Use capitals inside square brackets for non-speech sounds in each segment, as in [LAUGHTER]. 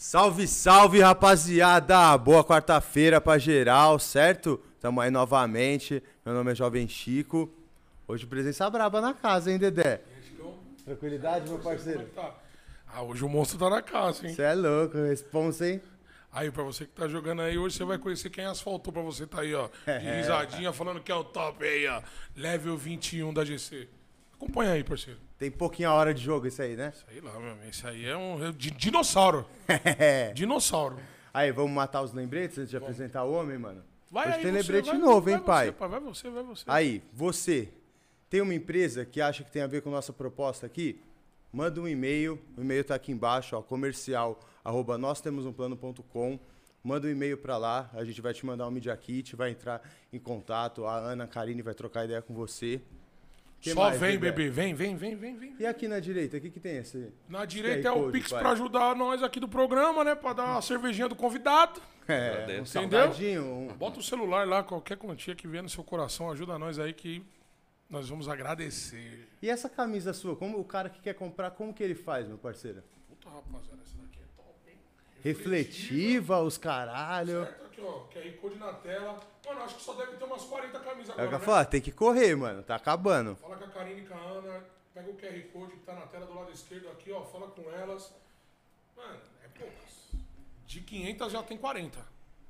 Salve, salve, rapaziada! Boa quarta-feira pra geral, certo? Tamo aí novamente. Meu nome é Jovem Chico. Hoje presença braba na casa, hein, Dedé? Tranquilidade, meu parceiro? Tá. Ah, hoje o monstro tá na casa, hein? Você é louco, responsa, hein? Aí, pra você que tá jogando aí, hoje você vai conhecer quem asfaltou pra você tá aí, ó. De [LAUGHS] risadinha, falando que é o top aí, ó. Level 21 da GC. Acompanha aí, parceiro. Tem pouquinha hora de jogo isso aí, né? Sei lá, meu amigo. Esse aí é um [LAUGHS] é de dinossauro. Dinossauro. aí, vamos matar os lembretes antes de apresentar o homem, mano? Vai Hoje aí, tem você, lembrete vai, novo, vai hein, você, pai? Vai você, vai você. Aí, você tem uma empresa que acha que tem a ver com nossa proposta aqui? Manda um e-mail, o e-mail tá aqui embaixo, ó, comercial, arroba nós temos um plano.com. Manda um e-mail para lá, a gente vai te mandar um Media Kit, vai entrar em contato, a Ana Karine vai trocar ideia com você. Que Só mais, vem, bebê. Vem, vem, vem, vem, vem. E aqui na direita, o que, que tem esse? Na direita é o Pix pai. pra ajudar nós aqui do programa, né? Pra dar a cervejinha do convidado. É, um Entendeu? um- Bota o celular lá, qualquer quantia que vier no seu coração, ajuda nós aí que nós vamos agradecer. E essa camisa sua, como o cara que quer comprar, como que ele faz, meu parceiro? Puta rapaziada, essa daqui é top, hein? Refletiva, os caralho. Certo aqui, ó, QR Code na tela. Mano, acho que só deve ter umas 40 camisas É o agora, que eu né? falar, tem que correr, mano, tá acabando. Fala com a Karine e com a Ana, pega o QR Code que tá na tela do lado esquerdo aqui, ó, fala com elas. Mano, é poucas. De 500 já tem 40.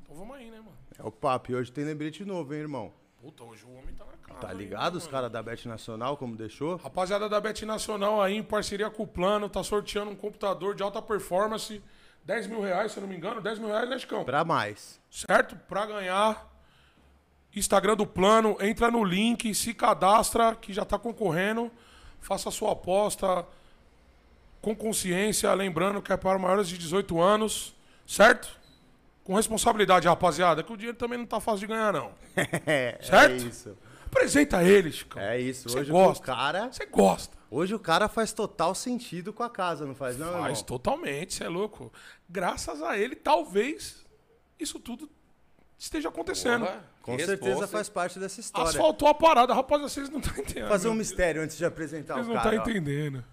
Então vamos aí, né, mano? É o papo, e hoje tem lembrete novo, hein, irmão? Puta, hoje o homem tá na. Tá aí, ligado? né, Os caras da Bet Nacional, como deixou? Rapaziada da Bet Nacional aí, em parceria com o Plano, tá sorteando um computador de alta performance. 10 mil reais, se eu não me engano. 10 mil reais, né, Chicão? Pra mais. Certo? Pra ganhar. Instagram do Plano, entra no link, se cadastra, que já tá concorrendo. Faça a sua aposta com consciência, lembrando que é para maiores de 18 anos, certo? Com responsabilidade, rapaziada, que o dinheiro também não tá fácil de ganhar, não. [LAUGHS] É, Certo? é isso. Apresenta ele, Chicão. É isso. Você Hoje gosta. o cara. Você gosta. Hoje o cara faz total sentido com a casa, não faz, não, Faz irmão? totalmente, você é louco. Graças a ele, talvez isso tudo esteja acontecendo. Porra, Com que certeza resposta, faz parte dessa história. Asfaltou a parada, rapaz, vocês não estão entendendo. Fazer um mistério antes de apresentar Vocês o não estão cara. ó. entendendo.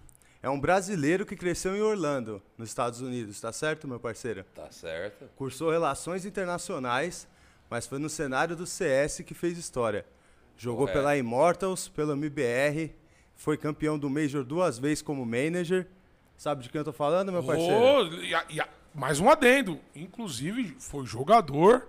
É um brasileiro que cresceu em Orlando, nos Estados Unidos, tá certo, meu parceiro? Tá certo. Cursou Relações Internacionais, mas foi no cenário do CS que fez história. Jogou Correto. pela Immortals, pela MBR, foi campeão do Major duas vezes como manager. Sabe de quem eu tô falando, meu parceiro? Ô, e a- e a- mais um adendo. Inclusive, foi jogador,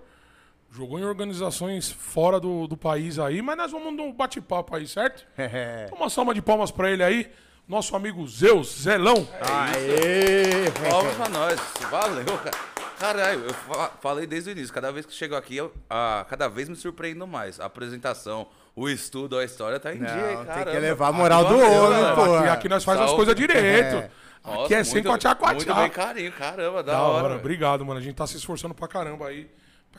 jogou em organizações fora do, do país aí, mas nós vamos num bate-papo aí, certo? [LAUGHS] É. Uma salva de palmas pra ele aí. Nosso amigo Zeus, Zelão. Aê! Palmas pra nós. Valeu, cara. Caralho, eu fa- falei desde o início. Cada vez que chego aqui, eu, ah, cada vez me surpreendo mais. A apresentação, o estudo, a história tá em dia, Não, tem cara. que levar a moral do Valeu, homem, galera. pô. Aqui, aqui nós faz as coisas direito. É. Nossa, Aqui é sem muito- quatiá Muito bem carinho, caramba, da, Da hora. hora, obrigado, mano. A gente tá se esforçando pra caramba aí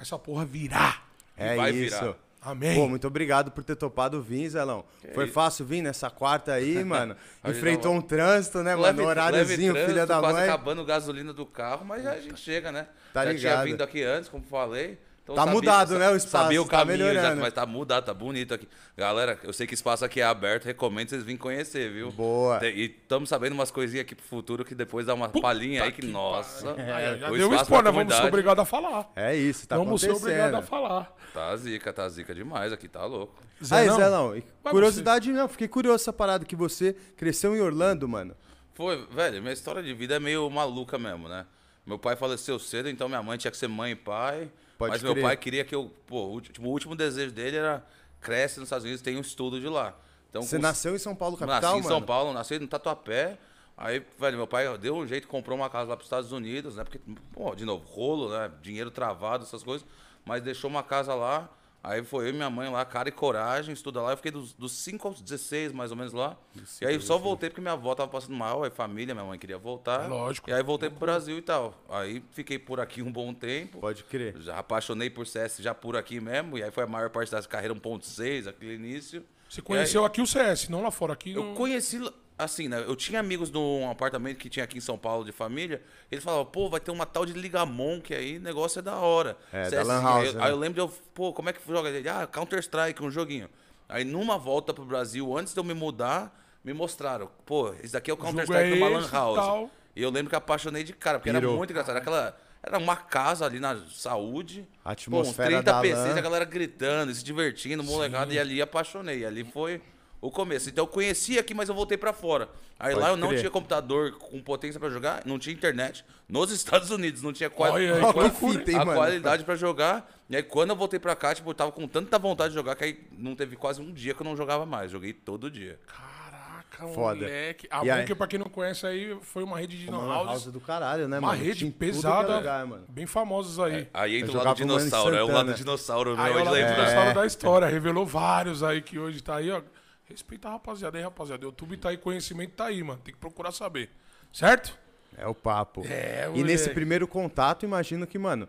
essa porra virar. É vai isso. virar. Amém. Pô, muito obrigado por ter topado vir, Zelão. Foi isso. fácil vir nessa quarta aí, [LAUGHS] mano. Enfrentou um trânsito, né, mano? Leve- Horáriozinho, leve filha da quase mãe. acabando gasolina do carro, mas já a gente chega, né? Tá já ligado. tinha vindo aqui antes, como falei. Então Tá mudado, sa- né, o espaço, Sabia o tá caminho, já, melhorando. mas tá mudado, tá bonito aqui. Galera, eu sei que espaço aqui é aberto, recomendo vocês virem conhecer, viu? Boa. E estamos sabendo umas coisinhas aqui pro futuro que depois dá uma palhinha aí que, que nossa. Aí, já o deu spoiler, vamos ser obrigados a falar. É isso, tá vamos ser obrigados a falar. Tá zica, tá zica demais aqui, tá louco. Aí, Zelão, Zelão, e vai curiosidade não, fiquei curioso essa parada que você cresceu em Orlando, mano. Foi, velho, minha história de vida é meio maluca mesmo, né? Meu pai faleceu cedo, então minha mãe tinha que ser mãe e pai. Pode mas crer. meu pai queria que eu. Pô, o último, o último desejo dele era cresce nos Estados Unidos, tem um estudo de lá. Então, Você nasceu em São Paulo, capital, Nasci em mano? São Paulo, nasci no Tatuapé. Aí, velho, meu pai deu um jeito, comprou uma casa lá pros Estados Unidos, né? Porque, pô, de novo, rolo, né? Dinheiro travado, essas coisas. Mas deixou uma casa lá. Aí foi eu e minha mãe lá, cara e coragem, estuda lá. Eu fiquei dos, dos 5 aos 16, mais ou menos lá. E aí só voltei porque minha avó tava passando mal, aí família, minha mãe queria voltar. É lógico. E aí voltei pro Brasil e tal. Aí fiquei por aqui um bom tempo. Pode crer. Já apaixonei por CS já por aqui mesmo. E aí foi a maior parte da carreira 1.6, aquele início. Você conheceu aqui o CS, não lá fora. Aqui Eu não... conheci, assim, né? Eu tinha amigos num apartamento que tinha aqui em São Paulo de família. Eles falavam, pô, vai ter uma tal de Ligamon, que aí o negócio é da hora. É, CS, da Lan House, aí, né? aí eu lembro de eu, pô, como é que joga? Ele, ah, Counter-Strike, um joguinho. Aí numa volta pro Brasil, antes de eu me mudar, me mostraram, pô, esse daqui é o jogo Counter-Strike é numa Lan esse e House. tal. E eu lembro que apaixonei de cara, porque Pirou. era muito engraçado. Era aquela. Era uma casa ali na saúde. A pô, uns atmosfera 30 da PCs, LAN. a galera gritando, se divertindo, molecada. E ali apaixonei. Ali foi o começo. Então eu conheci aqui, mas eu voltei pra fora. Aí Pode lá eu não crer. tinha computador com potência pra jogar, não tinha internet. Nos [LAUGHS] Estados Unidos, não tinha qual... Olha aí, fita, hein? a mano? qualidade pra jogar. E aí quando eu voltei pra cá, tipo, eu tava com tanta vontade de jogar que aí não teve quase um dia que eu não jogava mais. Joguei todo dia. Caraca, Foda. moleque. A E aí- Bunker, pra quem não conhece aí, foi uma rede de Uma lan house. do caralho, né, Uma mano? rede Tinha tudo que é pesada, lugar, mano. bem famosos aí. Aí Eu entra o jogava lado com o Mano dinossauro, é o lado Santana. dinossauro, meu. Aí o lado dinossauro da história, revelou vários aí que hoje tá aí, ó. Respeita a rapaziada aí, rapaziada. YouTube tá aí, conhecimento tá aí, mano. Tem que procurar saber. Certo? É o papo. É, E moleque. nesse primeiro contato, imagino que, mano,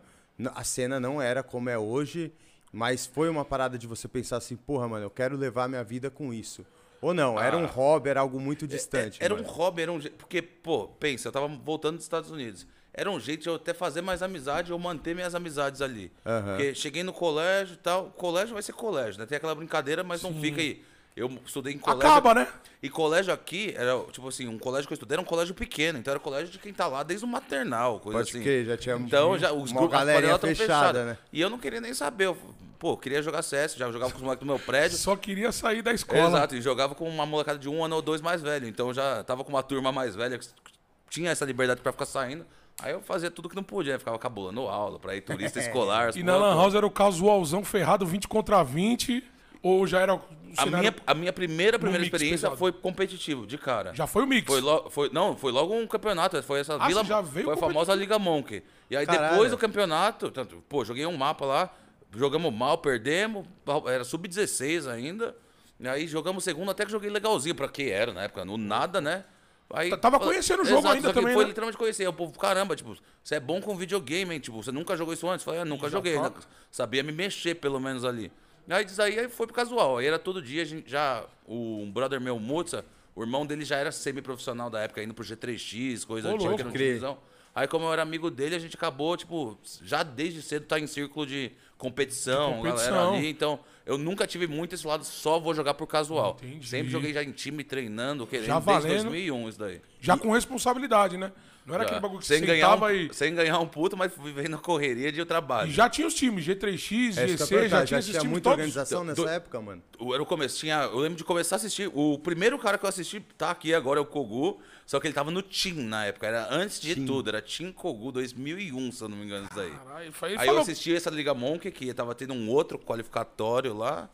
a cena não era como é hoje, mas foi uma parada de você pensar assim, porra, mano, eu quero levar minha vida com isso. Ou não, era um hobby, era algo muito distante. Ah. Era um mano. hobby, era um jeito. Porque, pô, pensa, eu tava voltando dos Estados Unidos. Era um jeito de eu até fazer mais amizade ou manter minhas amizades ali. Aham. Porque cheguei no colégio e tal. Colégio vai ser colégio, né? Tem aquela brincadeira, mas não fica aí. Eu estudei em colégio. Acaba, né? E colégio aqui era, tipo assim, um colégio que eu estudei era um colégio pequeno. Então era colégio de quem tá lá desde o maternal, coisa Pode assim. crer, já tinha Então já os uma grupos, panelas tão fechada, fechadas. né? E eu não queria nem saber. Eu, pô, queria jogar CS, já jogava com os moleques do meu prédio. Só queria sair da escola. Exato, e jogava com uma molecada de um ano ou dois mais velho. Então eu já tava com uma turma mais velha que tinha essa liberdade pra ficar saindo. Aí eu fazia tudo que não podia, né? ficava cabulando aula pra ir turista [LAUGHS] escolar. E na Lan. House era o casualzão ferrado 20 contra 20? Ou já era. o a cenário- minha, a minha primeira, primeira experiência pesado. foi competitivo, de cara. Já foi o mix. Foi logo, foi, não, foi logo um campeonato, foi essa Ah, Vila, já veio foi a famosa Liga Monk. E aí Caralho. depois do campeonato, tanto, pô, joguei um mapa lá, jogamos mal, perdemos, era sub-16 ainda. E aí jogamos segundo, até que joguei legalzinho, pra que era na época, no nada, né? Aí, Tava conhecendo o jogo Exato, ainda também, Foi né? literalmente conhecer. O povo, caramba, tipo, você é bom com videogame, hein? Tipo, você nunca jogou isso antes? Eu Falei, ah, nunca Já joguei. né? Sabia me mexer, pelo menos ali. Aí diz aí, aí foi pro casual. Aí era todo dia, a gente já. O um brother meu, Mutsa, o irmão dele já era semi-profissional da época, indo pro G3X, coisa Ô, antiga que não tinha visão. Aí, como eu era amigo dele, a gente acabou, tipo, já desde cedo tá em círculo de competição, De competição. galera ali. Então, eu nunca tive muito esse lado, só vou jogar por casual. Entendi. Sempre joguei já em time, treinando, querendo, Já desde valendo. 2001 isso daí. Já com responsabilidade, né? Não era Já. aquele bagulho que sem você ganhar, um, e... sem ganhar um puto, mas vivendo a correria de trabalho. e já tinha os times, G3X, É eu GC, perguntar, já tinha times muita todos. organização nessa Do- época, mano. Era o começo, tinha, eu lembro de começar a assistir. O primeiro cara que eu assisti tá aqui agora é o Kogu, só que ele tava no Team na época, era antes de tudo, era Team Kogu 2001, se eu não me engano, isso daí. Caralho, Aí eu falou- assisti essa Liga Monk, que tava tendo um outro qualificatório lá.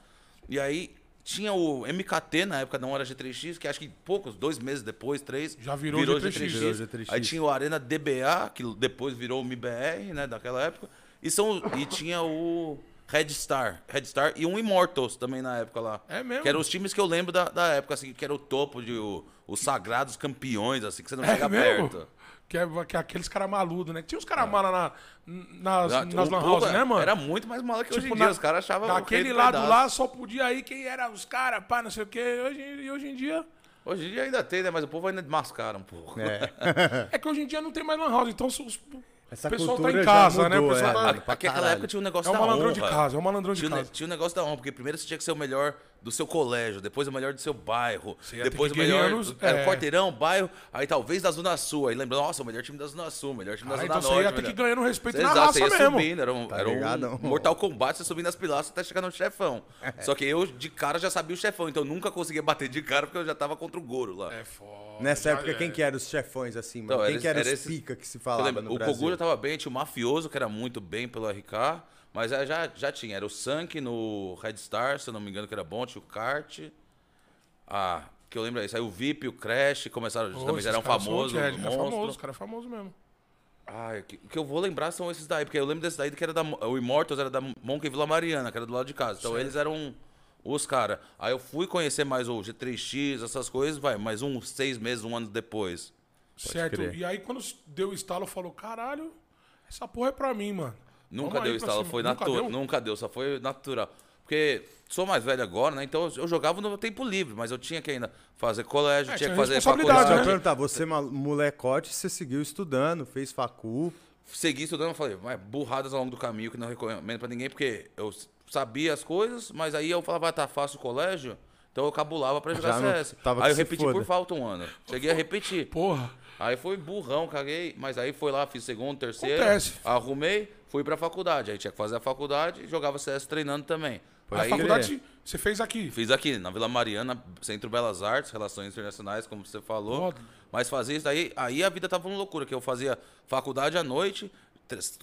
E aí tinha o MKT na época, não era G3X, que acho que poucos, dois meses depois, três. Já virou G3X. Virou G3X. Aí tinha o Arena DBA, que depois virou o MIBR, né, daquela época. E, são, e tinha o Red Star, Red Star e um Immortals também na época lá. É mesmo? Que eram os times que eu lembro da, da época, assim, que era o topo de o- os sagrados campeões, assim, que você não É chega mesmo? perto. Que é, que é aqueles caras maludos, né? Tinha uns caras malas na, nas, Ah, nas o lan house, né, mano? Era muito mais mala que hoje em Tipo, dia. na- Os caras achavam o Daquele do lado pedaço. lá só podia ir quem era os caras, pá, não sei o quê. Hoje, e hoje em dia. Hoje em dia ainda tem, né? Mas o povo ainda mascara um pouco. É. [LAUGHS] É que hoje em dia não tem mais lan house, então os, os- Essa o pessoal tá em casa, né? O mudou, pessoal é, tá- naquela época tinha um negócio É um da malandrão honra. de casa, é um malandrão de tinha, o casa. tinha um negócio da honra, porque primeiro você tinha que ser o melhor do seu colégio, depois o melhor do seu bairro, Você depois o melhor. nos- Era é. o quarteirão, bairro, aí talvez da Zona Sul. Aí lembra, nossa, o melhor time da Zona Sul, o melhor time da Ah, Zona então você Norte. ia ter melhor- que ganhar no respeito na Exato, raça você ia mesmo. subindo, era um, Tá era um? Mortal Kombat, você subindo as pilastras até chegar no chefão. Só que eu, de cara, já sabia o chefão, então eu nunca conseguia bater de cara porque eu já tava contra o Goro lá. É foda. Nessa já época, é. quem que eram os chefões, assim, mano? Então, quem era que eram esse- os era esse- pica que se falava lembro, no o Brasil? Kogura tava bem, tinha o Mafioso, que era muito bem pelo RK, mas aí já, já tinha. Era o Sank no Red Star, se eu não me engano, que era bom, tinha o Kart. Ah, que eu lembro aí, saiu o VIP, o Crash, começaram, Pô, também eram famosos, é, é famoso, os caras é famoso mesmo. Ah, o que, que eu vou lembrar são esses daí, porque eu lembro desse daí que era da. O Immortals era da Monkey Vila Mariana, que era do lado de casa. Então eles eram os caras. Aí eu fui conhecer mais o G3X, essas coisas, vai, mais uns seis meses, um ano depois. certo. crer. E aí quando deu o estalo, falou, caralho, essa porra é pra mim, mano. Nunca Vamos deu aí pra estalo, cima. foi Nunca natural. deu? Nunca deu, só foi natural. Porque sou mais velho agora, né? Então eu jogava no tempo livre, mas eu tinha que ainda fazer colégio, É, tinha que tinha fazer responsabilidade, Eu ia né? perguntar, você, molecote, você seguiu estudando, fez facu. Segui estudando, eu falei, mas burradas ao longo do caminho que não recomendo pra ninguém, porque eu s- sabia as coisas, mas aí eu falava, ah, tá fácil o colégio, Então eu cabulava pra jogar Já não- CS. tava Aí eu se repeti foda. por falta um ano. Cheguei a repetir. Porra. Aí foi burrão, caguei. Mas aí foi lá, fiz segundo, terceiro. Acontece. Arrumei, fui pra faculdade. Aí tinha que fazer a faculdade e jogava CS treinando também. A aí faculdade você fez aqui. fiz aqui, na Vila Mariana, Centro Belas Artes, Relações Internacionais, como você falou. Mas fazia isso daí, aí a vida tava uma loucura, que eu fazia faculdade à noite,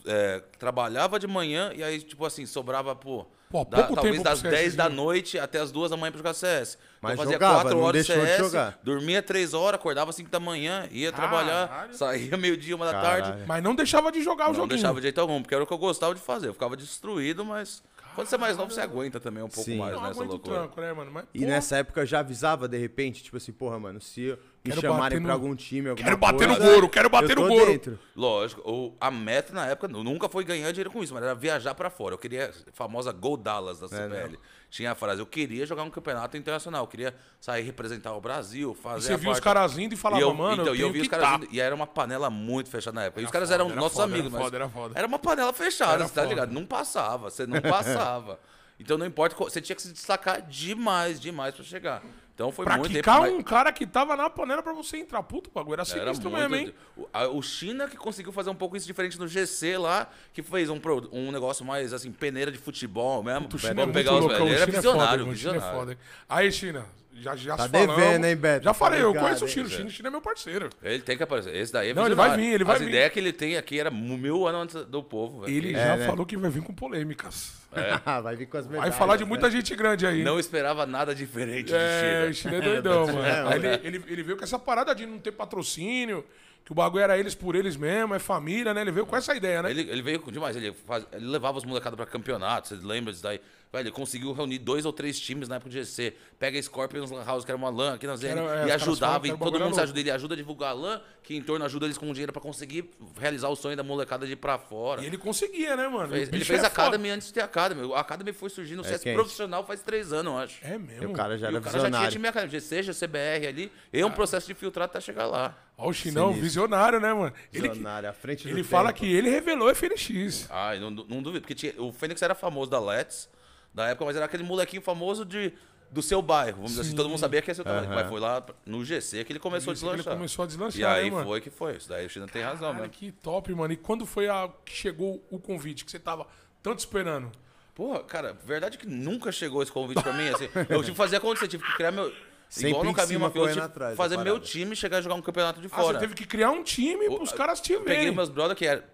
é, trabalhava de manhã e aí, tipo assim, sobrava, pô, Pô, da- pouco talvez tempo das pro 10 da noite até as 2 da manhã pra jogar CS. Mas eu fazia jogava, 4 não horas deixou de CS, jogar. dormia 3 horas, acordava 5 da manhã, ia trabalhar, Caralho. saía meio-dia, uma da Caralho. tarde. Mas não deixava de jogar o Não joguinho. deixava de jeito algum, porque era o que eu gostava de fazer. Eu ficava destruído, mas quando você é mais novo, você aguenta também um pouco Sim. mais Não nessa loucura. tranco, né, mano? Mas, E nessa época eu já avisava de repente, tipo assim, porra, mano, se eu- me Quero chamarem bater pra no- algum time, alguma Quero bater no Goro, quero bater eu no Goro. dentro. Lógico, o- a meta na época nunca foi ganhar dinheiro com isso, mas era viajar pra fora. Eu queria a famosa Gol Dallas da CPL. Tinha a frase, eu queria jogar um campeonato internacional, eu queria sair representar o Brasil, E fazer você a viu os parte- caras indo e falava, e eu, mano, então, eu e eu vi que os caras tá. indo, e era uma panela muito fechada na época. e os caras foda, eram era nossos foda, era amigos, mas foda, era foda. era uma panela fechada, Era você tá ligado? Não passava, você não passava. [LAUGHS] então não importa, você tinha que se destacar demais, demais pra chegar. Então foi Pra muito quicar tempo. mas- um cara que tava na panela pra você entrar. Puto, o bagulho era era sinistro muito. mesmo, hein? O, o China que conseguiu fazer um pouco isso diferente no GC lá, que fez um, um negócio mais assim, peneira de futebol mesmo. O China é Vamos muito pegar os loucão, velhos. o Ele era China é foda, visionário, é visionário. foda. Aí, China, já, já Tá se falamos. devendo, hein, Beto? Já Tá falei, eu conheço o hein, o Zé? China, o China é meu parceiro. Ele tem que aparecer. Esse daí é Não, ele vai vir, ele vai As vir. ideias que ele tem aqui era mil anos antes do povo. velho. Ele É, já né? falou que vai vir com polêmicas. [LAUGHS] Vai vir com as Vai medalhas. falar de né? muita gente grande aí. Não esperava nada diferente É, o de China. China é doidão, [LAUGHS] mano. É, Aí ele, ele, ele veio com essa parada de não ter patrocínio, que o bagulho era eles por eles mesmo, é família, né? Ele veio com essa ideia, né? Ele, ele veio com demais, ele, faz- ele levava os molecados pra campeonato, você lembra disso daí? Velho, ele conseguiu reunir dois ou três times na época de GC. Pega Scorpions Lan House, que era uma LAN aqui na ZN, era- é, e falavam ajudava, e todo mundo se ajuda. Ele ajuda a divulgar a LAN, que em torno ajuda eles com dinheiro pra conseguir realizar o sonho da molecada de ir pra fora. E ele conseguia, né, mano? Fez- ele fez é a foda. Academy antes de ter a Academy. A Academy foi surgindo no CS quente. profissional faz três anos, eu acho. É E mesmo. o cara já E era o cara já tinha visionário. time Academy, GC, GCBR ali. E um processo de filtrar até chegar lá. Ó, o Chinão, Sinistro. visionário, né, mano? Ele, Visionário, à frente do ele fala tempo. que ele revelou a FNX. Ai, não, não duvido, porque tinha- o Fênix era famoso da Let's, da época, mas era aquele molequinho famoso de, do seu bairro, vamos dizer assim, todo mundo sabia que ia ser o talento, mas foi lá no GC que ele começou a que ele deslanchar. começou a deslanchar, E aí né, mano? foi que foi, isso daí o China tem razão, Cara, né? que top, mano. E quando foi a, que chegou o convite que você tava tanto esperando? Porra, cara, verdade que nunca chegou esse convite pra mim, assim, eu tive que fazer acontecer, tive que criar meu... Sempre igual no caminho cima, mafioso, eu tive correndo atrás que fazer meu time chegar a jogar um campeonato de Ah, fora. você teve que criar um time pros caras te Peguei verem. meus brother que era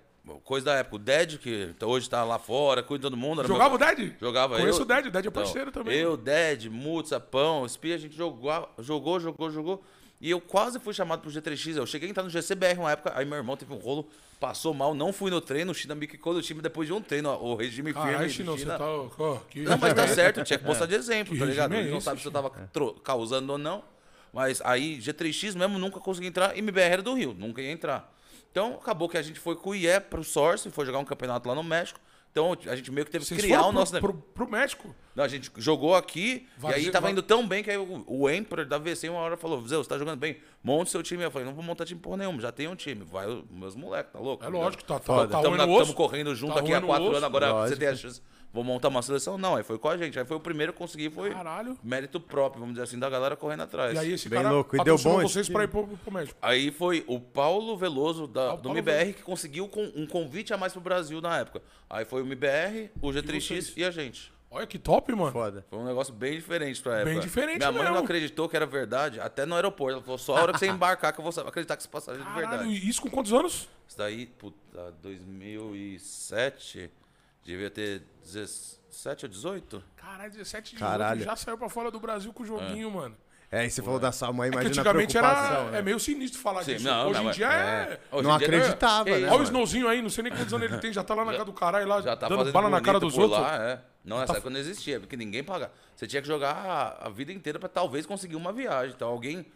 coisa da época, o Dead, que hoje tá lá fora, cuida todo mundo. era meu- Jogava o Dead? Jogava Conheço eu. o Dead, o Dead é Então, parceiro também. Eu, Dead, Mutsa, Pão, Espia, a gente jogou, jogou, jogou, jogou. E eu quase fui chamado pro G3X. Eu cheguei a entrar no GCBR uma época, aí meu irmão teve um rolo, passou mal, não fui no treino, o China me quicou do time depois de um treino, ó, o regime firme do Chinão, você China. tá... que- Não, mas tá [LAUGHS] certo, tinha que mostrar de exemplo, Que tá ligado? é Ele não esse, sabe se eu tava tro- causando ou não. Mas aí, G3X mesmo, nunca consegui entrar. E MBR era do Rio, nunca ia entrar. Então, acabou que a gente foi com o IE pro Source, foi jogar um campeonato lá no México. Então, a gente meio que teve que Vocês criar foram o nosso... pro, pro, pro México? Não, a gente jogou aqui Vai e aí tava vai- indo tão bem que aí o, o Emperor da VC uma hora falou: Zé, você tá jogando bem, monte seu time. Eu falei: não vou montar time porra nenhuma, já tem um time. Vai os meus moleques, tá louco? É lógico, tá, tá, Foda. tá Estamos osso. correndo junto Tá aqui há quatro osso. anos, agora você Lógico. tem a chance. Vou montar uma seleção? Não, aí foi com a gente. Aí foi o primeiro que consegui, foi Caralho. mérito próprio, vamos dizer assim, da galera correndo atrás. E aí esse Bem cara louco. E deu bom vocês pra ir pro, pro México. Aí foi o Paulo Veloso da, Ah, o do Paulo MBR Veloso. que conseguiu com- um convite a mais pro Brasil na época. Aí foi o MBR, o G3X vocês? e a gente. Olha que top, mano. Foda. Foi um negócio bem diferente pra época. diferente Minha mãe não mesmo. acreditou que era verdade, até no aeroporto. Ela falou, só a hora que você [LAUGHS] embarcar que eu vou acreditar que essa passagem é de verdade. e isso com quantos anos? Isso daí, puta, 2007, devia ter 17 ou 18? Caralho, 17 de Caralho. já saiu pra fora do Brasil com o joguinho, mano. É, e você falou da sua mãe, É imagina a antigamente preocupação, era né? é meio sinistro falar Sim, disso. não, Hoje não, em dia é. Hoje Não dia acreditava, Que né, Olha o? Snowzinho aí, não sei nem quantos anos ele tem, já tá lá na casa do caralho lá, Já tá dando bala na cara dos outros. Lá, é. Não, nessa época não existia, porque ninguém pagava. Você tinha que jogar a, vida inteira pra talvez conseguir uma viagem. Então alguém.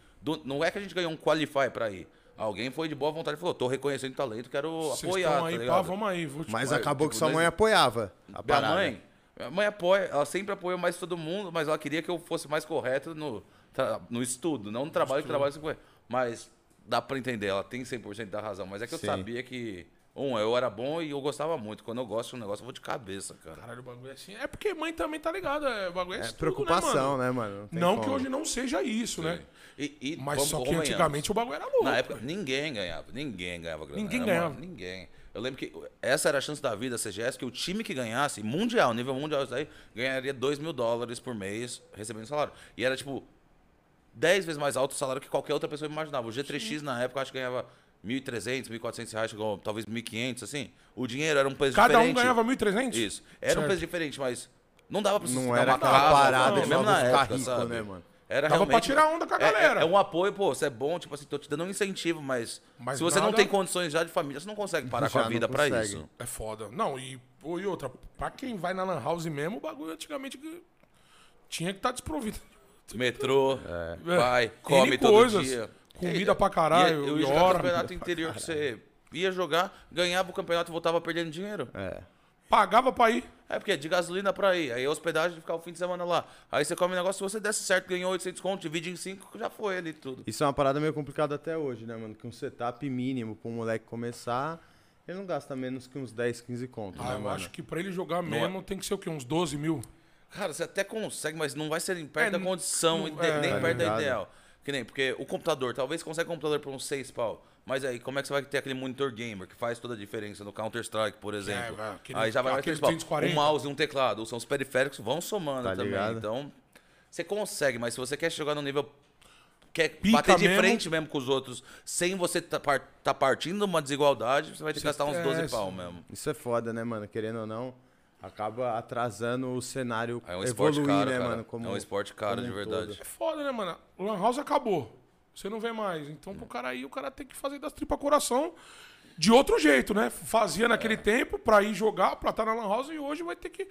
não é que a gente ganhou um qualify pra ir. Alguém foi de boa vontade e falou: tô reconhecendo o talento, quero Vocês apoiar. estão Tá aí, pá, ligado? vamos aí. Vou te- Mas acabou tipo, que sua mãe apoiava a Minha parada. mãe, minha mãe apoia, ela sempre apoiou mais todo mundo, mas ela queria que eu fosse mais correto no, no estudo, não no trabalho, que trabalho sempre foi. Mas dá pra entender, ela tem 100% da razão. Mas é que eu Sim. sabia que Um, eu era bom e eu gostava muito. Quando eu gosto de um negócio, eu vou de cabeça, cara. Caralho, o bagulho é assim. É porque mãe também tá ligada. É, o bagulho é, É estudo, preocupação, né, né, mano? mano? tem Não que hoje não seja isso, né? E, e Mas vamos- só que antigamente o bagulho era louco. Na época, ninguém ganhava. Ninguém ganhava grana. Ninguém Era ganhava. uma- ninguém. Eu lembro que essa era a chance da vida, a CGS, que o time que ganhasse, mundial, nível mundial, isso aí, ganharia 2 mil dólares por mês recebendo salário. E era, tipo, 10 vezes mais alto o salário que qualquer outra pessoa imaginava. O G3X, na época, acho que ganhava 1.300, 1.400 reais, chegou talvez 1.500, assim. O dinheiro era um peso Cada diferente. um ganhava 1.300? Isso. Era um Certo. peso diferente, mas não dava pra Não sustentar era uma aquela casa, parada sabe? de mesmo na época, rico, sabe? né, mano? Era Dava pra tirar onda com a é- é- galera. É, um apoio, pô, você é bom, tipo assim, tô te dando um incentivo, mas, Mas se você não nada- tem condições já de família, você não consegue parar com Já a vida não pra isso. É foda. Não, e, pô, e outra, pra quem vai na Lan House mesmo, o bagulho antigamente tinha que estar desprovido. Metrô, [LAUGHS] É. vai, N come todo coisas. dia. Comida pra caralho, E, eu ia jogar hora. campeonato interior que você ia jogar, ganhava o campeonato e voltava perdendo dinheiro. É. Pagava pra ir. É porque é de gasolina pra ir, aí a hospedagem ficar o fim de semana lá. Aí você come um negócio, se você desse certo, ganhou 800 conto, divide em 5, já foi ali tudo. Isso é uma parada meio complicada até hoje, né, mano? Que um setup mínimo pra um moleque começar, ele não gasta menos que uns 10, 15 contos, Ah, né, eu mano? acho que pra ele jogar mesmo tem que ser o quê? Uns 12 mil? Cara, você até consegue, mas não vai ser nem perto É, da não- condição, não- é. nem Tá perto da ligado. ideal. Que nem, porque o computador, talvez você consiga um computador por uns 6 pau. Mas aí, como é que você vai ter aquele monitor gamer que faz toda a diferença no Counter-Strike, por exemplo? vai, aquele- aí já vai mais aquele 3 pau. 240. Um mouse e um teclado, são os periféricos vão somando Tá também. ligado? Então, você consegue, mas se você quer jogar no nível. Quer Pica bater de mesmo. frente mesmo com os outros, sem você tá, par- tá partindo de uma desigualdade, você vai ter que gastar uns 12 é, pau mesmo. Isso é foda, né, mano? Querendo ou não, acaba atrasando o cenário É um evoluir, caro, né, cara. mano? Como, é um esporte caro, de verdade. todo. É foda, né, mano? O Lan House acabou. Você não vê mais. Então, pro cara aí, o cara tem que fazer das tripas coração de outro jeito, né? Fazia naquele tempo pra ir jogar, pra estar na Lan House, e hoje vai ter que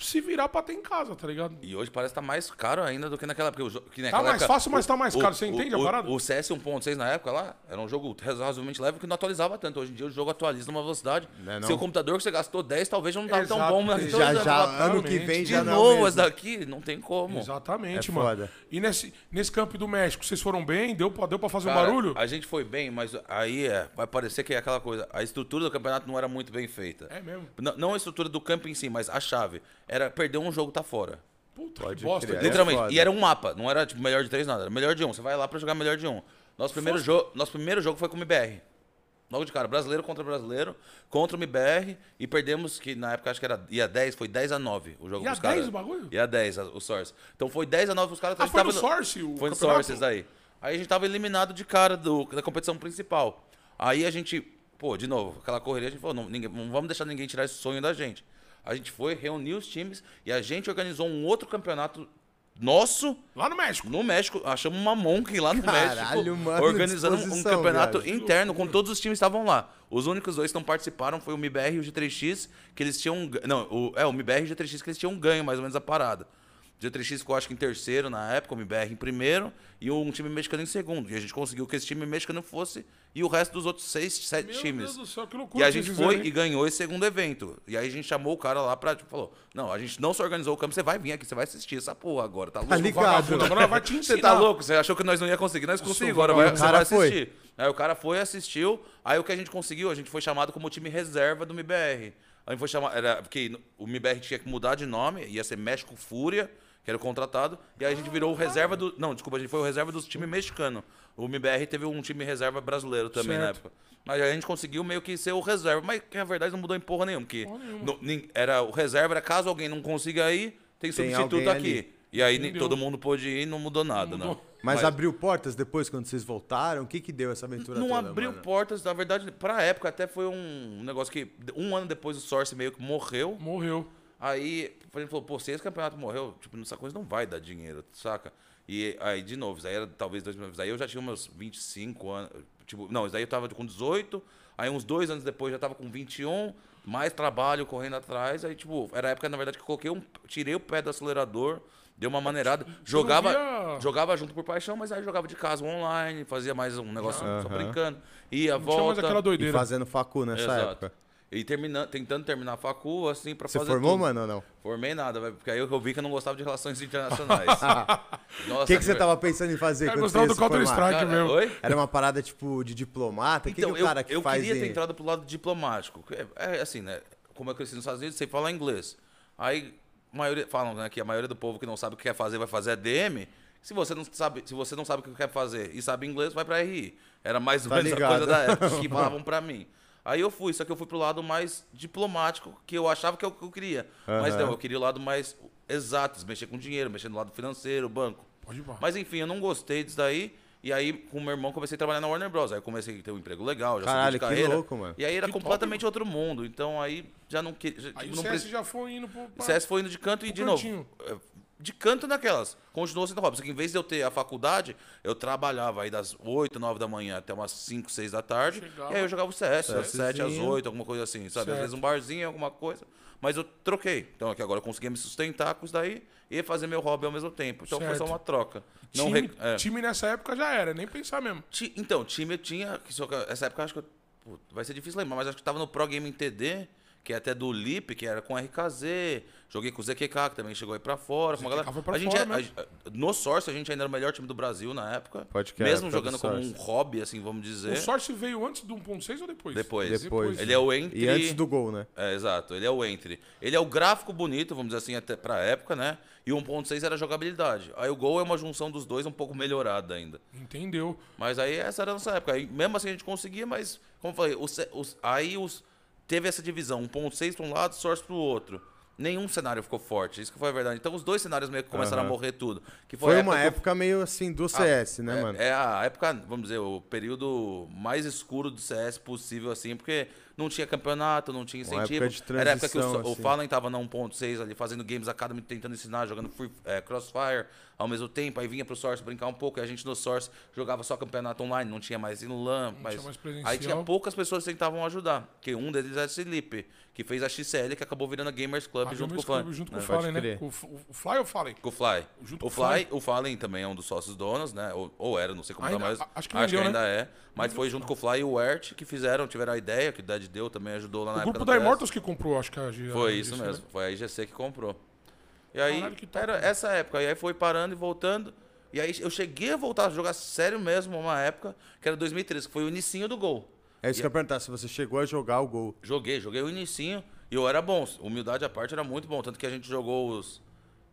se virar pra ter em casa, tá ligado? E hoje parece que tá mais caro ainda do que naquela época. porque o que Tá naquela mais época, fácil, mas tá mais caro. Você entende a o, parada? O CS 1.6 na época lá era um jogo razoavelmente leve que não atualizava tanto. Hoje em dia o jogo atualiza numa velocidade. Não é não? Seu computador que você gastou 10 talvez já não tava tão Exato. bom. Mas Já, já, ano que vem de já não. é o novo mesmo. esse daqui, não tem como. Exatamente, É mano. foda. E nesse, nesse campo do México, vocês foram bem? Deu pra, deu pra fazer um Cara, barulho? A gente foi bem, mas aí é, vai parecer que é aquela coisa. A estrutura do campeonato não era muito bem feita. É mesmo? Não, não a estrutura do campo em si, mas a chave. Era perder um jogo, tá fora. Puta Pode que bosta. Deus. É Literalmente. foda. e era um mapa, não era tipo melhor de três, nada. Era melhor de um. Você vai lá pra jogar melhor de um. Nosso primeiro, jogo, nosso primeiro jogo foi com o MBR. Logo de cara, brasileiro contra brasileiro, contra o MBR, e perdemos, que na época acho que era ia 10, foi 10 a 9 o jogo Ia pros 10 caras. o bagulho? Ia 10 a- o Source. Então foi 10 a 9 pros caras. Ah, a gente foi no Source o Foi no campeonato? Sources aí. Aí a gente tava eliminado de cara do, da competição principal. Aí a gente, pô, de novo, aquela correria, a gente falou, não, ninguém- não vamos deixar ninguém tirar esse sonho da gente. A gente foi, reuniu os times e a gente organizou um outro campeonato nosso Lá no México. no México, achamos uma Monk lá no Caralho, México, mano, organizando um campeonato interno, com todos os times que estavam lá. Os únicos dois que não participaram foi o MBR e o G3X, que eles tinham. Não, o, é, o MBR e o G3X que eles tinham ganho, mais ou menos, a parada. O G3X ficou, acho que em terceiro na época, o MBR em primeiro, e um time mexicano em segundo. E a gente conseguiu que esse time mexicano fosse, e o resto dos outros seis, sete Meu times. Deus do céu, que loucura. E a gente foi e ganhou esse segundo evento. E aí a gente chamou o cara lá pra, tipo, falou, não, a gente não se organizou o campo, você vai vir aqui, você vai assistir essa porra agora, tá louco? ligado. Vagabundo, agora vai te [LAUGHS] ensinar. Você tá louco? Você achou que nós não ia conseguir? Nós conseguimos. Agora vai, O você cara vai foi. assistir. Aí o cara foi, assistiu. Aí o que a gente conseguiu, a gente foi chamado como time reserva do MBR. Aí foi chamado. Era, porque o MBR tinha que mudar de nome, ia ser México Fúria, que era o contratado. E aí a gente virou o reserva do. Não, desculpa, a gente foi o reserva dos times mexicano. O MBR teve um time reserva brasileiro também na Certo. época. Mas aí a gente conseguiu meio que ser o reserva. Mas que na verdade não mudou em porra nenhuma. Porque era, o reserva era caso alguém não consiga ir, tem Tem substituto alguém aqui. ali. E aí Entendeu? todo mundo pôde ir e não mudou nada, Não não. mudou. Mas, abriu portas depois, quando vocês voltaram? O que que deu essa aventura Não toda, abriu mano? portas, na verdade, pra época até foi um negócio que um ano depois o Source meio que morreu. Morreu. Aí a gente falou, pô, se esse campeonato morreu, tipo, essa coisa não vai dar dinheiro, saca? E aí, de novo, isso aí era talvez dois mil Aí eu já tinha meus 25 anos. Tipo, não, isso daí eu tava com 18. Aí uns dois anos depois já tava com 21. Mais trabalho correndo atrás. Aí, tipo, era a época, na verdade, que eu coloquei um. Tirei o pé do acelerador, dei uma maneirada. Jogava, via- jogava junto por paixão, mas aí jogava de casa online, fazia mais um negócio só Aham. brincando. Ia, Não tinha mais volta. E fazendo facu nessa Exato. época. E terminando, tentando terminar a facu, assim, pra Você fazer formou, tudo. mano, ou não? Formei nada, velho, porque aí eu vi que eu não gostava de relações internacionais. [LAUGHS] O que, que você velho. tava pensando em fazer Eu quando gostava você do? Counter-Strike mesmo. Oi? Era uma parada, tipo, de diplomata? O que, Então, que o cara que eu, eu faz queria ter entrado pro lado diplomático. É, é assim, né? Como eu cresci nos Estados Unidos, sei falar inglês. Aí, a maioria, falam né, que a maioria do povo que não sabe o que quer fazer vai fazer ADM. Se você não sabe, se você não sabe o que quer fazer e sabe inglês, vai pra RI. Era mais ou Tá menos a ligado. coisa da época [LAUGHS] que falavam pra mim. Aí eu fui, só que eu fui pro lado mais diplomático, que eu achava que é o que eu queria. Mas Aham. não, eu queria o lado mais exato, mexer com dinheiro, mexer no lado financeiro, banco. Pode ir. Mas enfim, eu não gostei disso daí. E aí, com o meu irmão, comecei a trabalhar na Warner Bros. Aí eu comecei a ter um emprego legal, já Caralho, de que carreira. louco, mano. E aí era Que top, completamente outro mundo. Então aí já não queria. Aí o não CS pre- já foi indo pro... o CS foi indo de canto e, de novo, cantinho. é, de canto naquelas. Continuou sendo hobby. Só que em vez de eu ter a faculdade, eu trabalhava aí das 8, 9 da manhã até umas 5, 6 da tarde. Chegava. E aí eu jogava o CS, das CSzinho. 7 às 8, alguma coisa assim, sabe? Certo. Às vezes um barzinho, alguma coisa. Mas eu troquei. Então aqui agora eu conseguia me sustentar com isso daí e fazer meu hobby ao mesmo tempo. Então foi Certo. só uma troca. Não Time, re- é. time nessa época já era, nem pensar mesmo. Ti- Então, time eu tinha. Essa época eu acho que. eu- vai ser difícil lembrar, mas acho que tava no Pro Gaming TD, que é até do Lip, que era com RKZ. Joguei com o ZQK, que também chegou aí pra fora. Com uma ZQK galera. foi pra a gente fora é- mesmo. a- no Source, a gente ainda era o melhor time do Brasil na época. Pode que Mesmo jogando como um hobby, assim, vamos dizer. O Source veio antes do 1.6 ou depois? Depois. Depois. Ele é o Entry. E antes do gol, né? É, exato. Ele é o entry. Ele é o gráfico bonito, vamos dizer assim, até pra época, né? E o 1.6 era a jogabilidade. Aí o gol é uma junção dos dois um pouco melhorada ainda. Entendeu? Mas aí essa era a nossa época. Aí, mesmo assim a gente conseguia, mas, como eu falei, os, os- aí os, teve essa divisão, 1.6 para um lado, Source para o outro. Nenhum cenário ficou forte, isso que foi a verdade. Então os dois cenários meio que começaram Aham. a morrer tudo. Que Foi a uma que eu- época meio assim do CS, né, é, mano? É a época, vamos dizer, o período mais escuro do CS possível, assim, porque não tinha campeonato, não tinha Uma incentivo. época de Era a época que o, so- o assim. Fallen tava na 1.6 ali, fazendo Games Academy, tentando ensinar, jogando free, é, Crossfire ao mesmo tempo. Aí vinha pro Source brincar um pouco, e a gente no Source jogava só campeonato online, não tinha mais no LAN. mas tinha mais aí tinha poucas pessoas que tentavam ajudar. Que um deles era esse Lipe, que fez a XCL, que acabou virando a Gamers Club Ah, junto com o Gamers Fallen. Junto com né? o Pode Fallen, né? Com o o Fly ou Fallen? Com o Fly. Junto o com o Fly, o Fallen também é um dos sócios donos, né? Ou, ou era, não sei como Ainda- tá mais. a- acho que vendeu, né? ainda é. Mas foi junto com o Fly e o Ert que fizeram, tiveram a ideia, que o Dead deu, também ajudou lá na O época grupo do da. Immortals que comprou, acho que a G- Foi isso GC, mesmo. né? Foi a IGC que comprou. E aí, Caralho, que top, era mano. essa época. E aí foi parando e voltando. E aí eu cheguei a voltar a jogar sério mesmo uma época, que era 2013, que foi o inicinho do gol. É isso que eu ia perguntar, se você chegou a jogar o gol. Joguei, joguei o inicinho e eu era bom. Humildade à parte era muito bom. Tanto que a gente jogou os.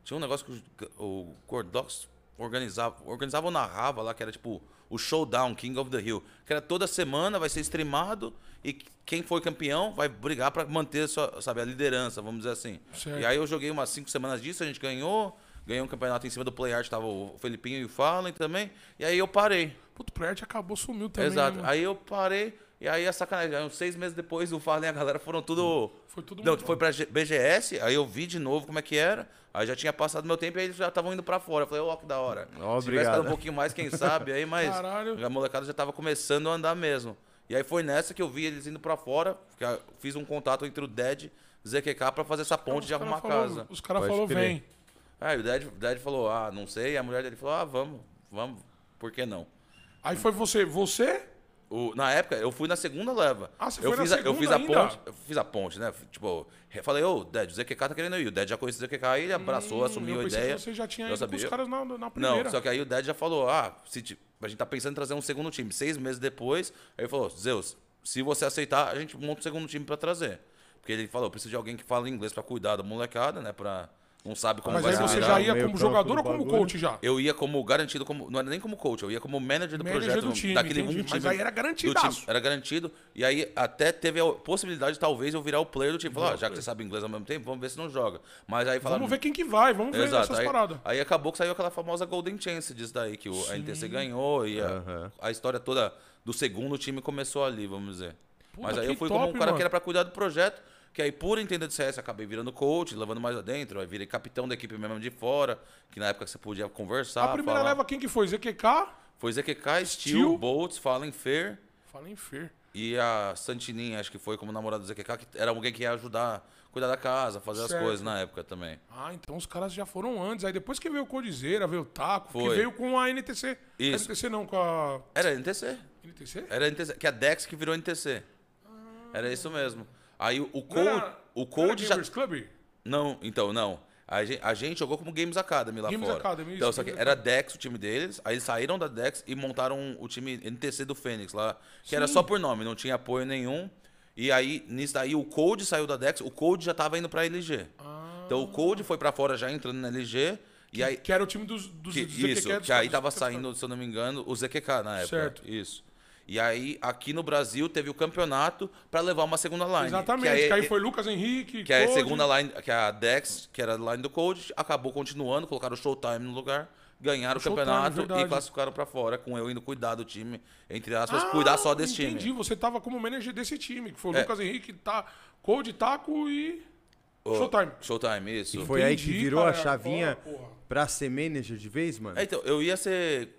Tinha um negócio que o o Cordox organizava, organizava ou narrava lá, que era tipo o Showdown, King of the Hill. Que era toda semana, vai ser streamado e quem for campeão vai brigar pra manter sua, sabe, a liderança, vamos dizer assim. Certo. E aí eu joguei umas cinco semanas disso, a gente ganhou. Ganhei um campeonato em cima do PlayArt, tava o Felipinho e o Fallen também. E aí eu parei. Puto, o Playart acabou, sumiu também. Exato. Né, aí eu parei, e aí a sacanagem. Aí, seis meses depois, o Fallen e a galera foram tudo. Foi tudo Não, foi pra BGS, aí eu vi de novo como é que era. Aí já tinha passado meu tempo e aí eles já estavam indo pra fora. Eu falei, ó, que da hora. Ó, Se tivesse obrigado. ficado um pouquinho mais, quem sabe, aí, mas Caralho. a molecada já tava começando a andar mesmo. E aí foi nessa que eu vi eles indo pra fora. que eu Fiz um contato entre o Dead e o ZQK pra fazer essa ponte de arrumar falou- casa. Os caras falaram, vem. Aí o Dead, o Dead falou, ah, não sei. E a mulher dele falou, ah, vamos, vamos, por que não? Aí foi você. Você? O- na época, eu fui na segunda leva. Ah, você eu foi na fiz a, Eu segunda fiz a ainda? ponte. Eu fiz a ponte, né? Tipo, eu falei, ô, Ded, o ZQK tá querendo ir. O Ded já conhecia o ZQK, aí ele abraçou, assumiu Hum, eu a ideia. você já tinha Eu ido com os sabia. caras na, na primeira. Não, só que aí o Ded já falou, ah, se ti- a gente tá pensando em trazer um segundo time. Seis meses depois, aí ele falou, Zeus, se você aceitar, a gente monta um segundo time pra trazer. Porque ele falou, eu preciso de alguém que fala inglês pra cuidar da molecada, né? Pra... Não sabe como Mas vai aí você virar. já ia meio como jogador do ou como bagulho. coach já? Eu ia como garantido, como, não era nem como coach, eu ia como manager do Manager projeto. do time, daquele entendi. um Mas time aí era do garantidaço. time. Era garantido. E aí até teve a possibilidade, talvez, eu virar o player do time. Falar, ah, já que você sabe inglês ao mesmo tempo, vamos ver se não joga. Mas aí falaram. Vamos ver quem que vai, vamos ver Exato. essas Aí, paradas. aí acabou que saiu aquela famosa Golden Chance disso daí, que o, a NTC ganhou e a, Aham. a história toda do segundo time começou ali, vamos dizer. Puta, Mas aí eu fui top, como um cara mano. que era pra cuidar do projeto, que aí por entender de CS acabei virando coach, levando mais adentro, aí virei capitão da equipe mesmo de fora, que na época você podia conversar. A primeira falar. leva quem que foi? ZQK? Foi ZQK, Steel, Steel. Boltz, Fallen Fair Fala em Fer. e a Santininha, acho que foi como namorada do ZQK, que era alguém que ia ajudar, cuidar da casa, fazer Certo. as coisas na época também. Ah, então os caras já foram antes. Aí depois que veio o Codizeira, veio o Taco, que Foi. veio com a NTC. Isso. A NTC não, com a. Era NTC. NTC? Era NTC, que a Dex que virou NTC. Era isso mesmo. Aí o Cold, era- o Cold já. Gamers Club? Não, então, não. A gente, a gente jogou como Games Academy lá Games fora. Academy, isso, então, só que era Dex o time deles, aí eles saíram da Dex e montaram o time NTC do Fênix lá, que era só por nome, não tinha apoio nenhum. E aí, nisso daí, o Code saiu da Dex, o Code já tava indo pra LG. Então o Code foi pra fora já entrando na LG, e aí. Que era o time dos, dos Que, dos isso, dos que aí tava saindo, se eu não me engano, o ZQK na época. Certo. Isso. E aí, aqui no Brasil, teve o campeonato pra levar uma segunda line. Exatamente, Que que aí, aí, foi Lucas Henrique, que é a Code. segunda line, que é a Dex, que era a line do Code, acabou continuando, colocaram o Showtime no lugar, ganharam o, Showtime, campeonato e classificaram pra fora, com eu indo cuidar do time, entre aspas, cuidar só desse Ah, entendi. time. Você tava como manager desse time, que foi o É. Lucas Henrique, tá, Code, Taco e Ô, Showtime. Showtime, isso. Foi aí que Entendi, virou a cara. chavinha Porra, porra. pra ser manager de vez, mano? É, então, eu ia ser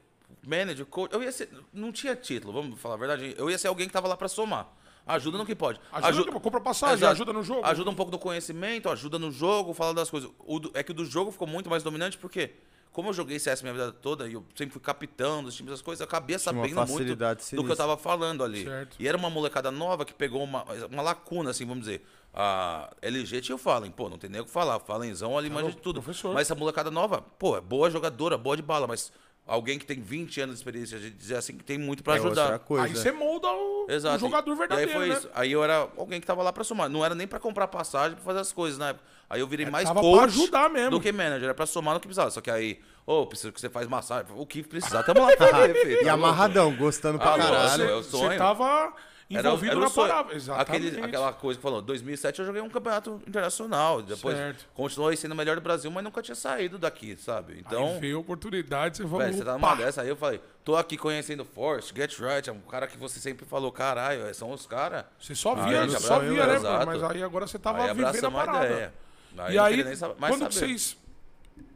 manager, coach, eu ia ser, não tinha título, vamos falar a verdade, eu ia ser alguém que tava lá pra somar. Ajuda no que pode. Ajuda no que- compra passagem, Exato. ajuda no jogo. Ajuda um pouco do conhecimento, ajuda no jogo, fala das coisas. O do- é que o do jogo ficou muito mais dominante porque, como eu joguei CS minha vida toda e eu sempre fui capitão dos times, das coisas, eu acabei sabendo muito do que eu tava falando ali. Certo. E era uma molecada nova que pegou uma, uma lacuna, assim, vamos dizer. A LG tinha o Fallen, pô, não tem nem o que falar. Fallenzão ali manja de tudo. professor. Mas essa molecada nova, pô, é boa jogadora, boa de bala, mas alguém que tem 20 anos de experiência, de dizer assim, que tem muito pra é outra ajudar. coisa. Aí você molda o, Exato. o jogador verdadeiro, E aí foi né? isso. Aí eu era alguém que tava lá pra somar. Não era nem pra comprar passagem, pra fazer as coisas na época. Aí eu virei mais É, pra coach ajudar mesmo. do que manager. Era pra somar no que precisava. Só que aí, ô, preciso que você faz massagem. O que precisar, tamo lá pra fazer, [LAUGHS] filho. E amarradão, gostando pra Ah, caralho. Você, é o sonho. você tava envolvido era o na parada. Exatamente. Aquele, aquela coisa que falou, 2007 eu joguei um campeonato internacional. Depois Certo. continuei sendo o melhor do Brasil, mas nunca tinha saído daqui, sabe? Então, Aí veio a oportunidade, você falou, você tá numa dessa. Aí eu falei, tô aqui conhecendo Force, Get Right, é um cara que você sempre falou, caralho, são os caras. Você só Aí via, só via, né, exato. Mas aí agora você tava Aí vivendo a parada. ideia. Aí e aí, saber- quando que vocês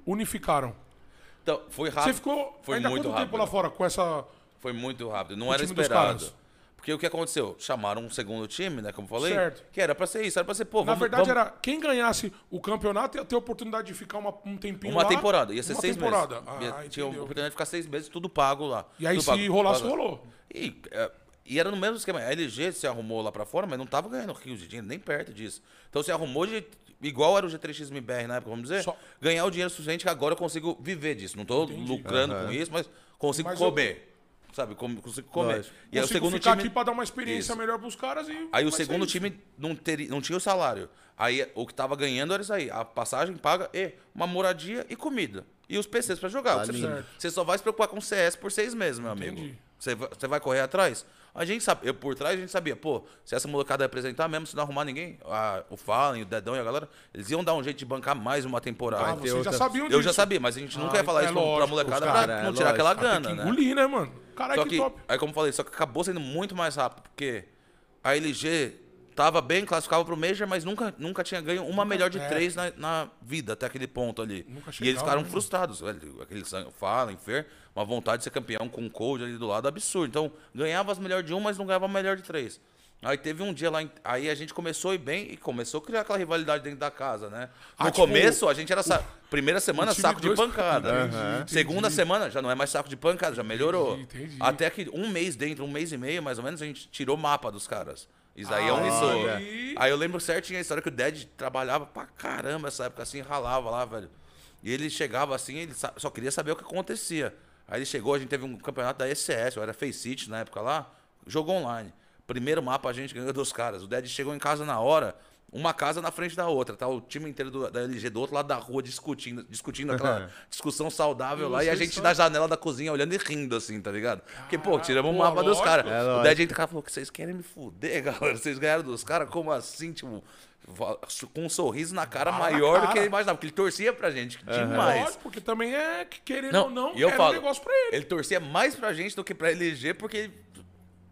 unificaram? Então, foi rápido. Você ficou foi ainda muito quanto rápido. tempo lá fora com essa... Foi muito rápido. Não era esperado. Porque o que aconteceu? Chamaram um segundo time, né? Como eu falei. Certo. Que era pra ser isso. Era pra ser, pô, Na vamos, verdade, vamos- era quem ganhasse o campeonato ia ter a oportunidade de ficar uma- um tempinho uma lá. temporada. Ia ser uma seis temporada. meses. Ah, Ia- tinha a entendeu. oportunidade de ficar seis meses, tudo pago lá. E aí, Tudo se pago. rolasse, Pago. rolou. E, é, e era no mesmo esquema. A LG se arrumou lá pra fora, mas não tava ganhando rios de dinheiro, nem perto disso. Então se arrumou de. Igual era o G3X MBR na época, vamos dizer, Só- ganhar o dinheiro suficiente que agora eu consigo viver disso. Não tô lucrando com isso, mas consigo Mas eu- comer. Sabe? Com- Consigo comer. Lógico. E aí o segundo ficar time. aqui pra dar uma experiência Isso. melhor pros caras e... Aí o segundo time não, teria, não tinha o salário. Aí o que tava ganhando era isso aí. A passagem paga e uma moradia e comida. E os PCs pra jogar. Tá Você, precisa- você só vai se preocupar com CS por seis meses, meu amigo. Entendi. Você vai, você vai correr atrás? A gente sabe, eu por trás a gente sabia, pô, se essa molecada ia apresentar mesmo, se não arrumar ninguém, a- o Fallen, o Dedão e a galera, eles iam dar um jeito de bancar mais uma temporada. Ah, vocês outra- já sabiam disso. eu já sabia, mas a gente nunca Ah, ia falar é isso pra- pra lógico, molecada os pra cara, é não tirar lógico. aquela Ah, tem gana, que né? engolir, né, mano? Caralho, que que, top. aí como eu falei, só que acabou sendo muito mais rápido, porque a LG tava bem, classificava pro Major, mas nunca, nunca tinha ganho uma melhor de é. três na, na vida, até aquele ponto ali. Nunca e eles ficaram né, frustrados, velho. Aquele sangue, Fallen, Fer, uma vontade de ser campeão com o Cold ali do lado, absurdo. Então, ganhava as melhores de um, mas não ganhava a melhor de três. Aí teve um dia lá, aí a gente começou a ir bem e começou a criar aquela rivalidade dentro da casa, né? No Ah, tipo, começo, a gente era. sa- Primeira semana, o saco de dois- pancada. Entendi, entendi. Segunda semana, já não é mais saco de pancada, já melhorou. Entendi, entendi. Até que um mês dentro, um mês e meio, mais ou menos, a gente tirou mapa dos caras. Isso aí é um Ah, olha. Aí eu lembro certinho a história que o Dead trabalhava pra caramba essa época, assim, ralava lá, velho. E ele chegava assim, ele só queria saber o que acontecia. Aí ele chegou, a gente teve um campeonato da ECS, eu era Faceit na época lá, jogou online. Primeiro mapa a gente ganhou dos caras. O Dead chegou em casa na hora, uma casa na frente da outra, tá? O time inteiro do- da LG do outro lado da rua discutindo, discutindo aquela discussão saudável lá, e a gente só- na janela da cozinha olhando e rindo, assim, tá ligado? Porque, pô, tiramos o mapa dos caras. É o lógico. Entra cara falou que vocês querem me fuder, [LAUGHS] galera. Vocês ganharam dos caras, como assim? Tipo, com um sorriso na cara na maior do que cara. ele imaginava, porque ele torcia pra gente demais. Lógico, porque também é, que querendo Não, ou não, e eu era falo, um negócio pra ele. ele torcia mais pra gente do que pra LG, porque ele-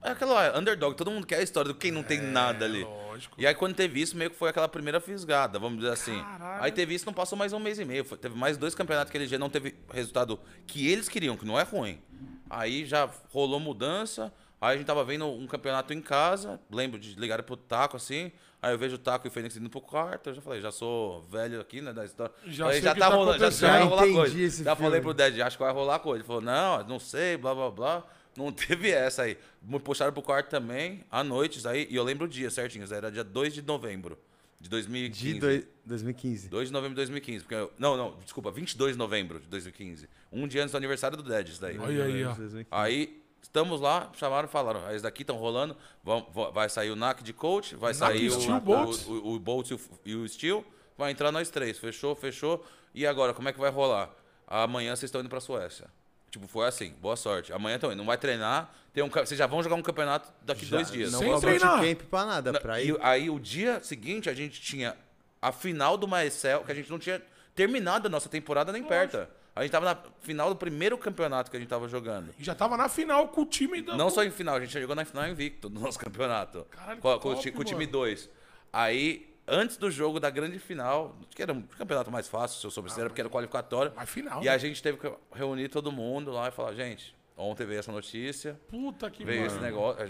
é aquela underdog, todo mundo quer a história do quem não tem nada ali. É, lógico. E aí quando teve isso, meio que foi aquela primeira fisgada, vamos dizer assim. Caralho. Aí teve isso, não passou mais um mês e meio. Foi- teve mais dois campeonatos que a LG não teve resultado que eles queriam, que não é ruim. Aí já rolou mudança. Aí a gente tava vendo um campeonato em casa, lembro de ligar pro Taco assim. Aí eu vejo o Taco e o Fênix indo pro quarto. Eu já falei, já sou velho aqui, né? Da história. Já Falei, já tá tá rolando, já, já vai Já rolar coisa. Já falei filme. pro Ded, acho que vai rolar coisa. Ele falou, não, não sei, blá blá blá. Não teve essa aí. Me puxaram pro quarto também, à noite, aí, e eu lembro o dia certinho, era dia 2 de novembro de 2015. De doi- 2015. 2 de novembro de 2015. Porque eu- não, não, desculpa, 22 de novembro de 2015. Um dia antes do aniversário do Dead, isso daí. Olha aí, ó. 2015. Aí, estamos lá, chamaram e falaram, "Ah, esses daqui estão rolando, vão- vão- vai sair o NAC de coach, vai sair o, Steel, o, Bolts. o, o Bolts e o, e o Steel, vai entrar nós três. Fechou, fechou. E agora, como é que vai rolar? Amanhã vocês estão indo pra Suécia. Tipo, foi assim, boa sorte. Amanhã indo, não vai treinar, tem um, vocês já vão jogar um campeonato daqui Já- dois dias. Não Sem treinar. camp pra nada, Na- pra e ir. aí, o dia seguinte, a gente tinha a final do Maecel, que a gente não tinha terminado a nossa temporada nem perto. A gente tava na final do primeiro campeonato que a gente tava jogando. E já tava na final com o time da. Não só em final, a gente chegou na final invicto do nosso campeonato. Caralho, com, que com o top, com o time mano. 2. Aí, antes do jogo da grande final, que era um campeonato mais fácil, se eu soube, era porque era qualificatório. Mas final, E né? a gente teve que reunir todo mundo lá e falar, gente, ontem veio essa notícia. Puta que Veio mano. esse negócio,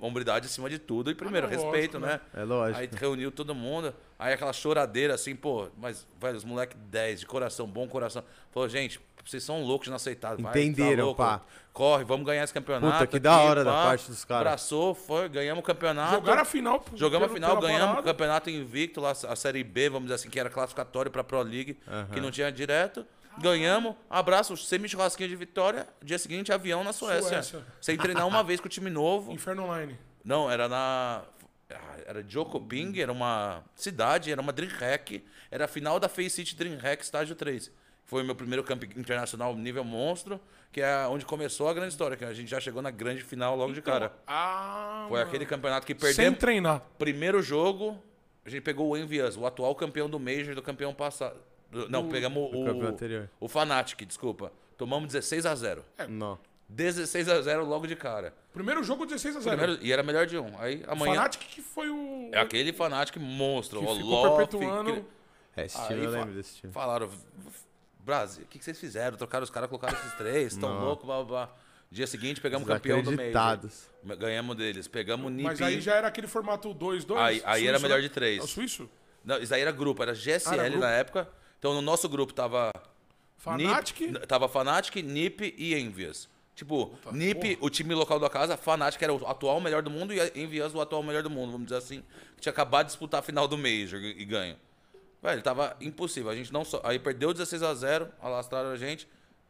hombridade acima de tudo e primeiro Ah, não, respeito, lógico, né? É lógico. Aí reuniu todo mundo, aí aquela choradeira assim, pô, mas, velho, os moleque 10, de coração, bom coração. Falou, gente, vocês são loucos de não aceitar. vai, Entenderam, tá louco, pá. Corre, vamos ganhar esse campeonato. Puta, que aqui, da hora da pá. parte dos caras. Abraçou, foi, ganhamos o campeonato. Jogaram a final. Jogamos a final, ganhamos o parada. campeonato invicto, lá, a Série B, vamos dizer assim, que era classificatório pra Pro League, que não tinha direto. Ganhamos, abraço, semi-churrasquinho de vitória. Dia seguinte, avião na Suécia. Suécia. Sem treinar uma vez com o time novo. Inferno Online. Não, era na. ah, Era Jokoping, era uma cidade, era uma Dreamhack. Era a final da Face City Dreamhack Estágio 3. Foi o meu primeiro campo internacional nível monstro, que é onde começou a grande história, que a gente já chegou na grande final logo de cara. Ah. Foi mano. aquele campeonato que Sem perdemos. treinar. Primeiro jogo, a gente pegou o Envious, o atual campeão do Major do campeão passado. Não, pegamos o, anterior. o Fnatic, desculpa. Tomamos 16 a 0 Não. 16 a 0 logo de cara. Primeiro jogo 16 a 0. Primeiro- e era melhor de um. Aí amanhã. Fanatic que foi o. É aquele Fnatic monstro. que o ficou Loft, perpetuando. que- É, esse Aí time eu fa- lembro desse time. Falaram, "V- v- Brasil, o que, que vocês fizeram? Trocaram os caras, colocaram esses três, tão Não. louco, blá, blá, blá. Dia seguinte, pegamos o campeão do. Desacreditados. Ganhamos deles. Pegamos o Nipi. Mas aí já era aquele formato 2-2. Aí- aí era melhor né? de três. É o suíço? Não, isso aí era grupo, era GSL Ah, era grupo. na época. Então no nosso grupo tava. Fanatic. Nip, tava Fnatic, Nip e Envious. Tipo, Nip, o time local da casa, Fnatic era o atual melhor do mundo e Envious o atual melhor do mundo, vamos dizer assim. Que tinha acabado de disputar a final do Major e e ganho. Velho, tava impossível. A gente não só. Aí perdeu 16 a 0 alastraram a gente.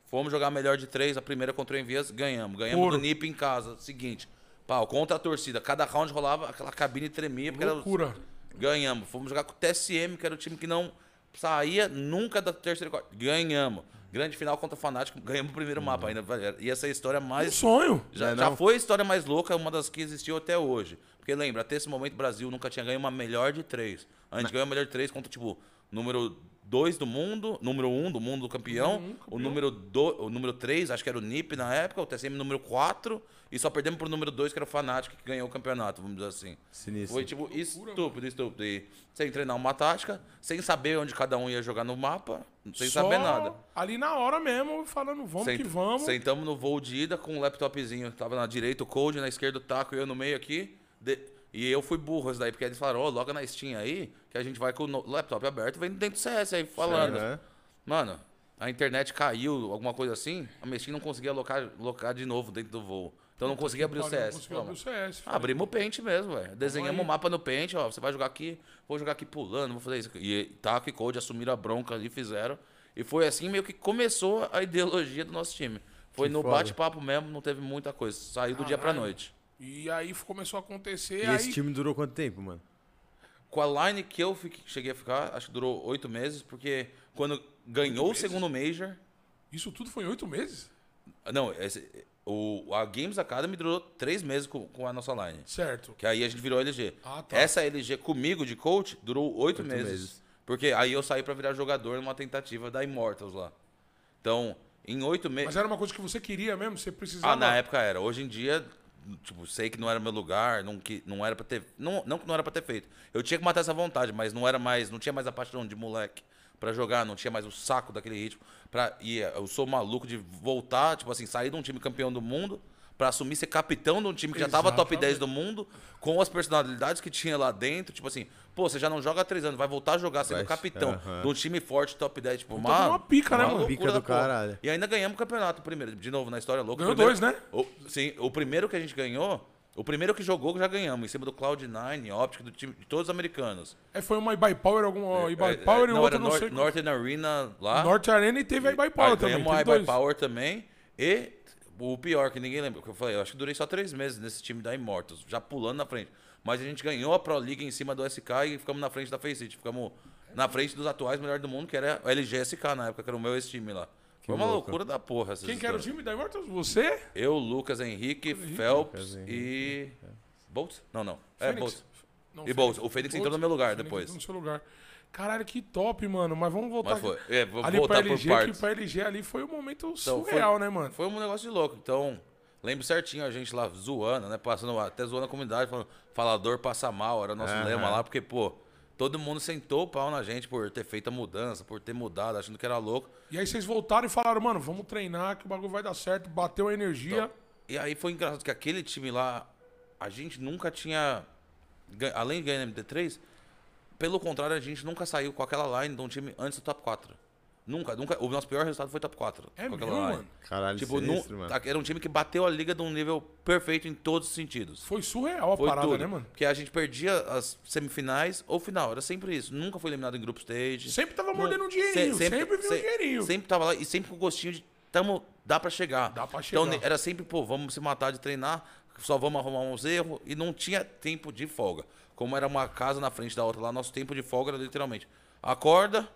Fomos jogar melhor de três, a primeira contra o Envias, ganhamos. Ganhamos Ouro. do Nip em casa. Seguinte, pau, contra a torcida. Cada round rolava, aquela cabine tremia. Porque era- Loucura. Ganhamos. Fomos jogar com o TSM, que era o time que não saía nunca da terceira e quarta. Ganhamos. Grande final contra o Fanático, ganhamos o primeiro mapa ainda. E essa é a história Um mais. sonho. Já, Não é já não? foi a história mais louca, uma das que existiu até hoje. Porque lembra, até esse momento o Brasil nunca tinha ganho uma melhor de três. A gente ganhou a melhor de três contra, tipo, número 2 do mundo, número 1 um do mundo do campeão, o número do, o número 3, acho que era o NIP na época, o TSM número 4, e só perdemos pro número 2, que era o Fnatic, que ganhou o campeonato, vamos dizer assim. Sinistro. Foi tipo estúpido, estúpido. E sem treinar uma tática, sem saber onde cada um ia jogar no mapa, sem Só saber nada. Ali na hora mesmo, falando, vamos Sent- que vamos. Sentamos no voo de ida com um laptopzinho. Tava na direita o Code, na esquerda o Taco e eu no meio aqui. De- E eu fui burro isso daí, porque eles falaram, ó, loga na Steam aí, que a gente vai com o laptop aberto, vem dentro do CS aí falando. É. Mano, a internet caiu, alguma coisa assim, a minha Steam não conseguia locar, locar de novo dentro do voo. Então não conseguia abrir o Não CS. conseguiu abrir o CS. Ah, Abrimos o Paint mesmo, velho. Desenhamos o aí. mapa no Paint, ó. Você vai jogar aqui, vou jogar aqui pulando, vou fazer isso. E Taco e Code assumiram a bronca ali, fizeram. E foi assim meio que começou a ideologia do nosso time. Foi Que no bate-papo mesmo, não teve muita coisa. Saiu do dia pra Caralho. noite. E aí começou a acontecer. E aí... esse time durou quanto tempo, mano? Com a line que eu fiquei- cheguei a ficar, acho que durou oito meses, porque quando ganhou o segundo Major. Isso tudo foi em oito meses? Não, esse- o, a Games Academy durou três meses com, com a nossa line. Certo. Que aí a gente virou LG. Ah, tá. Essa LG comigo de coach durou oito Oito meses, meses. Porque aí eu saí pra virar jogador numa tentativa da Immortals lá. Então, em oito meses. Mas era uma coisa que você queria mesmo? Você precisava? Ah, na época era. Hoje em dia, tipo, sei que não era meu lugar, não, que, não era pra ter. Não, não que não era pra ter feito. Eu tinha que matar essa vontade, mas não era mais. Não tinha mais a paixão de moleque pra jogar, não tinha mais o saco daquele ritmo. Pra, e eu sou maluco de voltar, tipo assim, sair de um time campeão do mundo pra assumir ser capitão de um time que já tava top 10 do mundo, com as personalidades que tinha lá dentro. Tipo assim, pô, você já não joga há três anos, vai voltar a jogar sendo Vai, capitão aham. de um time forte, top 10. Tipo, Puta, uma, uma pica, né, mano? loucura Pica do caralho. E ainda ganhamos o campeonato primeiro, de novo, na história louca. Ganhou primeiro- dois, né? o- sim, o primeiro que a gente ganhou, o primeiro que jogou já ganhamos, em cima do Cloud9, óptica do time de todos os americanos. É, foi uma Ibai Power, alguma Ibai É, Power é, e não, outro era não Nor- sei. Northern Arena lá. Norte Arena e teve a Ibai Power Aí também. ganhamos a dois. Power também. E o pior, que ninguém lembra, que eu falei, eu acho que durei só três meses nesse time da Immortals, já pulando na frente. Mas a gente ganhou a Pro League em cima do SK e ficamos na frente da Faceit. Ficamos na frente dos atuais melhores do mundo, que era o LGSK na época, que era o meu ex-time lá. Foi uma louco. loucura da porra. Quem que era o time da Immortals? Você? Eu, Lucas Henrique, Phelps e. Boltz? Não, não. É, Fênix? Boltz. Não, E Boltz. O Fênix entrou no meu lugar Fênix depois. entrou no seu lugar. Caralho, que top, mano. Mas vamos voltar Mas foi. É, ali voltar pra LG, que pra LG ali foi um momento Então, foi- surreal, né, mano? Foi um negócio de louco. Então, lembro certinho a gente lá zoando, né? Passando até zoando a comunidade, falando, falador passa mal, era o nosso lema lá, porque, pô, todo mundo sentou o pau na gente por ter feito a mudança, por ter mudado, achando que era louco. E aí vocês voltaram e falaram, mano, vamos treinar, que o bagulho vai dar certo. Bateu a energia. E aí foi engraçado que aquele time lá, a gente nunca tinha. Além de ganhar na MD3, pelo contrário, a gente nunca saiu com aquela line de um time antes do top 4. Nunca, nunca. O nosso pior resultado foi top 4. É com aquela mesmo, line. mano? Caralho, Tipo, sinistro, mano. era um time que bateu a liga de um nível perfeito em todos os sentidos. Foi surreal a Foi parada, tudo. né, mano? Porque a gente perdia as semifinais ou final. Era sempre isso. Nunca foi eliminado em group stage. Sempre tava Não- mordendo um dinheirinho. se- sempre, viu um se- dinheirinho. Sempre tava lá e sempre com gostinho de. Tamo, dá pra chegar. Dá pra Então chegar. era sempre, pô, vamos se matar de treinar, só vamos arrumar uns erros. E não tinha tempo de folga. Como era uma casa na frente da outra lá, nosso tempo de folga era literalmente. Acorda,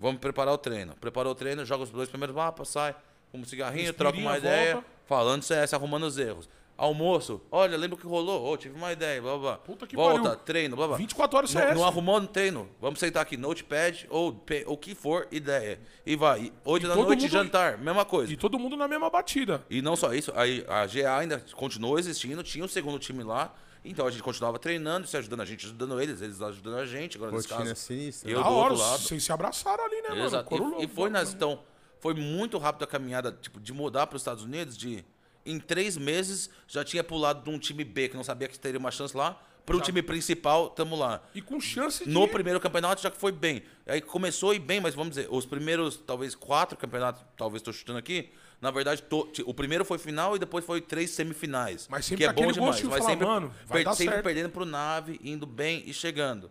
vamos preparar o treino. Preparou o treino, joga os dois primeiros mapas, sai, fuma um cigarrinho, troca uma Respirinha, ideia, volta. falando CS, arrumando os erros. Almoço, olha, lembra o que rolou? Ô, tive uma ideia, blá blá. blá. Puta que Volta, pariu. treino, blá blá. 24 horas Não, CS. não arrumou no treino. Vamos sentar aqui, notepad ou o que for, ideia. E vai. E hoje E da noite, mundo- jantar, mesma coisa. E todo mundo na mesma batida. E não só isso, aí a GA ainda continuou existindo, tinha o segundo time lá. Então a gente continuava treinando, se ajudando a gente, ajudando eles, eles ajudando a gente. Agora, nesse Rotina caso, sinistra. eu Da do hora, outro lado. vocês se abraçaram ali, né, mano? Exato. Coro E, louco, e foi mano. nas, então, foi muito rápido a caminhada, tipo, de mudar para os Estados Unidos, de em três meses já tinha pulado de um time B que não sabia que teria uma chance lá, para o time principal, tamo lá. E com chance de... No primeiro campeonato já que foi bem. Aí começou a ir bem, mas vamos dizer, os primeiros, talvez, quatro campeonatos, talvez estou chutando aqui, na verdade, to- o primeiro foi final e depois foi três semifinais. Mas sempre que é bom aquele demais. Mas falar, sempre, "Mano, vai dar sempre certo." perdendo pro nave, indo bem e chegando.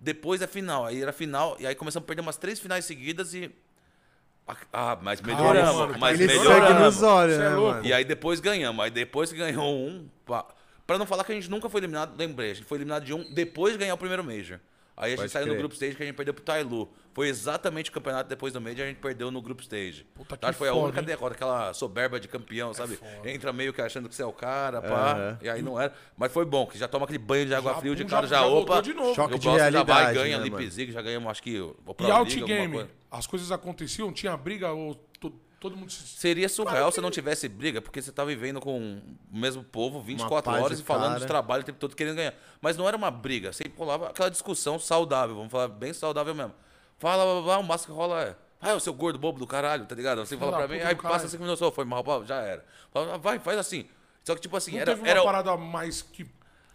Depois é final. Aí era final, e aí começamos a perder umas três finais seguidas e. Ah, mas melhoramos. mano, mas Ele segue melhoramos. nos olhos, Cê é né, mano? E aí depois ganhamos. Aí depois que ganhou um. pá. Pra não falar que a gente nunca foi eliminado, lembrei, a gente foi eliminado de um depois de ganhar o primeiro Major. Aí a gente Pode saiu no crer. Group Stage que a gente perdeu pro Tailu. Foi exatamente o campeonato depois do Major, a gente perdeu no Group Stage. Puta que Acho que foi a foda, única hein? derrota, aquela soberba de campeão, sabe? foda. Entra meio que achando que você é o cara, pá. Aham. E aí não era. Mas foi bom, que já toma aquele banho de água Já, fria de cara, já- já, opa. de novo. Choque o de próximo já vai, realidade, ganha né, Limp mano? Zig, já ganhamos, acho que. O E Pro outgame, coisa. as coisas aconteciam? Tinha briga ou to- todo mundo se... Seria surreal se não tivesse briga, porque você tá vivendo com o mesmo povo 24 paz horas e falando cara. de trabalho o tempo todo querendo ganhar. Mas não era uma briga, sempre rolava aquela discussão saudável, vamos falar bem saudável mesmo. Fala, blá, blá, blá, o máximo que rola é. Ah, o seu gordo bobo do caralho, tá ligado? Você fala da pra mim, aí passa cinco minutos, "Ô, foi mal, pá, já era. Fala, "Ah, vai, faz assim. Só que, tipo assim, Não era, teve uma era parada mais que...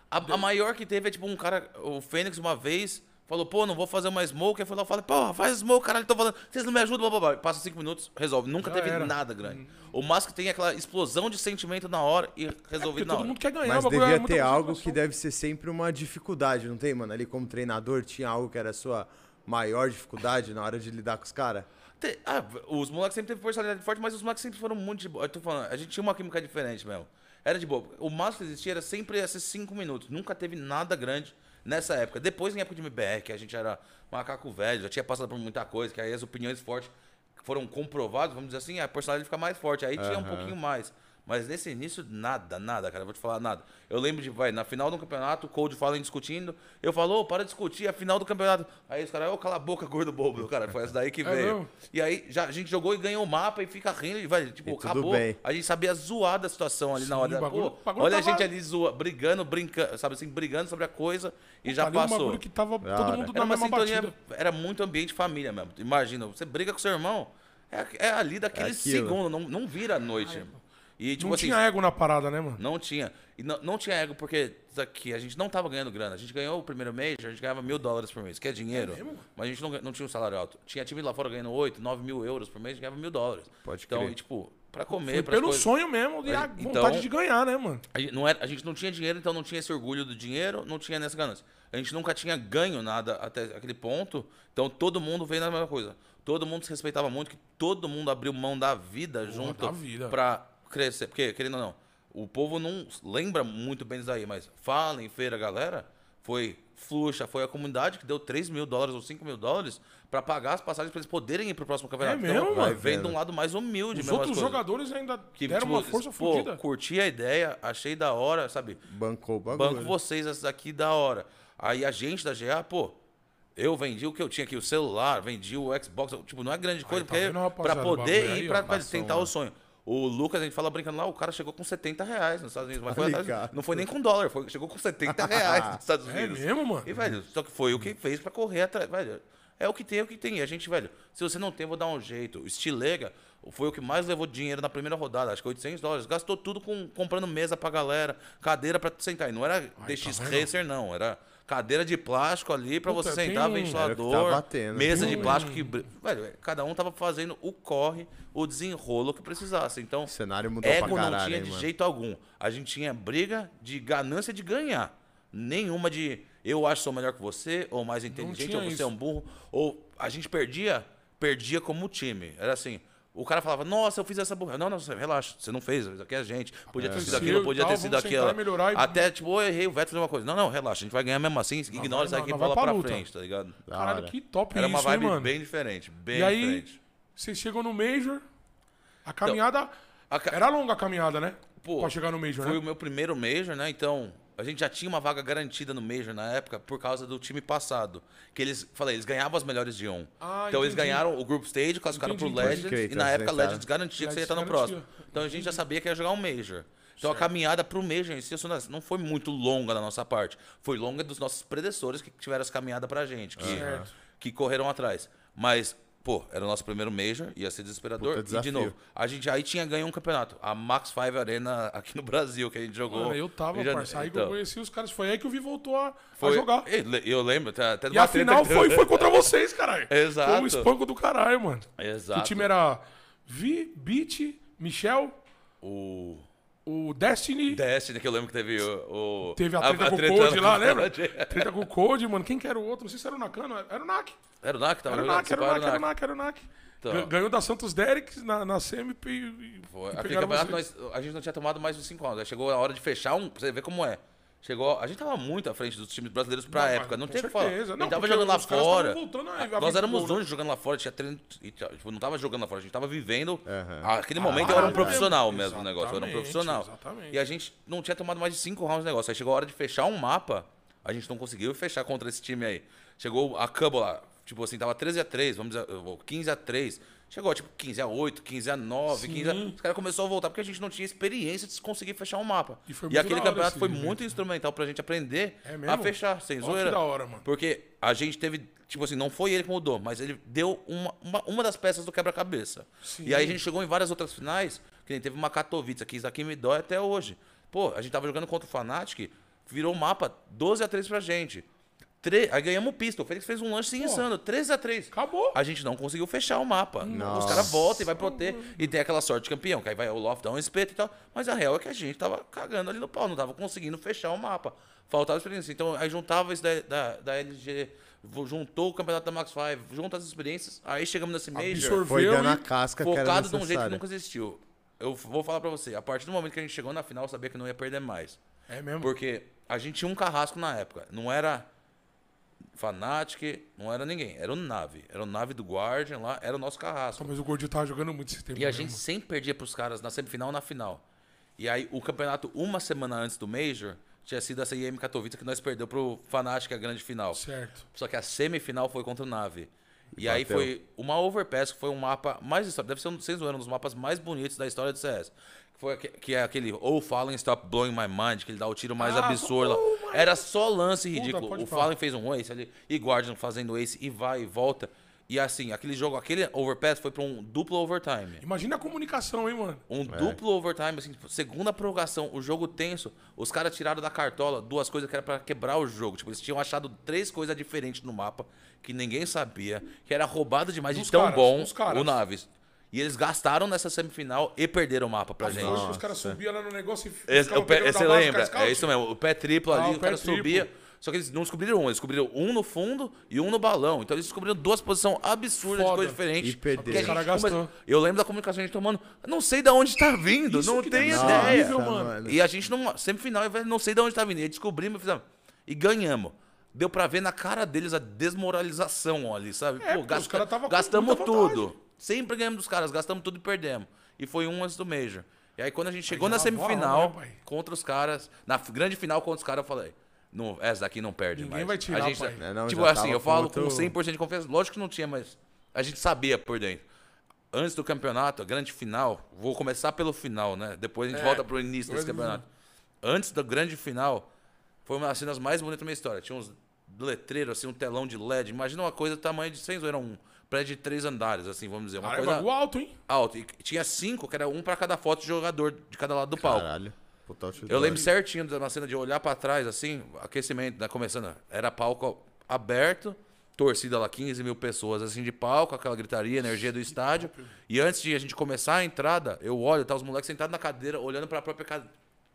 a, a maior que teve é tipo um cara, o Fênix uma vez, falou, pô, não vou fazer uma smoke. Aí foi lá e falei, pô, faz smoke, caralho, tô falando, vocês não me ajudam, blá, blá, blá. Passa cinco minutos, resolve. Nunca Já teve era. nada grande. O Mask tem aquela explosão de sentimento na hora e Porque resolvido na todo hora. mundo quer ganhar, Mas é devia muita ter algo que deve ser sempre uma dificuldade, não tem, mano? Ali como treinador, tinha algo que era a sua maior dificuldade na hora de lidar com os caras? Ah, os moleques sempre teve personalidade forte, mas os moleques sempre foram muito de boa. Eu tô falando, a gente tinha uma química diferente mesmo. Era de boa. O máximo que existia era sempre esses cinco minutos. Nunca teve nada grande nessa época. Depois, em época de MBR, que a gente era macaco velho, já tinha passado por muita coisa, que aí as opiniões fortes foram comprovadas, vamos dizer assim, a personalidade fica mais forte. Aí tinha um pouquinho mais. Mas nesse início, nada, nada, cara. Eu vou te falar nada. Eu lembro de, vai, na final do campeonato, o Cold Fallen discutindo. Eu falo, ô, para de discutir, é a final do campeonato. Aí os caras, ô, cala a boca, gordo bobo. Cara, foi essa daí que É veio. E aí já, a gente jogou e ganhou o mapa e fica rindo e vai, tipo, E acabou. bem. A gente sabia zoar da situação ali na Sim, hora. o bagulho- Pô, bagulho olha a tava- gente ali zoa, brigando, brincando, sabe assim, brigando sobre a coisa e já Ali um passou. bagulho que tava todo hora. mundo Era na uma mesma sintonia, batida. era muito ambiente família mesmo. Imagina, você briga com seu irmão, é, é ali daquele É segundo, não, não vira a noite. E, tipo não assim, tinha ego na parada, né, mano? não tinha. E não, não tinha ego porque aqui a gente não tava ganhando grana. A gente ganhou o primeiro mês, a gente ganhava mil dólares por mês, que é dinheiro. mesmo? mas a gente não, não tinha um salário alto. Tinha time lá fora ganhando 8, 9 mil euros por mês, a gente ganhava mil dólares. Pode Então, crer. e, tipo, pra comer, Foi pra pelo coisas. sonho mesmo e a Então- vontade de ganhar, né, mano? A gente, não era, a gente não tinha dinheiro, então não tinha esse orgulho do dinheiro, não tinha nessa ganância. A gente nunca tinha ganho nada até aquele ponto, então todo mundo veio na mesma coisa. Todo mundo se respeitava muito, que todo mundo abriu mão da vida junto da vida. pra crescer. Porque, querendo ou não, o povo não lembra muito bem disso aí, mas fala em feira, galera, foi Fluxa, foi a comunidade que deu 3 mil dólares ou 5 mil dólares pra pagar as passagens pra eles poderem ir pro próximo campeonato. É mesmo, então, mano? vem de um lado mais humilde. Os outros coisas. jogadores ainda que, deram tipo, uma força pô, fodida. curti a ideia, achei da hora, sabe? Bancou o bagulho. Banco vocês essas aqui da hora. Aí a gente da GA, pô, eu vendi o que eu tinha aqui, o celular, vendi o Xbox, tipo, não é grande coisa, tá porque o poder ir passou, tentar mano. o sonho. O Lucas, a gente fala brincando lá, o cara chegou com 70 reais nos Estados Unidos. Mas foi atrás- não foi nem com dólar, foi, chegou com 70 reais nos Estados [LAUGHS] É Unidos. mesmo, mano? E, velho, só que foi o que fez pra correr atrás, velho. É o que tem, é o que tem. E a gente, velho, se você não tem, eu vou dar um jeito. O Stilega foi o que mais levou dinheiro na primeira rodada, acho que 800 dólares. Gastou tudo com comprando mesa pra galera, cadeira pra sentar. E não era DX tá? Racer, não. Era cadeira de plástico ali pra Puta, você tem sentar, um- ventilador, Era o que tava tendo. mesa de Tem plástico que... br- Velho, cada um tava fazendo o corre, o desenrolo que precisasse. Então, O cenário mudou ego pra caralho, não tinha hein, de mano? jeito algum. A gente tinha briga de ganância de ganhar. Nenhuma de eu acho que sou melhor que você, ou mais inteligente, ou você isso. é um burro. Ou a gente perdia, perdia como time. Era assim. O cara falava, nossa, eu fiz essa burra. Não, não, você, relaxa, você não fez, isso aqui é a gente. Podia ter sido Aconteceu aquilo, podia tal, ter sido vamos sentar aquilo. e Até, tipo, eu errei, o Veto fez uma coisa. Não, não, relaxa, a gente vai ganhar mesmo assim, ignora vai- isso aqui e bola pra pra frente, tá ligado? Caralho, que top Era uma isso, hein, vibe mano? bem diferente, bem E aí, diferente. vocês chegam no Major, a caminhada... a ca- Era longa a caminhada, né? Pô, pra chegar no Major, Foi né? o meu primeiro Major, né? Então, a gente já tinha uma vaga garantida no Major na época por causa do time passado. Que eles, falei, eles ganhavam as melhores de um. Ah, então eles entendi. ganharam o Group Stage, classificaram pro Entendi, entendi. Legends. Crer, e na então, época Legends garantia que você ia estar no próximo. Então a gente já sabia que ia jogar um Major. Então a caminhada pro Major em si não- não foi muito longa da nossa parte. Foi longa dos nossos predecessores que tiveram essa caminhada pra gente. Que, Certo. que correram atrás. Mas, pô, era o nosso primeiro Major, ia ser desesperador. Puta E de novo, a gente aí tinha ganho um campeonato. A Max 5 Arena [LAUGHS] aqui no Brasil, que a gente jogou. Mano, eu tava, parça. Aí que então, eu conheci os caras. Foi aí que o Vi voltou a, a foi- jogar. Eu, le- eu lembro, até E a final que- foi, foi contra [LAUGHS] vocês, caralho. Exato. Foi um espanco do caralho, mano. Exato. O time era Vi, Beat, Michel, O o Destiny. Destiny, que eu lembro que teve o. o- Teve a treta com o Code lá, lembra? Treta com o Code, mano. Quem que era o outro? Não sei se era o Nakano. Era o Nak. Era o NAC tava Era o? Nak, era o Nak, era o NAC. Nak, era o Nak. Então. Gan- Ganhou da Santos Derek na, na semi e, e Foi. e Aquele campeonato nós, a gente não tinha tomado mais de 5 anos. Aí chegou a hora de fechar um. Pra você ver como é. Chegou, a gente tava muito à frente dos times brasileiros pra Não, época. Não com tem o que falar. certeza. A Não, gente tava jogando lá fora. a- a Nós éramos né? dois jogando lá fora. Tinha treino, e, tipo, não tava jogando lá fora, a gente tava vivendo. Aham. Aquele momento Ah, eu era um é profissional mesmo. mesmo o negócio. Eu era um profissional. exatamente. E a gente não tinha tomado mais de cinco rounds do negócio. Aí chegou a hora de fechar um mapa. A gente não conseguiu fechar contra esse time aí. Chegou a Cabo lá. Tipo assim, tava 13 a 3 vamos dizer, ou 15 a 3 Chegou, tipo, 15 a 8 15 a 9 15 a... Os caras começaram a voltar porque a gente não tinha experiência de conseguir fechar um mapa. E E, aquele campeonato foi evento. muito instrumental pra gente aprender É a fechar, sem que zoeira. da hora, mano. Porque a gente teve, tipo assim, não foi ele que mudou, mas ele deu uma, uma, uma das peças do quebra-cabeça. E aí a gente chegou em várias outras finais, que nem teve uma Katowice aqui, isso aqui me dói até hoje. Pô, a gente tava jogando contra o Fnatic, virou o mapa 12 a 3 pra gente. Tre... Aí ganhamos o pistol. O Félix fez um lance insano, 13 a 3 Acabou. A gente não conseguiu fechar o mapa. Os Nossa. caras voltam e vai pro T. E tem aquela sorte de campeão, que aí vai o Loft dar um espeto e tal. Mas a real é que a gente tava cagando ali no pau, não tava conseguindo fechar o mapa. Faltava experiência. Então aí juntava isso da, da, da LG, juntou o campeonato da Max 5, junta as experiências. Aí chegamos nesse Major Absorveu. Foi dando a e casca que era focado de um jeito que nunca existiu. Eu vou falar pra você, a partir do momento que a gente chegou na final, eu sabia que não ia perder mais. É mesmo. Porque a gente tinha um carrasco na época. Não era Fnatic, não era ninguém. Era o Nave. Era o Nave do Guardian lá, era o nosso carrasco. Mas o Gordinho tava jogando muito esse tempo. E a mesmo. gente sempre perdia pros caras na semifinal e na final. E aí, o campeonato, uma semana antes do Major, tinha sido essa IM Katowice que nós perdeu pro Fnatic, a grande final. Certo. Só que a semifinal foi contra o Nave. E aí foi uma Overpass, que foi um mapa mais histórico. Deve ser um, sem zoeira, um dos mapas mais bonitos da história do CS. Que, foi, que é aquele Oh Fallen Stop Blowing My Mind, que ele dá o tiro mais Ah, absurdo. oh Era só lance ridículo. pode o falar. Fallen fez um ace ali, e Guardian fazendo ace, e vai e volta. E assim, aquele jogo, aquele overpass foi pra um duplo overtime. Imagina a comunicação, hein, mano? Um duplo overtime, assim, tipo, segunda prorrogação, o jogo tenso. Os caras tiraram da cartola duas coisas que era pra quebrar o jogo. Tipo, eles tinham achado três coisas diferentes no mapa que ninguém sabia, que era roubado demais Dos de tão caras, bom o Naves. E eles gastaram nessa semifinal e perderam o mapa pra gente. Hoje os caras subiam lá no negócio e Esse, o pé, você lembra? É isso mesmo. O pé triplo Ah, ali, o o pé cara triplo. subia. Só que eles não descobriram um, eles descobriram um no fundo e um no balão. Então eles descobriram duas posições absurdas Foda. de coisa diferente. E perderam. O cara gente come- gastou. Eu lembro da comunicação a gente tomando. "Eu Não sei de onde tá vindo, Isso não ser ideia. horrível, mano. E a gente não. Semifinal, não sei de onde tá vindo. E aí descobrimos fizemos, e ganhamos. Deu pra ver na cara deles a desmoralização ali, sabe? É, porque os caras tava com gastamos tudo. Sempre ganhamos dos caras, gastamos tudo e perdemos. E foi um antes do Major. E aí quando a gente chegou já na semifinal, alma, né, contra os caras, na grande final contra os caras, eu falei, não, essa daqui não perde Ninguém mais. vai tirar, a gente, pai. É, não, tipo assim, eu falo com com outro- 100% de confiança. Lógico que não tinha, mas a gente sabia por dentro. Antes do campeonato, a grande final, vou começar pelo final, né? Depois a gente É, volta pro início desse campeonato. Antes da grande final, foi uma das cenas mais bonitas da minha história. Tinha uns letreiros, assim, um telão de LED. Imagina uma coisa do tamanho de, sem zoeira, um prédio de três andares, assim, vamos dizer. Uma Cara, é coisa alto, hein? alta. E tinha cinco, que era um pra cada foto de jogador de cada lado do palco. Caralho. Puta outdoor. Eu lembro certinho de uma cena de olhar pra trás, assim, aquecimento, né, começando. Era palco aberto, torcida lá, 15 mil pessoas, assim, de palco, aquela gritaria, energia do estádio. E antes de a gente começar a entrada, eu olho, tá os moleques sentados na cadeira, olhando pra própria, ca-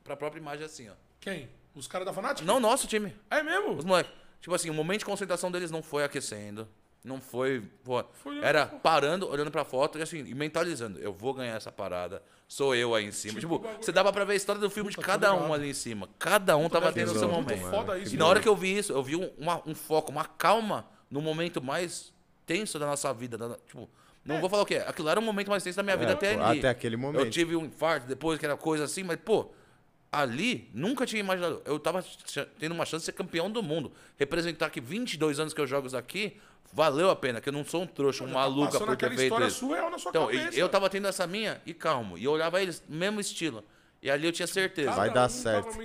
pra própria imagem, assim, ó. Quem? Os caras da Fnatic? Não nosso time, É mesmo? os moleques. Tipo assim, o momento de concentração deles não foi aquecendo. Não foi, pô, Foi- era parando, olhando pra foto e assim, e mentalizando, eu vou ganhar essa parada, sou eu aí em cima. Tipo, Tipo, o você dava pra ver a história do filme de Puta, cada tô um ali em cima. Cada um tava deve tendo o seu momento. foda isso, E na hora que eu vi isso, eu vi um, uma- um foco, uma calma no momento mais tenso da nossa vida. da- tipo, não vou falar o que é. Aquilo era um momento mais tenso da minha vida até pô, ali. até aquele momento. Eu tive um infarto depois, que era coisa assim, mas, pô, ali nunca tinha imaginado. Eu tava tendo uma chance de ser campeão do mundo. Representar que 22 anos que eu jogo isso aqui, valeu a pena, que eu não sou um trouxa, um maluca Passando por ter aquela feito história isso. surreal na sua Então, cabeça. eu tava tendo essa minha e calmo. E eu olhava eles, mesmo estilo. E ali eu tinha certeza. Vai dar um certo.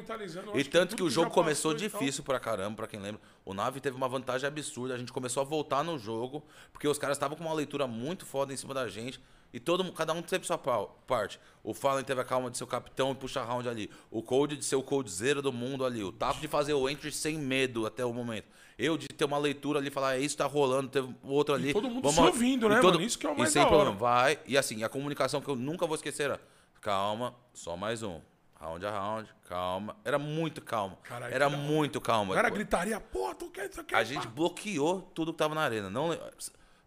E tanto tudo que o jogo começou difícil pra caramba, pra quem lembra. O Nave teve uma vantagem absurda. A gente começou a voltar no jogo, porque os caras estavam com uma leitura muito foda em cima da gente. E todo, cada um teve sua parte. O Fallen teve a calma de ser o capitão e puxar round ali. O Cold de ser o coldzera do mundo ali. O Taco de fazer o entry sem medo até o momento. Eu de ter uma leitura ali e falar, é isso tá rolando, teve o outro ali. todo mundo vamos se ouvindo, E né, mano? Isso que é o e mais sem da hora. problema, vai. E assim, a comunicação que eu nunca vou esquecer era, calma, só mais um. Round a round, calma. Era muito calmo. Caralho, era hora. muito calmo. Não era gritaria, pô, tu quer, tu quer. A gente bloqueou tudo que tava na arena. Não,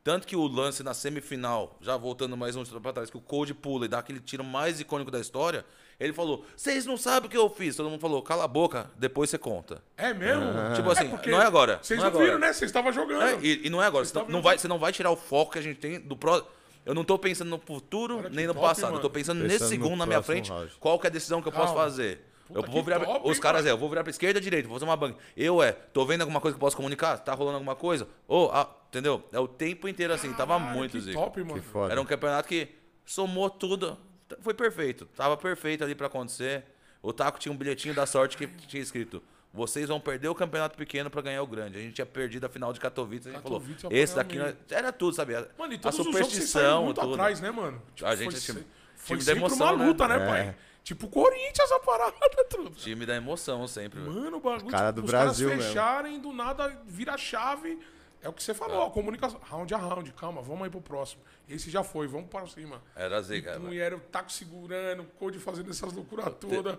tanto que o lance na semifinal, já voltando mais um pra trás, que o Code pula e dá aquele tiro mais icônico da história, ele falou: Vocês não sabem o que eu fiz. Todo mundo falou: Cala a boca, depois você conta. É mesmo? Tipo assim, porque não é agora. Vocês não não, é viram, agora. né? Vocês estavam jogando. É, e, e não é agora. Você não, não vai, você não vai tirar o foco que a gente tem do pró. Eu não tô pensando no futuro que nem no top, passado. mano. Eu tô pensando, Pensando nesse segundo na minha próximo frente. round. Qual que é a decisão que eu posso Calma. fazer? Puta, eu vou virar. top, os caras é, eu vou virar pra esquerda, direita, vou fazer uma banca. Eu é, tô vendo alguma coisa que eu posso comunicar? Tá rolando alguma coisa? Ou, ah, entendeu? É o tempo inteiro assim, tava Caralho, muito que zica. top, mano. Que foda. Era um campeonato que somou tudo. Foi perfeito. Tava perfeito ali pra acontecer. O Taco tinha um bilhetinho da sorte que tinha escrito: Vocês vão perder o campeonato pequeno pra ganhar o grande. A gente tinha perdido a final de Katowice. A gente Katowice falou: Esse daqui mesmo. nós- era tudo, sabia? Mano, e a todos os jogos vocês saíram superstição, muito tudo. atrás, né, mano? A gente foi, é time- foi time da sempre emoção, uma né? luta, né, É. pai? Tipo Corinthians a parada, [LAUGHS] truta. Time da emoção sempre. Mano, o bagulho. Cara tipo, do os Brasil caras mesmo. fecharem, do nada vira a chave. É o que você falou, a comunicação. Round a round, calma, vamos aí pro próximo. Esse já foi, vamos para cima. Era zica. velho. Mulher, o taco segurando, o Code fazendo essas loucuras todas.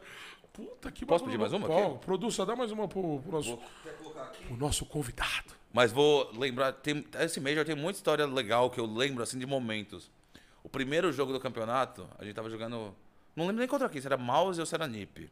Puta, que Posso pedir mais uma aqui? Ó, Produça, dá mais uma pro, pro nosso, pro nosso convidado. Mas vou lembrar, tem, esse Major tem muita história legal que eu lembro, assim, de momentos. O primeiro jogo do campeonato, a gente tava jogando. Não lembro nem contra quem, se era Mouse ou se era Nip.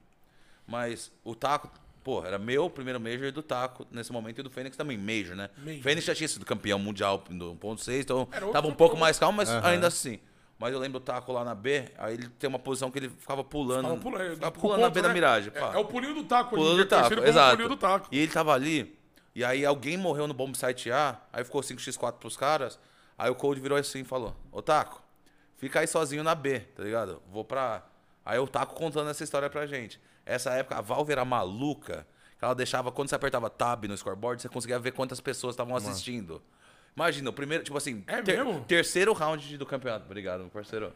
Mas o Taco, pô, era meu primeiro Major e do Taco nesse momento e do Fênix também, Major, né? Major. Fênix já tinha sido campeão mundial do 1.6, então tava um pouco mais calmo, mas ainda assim. Mas eu lembro do Taco lá na B, aí ele tem uma posição que ele ficava pulando. Tava pulando, ficava pulando na B da né? miragem. É, pá. é o pulinho do taco, Pulando ele do taco, conhecido como exato. pulinho do taco. E ele tava ali, e aí alguém morreu no bomb site A, aí ficou 5x4 pros caras, aí o Cold virou assim e falou, ô Taco, fica aí sozinho na B, tá ligado? Vou pra... Aí o Taco contando essa história pra gente. Essa época a Valve era maluca, que ela deixava, quando você apertava tab no scoreboard, você conseguia ver quantas pessoas estavam assistindo. Imagina, o primeiro, tipo assim, É mesmo? terceiro round do campeonato. Obrigado, meu parceiro.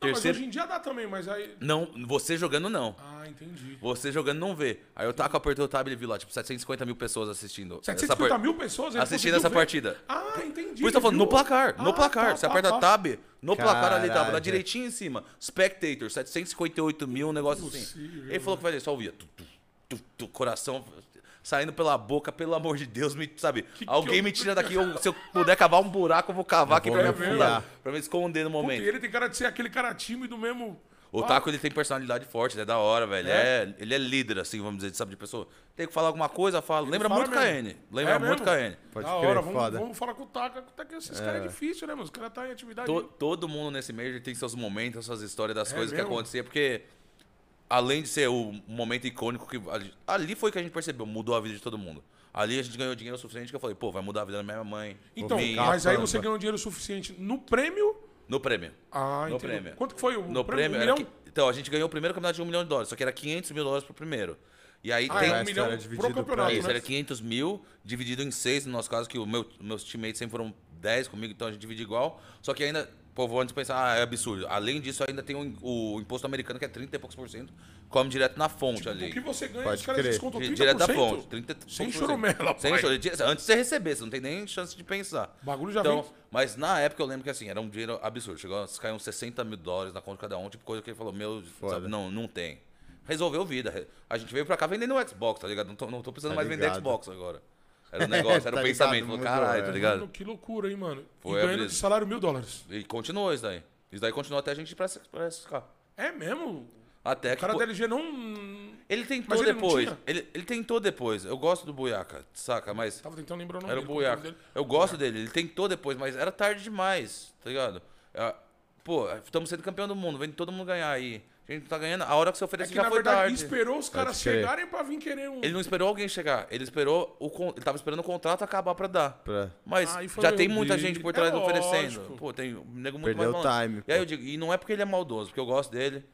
Não, mas Terceiro. hoje em dia dá também, mas aí. Não, você jogando não. Ah, entendi. Você jogando não vê. Aí o Taco apertou o tab e ele viu lá, tipo, 750 mil pessoas assistindo. essa 750 par- mil pessoas ele Assistindo essa ver. partida. Ah, entendi. Por isso eu tô falando, no placar, no Ah, placar. tá, você tá, aperta tá. tab, no placar ali tava, lá Caralho. direitinho em cima. Spectator, 758 mil, um negócio assim. Possível, Ele falou que vai só ouvia. Tu, tu, tu, tu, coração saindo pela boca, pelo amor de Deus, me, sabe? alguém que eu- me tira daqui. eu- [LAUGHS] se eu puder cavar um buraco, eu vou cavar aqui vou pra me afundar. Pra me esconder no Puta, momento. e ele tem cara de ser aquele cara tímido mesmo. O Ah, Taco, ele tem personalidade forte, ele é da hora, velho. É? É, ele é líder, assim, vamos dizer, sabe, de pessoa. Tem que falar alguma coisa, fala. Lembra fala muito mesmo. KN. Lembra É muito mesmo? KN. Pode da crer, hora, vamos, foda. vamos falar com o Taka. Tá que esses caras é difícil, né, mano? Os caras tá em atividade. To- todo mundo nesse Major tem seus momentos, suas histórias das É coisas que mesmo? aconteciam, porque além de ser o momento icônico que. ali- foi que a gente percebeu, mudou a vida de todo mundo. Ali a gente ganhou dinheiro suficiente que eu falei, pô, vai mudar a vida da minha mãe. Então, minha, mas aí você ganhou dinheiro suficiente no prêmio. No prêmio. Ah, No entendeu. prêmio. Quanto que foi o No prêmio, Um era milhão? qui- Então, a gente ganhou o primeiro campeonato de um milhão de dólares, só que era 500 mil dólares pro primeiro. E aí Ah, tem. é um milhão história pro dividido pra campeonato, Isso, né? era 500 mil, dividido em seis, no nosso caso, que o meu, meus teammates sempre foram 10 comigo, então a gente divide igual. Só que ainda, pô, vou antes pensar, ah, é absurdo. Além disso, ainda tem o, o imposto americano, que é 30 e poucos por cento, come direto na fonte ali. O que você ganha, Pode os caras descontam Di- 30%. Direto da fonte. 30 e Sem choromela, Sem pai. choromela. Antes de você receber, você não tem nem chance de pensar. O bagulho já então, vem- Mas na época eu lembro que assim, era um dinheiro absurdo. Chegou, a cair uns 60 mil dólares na conta de cada um, tipo coisa que ele falou, meu, sabe, não, não tem. Resolveu vida. A gente veio pra cá vendendo o Xbox, tá ligado? Não tô, não tô precisando Tá mais vender ligado. Xbox agora. Era o negócio, era Tá o ligado, pensamento. Falou, mudou, caralho, é. tá ligado? Mano, que loucura, hein, mano. Foi e ganhando de salário mil dólares. E continuou isso daí. Isso daí continuou até a gente ir pra, SK. É mesmo? Até O que. cara da LG não... Ele tentou Mas ele depois. Ele, ele tentou depois. Eu gosto do Buiaca, saca? Mas. Tava tentando lembrar o nome Era o dele, qual é o Buiaca. Eu gosto dele, ele tentou depois, mas era tarde demais, tá ligado? É, Pô, estamos sendo campeão do mundo, vem todo mundo ganhar aí. A gente não tá ganhando, a hora que você É oferece que, já na foi verdade, tarde. esperou os caras chegarem pra vir querer um... Ele não esperou alguém chegar, ele esperou o con- ele tava esperando o contrato acabar pra dar. Pra... Mas foi já tem muita gente por É trás oferecendo. lógico. Pô, tem um nego muito Perdeu mais o time, E aí eu digo, e não é porque ele é maldoso, porque eu gosto dele.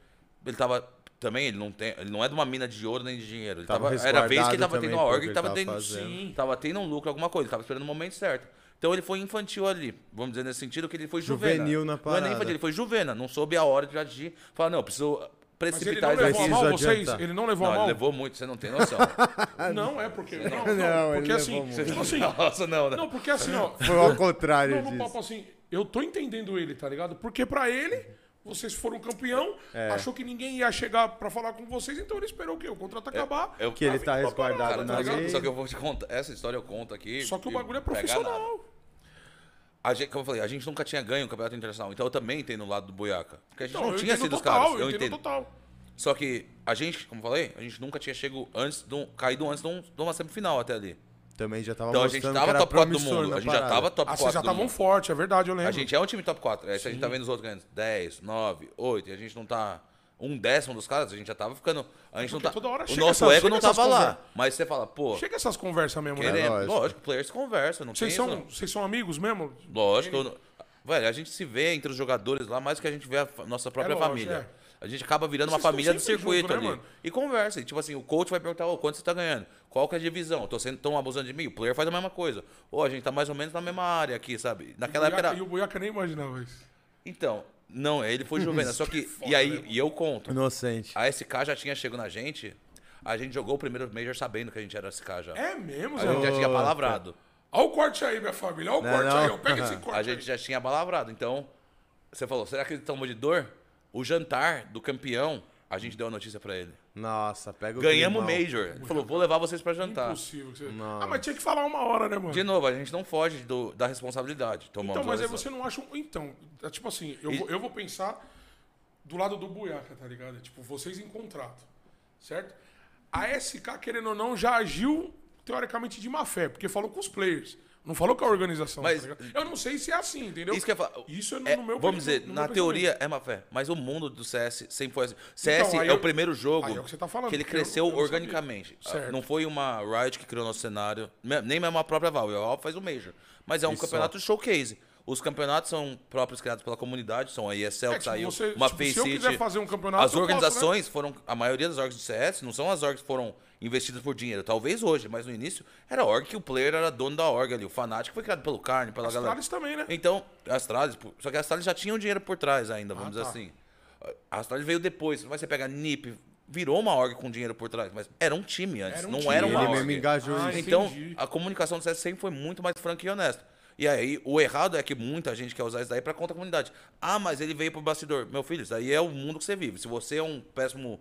Ele tava também, ele não tem, ele não é de uma mina de ouro nem de dinheiro. Ele Tava tava, era a vez que ele tava tendo uma org e ele tava tava tendo, fazendo. sim, tava tendo um lucro, alguma coisa, ele tava esperando o momento certo. Então ele foi infantil ali, vamos dizer nesse sentido que ele foi juvena. Juvenil na Não é nem parada. infantil, ele foi juvena, não soube a hora de agir. Falar, não, eu preciso Mas ele precipitar não levou a mal vocês? Ele não levou Não, a ele mal? levou muito, você não tem noção. [LAUGHS] Não, é porque... Não, não, Não, porque assim... levou muito. Tipo assim... Nossa, não, né? Não, porque assim, ó... [LAUGHS] Foi ao contrário Não, no papo assim, eu tô entendendo ele, tá ligado? Porque pra ele, vocês foram campeão, É. achou que ninguém ia chegar pra falar com vocês, então ele esperou o quê? O contrato acabar. eu- Que ele pra tá resguardado parada, na tá. Só que eu vou te contar, essa história eu conto aqui. Só que o bagulho é profissional. A gente, como eu falei, a gente nunca tinha ganho o campeonato internacional, então eu também entendo no lado do Boiaca. Porque a gente Então, não eu tinha sido os caras, eu entendo entendo. total. Só que a gente, como eu falei, a gente nunca tinha chego antes de um, caído antes de, um, de uma semifinal até ali. Também já tava Então a gente tava top 4 do mundo, a gente já tava top Ah, 4 vocês já estavam fortes, é verdade, eu lembro. A gente é um time top 4. Aí se a gente tá vendo os outros ganhando 10, 9, 8, e a gente não tá um décimo dos caras, a gente já tava ficando. A gente não Porque tá. toda hora o nosso essa- ego não tava lá. conversas. Mas você fala, pô, Chega essas conversas mesmo, né? querendo. lógico. Lógico, players conversam, não Vocês tem são, vocês são amigos mesmo? Lógico. eu não- Velho, a gente se vê entre os jogadores lá mais que a gente vê a nossa própria É lógico, família. é. A gente acaba virando uma Vocês família do circuito junto, né, ali. mano? E conversa. E, tipo assim, o coach vai perguntar, ô, quanto você tá ganhando? Qual que é a divisão? Tô sendo tão abusando de mim? O player faz a mesma coisa. Ô, a gente tá mais ou menos na mesma área aqui, sabe? Naquela época Buiaca- era... E o Buiaca nem imaginava isso. Então, não, ele foi [LAUGHS] juvena. só que... foda, E aí, né, e eu conto. Inocente. A SK já tinha chegado na gente. A gente jogou o primeiro Major sabendo que a gente era SK já. É mesmo, A gente já tinha palavrado. Olha o corte aí, minha família. Olha o Não, corte não. aí, ó. Pega esse [LAUGHS] corte A gente já tinha palavrado. Então, você falou, será que ele tomou de dor? O jantar do campeão, a gente deu a notícia pra ele. Nossa, pega o Ganhamos o. Major. Ele falou, vou levar vocês pra jantar. Impossível. que você- Ah, mas tinha que falar uma hora, né, mano? De novo, a gente não foge do- da responsabilidade. Tomamos Então, mas aí você não acha um... Então, é tipo assim, eu, E- vou, eu vou pensar do lado do Buiaca, tá ligado? É Tipo, vocês em contrato, certo? A SK, querendo ou não, já agiu, teoricamente, de má fé, porque falou com os players. Não falou com a organização, Mas- tá? Eu não sei se é assim, entendeu? Isso que eu falar. Isso é no, É, meu vamos dizer, na teoria é má fé, mas o mundo do CS sempre foi assim. CS Então, é eu- o primeiro jogo é o que tá falando, que ele eu- cresceu eu não sabia. organicamente. Ah, Certo. Não foi uma Riot que criou nosso cenário, nem mesmo a própria Valve. A Valve faz o Major. Mas é um só. campeonato showcase. Os campeonatos são próprios criados pela comunidade, são a ESL É, que tipo, saiu, você- uma tipo, Face se eu City. quiser fazer um campeonato, As eu posso, né? organizações foram. A maioria das orgs de CS não são as orgs que foram investidas por dinheiro. Talvez hoje, mas no início era a org que o player era dono da org ali. O Fnatic foi criado pelo Carne, pela galera. Astralis também, né? Então, a Astralis, só que a Astralis já tinha um dinheiro por trás ainda, vamos dizer tá. assim. A Astralis veio depois. Mas você pega a NiP, virou uma org com dinheiro por trás, mas era um time antes, Era um não time. era uma Ele org. mesmo engajou Ah. Então, Entendi. a comunicação do CS sempre foi muito mais franca e honesta. E aí, o errado é que muita gente quer usar isso daí pra contra a comunidade. Ah, mas ele veio pro bastidor. Meu filho, isso aí é o mundo que você vive. Se você é um péssimo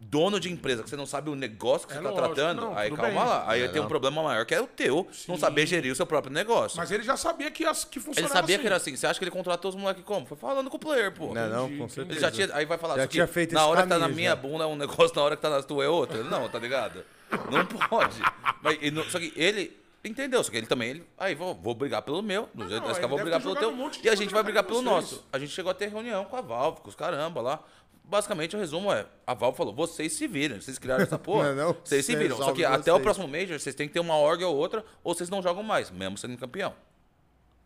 dono de empresa, que você não sabe o negócio que É você tá lógico, tratando, não, aí calma bem. lá. Aí É, tem um não. problema maior que é o teu, não saber gerir o seu próprio negócio. Mas ele já sabia que, as, que ele funcionava sabia assim. que era assim. Você acha que ele contratou os moleques como? Foi falando com o player, pô. Não, não, com certeza. Ele já tinha. Aí vai falar Já tinha feito Na hora que tá na minha já. bunda é um negócio, na hora que tá na tua é outra. Não, tá ligado? Não [LAUGHS] pode. Mas, e não- só que ele entendeu, só que ele também. Ele, aí vou, vou brigar pelo meu, do jeito não, que eu ele vou brigar pelo teu. um e a gente vai brigar pelo vocês. nosso. A gente chegou a ter reunião com a Valve, com os caramba lá. Basicamente, o resumo é: a Valve falou, vocês se viram, vocês criaram essa [LAUGHS] porra. Não, não, vocês se viram. Só que até o vocês. próximo Major, vocês têm que ter uma org ou outra, ou vocês não jogam mais, mesmo sendo campeão.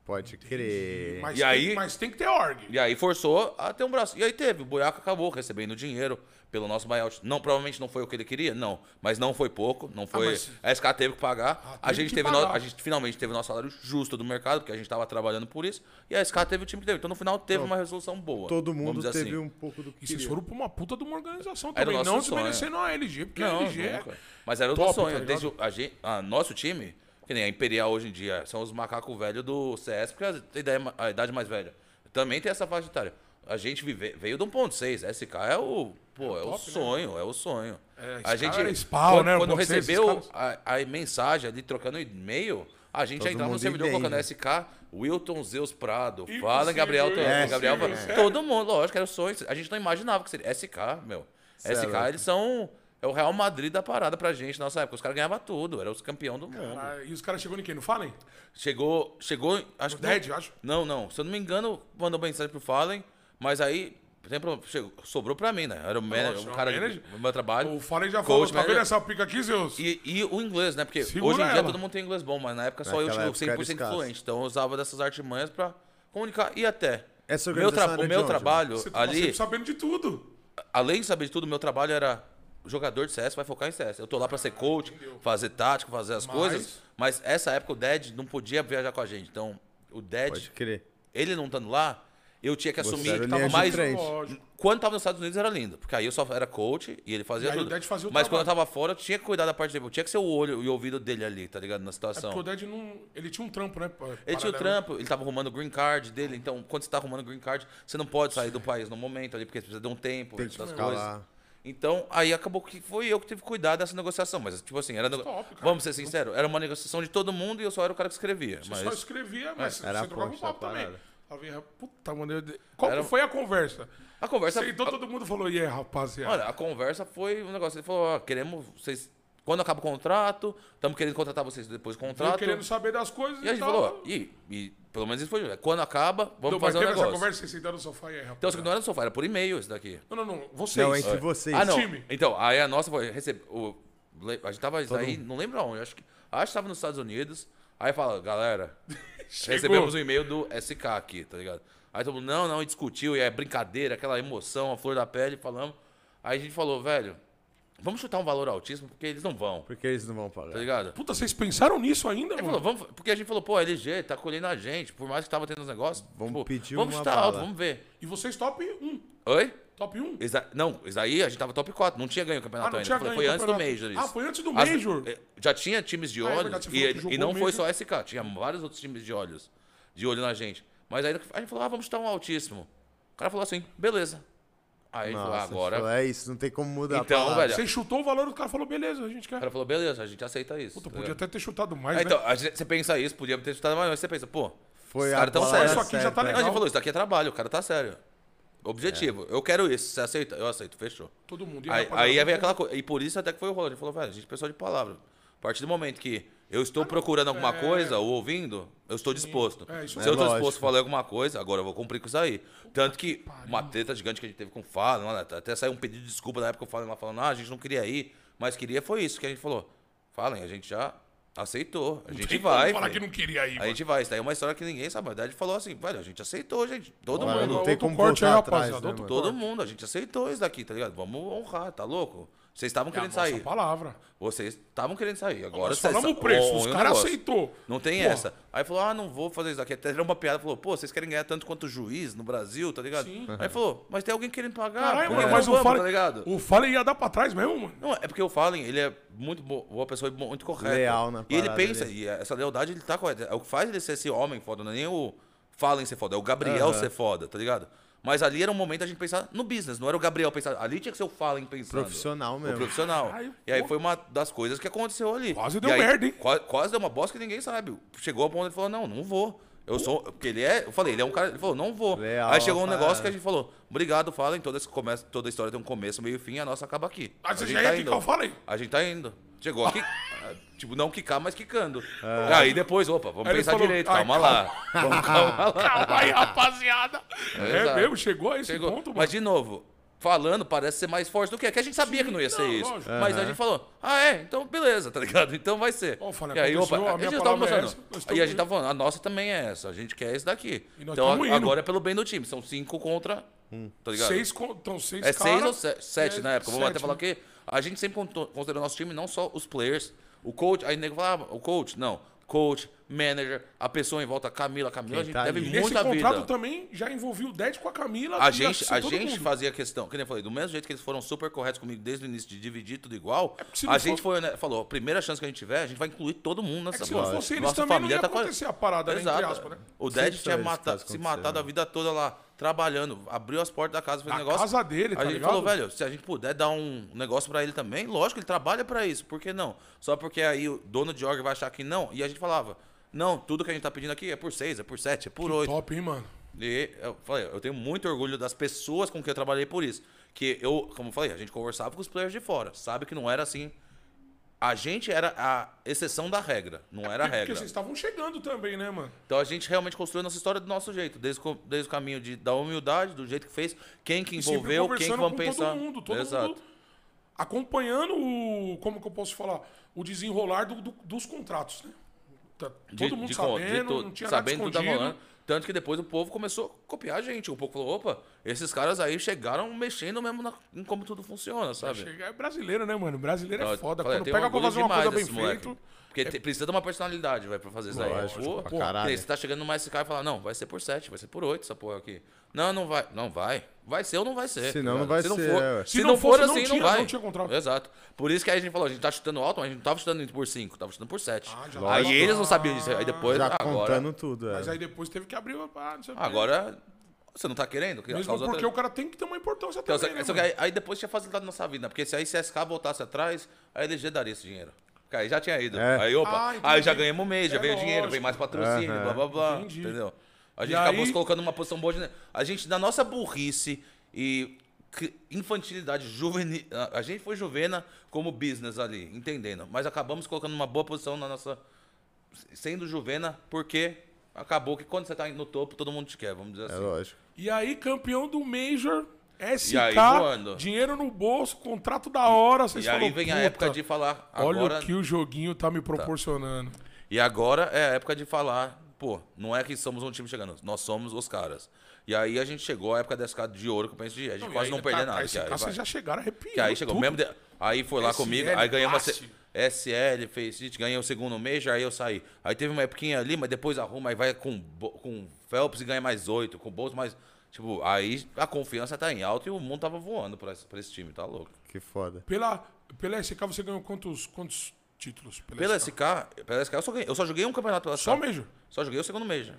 Pode crer. Mas, E tem, aí- mas tem que ter org. E aí forçou a ter um braço. E aí teve, o Buiaca acabou recebendo dinheiro pelo nosso buyout. Não, provavelmente não foi o que ele queria, não. Mas não foi pouco, não foi. mas- A SK teve que pagar. Ah, a gente que teve pagar. no- a gente finalmente teve nosso salário justo do mercado, porque a gente estava trabalhando por isso. E a SK teve o time que teve. Então no final teve uma resolução boa. Todo mundo teve assim. um pouco do que E vocês foram pra uma puta de uma organização Era o também. Não sonho. desmerecendo a LG, porque a Não, LG é... nunca. Mas era o top, nosso sonho. tá? Desde o a gente, a nosso time, que nem a Imperial hoje em dia, são os macacos velhos do CS, porque a, ideia, é ma- a idade mais velha. Também tem essa faixa etária. A gente vive, veio do 1.6. SK é o. Pô, é, o top, né? sonho, é o sonho. É, a gente. cara era spawn, quando né, o quando 1.6, esses recebeu a, a mensagem ali trocando e-mail, a gente Todo já entrava no servidor colocando né? SK, Wilton Zeus Prado, Impossível, fala Gabriel Tony, é, Gabriel? Van- Todo mundo, lógico, era o sonho. A gente não imaginava que seria. SK, meu. Cê é SK, eles são. É o Real Madrid da parada pra gente na nossa época. Os caras ganhavam tudo, era os campeão do mundo. Ah, E os caras chegou em quem? No Fallen? Chegou. Chegou. Acho No que. Dead, não, acho. não, não. Se eu não me engano, mandou mensagem pro Fallen, mas aí. tem problema, chegou- sobrou pra mim, né? Era o, manager, Nossa, o cara manager? do meu trabalho. O Fallen já falou, tá vendo essa pica aqui, Zeus? E, e o inglês, né? Porque Segura hoje em dia ela. todo mundo tem inglês bom, mas na época só eu Naquela tive época era 100% escasso. fluente. Então eu usava dessas artimanhas pra comunicar. E até. Essa meu tra- o meu onde, trabalho Você tá ali, sempre sabendo de tudo. além de saber de tudo, meu trabalho era jogador de CS, vai focar em CS. Eu tô lá pra ser coach, fazer tática, fazer as Mas- coisas. Mas essa época o Dead não podia viajar com a gente. Então, o Dead, Pode crer. ele não estando lá, eu tinha que Você assumir. era linha de mais, quando tava nos Estados Unidos era lindo, porque aí eu só era coach e ele fazia E tudo. Fazia Mas quando eu trabalho. tava fora, eu tinha que cuidar da parte dele. Eu tinha que ser o olho e o ouvido dele ali, tá ligado? Na É situação. porque o Dead não... Ele tinha um trampo, né? pa- Ele tinha o paralelo. trampo, ele tava arrumando o green card dele. Então, quando você tá arrumando o green card, você não pode sair do país no momento ali, porque você precisa de um tempo, Tem que essas coisas. lá. Então, aí acabou que foi eu que tive que cuidar dessa negociação. Mas, tipo assim, era. nego- Top. Vamos ser sinceros, era uma negociação de todo mundo e eu só era o cara que escrevia. Você Mas só escrevia, mas Era você trocava um papo também. parada. Puta, mano. eu- Qual Era- que foi a conversa? a conversa. Sentou, todo mundo falou, e aí, rapaziada? Olha, a conversa foi um negócio. Ele falou: ó, queremos. Vocês, quando acaba o contrato, estamos querendo contratar vocês depois do contrato. querendo saber das coisas E a gente tal. falou: e, e pelo menos isso foi. Quando acaba, vamos Não, fazer um teve essa negócio. conversa, vocês sentaram no sofá e aí, Então, não era no sofá, era por e-mail esse daqui. Não, não, não. Vocês. Não, entre vocês. Ah, não. time. Então, aí a nossa foi receber. O, a gente tava aí, não lembro aonde, acho que. Acho que tava nos Estados Unidos. Aí fala, galera, Chegou. recebemos um e-mail do SK aqui, tá ligado? Aí todo mundo, não, não, e discutiu, e é brincadeira, aquela emoção, a flor da pele, falamos. Aí a gente falou, velho, vamos chutar um valor altíssimo, porque eles não vão, Porque eles não vão pagar. tá ligado? Puta, vocês pensaram nisso ainda, mano? falou, vamos, porque a gente falou, pô, a LG tá colhendo a gente, por mais que tava tendo os negócios. Vamos tipo, pedir Vamos uma chutar bala. alto, vamos ver. E vocês top 1. Oi? Top 1. Exa- não, isso aí a gente tava top 4, não tinha ganho o Ah, campeonato não ainda. tinha Foi- ganho foi o antes do. Major isso. Ah, foi antes do As- Major. eh, já tinha times de Ah, é olhos e, falou e não o foi só SK, tinha vários outros times de olhos, de olho na gente. Mas aí a gente falou, ah, vamos chutar um altíssimo. O cara falou assim, beleza. Aí falou, Nossa, ah, agora. falou, é isso, não tem como mudar. Então, velho, Você chutou o valor, o cara falou, beleza, a gente O quer. cara falou, beleza, a gente aceita isso. Puta, tá podia até ter chutado mais, Ah, né? então, gente- você pensa isso, podia ter chutado mais, mas você pensa, pô, Foi os a caras tão sérios. Isso aqui já tá. Não, a legal. gente falou, isso daqui é trabalho, o cara tá sério. Objetivo, eu quero isso, você aceita? Eu aceito, fechou. Todo mundo. Aí, aí vem aquela coisa. E por isso até que foi o rolo. A gente falou, velho, a gente é pessoal de palavra. A partir do momento que eu estou procurando alguma coisa ou ouvindo, eu estou disposto. É, Se mesmo. eu estou disposto a falar alguma coisa, agora eu vou cumprir com isso aí. Tanto que uma treta gigante que a gente teve com o Fallen, lá, até saiu um pedido de desculpa na época, o Fallen lá falando, ah, a gente não queria ir, mas queria, foi isso que a gente falou. Falem, a gente já Aceitou. A gente Tem como vai. falar filho. que não queria ir, A mano. gente vai. Isso daí é uma história que ninguém sabe. A verdade falou assim, velho, a gente aceitou, gente. Todo Olha, mundo. não tem como corte aí, atrás, né, outro mano? Todo mundo, a gente aceitou isso daqui, tá ligado? Vamos honrar, tá louco? Vocês estavam É a querendo nossa sair. palavra. Vocês estavam querendo sair. Agora Nós vocês falamos o preço, os o caras aceitou. Não tem Porra. essa. Aí falou, ah, não vou fazer isso aqui. Até era uma piada. Falou, pô, vocês querem ganhar tanto quanto o juiz no Brasil, tá ligado? Sim. Aí falou, mas tem alguém querendo pagar. Caralho, mano, que mas o Fallen, tá ligado? o Fallen ia dar pra trás mesmo, mano. Não, é porque o Fallen, ele é muito bo- boa pessoa e muito correta. Leal na E ele pensa, dele. e essa lealdade ele tá correta. É o que faz ele ser esse homem foda, não é nem o Fallen ser foda, é o Gabriel Aham. ser foda, tá ligado? Mas ali era um momento a gente pensar no business, não era o Gabriel pensar. Ali tinha que ser o Fallen pensando. Profissional O mesmo. profissional. Caralho, e aí foi uma das coisas que aconteceu ali. Quase deu aí, merda, hein? Quase, quase deu uma bosta que ninguém sabe. Chegou ao ponto de ele falou: não, não vou. Eu sou. Porque ele é. Eu falei, ele é um cara. Ele falou, não vou. Leal aí chegou um pra negócio que a gente falou: obrigado, Fallen. Toda, esse começo, toda a história tem um começo, meio e fim, a nossa acaba aqui. Mas A você gente já tá ia indo. o Fallen? A gente tá indo. Chegou aqui. ah, tipo, não quicar, mas quicando. Aí depois, opa, vamos Aí pensar falou, direito, "Ai, calma lá. Vamos, calma [LAUGHS] lá. Calma aí, rapaziada. É, Exato. mesmo, chegou a esse Chegou. ponto, mano. Mas, de novo, falando, parece ser mais forte do que é. Que a gente sabia que não ia ser não, isso. lógico. Mas a gente falou, ah, é? Então, beleza, tá ligado? Então vai ser. Ó, Falei, e aí, opa, a a gente tava palavra é mostrando. essa, e a gente tava falando, a nossa também é essa. A gente quer esse daqui. Então, indo. agora é pelo bem do time. São cinco contra. Tá ligado? Seis, então, seis É cara, seis ou se- sete é na época. Vamos sete, até falar né? que a gente sempre conto- considerou nosso time não só os players, o coach. Aí o nego falava, o coach, não. Coach, manager, a pessoa em volta, Camila. Camila, a gente tá deve ali. Nesse muita contrato vida. também já envolvia o Dead com a Camila. A gente, a todo gente mundo. fazia questão, que nem eu falei, do mesmo jeito que eles foram super corretos comigo desde o início de dividir tudo igual, É se não a gente for- foi, né, falou, a primeira chance que a gente tiver, a gente vai incluir todo mundo É nessa que se não fosse eles Nossa também não família ia tá acontecer a parada, né, entre Exato. aspas, né? O Ded Sempre tinha mata- esse se matado a vida toda lá, trabalhando, abriu as portas da casa, fez Da negócio. casa dele, a tá gente ligado? falou, velho, se a gente puder dar um negócio pra ele também, lógico, ele trabalha pra isso, por que não? Só porque aí o dono de org vai achar que não, e a gente falava, não, tudo que a gente tá pedindo aqui é por seis, é por sete, é por oito. Top, hein, mano? E eu falei, eu tenho muito orgulho das pessoas com que eu trabalhei por isso. Que eu, como eu falei, a gente conversava com os players de fora. Sabe que não era assim. A gente era a exceção da regra, não era a Porque regra. vocês estavam chegando também, né, mano? Então a gente realmente construiu nossa história do nosso jeito, desde, desde o caminho de, da humildade, do jeito que fez, quem que envolveu, quem que com pensar. Todo mundo, todo Exato. mundo acompanhando o. Como que eu posso falar? O desenrolar do- do- dos contratos, né? Tá De- todo mundo de con- de sabendo, tudo, não tinha sabendo nada tudo tá escondido. rolando. Tanto que depois o povo começou a copiar a gente. O povo falou, opa, esses caras aí chegaram mexendo mesmo na- em como tudo funciona, sabe? Chegar é brasileiro, né, mano? Brasileiro é foda. falei, Quando pega pra fazer uma coisa bem feito. Porque te- precisa de uma personalidade, vai, pra fazer isso aí. Pô, pô, Você tá chegando numa SK e fala, não, vai ser por 7, vai ser por 8 essa porra aqui. Não, não vai. Não vai. Vai ser ou não vai ser. Senão tá não ligado? vai se não ser, For, é, se, Se não, não for fosse, não assim, não, tinha- vai. não tinha contrato. Exato. Por isso que aí a gente falou, a gente tá chutando alto, mas a gente não tava chutando por 5, tava chutando por 7. Ah, aí eles não sabiam disso. Aí depois, Já agora, contando tudo, é. Mas aí depois teve que abrir. Não o quê. agora você não tá querendo? Que Mesmo porque outra- o cara tem que ter uma importância Então, também, só- né, só que mano? aí, aí depois tinha facilitado nossa vida, né? Porque se aí CSK voltasse atrás, a LG daria esse dinheiro. Porque aí já tinha ido. É. Aí, opa, Ah, aí já ganhamos um mês, já É veio dinheiro, lógico. veio mais patrocínio, Aham. blá blá blá. Entendi. Entendeu? A E gente acabou aí- se colocando numa posição boa de. A gente, na nossa burrice e infantilidade juvenil. A a gente foi juvena como business ali, entendendo. Mas acabamos colocando numa boa posição na nossa. Sendo juvena, porque acabou que quando você tá no topo, todo mundo te quer, vamos dizer É assim. lógico. E aí, campeão do Major, SK, E aí, voando. dinheiro no bolso, contrato da hora. Vocês E aí falam, vem a "Puta, época de falar. Olha Agora, o que o joguinho tá me proporcionando. E agora é a época de falar, pô, não é que somos um time chegando, nós somos os caras. E aí a gente chegou à época da SK de ouro que eu penso de a gente e quase aí, não perder cara, nada. Aí, Que aí, vocês vai. já chegaram arrepiando. Que aí chegou tudo. mesmo. de- Aí foi lá SL, comigo, aí ganhamos SL, fez it, ganhei o segundo Major, aí eu saí. Aí teve uma época ali, mas depois arruma, aí vai com, com Phelps e ganha mais oito, com Bolts mais. Tipo, aí a confiança tá em alta e o mundo tava voando pra esse, pra esse time, tá louco. Que foda. Pela, pela SK você ganhou quantos, quantos títulos? Pela SK, pela SK eu, só ganhei- eu só joguei um campeonato pela SK. Só Major? Só joguei o segundo Major.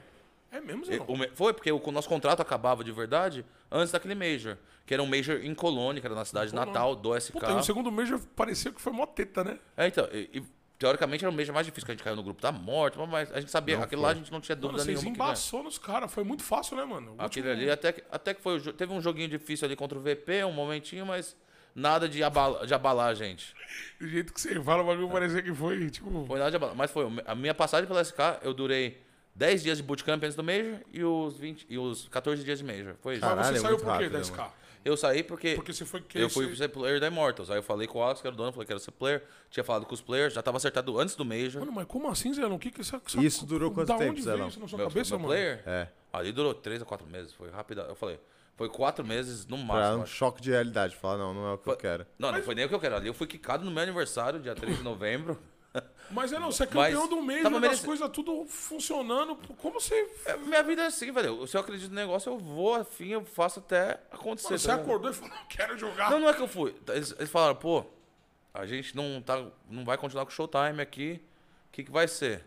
É mesmo, Zé? Foi, porque o, nosso contrato acabava de verdade antes daquele Major. Que era um Major em Colônia, que era na cidade Colônia. natal do SK. Puta, o segundo Major parecia que foi mó teta, né? É, então, e, e, teoricamente era o Major mais difícil que a gente caiu no grupo da morte, mas a gente sabia, aquele lá a gente não tinha Mano, dúvida vocês nenhuma. que ganha. embaçou nos caras. Foi muito fácil, né, mano? O Aquele último- ali até que, até que foi. Teve um joguinho difícil ali contra o VP, um momentinho, mas nada de, abala, de abalar a gente. O jeito que você fala, o bagulho parecia que foi, tipo... Foi nada de abalar. Mas foi. A minha passagem pela SK, eu durei 10 dias de bootcamp antes do Major e os, 20, e os 14 dias de Major. Foi isso. Mas Caralho, você é saiu muito por quê da né, SK? Eu saí porque. Porque você foi que Eu fui ser player da Immortals. Aí eu falei com o Alex, que era o dono, falei que era ser player. Tinha falado com os players, já tava acertado antes do Major. Mano, mas como assim, Zelão? O que que essa, essa- Isso durou quanto da tempo, Zelão? isso na sua Meu- cabeça, meu mano? player? É. Ali durou três a quatro meses, foi rápido. Eu falei, foi quatro meses no máximo. um acho. choque de realidade. Falar, não, não é o que eu Foi- quero. Não, não foi nem o que eu quero. Ali eu fui quicado no meu aniversário, dia 3 de novembro. Mas é não, você é Mas campeão do mês, tava das merece- coisas tudo funcionando. Como você. É, minha vida é assim, velho. Se eu acredito no negócio, eu vou afim, eu faço até acontecer. Mano, você tá acordou e falou, quero jogar. Não, não é que eu fui. Eles, eles falaram, pô, a gente não, tá, não vai continuar com o showtime aqui. O que, que vai ser?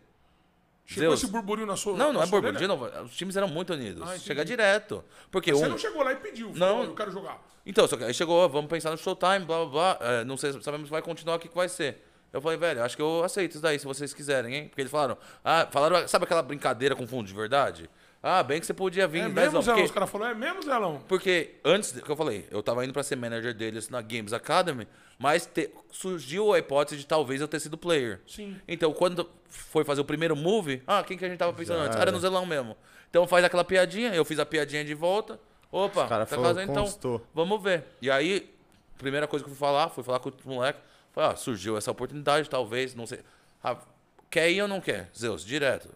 Chegou Deus. esse burburinho na sua Não, não é burburinho. De novo, os times eram muito unidos. Ah, direto. Porque Você um. não chegou lá e pediu. Não. Eu quero jogar. Então, só que aí chegou, vamos pensar no showtime, blá blá blá. é, não sei, sabemos se vai continuar, o que, que vai ser. Eu falei, velho, acho que eu aceito isso daí, se vocês quiserem, hein? Porque eles falaram, ah, falaram, sabe aquela brincadeira com fundo de verdade? Ah, bem que você podia vir É mesmo, 10 Zelão? porque, Os caras falaram, é mesmo, Zelão? porque antes, que eu falei, eu tava indo pra ser manager deles na Games Academy, mas te- surgiu a hipótese de talvez eu ter sido player. Sim. Então, quando foi fazer o primeiro move, ah, quem que a gente tava pensando Já antes? era. Era no Zelão mesmo. Então faz aquela piadinha, eu fiz a piadinha de volta. Opa, cara tá falou, fazendo então. constou. Vamos ver. E aí, primeira coisa que eu fui falar, fui falar com o moleque. Falei, ah, surgiu essa oportunidade, talvez, não sei. Ah, quer ir ou não quer? Zeus, direto.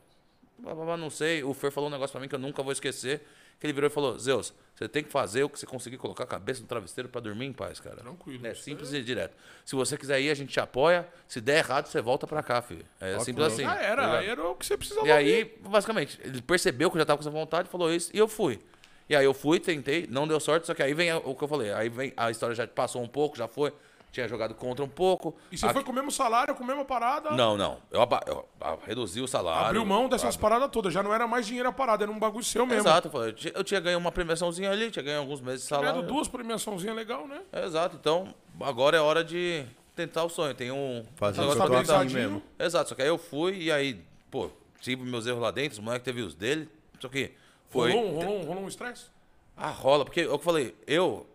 Não sei. O Fer falou um negócio pra mim que eu nunca vou esquecer. Que ele virou e falou: Zeus, você tem que fazer o que você conseguir colocar a cabeça no travesseiro pra dormir em paz, cara. Tranquilo. É simples e direto. Se você quiser ir, a gente te apoia. Se der errado, você volta pra cá, filho. É simples assim. Tá era, aí era o que você precisava E aí, ouvir. basicamente, ele percebeu que eu já tava com essa vontade, falou isso, e eu fui. E aí eu fui, tentei, não deu sorte, só que aí vem o que eu falei. Aí vem a história já passou um pouco, já foi. Tinha jogado contra um pouco. E você Aqui- foi com o mesmo salário, com a mesma parada? Não, não. Eu, aba- eu reduzi o salário. Abriu mão dessas Ab- paradas todas. Já não era mais dinheiro a parada, era um bagulho seu mesmo. Exato, eu, tinha- eu tinha ganho uma premiaçãozinha ali, tinha ganho alguns meses de salário. duas premiaçãozinhas legal, né? Exato, então agora é hora de tentar o sonho. Tem um. Fazer um o negócio mesmo. Exato, só que aí eu fui e aí, pô, tive meus erros lá dentro, os moleques teve os dele. Só que foi. Rolou, um- rolou, um- rolou um estresse? Ah, rola, porque eu falei, eu.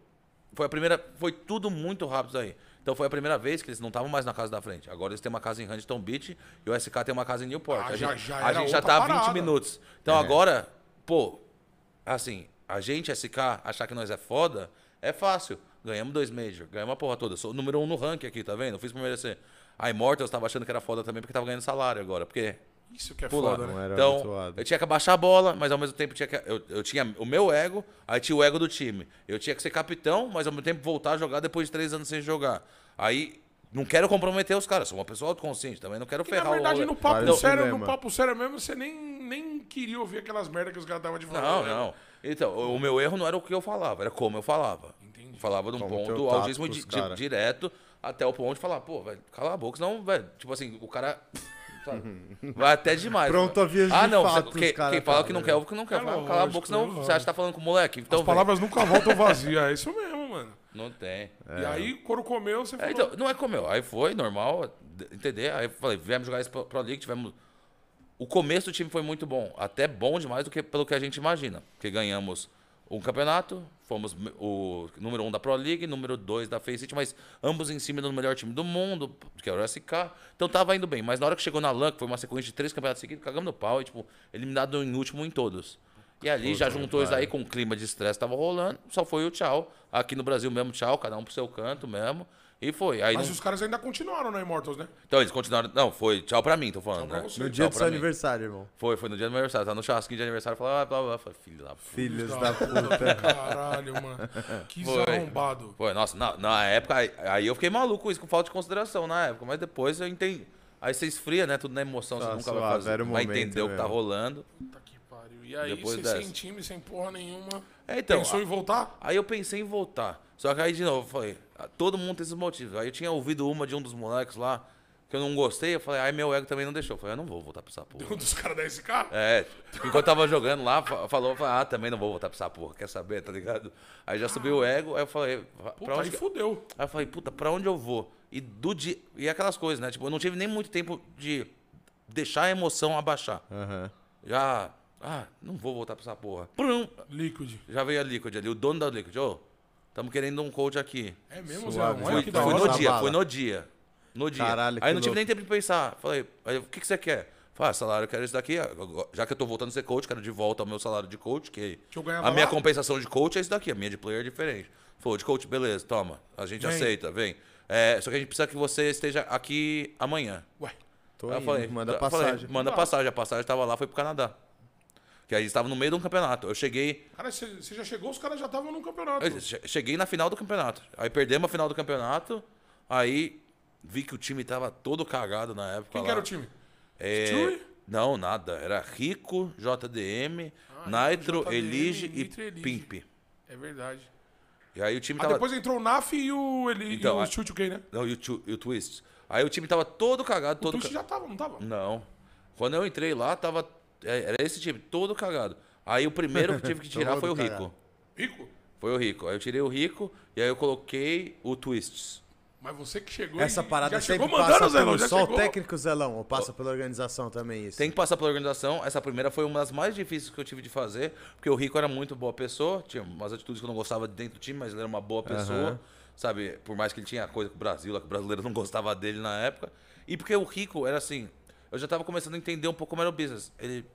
Foi a primeira. Foi tudo muito rápido aí. Então foi a primeira vez que eles não estavam mais na casa da frente. Agora eles têm uma casa em Huntington Beach e o SK tem uma casa em Newport. Ah, a já- gente já a gente já tá a 20 parada. minutos. Então agora, pô, assim, a gente, SK, achar que nós é foda, é fácil. Ganhamos dois Major, ganhamos a porra toda. Eu sou o número um no ranking aqui, tá vendo? Eu fiz por merecer. A Immortals tava achando que era foda também porque tava ganhando salário agora. Porque Isso que é Pula. foda, Não né? era então, habituado. eu tinha que abaixar a bola, mas ao mesmo tempo tinha que, eu, eu tinha o meu ego, aí tinha o ego do time. Eu tinha que ser capitão, mas ao mesmo tempo voltar a jogar depois de três anos sem jogar. Aí, não quero comprometer os caras, sou uma pessoa autoconsciente também, não quero E, na ferrar verdade, o no papo Vários sério, no papo sério mesmo, você nem, nem queria ouvir aquelas merdas que os caras estavam de falar. Não, né? não. Então, o o meu erro não era o que eu falava, era como eu falava. Entendi. Eu falava de um Como ponto pros di- di- direto até o ponto de falar, pô, velho, cala a boca, senão, velho, tipo assim, o cara. Sabe, Vai até demais. Pronto a vias de Ah, não, fato, quem, os cara quem fala falam, que não né? quer, ouve que não quer. É Fala, cala a boca, senão é você acha que tá falando com o moleque. Então, As palavras nunca voltam vazias, é isso mesmo, mano. não tem. E aí, quando comeu, você É, falou... então, não é como eu. Aí foi normal, entender. Aí eu falei, viemos jogar esse Pro Pro League, tivemos. O começo do time foi muito bom. Até bom demais do que pelo que a gente imagina. Porque ganhamos um campeonato, fomos o número um da Pro League, número dois da Faceit, mas ambos em cima do melhor time do mundo, que era o SK. Então tava indo bem. Mas na hora que chegou na LAN, que foi uma sequência de três campeonatos seguidos, cagamos no pau e, tipo, eliminado em último em todos. E ali já juntou isso aí com o clima de estresse que tava rolando, só foi o tchau. Aqui no Brasil mesmo, tchau, cada um pro seu canto mesmo. E foi. Aí Mas não- os caras ainda continuaram na Immortals, né? Então eles continuaram. Não, foi tchau pra mim, tô falando, Tchau pra né? você. No dia Tchau do seu mim. aniversário, irmão. Foi, foi no dia do meu aniversário. Tá no churrasquinho de aniversário. Falei, ah, blá, blá, blá. Falei, filho da puta. Filhos Da puta Caralho, mano. Que Foi. arrombado. Foi, nossa, na, na época, aí, aí eu fiquei maluco com isso, com falta de consideração na época. Mas depois eu entendi. Aí você esfria, né? Tudo na emoção, você Tá nunca vai suave, fazer. era o vai momento entender o que tá mesmo. rolando. Puta que pariu. E aí, Depois você dessa. sem time, sem porra nenhuma, É, então, pensou a- em voltar? Aí eu pensei em voltar. Só que aí, de novo, eu falei, ah, todo mundo tem esses motivos. Aí eu tinha ouvido uma de um dos moleques lá, que eu não gostei, eu falei, aí meu ego também não deixou. Eu falei, eu não vou voltar pra essa [LAUGHS] porra. Um dos caras da SK? É, enquanto eu tava jogando lá, fa- falou, falou, ah, também não vou voltar pra essa porra, quer saber, tá ligado? Aí já subiu o ego, aí eu falei, pra Puta, onde aí fudeu. Aí eu falei, puta, pra onde eu vou? E do dia. E aquelas coisas, né? Tipo, eu não tive nem muito tempo de deixar a emoção abaixar. Aham. Já. Ah, não vou voltar pra essa porra. Prum, Liquid. já veio a Liquid ali, o dono da Liquid. Ô, tamo querendo um coach aqui. É mesmo, Zé? Suave, Não Zé. Fui, que da fui hora? no dia, bala. fui no dia. No dia. Caralho, aí não tive louco. nem tempo de pensar. Falei, aí, o que, que você quer? Falei, ah, salário, eu quero isso daqui. Já que eu tô voltando a ser coach, quero de volta ao meu salário de coach, que, Que eu ganhava a minha lá? compensação de coach é isso daqui, a minha de player é diferente. Falou, de coach, beleza, toma, a gente Vem. aceita, vem. É, só que a gente precisa que você esteja aqui amanhã. Ué, Tô Aí eu indo, falei, manda eu falei, passagem. manda passagem. A passagem tava lá, foi pro Canadá. Que aí estava no meio de um campeonato. Eu cheguei, cara, você já chegou, os caras já estavam no campeonato. eu che- cheguei na final do campeonato. Aí perdemos a final do campeonato. Aí vi que o time tava todo cagado na época. Quem lá. que era o time? É, Stewie? Não, nada. Era Rico, JDM, Ah, Nitro, JDM, Elige e Elige. Pimp. É verdade. E aí o time Ah, tava. depois entrou o Naf e o, ele, Então, e o Chute né? Não, e o, e o Twist. Aí o time tava todo cagado, O todo Twitch ca- já tava, não tava? Não. Quando eu entrei lá, tava. É, Era esse time, todo cagado. Aí o primeiro que tive que [LAUGHS] tirar foi o. Rico. Rico? Foi o Rico. Aí eu tirei o Rico e aí eu coloquei o Twists. Mas você que chegou Essa e parada já chegou sempre mandando, passa pelo só chegou. o técnico Zelão, ou passa pela organização também isso? Tem que passar pela organização. Essa primeira foi uma das mais difíceis que eu tive de fazer, porque o Rico era muito boa pessoa, tinha umas atitudes que eu não gostava de dentro do time, mas ele era uma boa pessoa, Aham. sabe? Por mais que ele tinha coisa com o Brasil, lá que o brasileiro não gostava dele na época. E porque o Rico era assim, eu já tava começando a entender um pouco como era o business. Ele,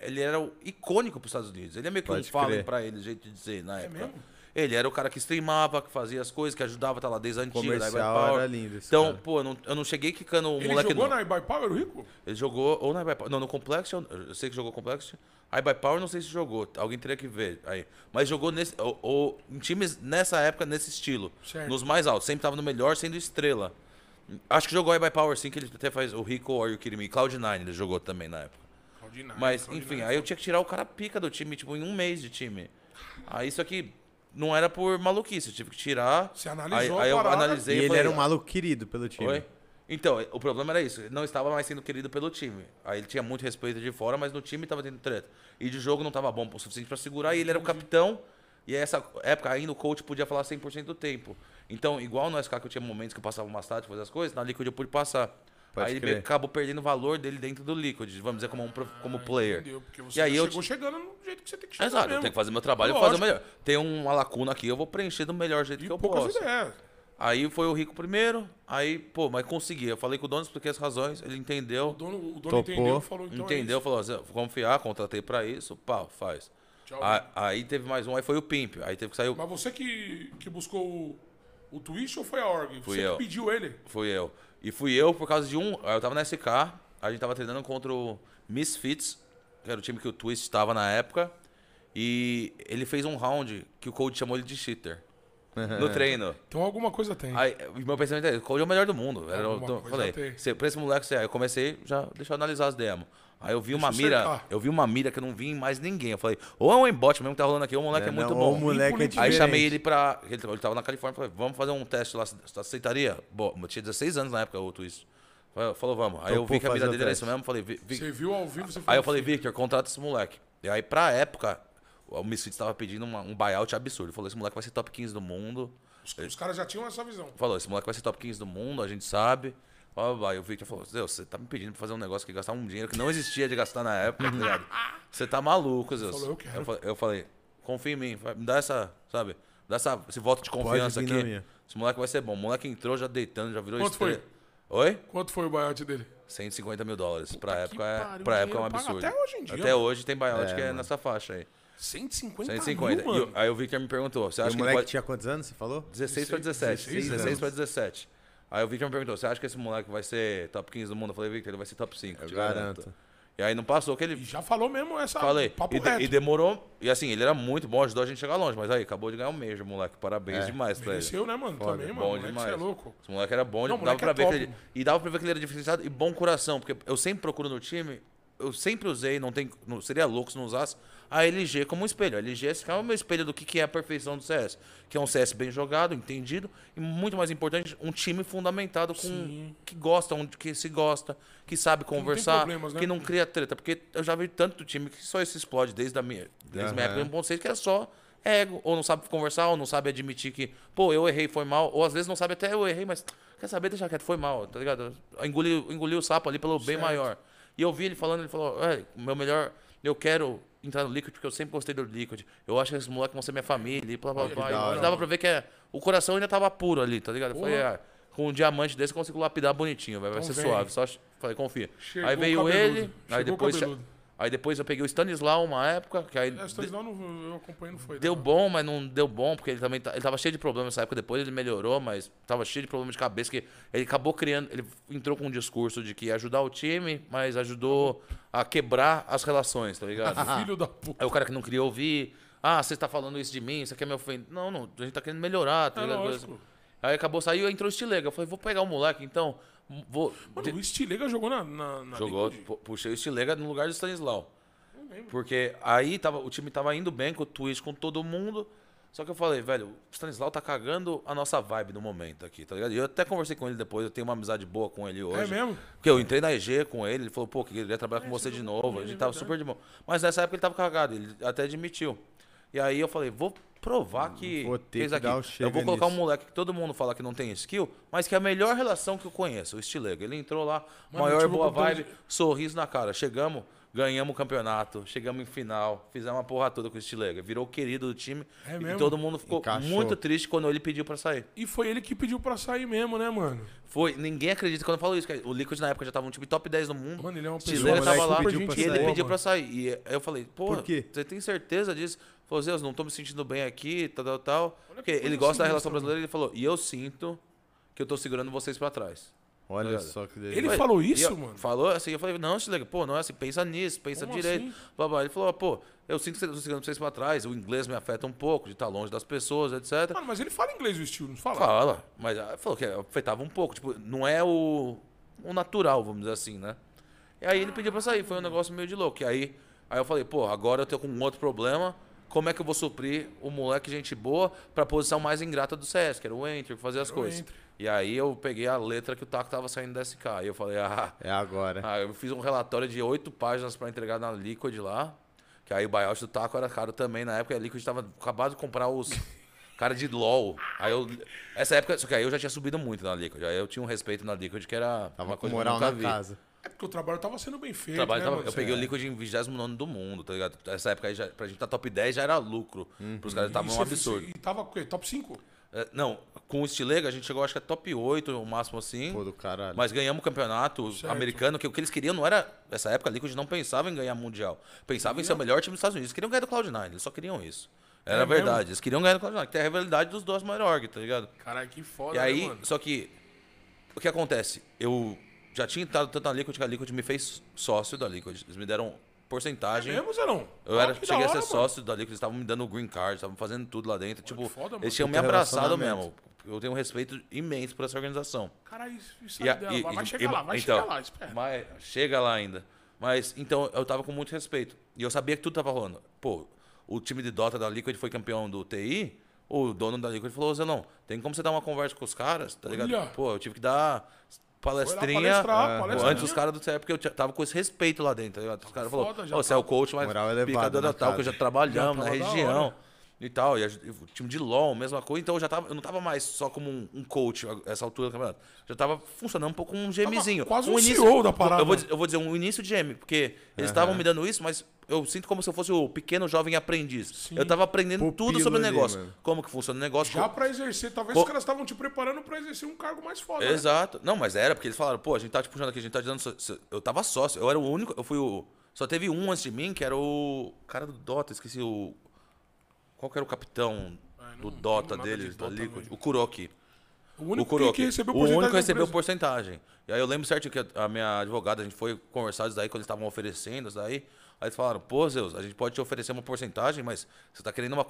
ele era o icônico pros Estados Unidos. Ele é meio que um Pode Fallen crer. pra ele, jeito de dizer, na época. mesmo? Ele era o cara que streamava, que fazia as coisas, que ajudava, tá lá desde a antiga, da Ibai Comercial Power. era lindo esse Então, cara. pô, eu não, eu não cheguei quicando um Ele moleque jogou não. na iBuy Power, o Rico? Ele jogou ou na iBuyPower. Não, no Complex, eu, eu sei que jogou Complex. A iBuyPower não sei se jogou. Alguém teria que ver aí. Mas jogou nesse, ou, ou em times nessa época, nesse estilo. Certo. Nos mais altos. Sempre tava no melhor, sendo estrela. Acho que jogou a iBuyPower sim, que ele até faz o Rico or You Kidding Me. Cloud9 ele jogou também na época. Claudinei, Mas, Claudinei. enfim, aí eu tinha que tirar o cara pica do time, tipo, em um mês de time. Aí isso aqui não era por maluquice, eu tive que tirar. Você analisou aí, a aí eu analisei E e ele falei, era um maluco querido pelo time. Oi? Então, o problema era isso. Ele não estava mais sendo querido pelo time. Aí ele tinha muito respeito de fora, mas no time estava tendo treta. E de jogo não estava bom o suficiente para segurar. E ele era o capitão. E essa época ainda o coach podia falar 100% do tempo. Então, igual no SK que eu tinha momentos que eu passava umas táticas, fazer as coisas, na Liquid eu pude passar. Pode aí ele crer. meio que acabou perdendo o valor dele dentro do Liquid, vamos dizer, como um, como player. Entendeu? Porque você E aí já eu chegou chegando no jeito que você tem que chegar Exato, eu mesmo. tenho que fazer meu trabalho e fazer o melhor. Tem uma lacuna aqui, eu vou preencher do melhor jeito E que eu posso. ideias. Aí foi o Rico primeiro, aí, pô, mas consegui. Eu falei com o dono, expliquei as razões, ele entendeu. O dono, o dono Topou. entendeu, falou então entendeu, é falou, "Zé, vou confiar, contratei pra isso, pau, faz. Tchau. A- Aí, teve mais um, aí foi o Pimp. Aí teve que sair, o- Mas você que, que buscou o, o Twitch ou foi a org? Fui você eu. que pediu ele. fui eu. E fui eu por causa de um. Eu tava na SK, a gente tava treinando contra o Misfits, que era o time que o Twist estava na época. E ele fez um round que o Cold chamou ele de cheater. No [LAUGHS] treino. Então alguma coisa tem. Aí, o meu pensamento é, o Cold é o melhor do mundo. Era, então, coisa falei, tem. "Cê- pra esse moleque, eu comecei, já, deixa eu analisar as demos. Aí eu vi uma eu mira, cercar. eu vi uma mira que eu não vi em mais ninguém. Eu falei, ou é um embot mesmo que tá rolando aqui, ou o moleque é, É, muito não, bom. O moleque é Aí chamei ele pra. Ele, ele tava na Califórnia, falei, vamos fazer um teste lá, você aceitaria? Bom, eu tinha 16 anos na época, o Twist. Falei, Falou, vamos. Aí eu Topou vi que a mira dele era isso mesmo, falei, Vi- Vi- Você viu ao vivo, você Aí eu falei, Victor, contrata esse moleque. E aí, pra época, o Misfits tava pedindo uma- um buyout absurdo. Falou, esse moleque vai ser top 15 do mundo. Os, os caras já tinham essa visão. Falou, esse moleque vai ser top 15 do mundo, a gente sabe. Blá, blá, blá. E o Victor falou, Zeus, você tá me pedindo pra fazer um negócio que gastar um dinheiro que não existia de gastar na época, tá ligado? [LAUGHS] Você tá maluco, Zeus. falou, "Eu quero." fa- eu falei, confia em mim, me dá essa, sabe? Dá essa, esse voto de confiança aqui. Esse moleque vai ser bom. O moleque entrou já deitando, já virou Quanto estrela. Oi? Quanto foi o buyout dele? 150 mil dólares. Pra que época, é, pariu, pra época é um absurdo. até hoje em dia, Até mano. hoje tem buyout É, que é mano. nessa faixa aí. 150, 150. mil, E mano. aí o Victor me perguntou, você E acha o que moleque pode... tinha quantos anos, você falou? 16 para 16, 17. 16 16 anos. para 17. Aí o Victor me perguntou: você acha que esse moleque vai ser top 15 do mundo? Eu falei, Victor, ele vai ser top 5. Eu te garanto. E aí não passou que E ele. já falou mesmo essa Falei. papo E, de- reto. e demorou. E assim, ele era muito bom, ajudou a gente a chegar longe. Mas aí, acabou de ganhar um Major, moleque. Parabéns É. demais pra ele. Mereceu, né, mano? Foda, Também, bom mano. Moleque, demais. Você é louco. Esse moleque era bom, Não, dava moleque pra é ver que top. ele. E dava pra ver que ele era diferenciado e bom coração. Porque eu sempre procuro no time. Eu sempre usei, não tem. Não, seria louco se não usasse, a LG como um espelho. A LG é o meu espelho do que, que é a perfeição do CS. Que é um CS bem jogado, entendido, e muito mais importante, um time fundamentado com. Sim. que gosta, um, que se gosta, que sabe conversar, problemas, né? que não cria treta. Porque eu já vi tanto time que só isso explode desde a minha, desde a minha época 1.6, que é só ego, ou não sabe conversar, ou não sabe admitir que, pô, eu errei, foi mal, ou às vezes não sabe até eu errei, mas quer saber, deixa quieto, foi mal, tá ligado? Engoliu, engoliu o sapo ali pelo bem Certo. maior. E eu vi ele falando, ele falou, meu melhor, eu quero entrar no Liquid porque eu sempre gostei do Liquid. Eu acho que esses moleques vão ser minha família, e blá blá blá. hora, dava pra ver que é, o coração ainda tava puro ali, tá ligado? Porra. ah, com um diamante desse eu consigo lapidar bonitinho, velho. Vai Então ser suave. Só falei, confia. Chegou aí veio cabeludo. ele, aí Chegou depois, cabeludo. Aí depois eu peguei o Stanislau uma época, que aí É, o Stanislau não, eu acompanhei, não foi. Deu não. bom, mas não deu bom, porque ele também tá- ele tava cheio de problemas nessa época. Depois ele melhorou, mas tava cheio de problemas de cabeça. que Ele acabou criando. Ele entrou com um discurso de que ia ajudar o time, mas ajudou a quebrar as relações, tá ligado? [LAUGHS] Filho da puta. Aí o cara que não queria ouvir. Ah, você tá falando isso de mim, você quer me ofender. Não, não, a gente tá querendo melhorar, tá É ligado? lógico. Aí acabou, saiu e entrou o Stilega. Eu falei, vou pegar o moleque, então. Vou. Mano, o Stilega jogou na, na, na Jogou, puxei o Stilega no lugar do Stanislau. Porque aí tava, o time tava indo bem com o Twitch, com todo mundo. Só que eu falei, velho, o Stanislau tá cagando a nossa vibe no momento aqui, tá ligado? E eu até conversei com ele depois, eu tenho uma amizade boa com ele hoje. É mesmo? Porque eu entrei na EG com ele, ele falou, pô, que queria trabalhar com você de novo. A gente tava super de bom. Mas nessa época ele tava cagado, ele até admitiu. E aí eu falei, vou provar que. Vou ter fez aqui. um eu vou colocar um nisso. moleque que todo mundo fala que não tem skill, mas que é a melhor relação que eu conheço, o Stilega. Ele entrou lá, Mano, maior boa vibe, sorriso na cara. Chegamos, ganhamos o campeonato, chegamos em final, fizemos uma porra toda com o Stilega. Virou o querido do time. É e mesmo? todo mundo ficou Encaixou. muito triste quando ele pediu pra sair. E foi ele que pediu pra sair mesmo, né, mano? Foi, ninguém acredita quando eu falo isso. que O Liquid na época já tava um time top 10 no mundo. Mano, ele é uma Stilega pessoa tava moleque lá pediu e pra ele sair. pediu pra sair. E aí eu falei, pô, Por quê? você tem certeza disso? Falou, Zeus, não tô me sentindo bem aqui, tal, tal, tal. Porque ele gosta da relação brasileira, ele falou, e eu sinto que eu tô segurando vocês pra trás. Olha só que Ele delícia. falou E isso, eu- mano? Falou assim, eu falei, não, Stilega, pô, não é assim, pensa nisso, pensa Como direito. assim? Ele falou, pô, eu sinto que eu tô segurando vocês pra trás, o inglês me afeta um pouco, de estar longe das pessoas, etc. Mano, mas ele fala inglês o estilo, não fala? Fala, mas ah, falou que afetava um pouco, tipo, não é o, o natural, vamos dizer assim, né? E aí ele pediu pra sair, foi um negócio meio de louco. E aí, aí eu falei, pô, agora eu tô com um outro problema, como é que eu vou suprir o moleque gente boa pra posição mais ingrata do CS, que era o Enter, fazer as Era o coisas. Enter. E aí eu peguei a letra que o Taco tava saindo da SK, e eu falei, ah, É agora. ah, eu fiz um relatório de oito páginas pra entregar na Liquid lá. Que aí o buyout do Taco era caro também. Na época a Liquid tava acabado de comprar os [LAUGHS] cara de LOL. Aí eu. Essa época, só que aí eu já tinha subido muito na Liquid. Aí eu tinha um respeito na Liquid que era Tava uma com coisa moral que eu na nunca vi. casa. É porque o trabalho tava sendo bem feito, O trabalho né, tava- mano? eu peguei o Cê- Liquid em 29 do mundo, tá ligado? Essa época aí, já, pra gente estar top 10 já era lucro. Pros caras tava E um absurdo. E tava o quê? Top 5? É, não, com o Stilega a gente chegou acho que é top 8, o máximo assim. Pô, do caralho. Mas ganhamos o campeonato Certo. americano, que o que eles queriam não era. Nessa época, a Liquid não pensava em ganhar mundial. Pensava em ser o melhor time dos Estados Unidos. Eles queriam ganhar do Cloud9, eles só queriam isso. Era É verdade. mesmo? Eles queriam ganhar do Cloud9, que tem a rivalidade dos dois maiores org, tá ligado? Caralho, que foda, E aí, né, mano? só que. O que acontece? Eu já tinha entrado tanto na Liquid que a Liquid me fez sócio da Liquid. Eles me deram porcentagem. Mesmo, Zerão? Eu era, Ah, que cheguei a ser hora, mano. sócio da Liquid, eles estavam me dando o green card, estavam fazendo tudo lá dentro. tipo, foda, mano. eles tinham me abraçado mesmo. Eu tenho um respeito imenso por essa organização. Caralho, isso, isso E a- aí dela. e- vai, e- chegar e- lá, vai então, chegar lá, espera. Mas chega lá ainda. Mas então eu tava com muito respeito. E eu sabia que tudo tava rolando. Pô, o time de Dota da Liquid foi campeão do TI. O dono da Liquid falou: Zé, não, tem como você dar uma conversa com os caras, tá ligado? Olha. Pô, eu tive que dar palestrinha palestrar, é, palestrinha. antes dos caras do TI, porque eu tava com esse respeito lá dentro, tá? Os caras falaram: você é o coach Moral elevada picador da tal, que casa. já trabalhamos Já na região. E tal, e a- o time de LoL, mesma coisa. Então eu já tava, eu não tava mais só como um, um coach essa altura do campeonato. Já tava funcionando um pouco como um GMzinho. quase um CEO da parada. Eu vou, dizer- eu vou dizer um início de GM, porque eles estavam me dando isso, mas eu sinto como se eu fosse o pequeno jovem aprendiz. Sim. Eu tava aprendendo Pupilo tudo sobre o ali, negócio. mano. como que funciona o negócio. Já pra exercer, talvez Co- os caras estavam te preparando pra exercer um cargo mais foda. né? Exato. Não, mas era, porque eles falaram, pô, a gente tá te puxando aqui, a gente tá te dando. Eu tava sócio, eu era o único, eu fui o. Só teve um antes de mim, que era o cara do Dota, esqueci o. Qual que era o capitão Ah, do Dota deles, de da Liquid? velho. O Kuroki. O O único que, Kuroki. que recebeu o porcentagem único da recebeu porcentagem. E aí eu lembro certo que a minha advogada, a gente foi conversar isso daí quando eles estavam oferecendo isso daí. Aí eles falaram, pô, Zeus, a gente pode te oferecer uma porcentagem, mas você tá querendo uma,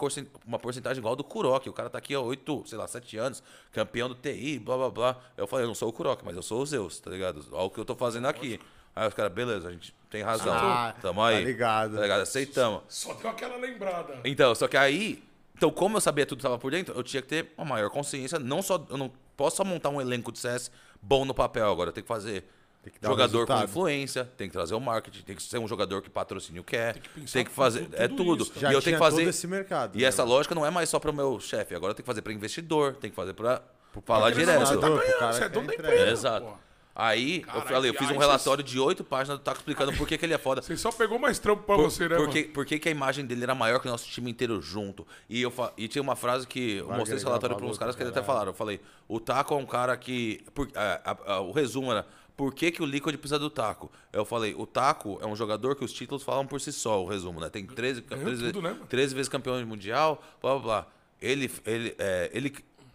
uma porcentagem igual do Kuroki. O cara tá aqui há oito, sei lá, sete anos, campeão do TI, blá blá blá. Eu falei, eu não sou o Kuroki, mas eu sou o Zeus, tá ligado? Olha o que eu tô fazendo aqui. Aí os caras, beleza, a gente tem razão. Ah, Tamo aí. tá ligado. Tá ligado? Aceitamos. Só deu aquela lembrada. Então, só que aí. Então, como eu sabia tudo que tava por dentro, eu tinha que ter uma maior consciência. Não só. Eu não posso só montar um elenco de CS bom no papel agora. Eu tenho que fazer Tem que jogador com resultado. influência, tem que trazer o marketing, tem que ser um jogador que patrocínio quer, tem que que, pensar fazer. tudo- é tudo tudo. isso. Já e eu tenho que fazer. todo esse mercado. E né, essa mano? lógica não é mais só para o meu chefe. Agora eu tenho que fazer para investidor, tem que fazer para falar direto. Você tá ganhando, cara você é que dono da empresa. Exato. pô. Aí, Caralho, eu falei, eu fiz um relatório de oito páginas do Taco explicando por que, que ele é foda. [LAUGHS] Você só pegou mais trampo pra Por, você, né, por mano? que, por que a imagem dele era maior que o nosso time inteiro junto? E, eu, fa- e tinha uma frase que eu Vai mostrei esse relatório para valor uns caras que pra eles até falaram. Eu falei, o Taco é um cara que. por- a- a- a- o resumo era. Por que, que o Liquid precisa do Taco? Eu falei, o Taco é um jogador que os títulos falam por si só, o resumo, né? Tem 13, Ganhou 13, tudo, né, mano? 13 vezes campeão mundial, blá blá blá. Ele, ele, é, ele.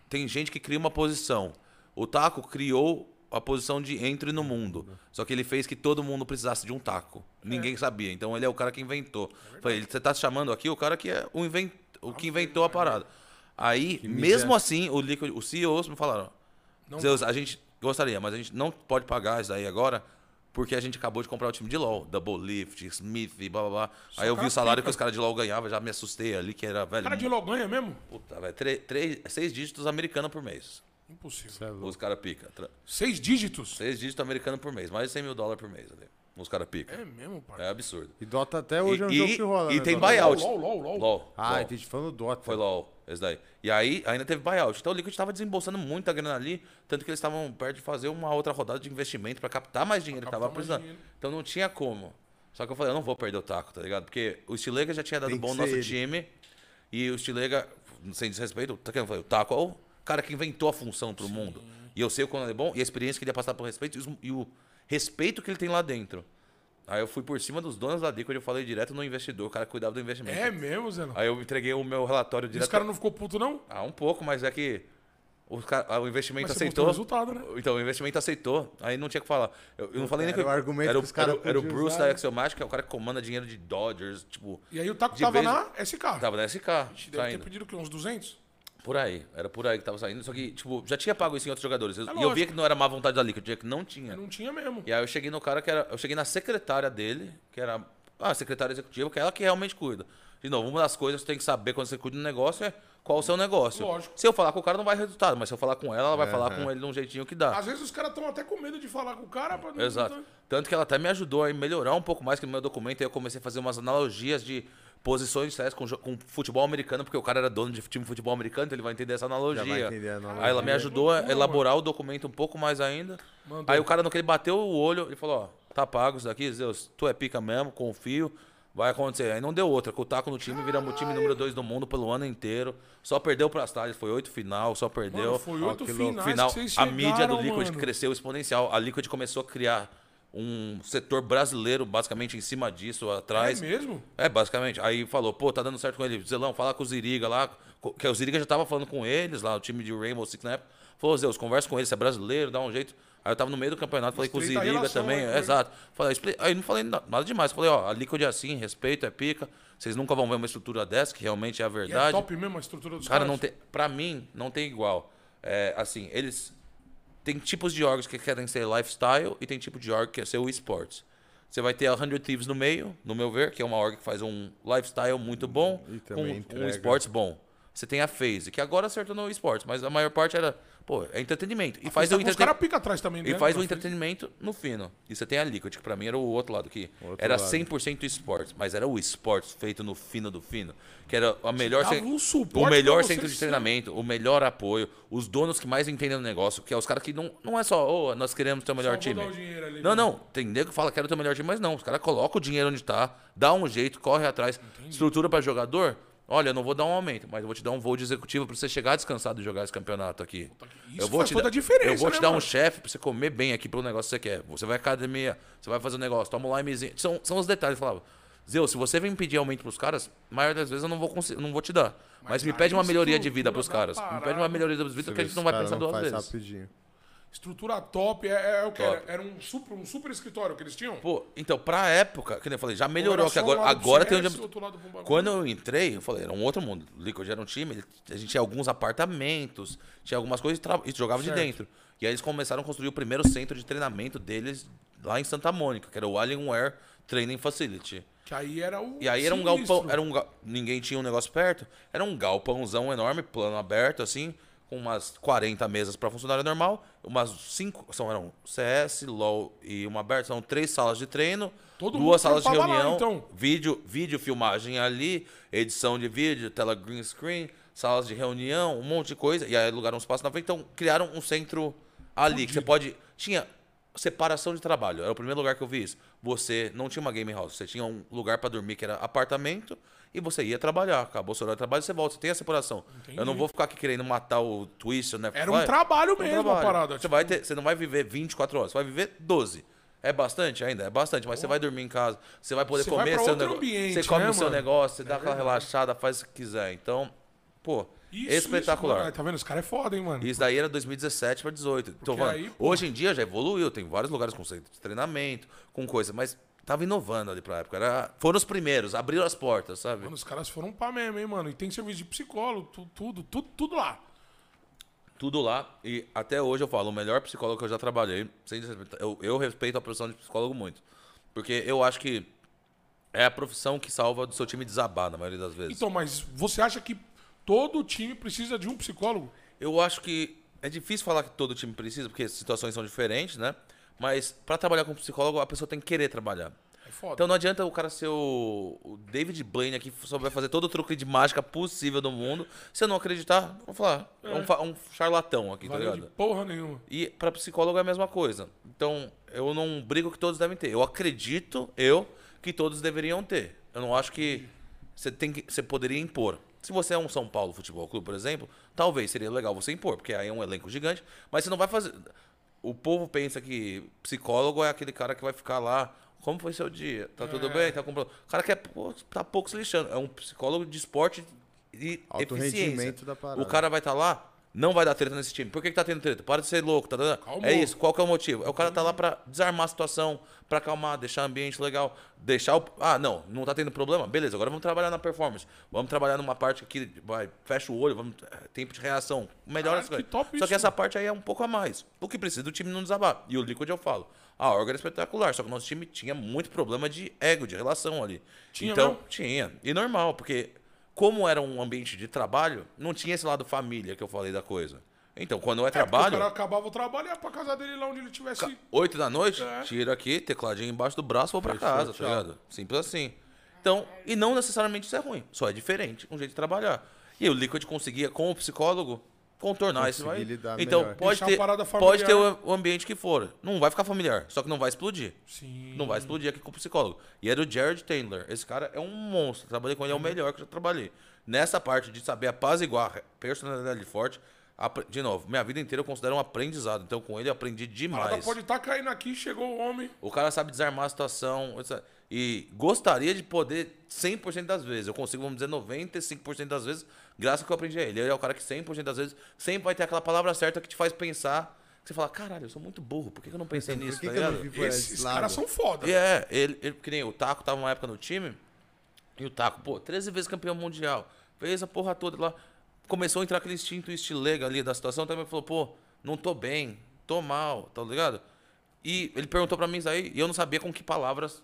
Tem gente que cria uma posição. O Taco criou a posição de entre no mundo. Só que ele fez que todo mundo precisasse de um taco. Ninguém sabia. Então ele é o cara que inventou. Falei, você tá chamando aqui o cara que é o, invent... o que inventou a parada. Aí, mesmo assim, o Liquid, os CEOs me falaram: Não Zeus, a gente gostaria, mas a gente não pode pagar isso aí agora. Porque a gente acabou de comprar o time de LoL, Double Lift, Smith, blá blá blá. Aí eu vi o salário pica. que os caras de LoL ganhavam, já me assustei ali, que era, velho. Cara de LOL ganha mesmo? Puta, velho, três, seis dígitos americanos por mês. Impossível. É. Os caras pica. Tra- Seis dígitos? Seis dígitos americanos por mês, mais de 100 mil dólares por mês ali. Os caras pica. É mesmo, pai. É absurdo. E Dota até hoje é um E- jogo e- que rola, e né, tem Dota? buyout. LOL, LOL, LOL. LOL. Ah, LOL. entendi. Falando Dota. Foi LOL, esse daí. E aí ainda teve buyout. Então o Liquid estava desembolsando muita grana ali, tanto que eles estavam perto de fazer uma outra rodada de investimento para captar mais dinheiro que captar tava mais precisando. dinheiro. Então não tinha como. Só que eu falei, eu não vou perder o taco, tá ligado? Porque o Stilega já tinha dado Tem que bom no nosso ele. time. E o Stilega, sem desrespeito, tá querendo falar, o taco é o cara que inventou a função pro mundo. E eu sei o quando ele é bom, e a experiência que ele ia passar por respeito, e e o respeito que ele tem lá dentro. Aí eu fui por cima dos donos da Liquid, eu falei direto no investidor, o cara que cuidava do investimento. É mesmo, Zé? Aí eu entreguei o meu relatório E direto. os caras não ficou puto, não? Ah, um pouco, mas é que os ca- ah, o investimento Mas você aceitou. o resultado, né? Então, o investimento aceitou. Aí não tinha o que falar. Eu, eu não falei nem Era que o argumento era, que os caras era, era o Bruce usar. da Axiomatic, que é o cara que comanda dinheiro de Dodgers, tipo, E aí o Taco tava vez- na SK. tava na SK, Deve ter saindo. pedido o quê? Uns 200? Por aí, era por aí que tava saindo. Só que, tipo, já tinha pago isso em outros jogadores. Eu- É e eu via que não era má vontade da Liquid, eu via que não tinha. Não tinha mesmo. E aí eu cheguei no cara que era. Eu cheguei na secretária dele, que era. Ah, a secretária executiva, que é ela que realmente cuida. De novo, uma das coisas que você tem que saber quando você cuida do negócio é qual o seu negócio. Lógico. Se eu falar com o cara, não vai resultado, mas se eu falar com ela, ela vai falar com ele de um jeitinho que dá. Às vezes os caras estão até com medo de falar com o cara. Pra não- Exato. Tanto que ela até me ajudou a melhorar um pouco mais que no meu documento. Aí eu comecei a fazer umas analogias de posições CS com, com futebol americano, porque o cara era dono de time de futebol americano, então ele vai entender essa analogia. vai entender a analogia. Aí ela me ajudou a elaborar o documento um pouco mais ainda. Mandou. Aí o cara, no que ele bateu o olho, ele falou: Ó, tá pago isso daqui, Zeus, tu é pica mesmo, confio. Vai acontecer. Aí não deu outra. Com o Taco no time, viramos o time número 2 do mundo pelo ano inteiro. Só perdeu para Astralis. Foi oito final, só perdeu. Mano, foi oito final, que vocês a mídia do Liquid mano. cresceu exponencial. A Liquid começou a criar um setor brasileiro, basicamente, em cima disso, É atrás. mesmo? É, basicamente. Aí falou, pô, tá dando certo com ele. Zelão, fala com o Ziriga lá. Que o Ziriga já tava falando com eles lá, o time de Rainbow Six na época. Falou, Zeus, conversa com ele, você é brasileiro, dá um jeito. Aí eu tava no meio do campeonato, falei com o Estreita Ziriga também. né, é, exato. Falei, Aí não falei na- nada demais. Falei, ó, a Liquid é assim, respeito, é pica. Vocês nunca vão ver uma estrutura dessa, que realmente é a E é verdade. top mesmo a estrutura dos Cara, caras. não tem. Pra mim, não tem igual. É, assim, eles. Tem tipos de orgs que querem ser lifestyle e tem tipo de org que quer ser o esportes. Você vai ter a 100 Thieves no meio, no meu ver, que é uma org que faz um lifestyle muito bom E com um entrega. esportes bom. Você tem a FaZe, que agora acertou no esportes, mas a maior parte era, pô, é entretenimento. E faz Tá o Os entretenimento. caras pica atrás também, E né? faz o entretenimento no fino. E você tem a Liquid, que pra mim era o outro lado aqui. Outro era lado. 100% esportes, mas era o esportes feito no fino do fino. Que era a melhor, um o melhor centro de ser- treinamento, o melhor apoio, os donos que mais entendem do negócio, que é os caras que não, não é só, ô, nós queremos ter o melhor vou time. o ali, não, né? não. Tem nego que fala que quero ter o melhor time, mas não. Os caras colocam o dinheiro onde tá, dá um jeito, corre atrás. Estrutura pra jogador. Olha, eu não vou dar um aumento, mas eu vou te dar um voo de executivo pra você chegar descansado e jogar esse campeonato aqui. Isso eu vou faz te toda dar, a diferença, Eu vou te né, dar um mano? chefe pra você comer bem aqui pro negócio que você quer. Você vai à academia, você vai fazer um negócio, toma um limezinho. São, são os detalhes. Eu falava, Zeu, se você vem pedir aumento pros caras, a maioria das vezes eu não vou, conseguir, não vou te dar. Mas, me aí pede uma melhoria de vida pros caras. Me pede uma melhoria de vida que a gente não vai pensar duas faz vezes. rapidinho. Estrutura top. É, é o que? Top. Era, era um, super, um super escritório que eles tinham? Pô, então, pra época, que nem eu falei, já melhorou, Ou que agora, agora tem onde. Quando eu entrei, eu falei, era um outro mundo. O Liquid era um time, a gente tinha alguns apartamentos, tinha algumas coisas e, tra- e jogava Certo. de dentro. E aí eles começaram a construir o primeiro centro de treinamento deles lá em Santa Mônica, que era o Alienware Training Facility. Que aí era o. E aí era um sinistro. galpão, era um ninguém tinha um negócio perto, era um galpãozão enorme, plano aberto assim, com umas 40 mesas para funcionário normal, umas cinco, são eram CS, LoL e uma aberta, são três salas de treino, Todo duas salas de trampava lá, reunião, então. vídeo, vídeo filmagem ali, edição de vídeo, tela green screen, salas de reunião, um monte de coisa, e aí alugaram um espaço na frente, então criaram um centro ali que você pode tinha separação de trabalho. Era o primeiro lugar que eu vi isso. Você não tinha uma game house, você tinha um lugar para dormir que era apartamento e você ia trabalhar. Acabou o seu horário de trabalho, você volta. Você tem a separação. Entendi. Eu não vou ficar aqui querendo matar o Twister, né? Era um Vai- trabalho um mesmo a trabalho. parada. Você, tipo, vai ter, você não vai viver 24 horas, você vai viver 12. É bastante ainda? É bastante, mas você vai dormir em casa, você vai poder Você vai comer pra seu negócio. ambiente, Você come né, o seu mano? negócio, você dá aquela relaxada, faz o que quiser. Então, pô, isso, espetacular. Isso, tá vendo? Os caras é foda, hein, mano? Isso daí era 2017 para 18. Então, mano, aí, pô- hoje em dia já evoluiu, tem vários lugares com centro de treinamento, com coisa, mas tava inovando ali pra época. Era, foram os primeiros, abriram as portas, sabe? Mano, os caras foram pra mesmo, hein, mano? E tem serviço de psicólogo, tu- tudo, tudo, tudo lá. Tudo lá. E até hoje eu falo, o melhor psicólogo que eu já trabalhei, sem desrespeitar, eu, eu respeito a profissão de psicólogo muito. Porque eu acho que é a profissão que salva do seu time desabar, na maioria das vezes. Então, mas você acha que todo time precisa de um psicólogo? Eu acho que é difícil falar que todo time precisa, porque situações são diferentes, né? Mas pra trabalhar com psicólogo, a pessoa tem que querer trabalhar. É foda. Então não adianta o cara ser o, o David Blaine aqui, só vai fazer todo o truque de mágica possível do mundo. Se eu não acreditar, vou falar, é, um, fa- um charlatão aqui, tá Valeu de ligado? porra nenhuma. E para psicólogo é a mesma coisa. Então, eu não brigo que todos devem ter. Eu acredito, eu, que todos deveriam ter. Eu não acho que você tem que você poderia impor. Se você é um São Paulo Futebol Clube, por exemplo, talvez seria legal você impor, porque aí é um elenco gigante, mas você não vai fazer o povo pensa que psicólogo é aquele cara que vai ficar lá como foi seu dia? Tá tudo bem? Tá com? O cara quer pô, tá pouco se lixando. É um psicólogo de esporte e Alto eficiência. rendimento da parada. O cara vai estar lá, não vai dar treta nesse time. Por que, que tá tendo treta? Para de ser louco, tá dando? Calmou. É isso. Qual que é o motivo? É o cara tá lá pra desarmar a situação, pra acalmar, deixar o ambiente legal, deixar o. Ah, não, não tá tendo problema? Beleza, agora vamos trabalhar na performance. Vamos trabalhar numa parte que vai, fecha o olho, vamos. é, Tempo de reação. Melhora as coisas. Só isso, que essa parte aí é um pouco a mais. O que precisa do time não desabar. E o Liquid eu falo. A orga era espetacular, só que o nosso time tinha muito problema de ego, de relação ali. Tinha então, tinha. E normal, porque como era um ambiente de trabalho, não tinha esse lado família que eu falei da coisa. Então, quando é É, trabalho, O cara acabava o trabalho e ia pra casa dele lá onde ele tivesse. 8 da noite, É. tira aqui, tecladinho embaixo do braço, vou pra Fechou, casa, tá tchau. ligado? Simples assim. Então, e não necessariamente isso é ruim, só é diferente, um jeito de trabalhar. E o Liquid conseguia, com o psicólogo, contornar isso lidar Então, melhor. pode Deixar ter, pode ter o, ambiente que for. Não vai ficar familiar, só que não vai explodir. Sim. Não vai explodir aqui com o psicólogo. E era o Jared Taylor. Esse cara é um monstro. Trabalhei com ele, é o melhor que eu já trabalhei. Nessa parte de saber apaziguar, personalidade forte, de novo, minha vida inteira eu considero um aprendizado. Então com ele eu aprendi Parada demais. pode estar caindo aqui, chegou o homem. O cara sabe desarmar a situação. E gostaria de poder 100% das vezes. Eu consigo, vamos dizer, 95% das vezes, graças ao que eu aprendi a ele. Ele é o cara que 100% das vezes sempre vai ter aquela palavra certa que te faz pensar. Que você fala, caralho, eu sou muito burro, por que que eu não pensei nisso? Por que, tá que eu não ligado? vi por Esses esse caras são foda. E é, ele, ele, que nem o Taco tava uma época no time, e o Taco, pô, 13 vezes campeão mundial, fez a porra toda lá. Começou a entrar aquele instinto estilega ali da situação, também falou, pô, não tô bem, tô mal, tá ligado? E ele perguntou pra mim isso aí, e eu não sabia com que palavras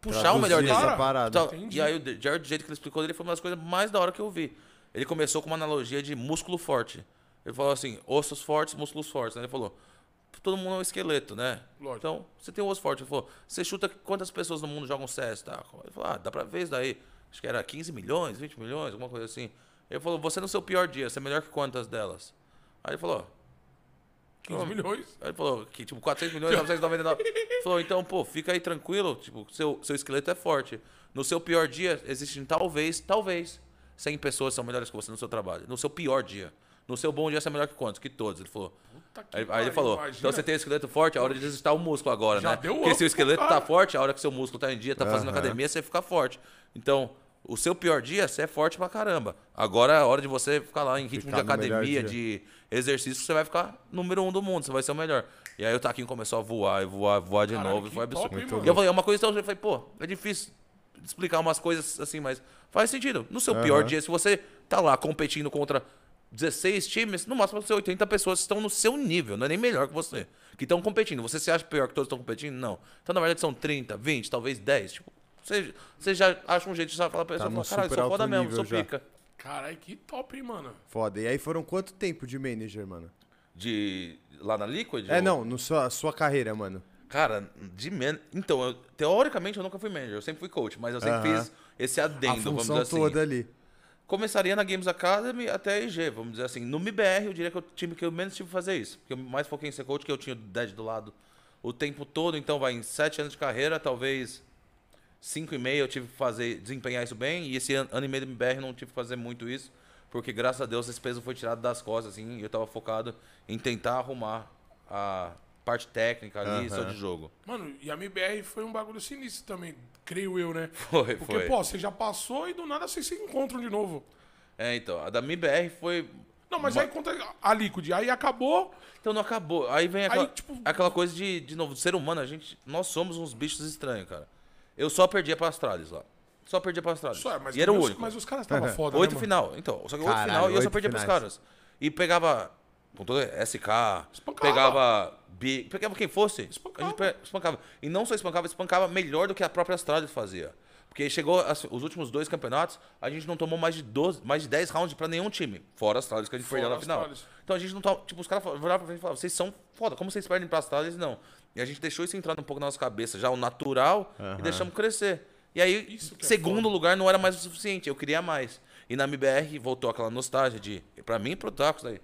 puxar o melhor dele. essa parada. Então, e aí o De- Jared, do jeito que ele explicou dele, foi uma das coisas mais da hora que eu vi. Ele começou com uma analogia de músculo forte. Ele falou assim, ossos fortes, músculos fortes. Né? Ele falou, todo mundo é um esqueleto, né? Lógico. Então, você tem um osso forte. Ele falou, você chuta quantas pessoas no mundo jogam CS, tá? Ele falou, ah, dá pra ver isso daí. Acho que era 15 milhões, 20 milhões, alguma coisa assim. Ele falou, você no seu pior dia, você é melhor que quantas delas? Aí ele falou, 15 milhões. Aí ele falou que, tipo, 400 milhões, [LAUGHS] 999. Ele falou, então, pô, fica aí tranquilo, tipo, seu, seu esqueleto é forte. No seu pior dia, existem talvez, talvez, 100 pessoas são melhores que você no seu trabalho. No seu pior dia. No seu bom dia, você é melhor que quantos? Que todos. Ele falou. Puta que Aí, aí ele falou, imagina. então você tem o esqueleto forte, a hora de exercitar o músculo agora, Já né? deu Porque se o esqueleto tá forte, a hora que seu músculo tá em dia, tá fazendo Aham. academia, você fica forte. Então, o seu pior dia, você é forte pra caramba. Agora é a hora de você ficar lá em ritmo Ficar de academia, dia. de exercício, você vai ficar número um do mundo, você vai ser o melhor. E aí o Taquinho começou a voar, e voar, voar de Caralho, novo, e que foi absurdo. top? E eu falei, é uma coisa então, eu falei, pô, é difícil explicar umas coisas assim, mas faz sentido. No seu pior Aham. dia, se você tá lá competindo contra 16 times, no máximo você 80 pessoas que estão no seu nível, não é nem melhor que você, que estão competindo. Você se acha pior que todos estão competindo? Não. Então, na verdade, são 30, 20, talvez 10. Tipo, você, você já acha um jeito de falar pra pessoa, Tá fala, caralho, sou foda mesmo, sou já. pica. Caralho, que top, hein, mano. Foda. E aí foram quanto tempo de manager, mano? De. Lá na Liquid? É, ou- não, no sua, sua carreira, mano. Cara, de man... Então, eu- teoricamente eu nunca fui manager, eu sempre fui coach, mas eu sempre Aham. fiz esse A adendo, vamos função dizer assim. toda ali. Começaria na Games Academy até a IG, vamos dizer assim. No MIBR, eu diria que é o time que eu menos tive que fazer isso. Porque eu mais foquei em ser coach, que eu tinha o Dead do lado o tempo todo, então vai em sete anos de carreira, talvez cinco e meio eu tive que fazer, desempenhar isso bem, e esse ano, e meio do MBR não tive que fazer muito isso, porque graças a Deus esse peso foi tirado das costas, assim, e eu tava focado em tentar arrumar a parte técnica ali, só de jogo. Mano, e a MBR foi um bagulho sinistro também, creio eu, né? [LAUGHS] Foi, Porque, foi. pô, você já passou e do nada vocês se encontram de novo. É, então, a da MBR foi. Não, mas aí conta a Liquid. Aí acabou. Então não acabou. Aí vem aquela, tipo- aquela coisa de, de novo, ser humano, a gente. Nós somos uns bichos estranhos, cara. Eu só perdia pra Astralis lá. Só perdia pra Astralis. Só, mas, e era o os, único. mas os caras estavam foda, Oito né, final. Então, só que oito final e eu só perdia pros finais. caras. E pegava. Com todo SK, Espancava. pegava. Bi, pegava quem fosse. Espancava. A gente pe- espancava. E não só espancava, espancava melhor do que a própria Astralis fazia. Porque chegou as- os últimos dois campeonatos, a gente não tomou mais de 12, mais de 10 rounds pra nenhum time. Fora as Astralis que a gente Fora perdeu na final. Astralis. Então a gente não tá. Tipo, os caras viravam pra gente e falavam, vocês são foda, como vocês perdem pra Astralis? Não. E a gente deixou isso entrar um pouco na nossa cabeça, já o natural, e deixamos crescer. E aí, é segundo foda. lugar não era mais o suficiente, eu queria mais. E na MBR voltou aquela nostalgia de, pra mim e pro Tacos aí,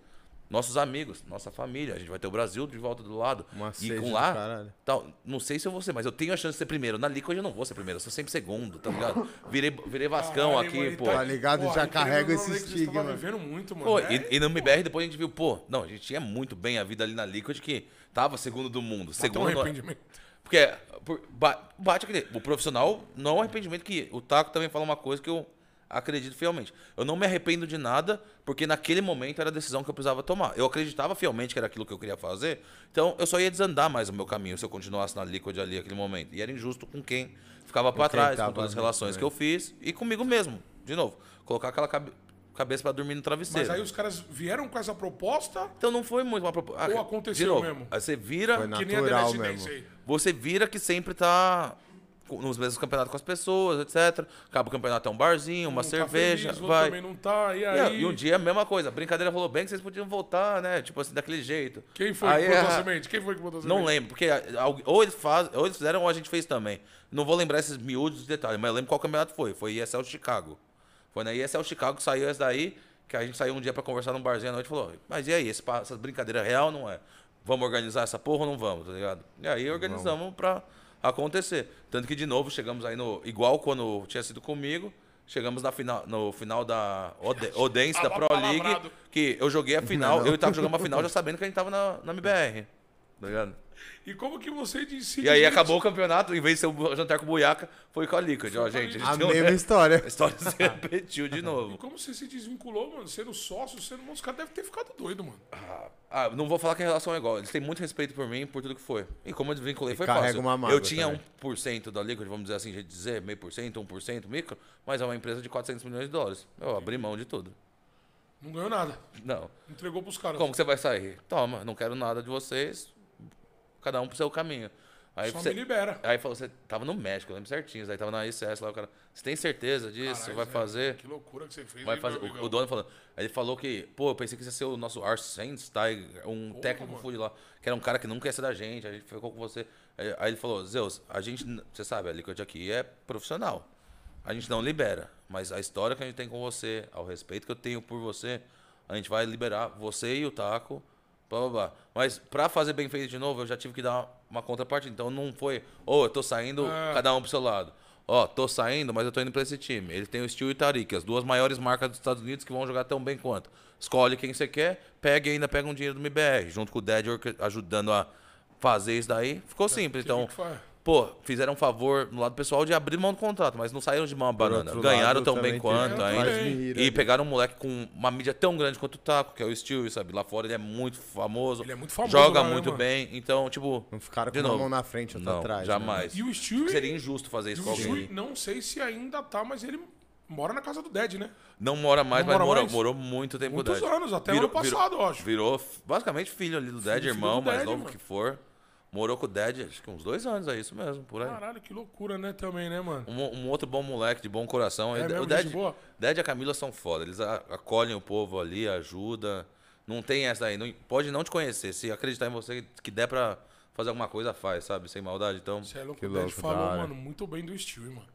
nossos amigos, nossa família, a gente vai ter o Brasil de volta do lado. Uma e com lá, caralho. tal, não sei se eu vou ser, mas eu tenho a chance de ser primeiro. Na Liquid eu não vou ser primeiro, eu sou sempre segundo, tá ligado? Virei, virei Vascão Caralho, aqui, mano, pô. Tá ligado? Já aí, querendo carrega esse estigma. vivendo muito, mano. Pô, É, e, e no MBR depois a gente viu, pô, não, a gente tinha muito bem a vida ali na Liquid que tava segundo do mundo. Bateu Segundo. um no- arrependimento. Porque por- ba- bate aquele. O profissional não é um arrependimento que. O Taco também fala uma coisa que eu acredito fielmente. Eu não me arrependo de nada, porque naquele momento era a decisão que eu precisava tomar. Eu acreditava fielmente que era aquilo que eu queria fazer, então eu só ia desandar mais o meu caminho se eu continuasse na Liquid ali naquele momento. E era injusto com quem ficava pra quem trás, com todas as relações também. que eu fiz e comigo mesmo. De novo, colocar aquela cabe- cabeça pra dormir no travesseiro. Mas aí os caras vieram com essa proposta, Então não foi muito uma proposta. Ou aconteceu de novo, mesmo? Aí você vira. Foi que nem a mesmo. aí. Você vira que sempre tá nos mesmos campeonatos com as pessoas, etc. Acaba o campeonato é um barzinho, uma Um tá cerveja, feliz, o outro vai. também não tá, e aí... e um dia a mesma coisa, a brincadeira rolou bem que vocês podiam voltar, né? Tipo assim, daquele jeito. Quem foi Aí, que botou a ah, semente? Quem foi que botou a semente? Não lembro, porque ah, ou eles, faz, ou eles fizeram ou a gente fez também. Não vou lembrar esses miúdos detalhes, mas eu lembro qual campeonato foi. Foi ESL Chicago. Foi na ESL Chicago que saiu essa daí, que a gente saiu um dia pra conversar num barzinho à noite e falou: Mas e aí, esse, essa brincadeira é real não é? Vamos organizar essa porra ou não vamos, tá ligado? E aí organizamos pra acontecer. Tanto que, de novo, chegamos aí no. Igual quando tinha sido comigo. Chegamos na final, no final da Ode- [LAUGHS] Odense, da Pro League, que eu joguei a final, eu e tava jogando uma final já sabendo que a gente tava na, na MBR. Tá ligado? E como que você disse... E aí acabou o campeonato, em vez de ser o jantar com o Buiaca, foi com a Liquid. Ó, gente, a A tinha um- mesma [LAUGHS] história. a história se repetiu de E novo. como você se desvinculou, mano? Sendo sócio, sendo... Os caras devem ter ficado doido, mano. Ah, não vou falar que a relação é igual. Eles têm muito respeito por mim, por tudo que foi. E como eu desvinculei, foi carrega fácil. uma mágoa eu tinha também. 1% da Liquid, vamos dizer assim, dizer, meio por cento, 1% micro, mas é uma empresa de 400 milhões de dólares. Eu abri mão de tudo. Não ganhou nada. Não. Entregou pros caras. Como que você vai sair? Toma, não quero nada de vocês, cada um pro seu caminho. Aí Só você, me libera. Aí falou, você tava no México, eu lembro certinho. Aí tava na ICS lá, o cara, você tem certeza disso? Caralho, vai Zé, fazer? Que loucura que você fez. Vai fazer. O, o dono falando. Aí ele falou que, pô, eu pensei que ia ser o nosso Arsene Tiger, um técnico mano. food lá, que era um cara que nunca ia ser da gente, a gente ficou com você. Aí, aí ele falou, Zeus, a gente, você sabe, a Liquid aqui é profissional. A gente não libera, mas a história que a gente tem com você, ao respeito que eu tenho por você, a gente vai liberar você e o Taco, blá blá blá. Mas pra fazer bem feito de novo, eu já tive que dar uma contrapartida. Então não foi, ô, eu tô saindo, É. cada um pro seu lado. Ó, tô saindo, mas eu tô indo pra esse time. Ele tem o Steel e o Tariq, as duas maiores marcas dos Estados Unidos que vão jogar tão bem quanto. Escolhe quem você quer, pega e ainda pega um dinheiro do MBR, junto com o Dead ajudando a fazer isso daí. Ficou simples. Então, pô, fizeram um favor no lado pessoal de abrir mão do contrato, mas não saíram de mão a banana. Ganharam lado, tão bem quanto ainda. E ali. pegaram um moleque com uma mídia tão grande quanto o Taco, que é o Steel, sabe? Lá fora ele é muito famoso. Ele é muito famoso Joga lá, né, muito mano? bem. Então, tipo. Não ficaram com novo. mão na frente, Não, atrás. né? jamais. E o Stewie... Seria injusto fazer E isso o com alguém. Stewie, não sei se ainda tá, mas ele mora na casa do Dead, né? Não mora mais, Não mas mora morou, mais? morou muito tempo Muitos com o Dead. anos, até ano passado, eu acho. Virou basicamente filho ali do Dead, filho irmão, do mais Dead, novo mano. que for. Morou com o Dead, acho que uns dois anos, é isso mesmo, por aí. Caralho, que loucura, né, também, né, mano? Um, um outro bom moleque, de bom coração. É mesmo, o Dead, gente boa? Dead e a Camila são foda. Eles acolhem o povo ali, ajudam. Não tem essa aí. Não, pode não te conhecer. Se acreditar em você que der pra fazer alguma coisa, faz, sabe? Sem maldade. Então, Você é louco, Que o Dead louco, falou, da hora. mano, muito bem do Stewie, mano.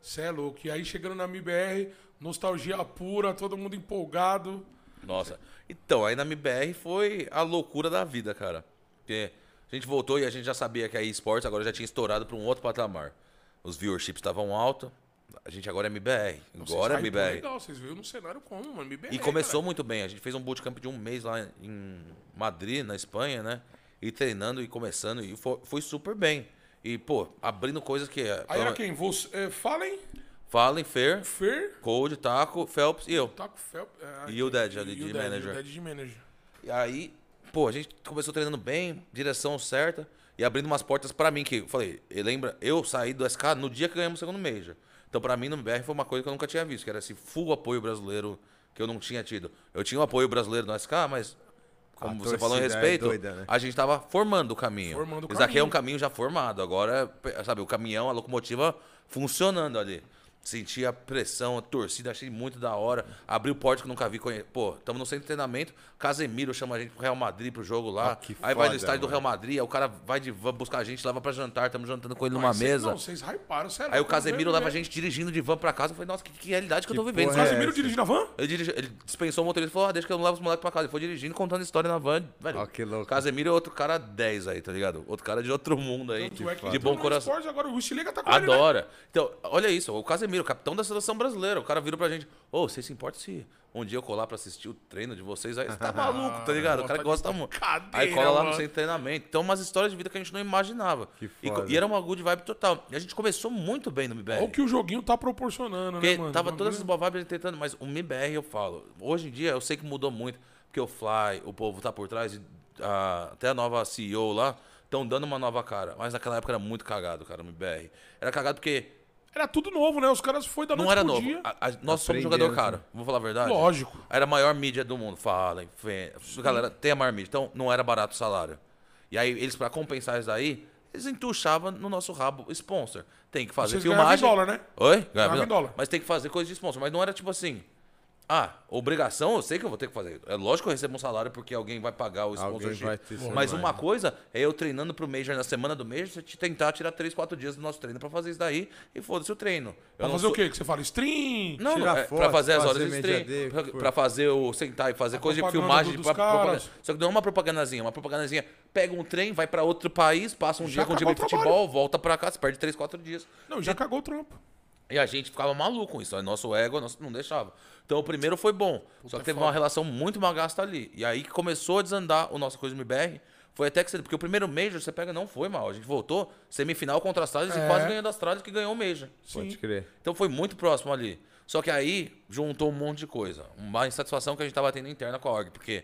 Você é louco. E aí, chegando na MBR, nostalgia pura, todo mundo empolgado. Nossa. Então, aí na MBR foi a loucura da vida, cara. Porque A gente voltou e a gente já sabia que a eSports agora já tinha estourado para um outro patamar. Os viewerships estavam altos. A gente agora é MBR. Agora é hypam MBR. Legal, vocês viram no cenário como, mano. MBR, E começou muito bem. A gente fez um bootcamp de um mês lá em Madrid, na Espanha, né? E treinando e começando. E foi, foi super bem. E, pô, abrindo coisas que. é, Aí era quem? Você, é, Fallen, Fallen, Fer, Fer, Code, Taco, Phelps e eu. Taco Fel... É, E o Dead ali de manager. o Dead de manager. E aí, pô, a gente começou treinando bem, direção certa, e abrindo umas portas pra mim, que eu falei, lembra, eu saí do SK no dia que ganhamos o segundo Major. Então, pra mim, no BR foi uma coisa que eu nunca tinha visto, que era esse full apoio brasileiro que eu não tinha tido. Eu tinha um apoio brasileiro no SK, mas, como A você falou em torcida é respeito, doida, né? a gente tava formando o caminho. Formando o Isso aqui é um caminho já formado. Agora, sabe, o caminhão, a locomotiva funcionando ali. Senti a pressão, a torcida, achei muito da hora. Abri o porte que eu nunca vi. conhe- Pô, estamos no centro de treinamento. Casemiro chama a gente pro Real Madrid pro jogo lá. Ah, que aí vai no estádio do mano. Real Madrid, aí o cara vai de van buscar a gente, leva pra jantar, estamos jantando com ele numa Mas mesa. Não, vocês hyparam, sério. Aí o Casemiro leva a gente dirigindo de van pra casa. Eu falei, nossa, que, que realidade que, eu tô Que vivendo. porra é Casemiro essa? dirigindo a van? Ele, dirige- ele dispensou o motorista e falou: ah, deixa que eu levo os moleques pra casa. Ele foi dirigindo, contando história na van. Velho, que louco. Casemiro é outro cara 10 aí, tá ligado? Outro cara de outro mundo aí. Tanto é que de entrou bom coração. esporte, agora o Stilega tá com ele, né? Adora. Então, olha isso, o Casemiro, capitão da seleção brasileira. O cara virou pra gente: Ô, vocês se importam se um dia eu colar pra assistir o treino de vocês? Aí você tá [LAUGHS] maluco, tá ligado? O cara gosta muito. Aí cola lá no de treinamento. Então, umas histórias de vida que a gente não imaginava. Que E, foda. e era uma good vibe total. E a gente começou muito bem no MBR. Olha o que o joguinho tá proporcionando, Porque né, mano? tava todas essas bagulho- boas vibes tentando, mas o MBR eu falo. Hoje em dia eu sei que mudou muito, porque o Fly, o povo tá por trás, e a- até a nova CEO lá, estão dando uma nova cara. Mas naquela época era muito cagado, cara, o MBR. Era cagado porque Era tudo novo, né? Os caras foi da não noite era pro novo. dia. A- a- nós somos jogador caro, vou falar a verdade. Lógico. Era a maior mídia do mundo, falem. Galera, tem a maior mídia. Então não era barato o salário. E aí eles, pra compensar isso daí, eles entuchavam no nosso rabo sponsor. Tem que fazer Vocês ganhavam em filmagem. dólar, né? Oi? Ganhava Ganhava em dólar. Mas tem que fazer coisa de sponsor. Mas não era tipo assim. Ah, obrigação, eu sei que eu vou ter que fazer. É lógico que eu recebo um salário porque alguém vai pagar o sponsorship. Mas uma coisa é eu treinando pro Major na semana do Major, tentar tirar 3, 4 dias do nosso treino pra fazer isso daí e foda-se o treino. Eu Pra fazer sou- o quê? Que você fala stream? não, Tirar não, é foto, pra fazer as horas de stream, pra, for. pra fazer o sentar e fazer A coisa de filmagem. do- pra- propaganda. Só que não é uma propagandazinha, uma propagandazinha. Pega um trem, vai pra outro país, passa um Já dia com o time de futebol, volta pra cá, você perde 3, 4 dias. Não, já cagou o trampo. E a gente ficava maluco com isso. Nosso ego nosso- não deixava. Então o primeiro foi bom. só que teve uma relação muito magasta ali. E aí que começou a desandar o nosso coisa do MBR. Foi até que você. Porque o primeiro Major, você pega, não foi mal. A gente voltou, semifinal contra as Tralhas É. e quase ganhando as Tralhas que ganhou o Major. Pode crer. Então foi muito próximo ali. Só que aí juntou um monte de coisa. Uma insatisfação que a gente tava tendo interna com a org. Porque,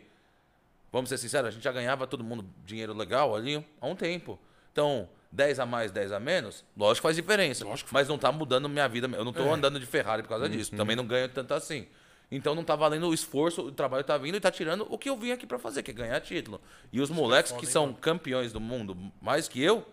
vamos ser sinceros, a gente já ganhava todo mundo dinheiro legal ali há um tempo. Então, 10 a mais, 10 a menos, lógico que faz diferença. Lógico mas não tá mudando minha vida. Eu não tô É. andando de Ferrari por causa disso. Também não ganho tanto assim. Então não tá valendo o esforço, o trabalho tá vindo e tá tirando o que eu vim aqui pra fazer, que é ganhar título. E os moleques foda, que são campeões do mundo mais que eu,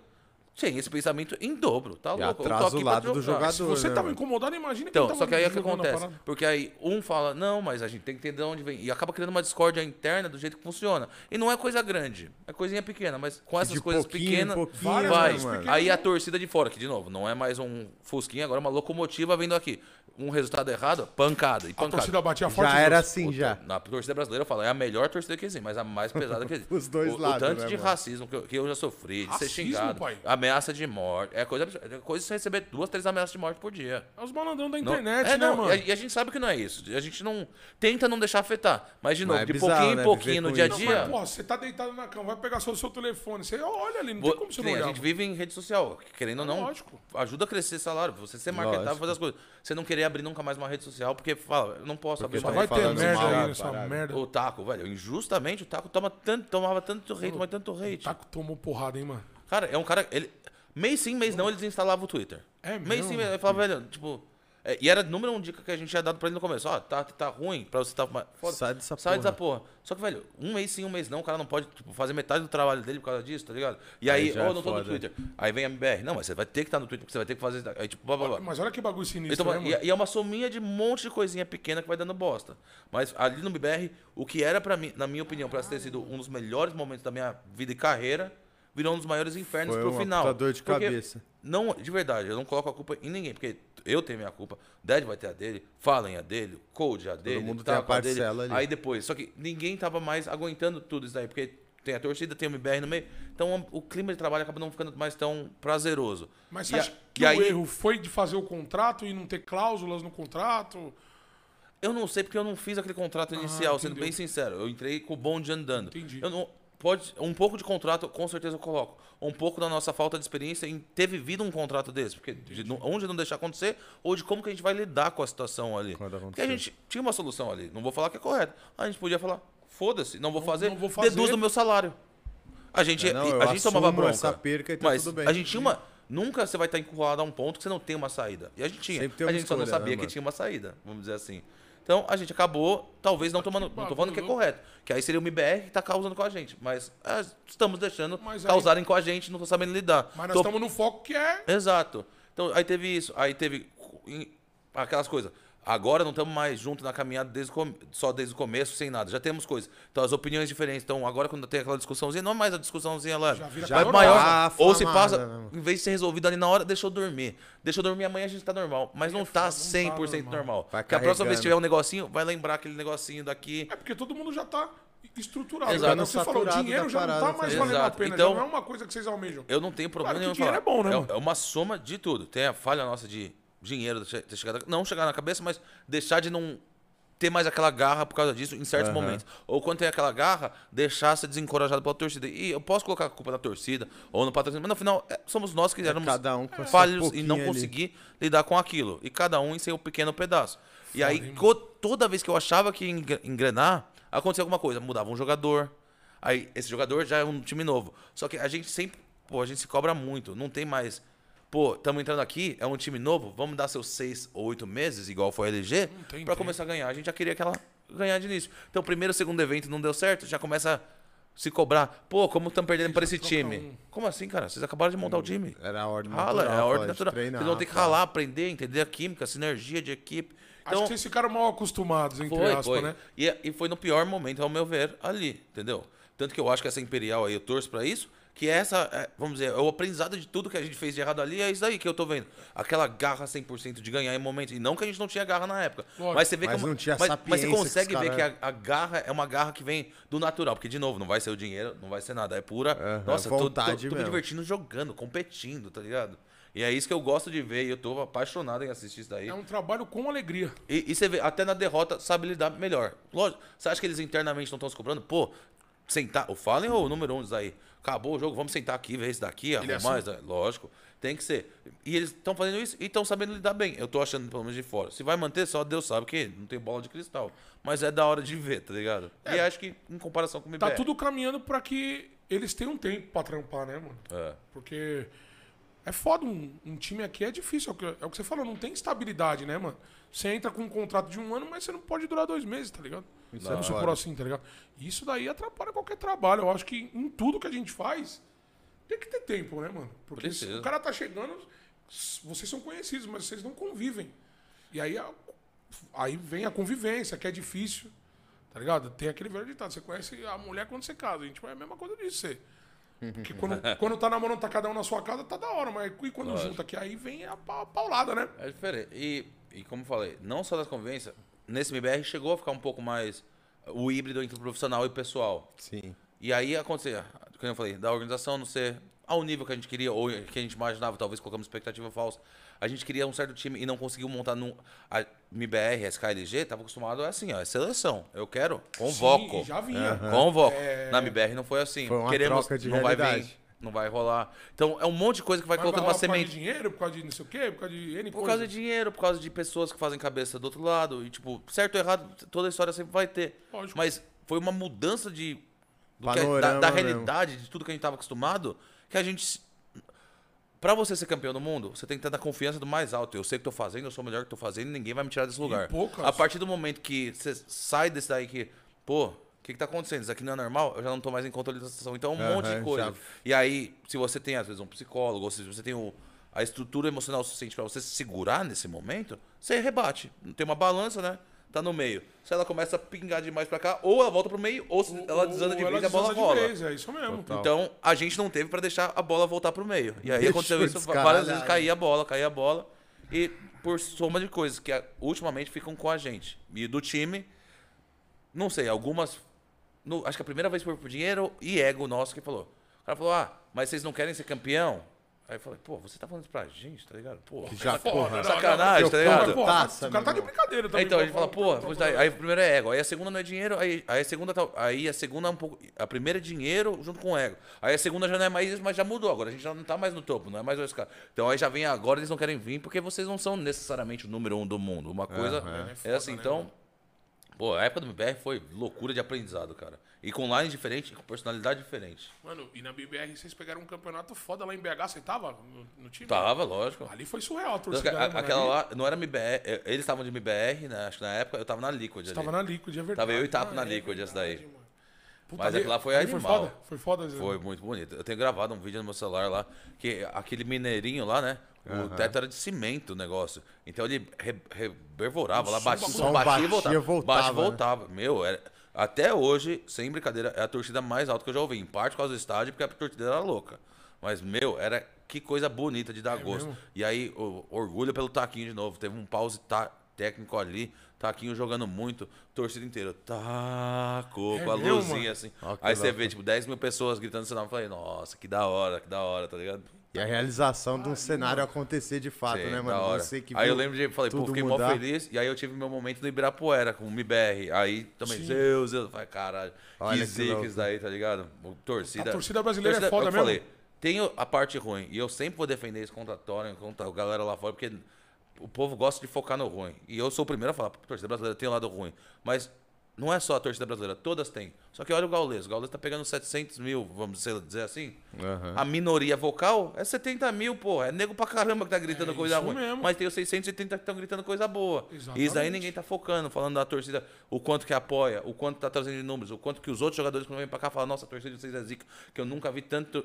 têm esse pensamento em dobro, tá E louco? Eu tô atrasa o lado do jogar. jogador. Se você né, tava mano? incomodado, imagina Então, quem só tava que aí o que a acontece? Porque aí um fala, não, mas a gente tem que entender de onde vem. E acaba criando uma discórdia interna do jeito que funciona. E não é coisa grande, é coisinha pequena, mas com essas De coisas pequenas, vai. coisas pequenas, Aí a né? torcida de fora, que de novo, não é mais um fusquinha, agora é uma locomotiva vindo aqui. Um resultado errado, pancada e A pancada. torcida batia forte. Já era assim, já. Na torcida brasileira, eu falo, é a melhor torcida que existe, mas a mais pesada que [LAUGHS] existe. Os dois o, lados, O tanto né, de mano? racismo que eu, que eu já sofri, de ser Racismo, xingado, pai? Ameaça de morte, é coisa, absurda. é coisa de você receber duas, três ameaças de morte por dia. É os malandrão da Não- internet, é, né, não, mano? E a, e a gente sabe que não é isso. A gente não tenta não deixar afetar. Mas, de Mas novo, é de bizarro, pouquinho né, em pouquinho viver no dia a isso. Não, dia. mas, porra, você tá deitado na cama, vai pegar só o seu telefone. Você olha ali, não tem como você que não nem a olhar. gente vive em rede social, querendo ou não. lógico. Ajuda a crescer salário, você ser marketável, fazer as coisas. Você não querer abrir nunca mais uma rede social, porque fala, eu não posso Porque abrir uma vai ter merda mal aí nessa parada. merda. O Taco, velho, injustamente o Taco toma tanto, tomava tanto hate, mas tanto hate. O Taco tomou porrada, hein, mano? Cara, é um cara. Ele, mês sim, mês não, ele desinstalava o Twitter. É Mês mesmo? sim, mês. Ele falava, velho, tipo. é, e era número um dica que a gente tinha dado pra ele no começo. Ó, tá, tá ruim pra você tá. Foda. Sai dessa Sai porra. dessa porra. Só que, velho, um mês sim, um mês não, o cara não pode tipo, fazer metade do trabalho dele por causa disso, tá ligado? E aí, ó, é não tô no foda. Twitter. Aí vem a MBR. Não, mas você vai ter que estar no Twitter, porque você vai ter que fazer. Aí, tipo, blá blá blá. Mas olha que bagulho sinistro, Então, né, e, e é uma sominha de um monte de coisinha pequena que vai dando bosta. Mas ali no BBR, o que era para mim, na minha opinião, para ter sido um dos melhores momentos da minha vida e carreira, virou um dos maiores infernos Foi pro uma final. puta dor de Porque cabeça. Não, de verdade, eu não coloco a culpa em ninguém, porque eu tenho minha culpa, Dead vai ter a dele, Fallen a dele, Code a dele, mundo tem a Taco dele. parcela ali. Aí depois, só que ninguém tava mais aguentando tudo isso daí, porque tem a torcida, tem o MBR no meio. Então o clima de trabalho acaba não ficando mais tão prazeroso. Mas você E a- acha e que aí- o erro foi de fazer o contrato e não ter cláusulas no contrato? Eu não sei porque eu não fiz aquele contrato inicial, sendo Ah, entendeu. bem sincero. Eu entrei com o bonde andando. Entendi. Eu não, pode, um pouco de contrato, com certeza eu coloco. Um pouco da nossa falta de experiência em ter vivido um contrato desse. Porque de, onde não deixar acontecer, ou de como que a gente vai lidar com a situação ali. Porque a gente tinha uma solução ali. Não vou falar que é correto. A gente podia falar, foda-se, não vou Não- fazer, não vou fazer. deduz do meu salário. A gente, É, não, a gente tomava bronca. essa perca e tá mas tudo bem. a gente tinha uma... Nunca você vai estar encurralado a um ponto que você não tem uma saída. E a gente tinha. A gente só não escolha, sabia né, que tinha uma saída, vamos dizer assim. Então a gente acabou, talvez não tomando. Não tô falando que é correto. Que aí seria o MBR que tá causando com a gente. Mas é, estamos deixando Mas aí- causarem com a gente, não tô sabendo lidar. Mas nós Tô- estamos no foco que é. Exato. Então aí teve isso, aí teve em- aquelas coisas. Agora não estamos mais juntos na caminhada desde só desde o começo, sem nada. Já temos coisas. Então as opiniões diferentes. Então agora quando tem aquela discussãozinha, não é mais a discussãozinha lá. Já vira vai aquela maior. Ou se passa, né, em vez de ser resolvido ali na hora, deixa eu dormir. Deixa eu dormir amanhã a gente tá normal. Mas não tá 100% normal. normal. Vai Porque a próxima vez que tiver um negocinho, vai lembrar aquele negocinho daqui. É porque todo mundo já tá estruturado. Exato. Você falou, o dinheiro já não tá parada, mais tá valendo a pena. Então- já não é uma coisa que vocês almejam. Eu não tenho problema Claro nenhum em dinheiro falar. é bom, né, é, é uma soma de tudo. Tem a falha nossa de dinheiro ter chegado, não chegar na cabeça, mas deixar de não ter mais aquela garra por causa disso em certos Aham. momentos. Ou quando tem aquela garra, deixar ser desencorajado pela torcida. E eu posso colocar a culpa na torcida ou no patrocínio, mas no final é, somos nós que éramos cada um falhos e não ali. conseguir lidar com aquilo. E cada um em seu pequeno pedaço. e aí, hein, toda vez que eu achava que ia engre- engrenar, acontecia alguma coisa. Mudava um jogador. Aí, esse jogador já é um time novo. Só que a gente sempre, pô, a gente se cobra muito. Não tem mais. Pô, estamos entrando aqui, é um time novo, vamos dar seus seis ou oito meses, igual foi a LG, pra tempo. começar a ganhar. A gente já queria que ela ganhar de início. Então, primeiro, segundo evento não deu certo, já começa a se cobrar. Pô, como estamos perdendo para esse time? um. Como assim, cara? Vocês acabaram de montar o time. Era a ordem Rala, é natural. a ordem natural. treinar, Vocês vão ter que ralar, aprender, entender a química, a sinergia de equipe. Acho Então, que vocês ficaram mal acostumados, entre foi, aspas, foi. né? E, e foi no pior momento, ao meu ver, ali, entendeu? Tanto que eu acho que essa Imperial aí, eu torço pra isso, que essa, é, vamos dizer, é o aprendizado de tudo que a gente fez de errado ali, é isso aí que eu tô vendo. Aquela garra 100% de ganhar em momentos. E não que a gente não tinha garra na época. Lógico. mas você vê Mas como. não tinha mas, mas você que consegue os ver cara- que a, a garra é uma garra que vem do natural. Porque, de novo, não vai ser o dinheiro, não vai ser nada. É pura. Nossa, tô, tô, vontade tô me divertindo jogando, competindo, tá ligado? E é isso que eu gosto de ver e eu tô apaixonado em assistir isso daí. É um trabalho com alegria. E, e você vê, até na derrota, sabe lidar melhor. Lógico, você acha que eles internamente não estão se cobrando? Pô, sentar. O Fallen ou o número 1 um disso aí? Acabou o jogo, vamos sentar aqui, ver esse daqui, é arrumar. assim? esse- Lógico, tem que ser. E eles estão fazendo isso e estão sabendo lidar bem. Eu tô achando, pelo menos de fora. Se vai manter, só Deus sabe, que não tem bola de cristal. Mas é da hora de ver, tá ligado? E acho que, em comparação com o Tá MBR. tudo caminhando pra que eles tenham tempo pra trampar, né, mano? É. Porque é foda, um, um time aqui é difícil. É o, que, é o que você falou, não tem estabilidade, né, mano? Você entra com um contrato de um ano, mas você não pode durar dois meses, tá ligado? Isso Vamos é supor assim, tá ligado? Isso daí atrapalha qualquer trabalho. Eu acho que em tudo que a gente faz, tem que ter tempo, né, mano? Porque se o cara tá chegando, vocês são conhecidos, mas vocês não convivem. E aí, a- aí vem a convivência, que é difícil. Tá ligado? Tem aquele velho ditado, você conhece a mulher quando você casa. A gente é a mesma coisa disso, você. Porque quando, [LAUGHS] quando tá namorando, tá cada um na sua casa, tá da hora. Mas e quando Lógico. junta aqui, aí vem a pa- paulada, né? É diferente. E, e como eu falei, não só das convivências, nesse MBR chegou a ficar um pouco mais o híbrido entre o profissional e o pessoal. Sim. E aí acontecia, como eu falei, da organização não ser ao nível que a gente queria, ou que a gente imaginava, talvez colocamos expectativa falsa. A gente queria um certo time e não conseguiu montar num. A MBR, a SKLG, tava acostumado a assim, ó, é seleção. Eu quero, convoco. Sim, já vinha. Convoco. Na MBR não foi assim. Foi uma Queremos, troca de não vai vir, realidade. não vai rolar. Então é um monte de coisa que vai Mas colocando vai uma rolar por causa semente. de dinheiro, por causa de não sei o quê, por causa de N Por causa coisas. de dinheiro, por causa de pessoas que fazem cabeça do outro lado. E, tipo, certo ou errado, toda a história sempre vai ter. Lógico. Mas foi uma mudança de. do que- da, da mesmo. realidade, de tudo que a gente tava acostumado, que a gente. Pra você ser campeão do mundo, você tem que ter a confiança do mais alto. Eu sei o que tô fazendo, eu sou o melhor que tô fazendo, ninguém vai me tirar desse lugar. poucas. A partir do momento que você sai desse daí que, pô, o que, que tá acontecendo? Isso aqui não é normal, eu já não tô mais em controle da situação. Então, um monte de coisa. já- E aí, se você tem, às vezes, um psicólogo, ou se você tem o, a estrutura emocional suficiente pra você se segurar nesse momento, você rebate. Não tem uma balança, né? Tá no meio. Se ela começa a pingar demais pra cá, ou ela volta pro meio, ou se ela desanda de Ou vez e a bola rola. vez, é isso mesmo. Total. Então, a gente não teve pra deixar a bola voltar pro meio. E aí Deixou aconteceu isso várias vezes, caía a bola, caía a bola. E por soma de coisas que ultimamente ficam com a gente. E do time, não sei, algumas no- acho que a primeira vez foi por dinheiro e ego nosso que falou. O cara falou, ah, mas vocês não querem ser campeão? Aí eu falei, pô, você tá falando isso pra gente, tá ligado? Pô, Já, Foda, porra. não, não, sacanagem, não, tá ligado? porra, Taça, o cara tá de brincadeira também. então a gente fala, pô, aí o primeiro é ego, aí a segunda não é dinheiro, aí, aí a segunda tá, aí a segunda é um pouco, a primeira é dinheiro junto com o ego. Aí a segunda já não é mais isso, mas já mudou agora, a gente já não tá mais no topo, não é mais esse cara. Então aí já vem agora, eles não querem vir porque vocês não são necessariamente o número um do mundo. Uma coisa Aham. é assim, então, pô, a época do MBR foi loucura de aprendizado, cara. E com line diferente, com personalidade diferente. Mano, e na BBR vocês pegaram um campeonato foda lá em BH, você tava no, no time? Tava, lógico. Ali foi surreal a Então, torcida. a- né, mano? aquela lá não era MBR, eh, eles estavam de MBR, né? Acho que na época eu tava na Liquid ali. Tava na Liquid, é verdade. Tava eu e Tapo Ah, na é Liquid, essa daí. verdade, mano. Puta, Mas aquilo lá foi animal. Foi foda, foi foda. Zé. Foi muito bonito. Eu tenho gravado um vídeo no meu celular lá, que aquele mineirinho lá, né? O teto era de cimento o negócio. Então ele re- lá, batia, e voltava. voltava, Batia e né? voltava. Meu, era- até hoje, sem brincadeira, é a torcida mais alta que eu já ouvi. Em parte por causa do estádio, porque a torcida era louca. Mas, meu, era que coisa bonita de dar gosto. mesmo? E aí, o, orgulho pelo Taquinho de novo. Teve um pause tá- técnico ali. Taquinho jogando muito, torcida inteira. Taco, É com a mesmo, luzinha mano? assim. Ó, que aí você vê, tipo, 10 mil pessoas gritando seu nome. Eu falei, nossa, que da hora, que da hora, tá ligado? E a realização de um cenário acontecer de fato, Sim, né, mano? Você que aí eu lembro de, falei, pô, fiquei mó mudar. feliz. E aí eu tive meu momento no Ibirapuera com o MBR. Aí também, Zeus, Zeus. Falei, caralho, Olha que zica isso daí, tá ligado? Torcida. A torcida brasileira é torcida- foda eu mesmo. falei, tem a parte ruim. E eu sempre vou defender isso contra a Tória, contra a galera lá fora, porque o povo gosta de focar no ruim. E eu sou o primeiro a falar, torcida brasileira tem um lado ruim. Mas não é só a torcida brasileira, todas têm. Só que olha o Gaules. O Gaules tá pegando 700 mil, vamos dizer assim. Aham. A minoria vocal é 70 mil, pô. É nego pra caramba que tá gritando É coisa ruim. mesmo. Mas tem os 630 que estão gritando coisa boa. Exatamente. E isso aí ninguém tá focando, falando da torcida, o quanto que apoia, o quanto tá trazendo de números, o quanto que os outros jogadores quando vêm pra cá falam, nossa, a torcida de vocês é zica, que eu nunca vi tanto.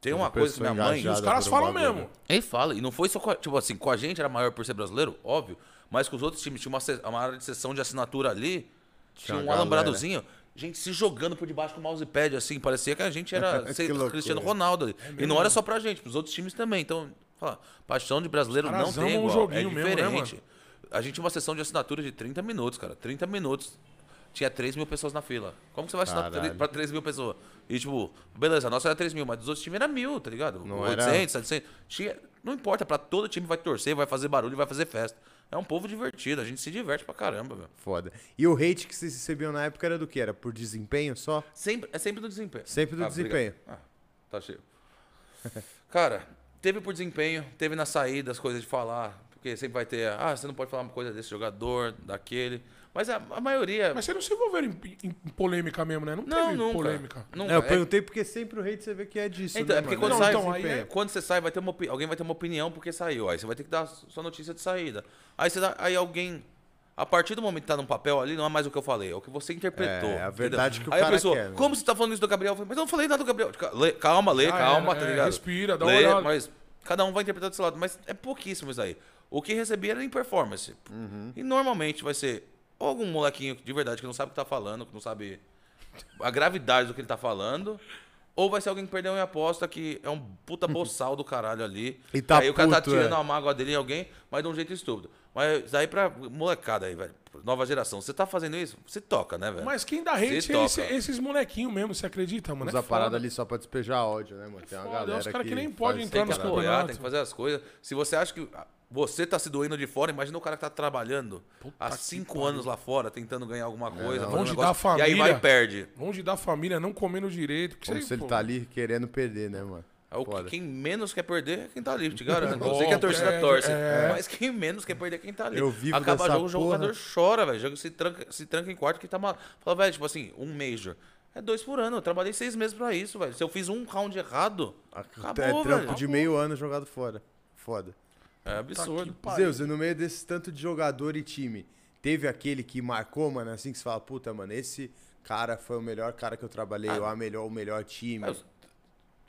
Tem uma coisa que minha mãe. engajada. Os caras um falam bagulho. mesmo. Ele fala, e não foi só com a, tipo assim, com a gente era maior por ser brasileiro, óbvio, mas com os outros times tinha uma, uma área de sessão de assinatura ali, tinha uma um alambradozinho, gente se jogando por debaixo do mousepad, assim, parecia que a gente era [LAUGHS] sei. Cristiano Ronaldo ali. e não era só pra gente, pros outros times também. Então, fala, paixão de brasileiro não tem o igual, é joguinho mesmo, né, diferente. a gente tinha uma sessão de assinatura de 30 minutos, cara, 30 minutos. Tinha 3 mil pessoas na fila. Como que você vai assinar Caralho. pra 3 mil pessoas? E tipo, beleza, a nossa era 3 mil, mas dos outros times era mil, tá ligado? Não 800, era- 700. Tinha, não importa, pra todo time vai torcer, vai fazer barulho, vai fazer festa. É um povo divertido, a gente se diverte pra caramba, velho. Foda. E o hate que vocês recebiam na época era do que? Era por desempenho só? Sempre, é sempre do desempenho. Sempre do Ah, desempenho. Ah, tá cheio. [LAUGHS] Cara, teve por desempenho, teve na saída as coisas de falar. Porque sempre vai ter, ah, você não pode falar uma coisa desse jogador, daquele. Mas a, a maioria. Mas vocês não se envolveram em, em- em polêmica mesmo, né? Não, não, teve nunca. polêmica. nunca. É, eu É- perguntei porque sempre o hate você vê que é disso, Então, né, é porque mano? quando Não, sai, então, aí é- quando você sai, vai ter uma, alguém vai ter uma opinião porque saiu. Aí você vai ter que dar sua notícia de saída. Aí você dá, aí alguém a partir do momento que tá no papel ali, não é mais o que eu falei, é o que você interpretou. É, a entendeu? verdade que o Aí a cara pessoa, quer, né? como você tá falando isso do Gabriel? Eu falei, mas eu não falei nada do Gabriel. Calma, lê, Já calma, era, tá é, ligado? respira, dá uma Lê, olhada. Mas cada um vai interpretar desse lado. Mas é pouquíssimo isso aí. O que recebia era em performance. Uhum. E normalmente vai ser ou algum molequinho de verdade que não sabe o que tá falando, que não sabe a gravidade do que ele tá falando. Ou vai ser alguém que perdeu em aposta, que é um puta boçal do caralho ali. E tá aí o cara tá puto, tirando é. a mágoa dele em alguém, mas de um jeito estúpido. Mas daí pra molecada aí, velho. Nova geração. Você tá fazendo isso? Você toca, né, velho? Mas quem dá hate é esse- esses molequinhos mesmo, você acredita, mano? Usa É a parada ali só pra despejar ódio, né, mano? Tem uma foda, é galera os cara que nem faz pode entrar Tem que nos parada. apoiar, campeonatos. tem que fazer as coisas. Se você acha que você tá se doendo de fora, imagina o cara que tá trabalhando há que cinco pariu. anos lá fora, tentando ganhar alguma coisa. não. fazendo Longe um da negócio, E aí família. vai e perde. Longe da família, não comendo direito. que Como isso se ele pô. tá ali querendo perder, né, mano? É o que- quem menos quer perder é quem tá ali, te garanto. [LAUGHS] Eu sei que a torcida é, torce, é. mas quem menos quer perder é quem tá ali. Eu vivo Acaba dessa jogo, o jogador chora, velho. Jogo se tranca, se tranca em quarto que tá mal. Fala, velho, tipo assim, um Major. É dois por ano. Eu trabalhei seis meses pra isso, velho. Se eu fiz um round errado, acabou, é trampo velho. de meio ano jogado fora. Foda. É absurdo. Pai. Zeus, e no meio desse tanto de jogador e time, teve aquele que marcou, mano, assim que você fala, puta, mano, esse cara foi o melhor cara que eu trabalhei, ou a melhor, o melhor time.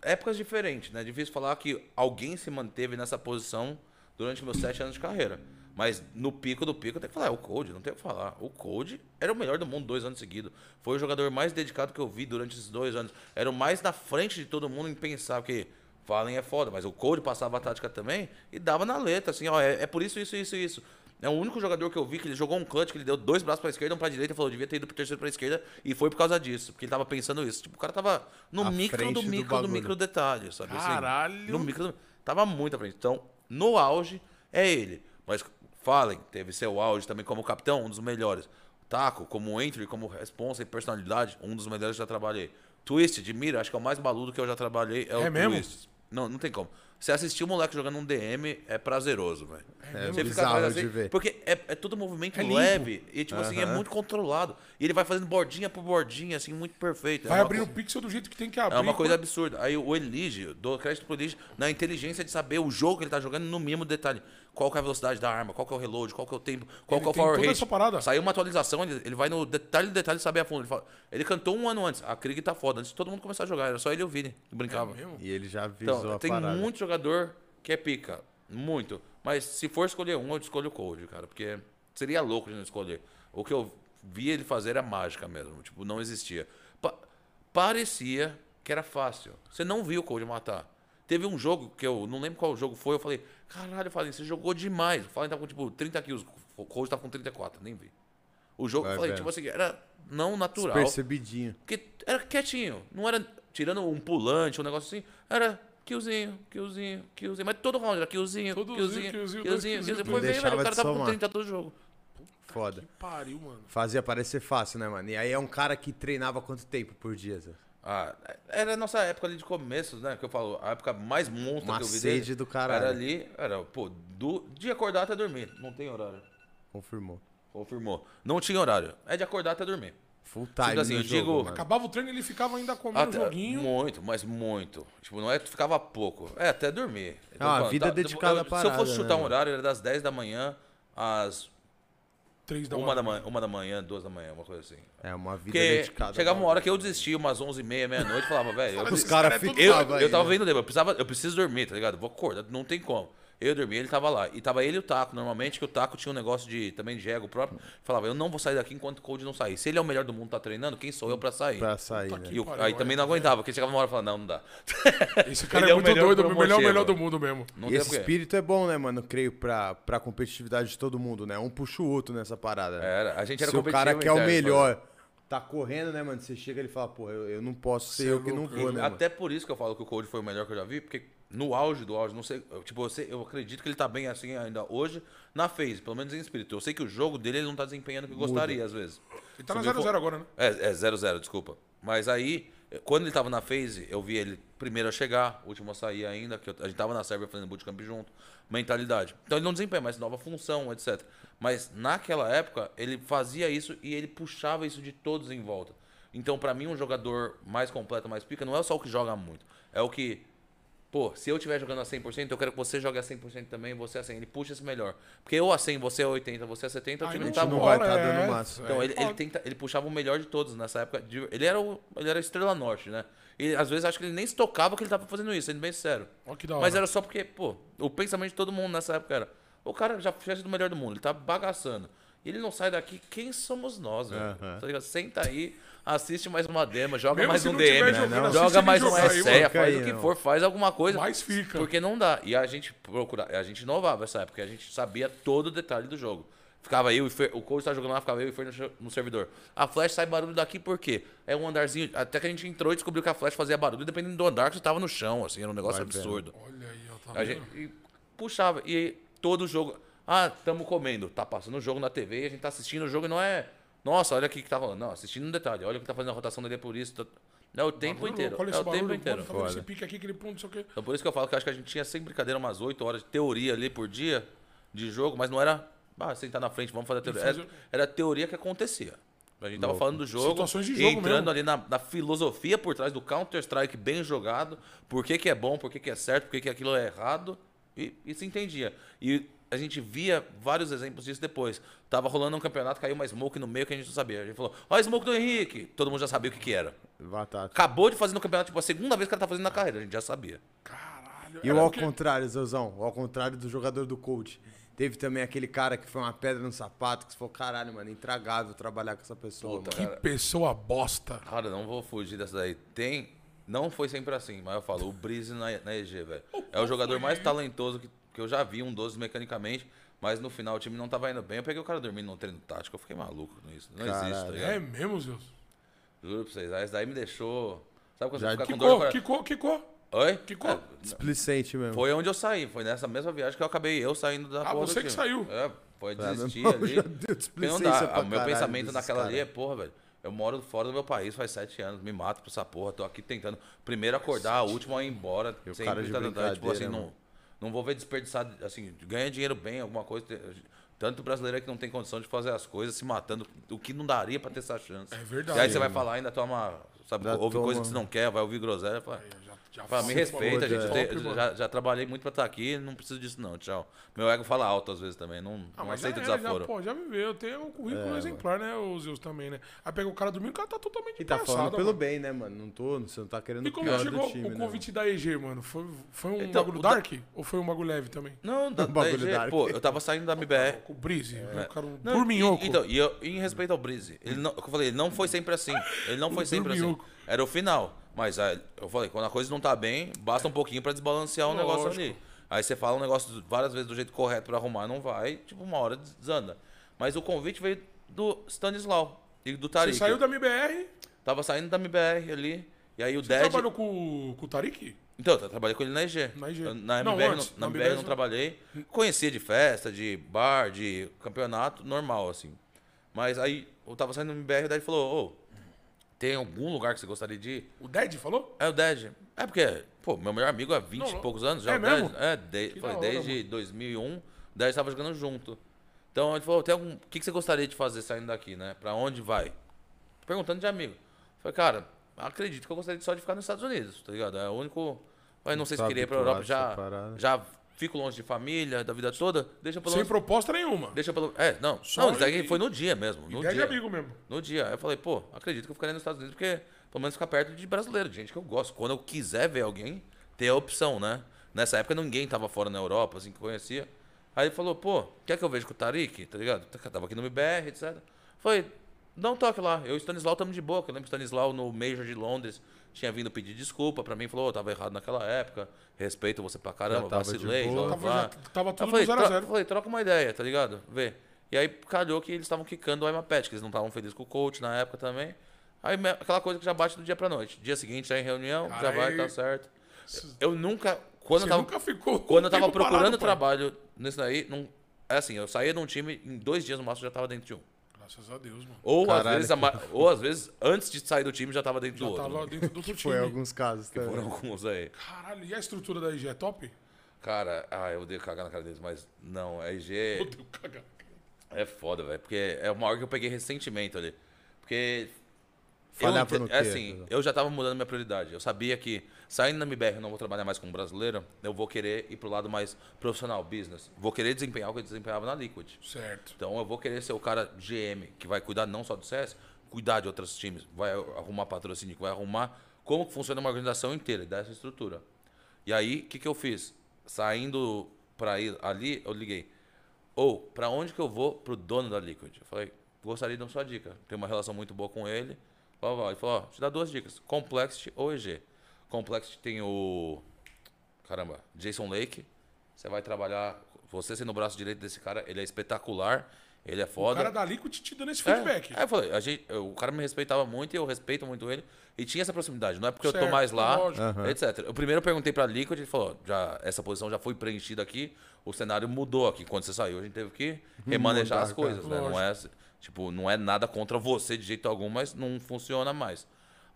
É, épocas diferentes, né? Difícil falar que alguém se manteve nessa posição durante meus sete anos de carreira. Mas no pico do pico, eu tenho que falar, é o Code, não tenho o que falar. O Code era o melhor do mundo dois anos seguidos. Foi o jogador mais dedicado que eu vi durante esses dois anos. Era o mais na frente de todo mundo em pensar, porque Fallen é foda, mas o Code passava a tática também e dava na letra, assim, ó, é, é por isso, isso, isso, isso. É o único jogador que eu vi que ele jogou um clutch, que ele deu dois braços pra esquerda, um pra direita, falou, devia ter ido pro terceiro pra esquerda, e foi por causa disso, porque ele tava pensando isso. Tipo, o cara tava no À micro do do micro do, bagulho. micro detalhe, sabe? assim? Caralho. no micro do... Tava muito à frente. Então, no auge, é ele. Mas Fallen teve seu auge também como capitão, um dos melhores. Taco, como entry, como responsa e personalidade, um dos melhores que eu já trabalhei. Twist de mira, acho que é o mais baludo que eu já trabalhei. É, o É mesmo? Twist. Não, não tem como. Você assistir o moleque jogando um DM é prazeroso, velho. É Você fica bizarro mais de assim, ver. porque é, é todo movimento É leve e, tipo assim, é muito controlado. E ele vai fazendo bordinha por bordinha, assim, muito perfeito. Vai é o pixel do jeito que tem que abrir. É uma coisa absurda. Aí o Elige, dou crédito pro Elige, na inteligência de saber o jogo que ele tá jogando no mínimo detalhe. Qual que é a velocidade da arma, qual que é o reload, qual que é o tempo, qual Ele que é o power toda rate. essa parada. Saiu uma atualização, ele, ele vai no detalhe do detalhe saber a fundo. Ele, fala- ele cantou um ano antes, a Krieg tá foda, antes de todo mundo começar a jogar. Era só ele e o Vini que brincava. É mesmo? E ele já avisou Então, a tem parada. muito jogador que é pica. Muito. Mas se for escolher um, eu escolho o Cold, cara. Porque seria louco de não escolher. O que eu via ele fazer era mágica mesmo. Tipo, não existia. Pa- parecia que era fácil. Você não viu o Cold matar. Teve um jogo que eu não lembro qual jogo foi. Eu falei, caralho, eu falei, você jogou demais. O Fallen tava com tipo 30 kills. O Cold tava com 34, nem vi. O jogo, Vai eu falei, vendo. tipo assim, era não natural. Percebidinho. Porque era quietinho. Não era tirando um pulante, um negócio assim. Era killzinho, killzinho, killzinho. Mas todo round era killzinho, Todozinho, killzinho, killzinho, killzinho, killzinho. killzinho, Foi ver, velho. O Deixava cara de tava com somar. 30 todo jogo. Foda. Que pariu, mano. Fazia parecer fácil, né, mano? E aí é um cara que treinava quanto tempo por dia? Zé? Ah, era a nossa época ali de começo, né? Que eu falo, a época mais monstra Uma que eu vi sede dele. do caralho. Era ali, era, pô, do, de acordar até dormir. Não tem horário. Confirmou. Confirmou. Não tinha horário. É de acordar até dormir. Full time assim, no eu jogo, digo- mano. Acabava o treino e ele ficava ainda comendo Até- joguinho. Muito, mas muito. Tipo, não é que ficava pouco. É até dormir. Ah, a falando, vida dedicada eu- à Se eu parada, fosse né, chutar um mano? horário, era das 10 da manhã às Três da uma da, manhã. uma da manhã, duas da manhã, uma coisa assim. É uma vida Porque dedicada. chegava uma mano. hora que eu desistia, umas 11h30, meia-noite, e falava, [LAUGHS] velho, eu, Os caras cara é ficavam doido. aí. eu tava né? vendo eu, precisava, eu preciso dormir, tá ligado? Vou acordar, não tem como. Eu dormi, ele tava lá. E tava ele e o Taco, normalmente, que o Taco tinha um negócio de também de ego próprio. Falava, eu não vou sair daqui enquanto o Cold não sair. Se ele é o melhor do mundo, tá treinando, quem sou eu pra sair? Pra sair, né? que E o- aí também não aguentava, porque chegava uma hora e falava, não, não dá. [LAUGHS] Esse cara Ele é é o muito melhor doido, por o melhor, motivo. melhor do mundo mesmo. Não E tem esse porquê. espírito é bom, né, mano? Creio pra, pra competitividade de todo mundo, né? Um puxa o outro nessa parada. né? Era, a gente era Se o cara competitivo que é o interno, melhor tá correndo, né, mano? Você chega e ele fala, pô, eu, eu não posso ser é eu que não vou, né, mano? Até por isso que eu falo que o Cold foi o melhor que eu já vi, porque no auge do auge, não sei, eu, tipo, eu, sei- eu acredito que ele tá bem assim ainda hoje na phase, pelo menos em espírito. Eu sei que o jogo dele ele não tá desempenhando o que gostaria às vezes. Ele tá na Se eu for- 0x0 agora, né? É, é 0-0, desculpa. Mas aí, quando ele tava na phase, eu vi ele primeiro a chegar, último a sair ainda, que eu- a gente tava na Sérvia fazendo bootcamp junto, mentalidade. Então ele não desempenha mais nova função, etc. Mas naquela época, ele fazia isso e ele puxava isso de todos em volta. Então, pra mim, um jogador mais completo, mais pica, não é só o que joga muito. É o que Pô, se eu estiver jogando a 100%, eu quero que você jogue a 100% também, você a 100. Ele puxa esse melhor. Porque eu a 100, você a 80, você a 70, o time não não tá não bom. vai rola, tá é, dando máximo. Então é, ele, ele, tenta, ele puxava o melhor de todos nessa época. de- ele, era o, ele era a estrela norte, né? E às vezes acho que ele nem se tocava que ele tava fazendo isso, sendo bem. Olha que da hora. Mas era só porque, pô, o pensamento de todo mundo nessa época era: o cara já fez do melhor do mundo, ele tá bagaçando. E ele não sai daqui, quem somos nós, velho? Tá? Senta aí, assiste mais uma dema, joga Mesmo mais um DM, jogando, não. assiste joga mais um SEA, faz o que for, faz alguma coisa. Mais fica. Porque não dá. E a gente procura, a gente inovava essa época, a gente sabia todo o detalhe do jogo. Ficava eu e Fer, o coach tá jogando lá, ficava eu e Fer no, no servidor. A flash sai barulho daqui por quê? É um andarzinho, até que a gente entrou e descobriu que a flash fazia barulho, dependendo do andar que você tava no chão, assim, era um negócio Vai vendo. absurdo. Olha aí, ó, tá A vendo? gente e puxava e todo jogo, ah, tamo comendo, tá passando o jogo na TV, a gente tá assistindo o jogo e não é, nossa, olha aqui que tá rolando. Não, assistindo no detalhe, olha o que tá fazendo a rotação dele é por isso. tá- É o tempo Barulho inteiro. louco, olha É o tempo inteiro. tá esse pique aqui, aquele ponto, não sei o quê. Então por isso que eu falo que eu acho que a gente tinha sem brincadeira umas 8 horas de teoria ali por dia de jogo, mas não era, ah, sentar na frente, vamos fazer a teoria. Era, era a teoria que acontecia. A gente tava falando do jogo, Situações de jogo entrando mesmo. ali na, na filosofia por trás do Counter-Strike bem jogado, por que, que é bom, por que, que é certo, por que, que aquilo é errado, e, e se entendia. E a gente via vários exemplos disso depois. Tava rolando um campeonato, caiu uma smoke no meio que a gente não sabia. A gente falou, ó a smoke do Henrique. Todo mundo já sabia o que, que era. Batata. Acabou de fazer no campeonato, tipo, a segunda vez que o cara tá fazendo na carreira, a gente já sabia. Caralho. E o ao porque- contrário, Zezão, ao contrário do jogador do coach. Teve também aquele cara que foi uma pedra no sapato, que você falou, caralho, mano, intragável trabalhar com essa pessoa, Puta. Que pessoa bosta. Cara, não vou fugir dessa daí. Tem. Não foi sempre assim, mas eu falo, o Breeze na, na EG, velho. É o jogador mais talentoso que, que eu já vi, um 12 mecanicamente. Mas no final o time não tava indo bem. Eu peguei o cara dormindo no treino tático. Eu fiquei maluco com isso. Não existe, tá Caralho. ligado? É mesmo, Zeus? Juro pra vocês. Aí Isso daí me deixou. Sabe quando Já você fica Que com dor cor? Que cor? Oi? Que cor? É, Displicente mesmo. foi onde eu saí. Foi nessa mesma viagem que eu acabei eu saindo da Ah, você que saiu. É, foi Tá, desistir meu irmão, ali. [LAUGHS] deu Porque não dá. pra O meu caralho pensamento naquela ali é, cara. porra, velho. Eu moro fora do meu país faz sete anos, me mato por essa porra, tô aqui tentando primeiro acordar, a última a ir embora. E o sempre cara de tá- tá- tipo assim, não, mano. Não vou ver desperdiçar, assim, ganha dinheiro bem, alguma coisa. Tanto brasileiro aí que não tem condição de fazer as coisas, se matando, o que não daria pra ter essa chance. É verdade. E aí você vai falar, ainda toma, sabe, ouve toma. coisa que você não quer, vai ouvir groselha, fala, Já, Fala, me respeita, gente. eu top, te- mano. já, já trabalhei muito pra estar aqui, não preciso disso não, tchau. Meu ego fala alto às vezes também, não, Ah, não mas aceito já, é, desaforo. já, pô, já viveu. Tem um currículo É, exemplar, né, o Zeus também, né? Aí pega o cara dormindo, o cara tá totalmente E tá passado, falando pelo mano. bem, né, mano? Não tô, você não tá querendo E o como chegou do time, o né, convite da EG, mano? Foi, foi um Então, bagulho da- dark? Ou foi um bagulho leve também? Não, [LAUGHS] da, Um bagulho da EG, dark. pô, eu tava saindo da MBR. Com o Brise, né? o cara um Não, dorminhoco. E, então, e eu, em respeito ao Brise, ele não, eu falei, ele não foi sempre assim. Ele não foi [LAUGHS] sempre assim. Era o final. Mas aí, eu falei, quando a coisa não tá bem, basta um pouquinho pra desbalancear o negócio Lógico. ali. Aí você fala um negócio várias vezes do jeito correto pra arrumar, não vai, tipo, uma hora desanda. Mas o convite veio do Stanislau e do Você Tariq. saiu da MBR, Tava saindo da MBR ali. E aí o você Ded. trabalhou com, com o Tariq? Então, eu trabalhei com ele na EG. Na. Eu- Na Não, MBR, antes, não, na na MBR MBR não trabalhei. Conhecia de festa, de bar, de campeonato, normal, assim. Mas aí eu tava saindo do MBR e daí ele falou, ô, tem algum lugar que você gostaria de ir? O Ded falou? É o Ded. É porque, pô, meu melhor amigo há 20 Não, e não. poucos anos já. É o Ded. mesmo? É, de, da hora, desde 2001, o Ded tava jogando junto. Então ele falou, tem algum, o que, que você gostaria de fazer saindo daqui, né? Pra onde vai? Perguntando de amigo. Falei, cara, acredito que eu gostaria só de ficar nos Estados Unidos, tá ligado? É o único... Mas não sei se queria ir pra Europa, já, já fico longe de família, da vida toda, deixa pelo Sem menos... proposta nenhuma. Deixa pelo... É, não, Só não, isso daí e- foi no dia mesmo, no dia. amigo mesmo. No dia. Aí eu falei, pô, acredito que eu ficaria nos Estados Unidos porque pelo menos ficar perto de brasileiro, de gente que eu gosto. Quando eu quiser ver alguém, ter a opção, né? Nessa época ninguém tava fora na Europa, assim, que conhecia. Aí ele falou, pô, quer que eu veja com o Tariq, tá ligado? Tava aqui no MBR, etc. Falei, dá um toque lá. Eu e o Stanislau estamos de boa. Eu lembro o Stanislau no Major de Londres tinha vindo pedir desculpa pra mim. Falou, oh, tava errado naquela época. Respeito você pra caramba, tava vacilei. boa. Tava, já, tava Eu tudo falei, no tro- 0x0. falei, troca uma ideia, tá ligado? Vê. E aí calhou que eles estavam quicando o Emma Pet, que eles não estavam felizes com o coach na época também. Aí aquela coisa que já bate do dia pra noite. Dia seguinte, já em reunião, Cara, já vai, tá certo. Eu nunca. Quando Você eu tava, nunca ficou quando eu tava procurando parado, trabalho nisso daí, não, é assim, eu saía de um time, em dois dias no máximo já tava dentro de um. Graças a Deus, mano. Ou, às vezes, a ou às vezes, antes de sair do time, já tava dentro Já do outro. tava né? dentro do [LAUGHS] outro time. Foi em alguns casos também. Foram alguns aí. Caralho, e a estrutura da IG é top? Cara, ah, eu odeio cagar na cara deles, mas não, a IG. Puta, eu cagar. É foda, velho. Porque é uma hora que eu peguei ressentimento ali. Porque. Falhava eu, no quê, assim, eu já tava mudando minha prioridade. Eu sabia que saindo da MBR eu não vou trabalhar mais como brasileiro, eu vou querer ir pro lado mais profissional, business. Vou querer desempenhar o que eu desempenhava na Liquid. Certo. Então eu vou querer ser o cara GM, que vai cuidar não só do CS, cuidar de outros times, vai arrumar patrocínio, vai arrumar como funciona uma organização inteira, dessa estrutura. E aí, o que, que eu fiz? Saindo pra ir ali, eu liguei. Ou, pra onde que eu vou? Pro dono da Liquid. Eu falei, gostaria de dar sua dica. Tenho uma relação muito boa com ele. Ele falou, ó, te dá duas dicas. Complexity ou EG. Complexity tem o... Caramba, Jason Lake. Você vai trabalhar... Você sendo o braço direito desse cara, ele é espetacular. Ele é O foda. cara da Liquid te dando esse É, feedback. É, eu falei, a gente, eu- o cara me respeitava muito e eu respeito muito ele. E tinha essa proximidade. Não é porque eu Certo, tô mais lá, lógico. Etc. Eu primeiro eu perguntei pra Liquid, ele falou, já, essa posição já foi preenchida aqui, o cenário mudou aqui. Quando você saiu, a gente teve que remanejar Mudar, as coisas, né? Não é, tipo, não é nada contra você de jeito algum, mas não funciona mais.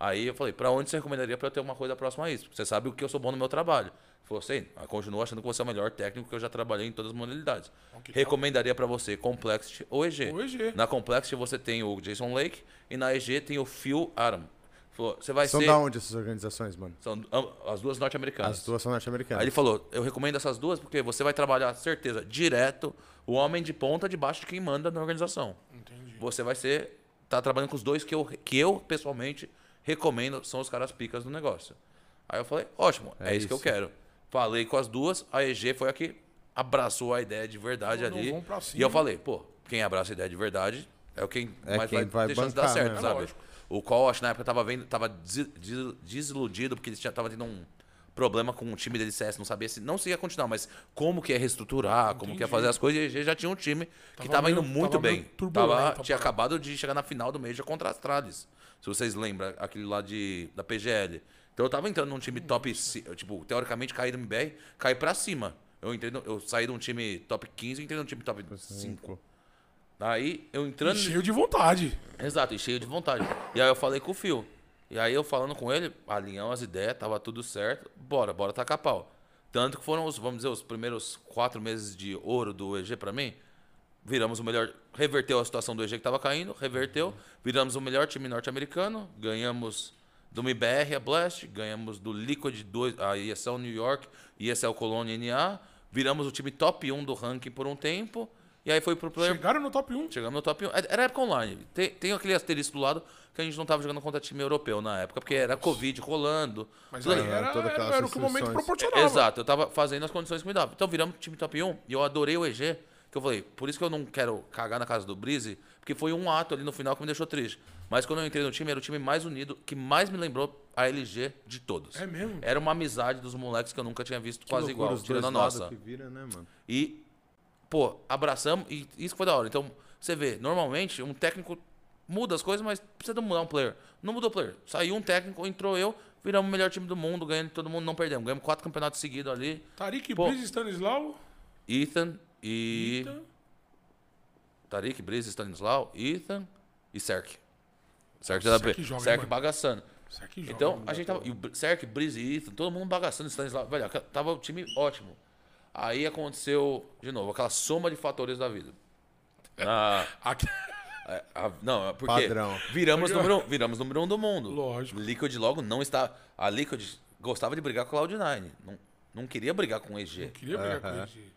Aí eu falei, pra onde você recomendaria pra eu ter uma coisa próxima a isso? Porque você sabe o que eu sou bom no meu trabalho. Ele falou assim, "Ah, continua achando que você é o melhor técnico que eu já trabalhei em todas as modalidades. Recomendaria pra você Complexity ou EG. Ou EG. Na Complexity você tem o Jason Lake e na EG tem o Phil Adam. Falou, você vai São ser. da onde essas organizações, mano? São as duas norte-americanas. As duas são Aí norte-americanas. ele falou: eu recomendo essas duas porque você vai trabalhar, certeza, direto, o homem de ponta debaixo de quem manda na organização. Entendi. Você vai ser. tá trabalhando com os dois que eu, que eu pessoalmente recomendo, são os caras picas do negócio. Aí eu falei: ótimo, é, É isso, que eu quero. Falei com as duas, a EG foi a que abraçou a ideia de verdade ali. e eu falei: pô, quem abraça a ideia de verdade é o quem É mais quem vai, vai de dar bancar, certo, né? sabe? Lógico. O Call, acho que na época tava vendo, tava des- des- desiludido porque eles estavam tendo um problema com o time dele CS, não sabia se não se ia continuar, mas como que ia reestruturar, como que ia fazer as coisas, e a EG já tinha um time que Tava tava, indo muito tava meio bem. Tava, tinha acabado de chegar na final do Major contra a Astralis. Se vocês lembram, aquele lá de, da PGL. Então eu tava entrando num time top, tipo, teoricamente caí do MBR, caí pra cima. Eu, entrei no- eu saí de um time top 15 e entrei num time top 5. Aí eu entrando. Cheio de vontade. Exato, e cheio de vontade. E aí eu falei com o Fio. E aí eu falando com ele, alinhamos as ideias, tava tudo certo. Bora, bora tacar pau. Tanto que foram os, vamos dizer, os primeiros quatro meses de ouro do EG pra mim. Viramos o melhor. Reverteu a situação do EG que tava caindo, reverteu. Viramos o melhor time norte-americano. Ganhamos do MIBR a Blast, ganhamos do Liquid 2, a ESL New York, ESL Colônia NA. Viramos o time top 1 do ranking por um tempo. E aí foi pro player Chegaram no top 1. Chegamos no top 1. Era época online. Tem, tem aquele asterisco do lado que a gente não tava jogando contra time europeu na época, porque era Covid rolando. Mas aí era, todas era, era o que o momento proporcionava. Exato, eu tava fazendo as condições que me davam. Então viramos time top 1 e eu adorei o EG, que eu falei, por isso que eu não quero cagar na casa do Breeze, porque foi um ato ali no final que me deixou triste. Mas quando eu entrei no time, era o time mais unido, que mais me lembrou a LG de todos. É mesmo? Era uma amizade dos moleques que eu nunca tinha visto quase Loucura, igual, tirando a nossa. que vira, né, mano? E, pô, abraçamos e isso que foi da hora. Então, você vê, normalmente um técnico muda as coisas, mas precisa mudar um player. Não mudou o player. Saiu um técnico, entrou eu, viramos o melhor time do mundo, ganhando todo mundo, não perdemos. Ganhamos quatro campeonatos seguidos ali. Tarik, Pô. Breeze, Stanislau. Ethan e. Eita. Tarik, Breeze, Stanislau, Ethan e Serk. Serk da Serk B. Serk bagaçando. Aqui joga, Então, a gente tava. E o Serk, Breeze e Ethan, todo mundo bagaçando, Stanislau. Velho, tava o time ótimo. Aí aconteceu, de novo, aquela soma de fatores da vida. Ah, [LAUGHS] Aqui- é, a- não, é porque Padrão. viramos número, um, viramos número um do mundo. Lógico. Liquid logo não está. A Liquid gostava de brigar com a Cloud9. Não, não queria brigar com o EG. Queria brigar com ele.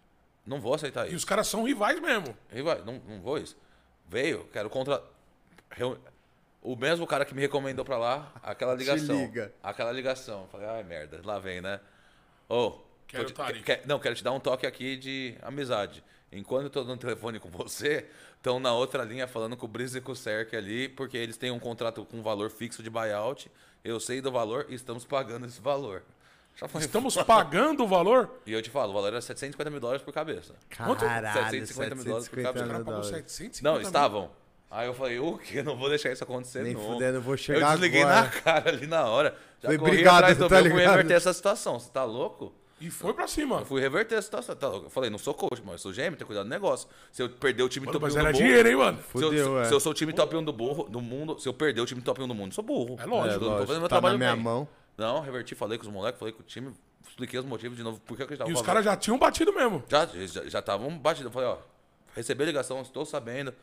Não vou aceitar E isso. os caras são rivais mesmo. Aí vai, não, não vou isso. Veio, quero contra. reu- O mesmo cara que me recomendou pra lá, aquela ligação. liga. Aquela ligação. Falei, ai merda, lá vem, né? Ô, Quero tô te- Tarik. que- não, quero te dar um toque aqui de amizade. Enquanto eu tô no telefone com você, estão na outra linha falando com o Breeze e com o Cerc ali, porque eles têm um contrato com valor fixo de buyout. Eu sei do valor e estamos pagando esse valor. Já foi. Estamos [LAUGHS] pagando o valor. E eu te falo, o valor era 750 mil dólares por cabeça. Quanto? Caralho, 750 mil dólares por 750 cabeça. O cara mil dólares. 750 Não, mil. estavam. Aí eu falei, o quê? Não vou deixar isso acontecer, Nem não. fudendo, eu vou chegar Eu desliguei agora. na cara ali na hora. Já Falei, corri obrigado, atrás do tá meu, fui reverter essa situação. Você tá louco? E foi pra cima. Eu fui reverter a situação. Tá louco? Eu falei, não sou coach, mas eu sou gêmeo, tenho cuidado do negócio. Se eu perder o time Mano, top 1 mas do era burro... dinheiro, hein, mano? Se eu, Fudeu, se, é. se eu sou o time top 1 do, burro, do mundo, se eu perder o time top 1 do mundo, sou burro. É lógico. É, Eu não tô lógico, fazendo meu tá na trabalho minha bem. mão. Não, reverti, falei com os moleques, falei com o time, expliquei os motivos de novo, por que eu acreditava. E os caras já tinham batido mesmo. já já já estavam batidos. Eu falei, ó, recebi a ligação, estou sabendo.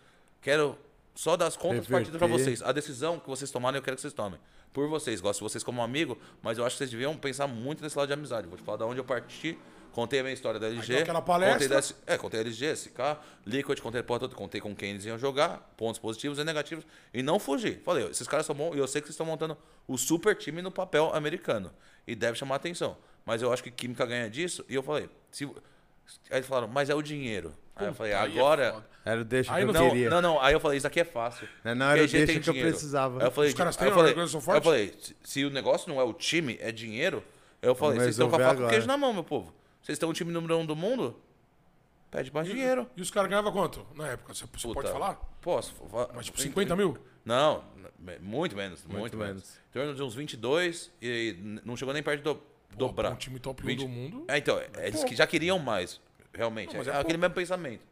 Quero só dar as contas Reverter. partidas pra vocês. A decisão que vocês tomarem, eu quero que vocês tomem. Por vocês, gosto de vocês como amigo, mas eu acho que vocês deviam pensar muito nesse lado de amizade. Vou te falar de onde eu parti. Contei a minha história da LG. deu aquela palestra. Contei da, é, contei a LG, SK, Liquid, contei a porra toda, contei com quem eles iam jogar, pontos positivos e negativos. E não fugi. Falei, esses caras são bons e eu sei que vocês estão montando o super time no papel americano. E deve chamar atenção. Mas eu acho que Química ganha disso. E eu falei, se, Aí eles falaram, mas é o dinheiro. Aí eu falei, é agora. Era o deixa Aí que eu não- não, queria. não, não. Aí eu falei, isso aqui é fácil. Não, não, era o deixa que eu dinheiro. precisava. Aí eu falei, Os caras têm eu falei, eu falei, se, se o negócio não é o time, é dinheiro, eu falei, vocês estão com a faca o agora. queijo na mão, meu povo. Vocês estão o time número um do mundo? Pede mais dinheiro. E os caras ganhavam quanto na época? Você, você pode falar? Posso. Mas tipo 50 mil? Não, muito menos, muito, Muito menos. menos. Em torno de uns 22 e não chegou nem perto do dobrar. Um time top 1 20. do mundo. É, então, eles que já queriam mais, realmente. É, é aquele mesmo pensamento.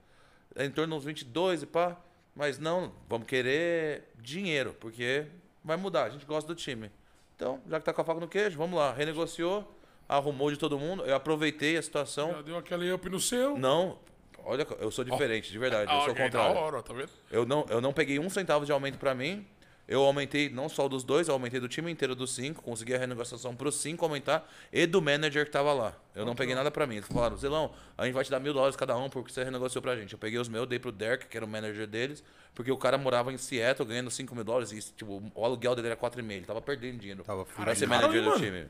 É em torno de uns 22 e pá. Mas não, vamos querer dinheiro, porque vai mudar. A gente gosta do time. Então, já que tá com a faca no queijo, vamos lá. Renegociou, arrumou de todo mundo. Eu aproveitei a situação. Já deu aquele up no seu. Não, olha, eu sou diferente, de verdade. Eu Ah, sou o da contrário. hora, tá vendo? Eu não, eu não peguei um centavo de aumento pra mim. Eu aumentei não só dos dois, eu aumentei do time inteiro dos cinco. Consegui a renegociação pros cinco aumentar e do manager que tava lá. Eu não peguei nada pra mim. Eles falaram, Zelão, a gente vai te dar mil dólares cada um porque você renegociou pra gente. Eu peguei os meus, dei pro Derek, que era o manager deles, porque o cara morava em Seattle ganhando 5 mil dólares e tipo, o aluguel dele era 4,5. Ele tava perdendo dinheiro Tava pra ser manager do time.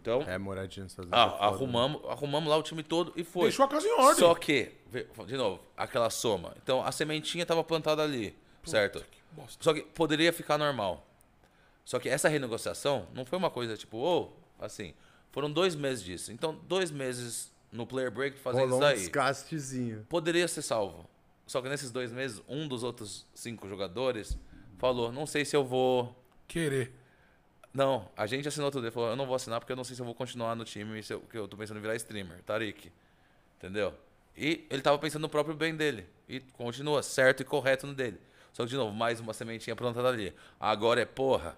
Então, É, moradinha nos Estados ah, Unidos. é foda, arrumamos, arrumamos lá o time todo e foi. Deixou a casa em ordem. Só que, de novo, aquela soma. Então, a sementinha estava plantada ali, certo? bosta. Só que poderia ficar normal. Só que essa renegociação não foi uma coisa tipo, ô, assim, Foram dois meses disso. Então, dois meses no player break fazendo Rolou isso um daí. desgastezinho. Poderia ser salvo. Só que nesses dois meses, um dos outros cinco jogadores falou: não sei se eu vou. Querer. Não, a gente assinou tudo. Ele falou: eu não vou assinar porque eu não sei se eu vou continuar no time, se eu, que eu tô pensando em virar streamer. Tarik. Entendeu? E ele tava pensando no próprio bem dele. E continua certo e correto no dele. Só que, de novo, mais uma sementinha plantada ali. Agora é, porra,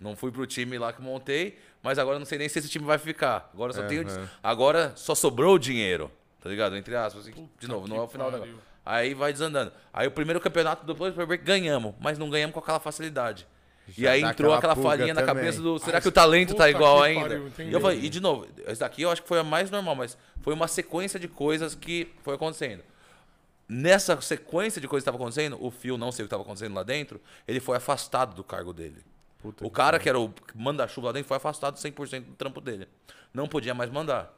não fui pro time lá que montei, mas agora eu não sei nem se esse time vai ficar. Agora só tenho. Aham. Agora só sobrou o dinheiro. Tá ligado? Entre aspas. assim, de novo, não é o final da. Aí vai desandando. Aí o primeiro campeonato do Player Break ganhamos, mas não ganhamos com aquela facilidade. E Já aí dá entrou aquela aquela falinha na também. cabeça do. Será Ah, que o talento tá igual que ainda? pariu, e falei, e de novo, esse daqui eu acho que foi a mais normal, mas foi uma sequência de coisas que foi acontecendo. Nessa sequência de coisas que estava acontecendo, o Phil, não sei o que estava acontecendo lá dentro, ele foi afastado do cargo dele. Puta o que cara que era o manda-chuva lá dentro foi afastado 100% do trampo dele. Não podia mais mandar.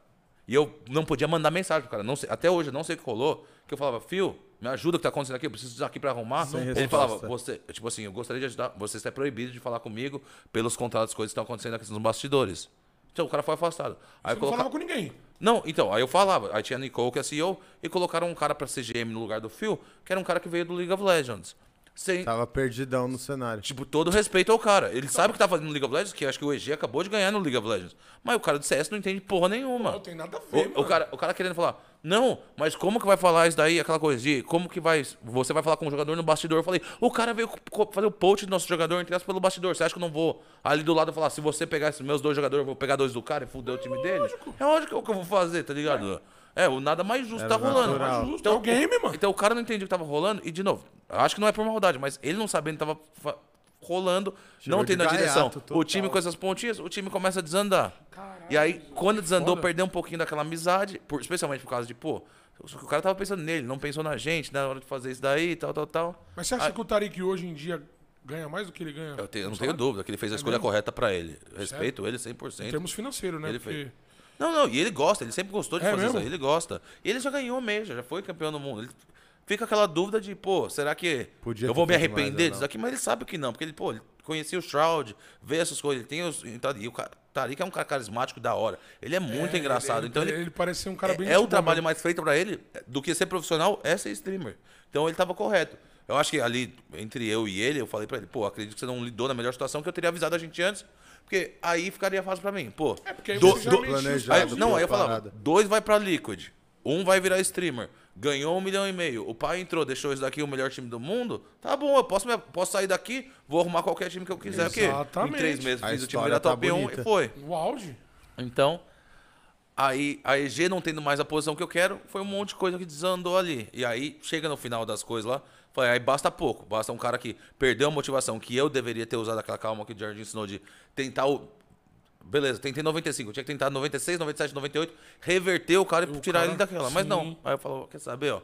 E eu não podia mandar mensagem pro cara. Não sei- até hoje, eu não sei o que rolou. Que eu falava, Phil, me ajuda o que tá acontecendo aqui. Eu preciso disso aqui pra arrumar. Sem Ele resposta. falava, você, tipo assim, eu gostaria de ajudar. Você está proibido de falar comigo pelos contratos, coisas que estão acontecendo aqui nos bastidores. Então o cara foi afastado. Aí Você não coloca- falava com ninguém. não, então, aí eu falava. Aí tinha a Nicole, que é CEO, e colocaram um cara pra CGM no lugar do Phil, que era um cara que veio do League of Legends. Sem, Tava perdidão no cenário. Tipo, todo respeito ao cara. Ele sabe o que tá fazendo no League of Legends, que acho que o EG acabou de ganhar no League of Legends. Mas o cara do CS não entende porra nenhuma. Não tem nada a ver, O, o mano. cara, o cara querendo falar, não, mas como que vai falar isso daí? Aquela coisa de como que vai. Você vai falar com o jogador no bastidor. Eu falei, o cara veio fazer o post do nosso jogador, entre aspas, pelo bastidor. Você acha que eu não vou ali do lado falar, se você pegar esses meus dois jogadores, eu vou pegar dois do cara e fuder o time dele? É lógico que eu vou fazer, tá ligado? É, o nada mais justo É tá rolando. natural. É justo, é o game, mano. Então o cara não entendia o que tava rolando, e de novo, eu acho que não é por maldade, mas ele não sabendo que tava fa- rolando, Chegou não de tendo a direção. total. O time com essas pontinhas, o time começa a desandar. e aí, quando desandou, foda. perdeu um pouquinho daquela amizade, por- especialmente por causa de, pô, o cara tava pensando nele, não pensou na gente, na hora de fazer isso daí, tal, tal, tal. Mas você acha que o Tarik hoje em dia ganha mais do que ele ganha? Eu, te- eu não tenho dúvida que ele fez a escolha mesmo? correta pra ele. Eu Respeito ele Em 100%. termos financeiros, né? Ele Porque... fez. Não, não, e ele gosta, ele sempre gostou de É fazer isso mesmo? aí, ele gosta. E ele já ganhou mesmo, já foi campeão do mundo. Ele fica aquela dúvida de, pô, será que Podia eu vou me arrepender ou disso aqui? Mas ele sabe que não, porque ele, pô, ele conhecia o Shroud, vê essas coisas, ele tem os. E o cara- Tarik é um cara carismático da hora. Ele é muito É, engraçado. ele, então ele, ele, parece ser um cara bem é, é o trabalho mais feito pra ele do que ser profissional, é ser streamer. Então ele tava correto. Eu acho que ali, entre eu e ele, eu falei pra ele, pô, acredito que você não lidou na melhor situação, que eu teria avisado a gente antes, porque aí ficaria fácil pra mim. Pô, É, porque aí do- você do- planejado. Aí, não, aí eu falava, parada. dois vai pra Liquid, um vai virar streamer, ganhou um milhão e meio, o pai entrou, deixou isso daqui o melhor time do mundo, tá bom, eu posso, posso sair daqui, vou arrumar qualquer time que eu quiser, porque em Exatamente. três meses A fiz o time virar tá top 1 bonita. e foi. O auge. Então, aí a EG não tendo mais a posição que eu quero, foi um monte de coisa que desandou ali. E aí, chega no final das coisas lá, aí basta pouco. Basta um cara que perdeu a motivação, que eu deveria ter usado aquela calma que o Jardim ensinou de tentar o. Beleza, tentei 95, eu tinha que tentar 96, 97, 98, reverter o cara e O tirar cara- ele daquela. Mas não. sim. Aí eu falo, quer saber, ó.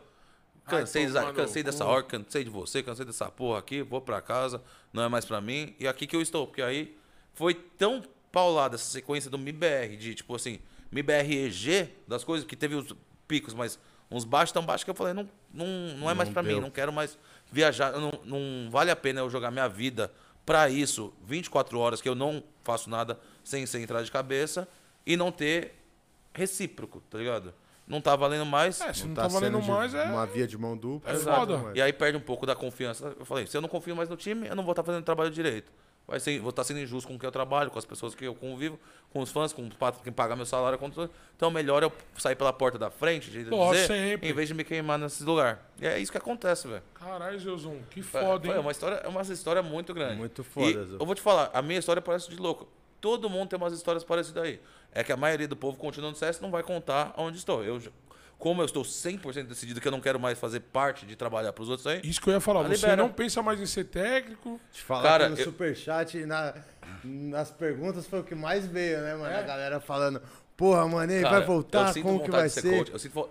Cansei, Ai, cansei dessa hora, cansei de você, cansei dessa porra aqui, vou pra casa, não é mais pra mim. E aqui que eu estou, porque aí foi tão paulada essa sequência do MIBR, de tipo assim, MIBR EG, das coisas que teve os picos, mas uns baixos tão baixos que eu falei, não, não, não é mais Não pra mim, não quero mais viajar, não, não vale a pena eu jogar minha vida pra isso, 24 horas que eu não faço nada sem ser entrar de cabeça e não ter recíproco, tá ligado? Não tá valendo mais. É, se não, tá tá valendo mais, é. Uma via de mão dupla. É Exato, foda. mano. E aí perde um pouco da confiança. Eu falei, se eu não confio mais no time, eu não vou estar fazendo o trabalho direito. Vai ser, vou estar sendo injusto com quem eu trabalho, com as pessoas que eu convivo, com os fãs, com quem paga meu salário. Com tudo. Então melhor eu sair pela porta da frente, de dizer, sempre. em vez de me queimar nesse lugar. E é isso que acontece, velho. Caralho, Zeuzão, que É foda, hein? é uma história, é uma história muito grande. Muito foda, E Zé. eu vou te falar, a minha história parece de louco. Todo mundo tem umas histórias parecidas aí. É que a maioria do povo continua no CS não vai contar onde estou. Eu, já- como eu estou 100% decidido que eu não quero mais fazer parte de trabalhar para os outros aí, Isso que eu ia falar. Ah, Você libera. não pensa mais em ser técnico. Te falar Cara, no eu- superchat e na, nas perguntas foi o que mais veio, né, mano? É? A galera falando, porra, mano, ele Cara, vai voltar, eu sinto como que vontade vai de ser, ser? coach. Eu sinto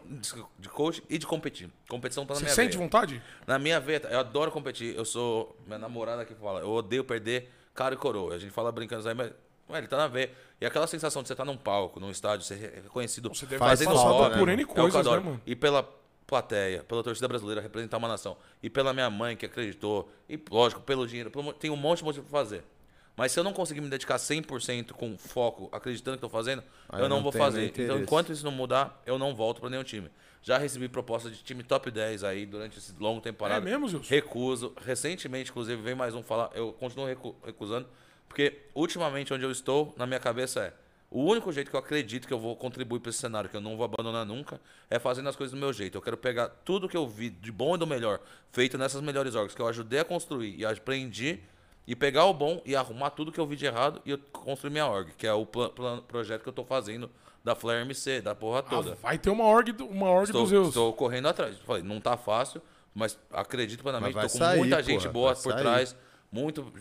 de- coach e de competir. Competição tá na Você minha sente veia. vontade? Na minha veia, eu adoro competir. Eu sou. Minha namorada aqui fala, eu odeio perder cara e coroa. A gente fala brincando aí, mas. Ué, ele tá na veia. E aquela sensação de você estar num palco, num estádio, ser reconhecido Você deve Faz passar falta, por né, N é coisas, né, adoro. mano? E pela plateia, pela torcida brasileira, representar uma nação. E pela minha mãe que acreditou. E, lógico, pelo dinheiro. pelo tem um monte de motivo pra fazer. Mas se eu não conseguir me dedicar 100% com foco, acreditando que estou fazendo, Aí eu não, não vou fazer. Então, enquanto isso não mudar, eu não volto para nenhum time. Já recebi proposta de time top 10 aí durante esse longo temporada. É mesmo, Gilson? Recuso. Recentemente, inclusive, vem mais um falar. Eu continuo recu- recusando. Porque, ultimamente, onde eu estou, na minha cabeça é. O único jeito que eu acredito que eu vou contribuir para esse cenário, que eu não vou abandonar nunca, é fazendo as coisas do meu jeito. Eu quero pegar tudo que eu vi de bom e do melhor, feito nessas melhores orgs, que eu ajudei a construir e aprendi, e pegar o bom e arrumar tudo que eu vi de errado e eu construir minha org, que é o plan- plan- projeto que eu tô fazendo da Flare MC, da porra toda. Ah, vai ter uma org, do- uma org Estou, dos Zeus. estou correndo atrás. Falei, não tá fácil, mas acredito plenamente. Vai com sair, muita gente porra, boa vai por sair. trás. Muito.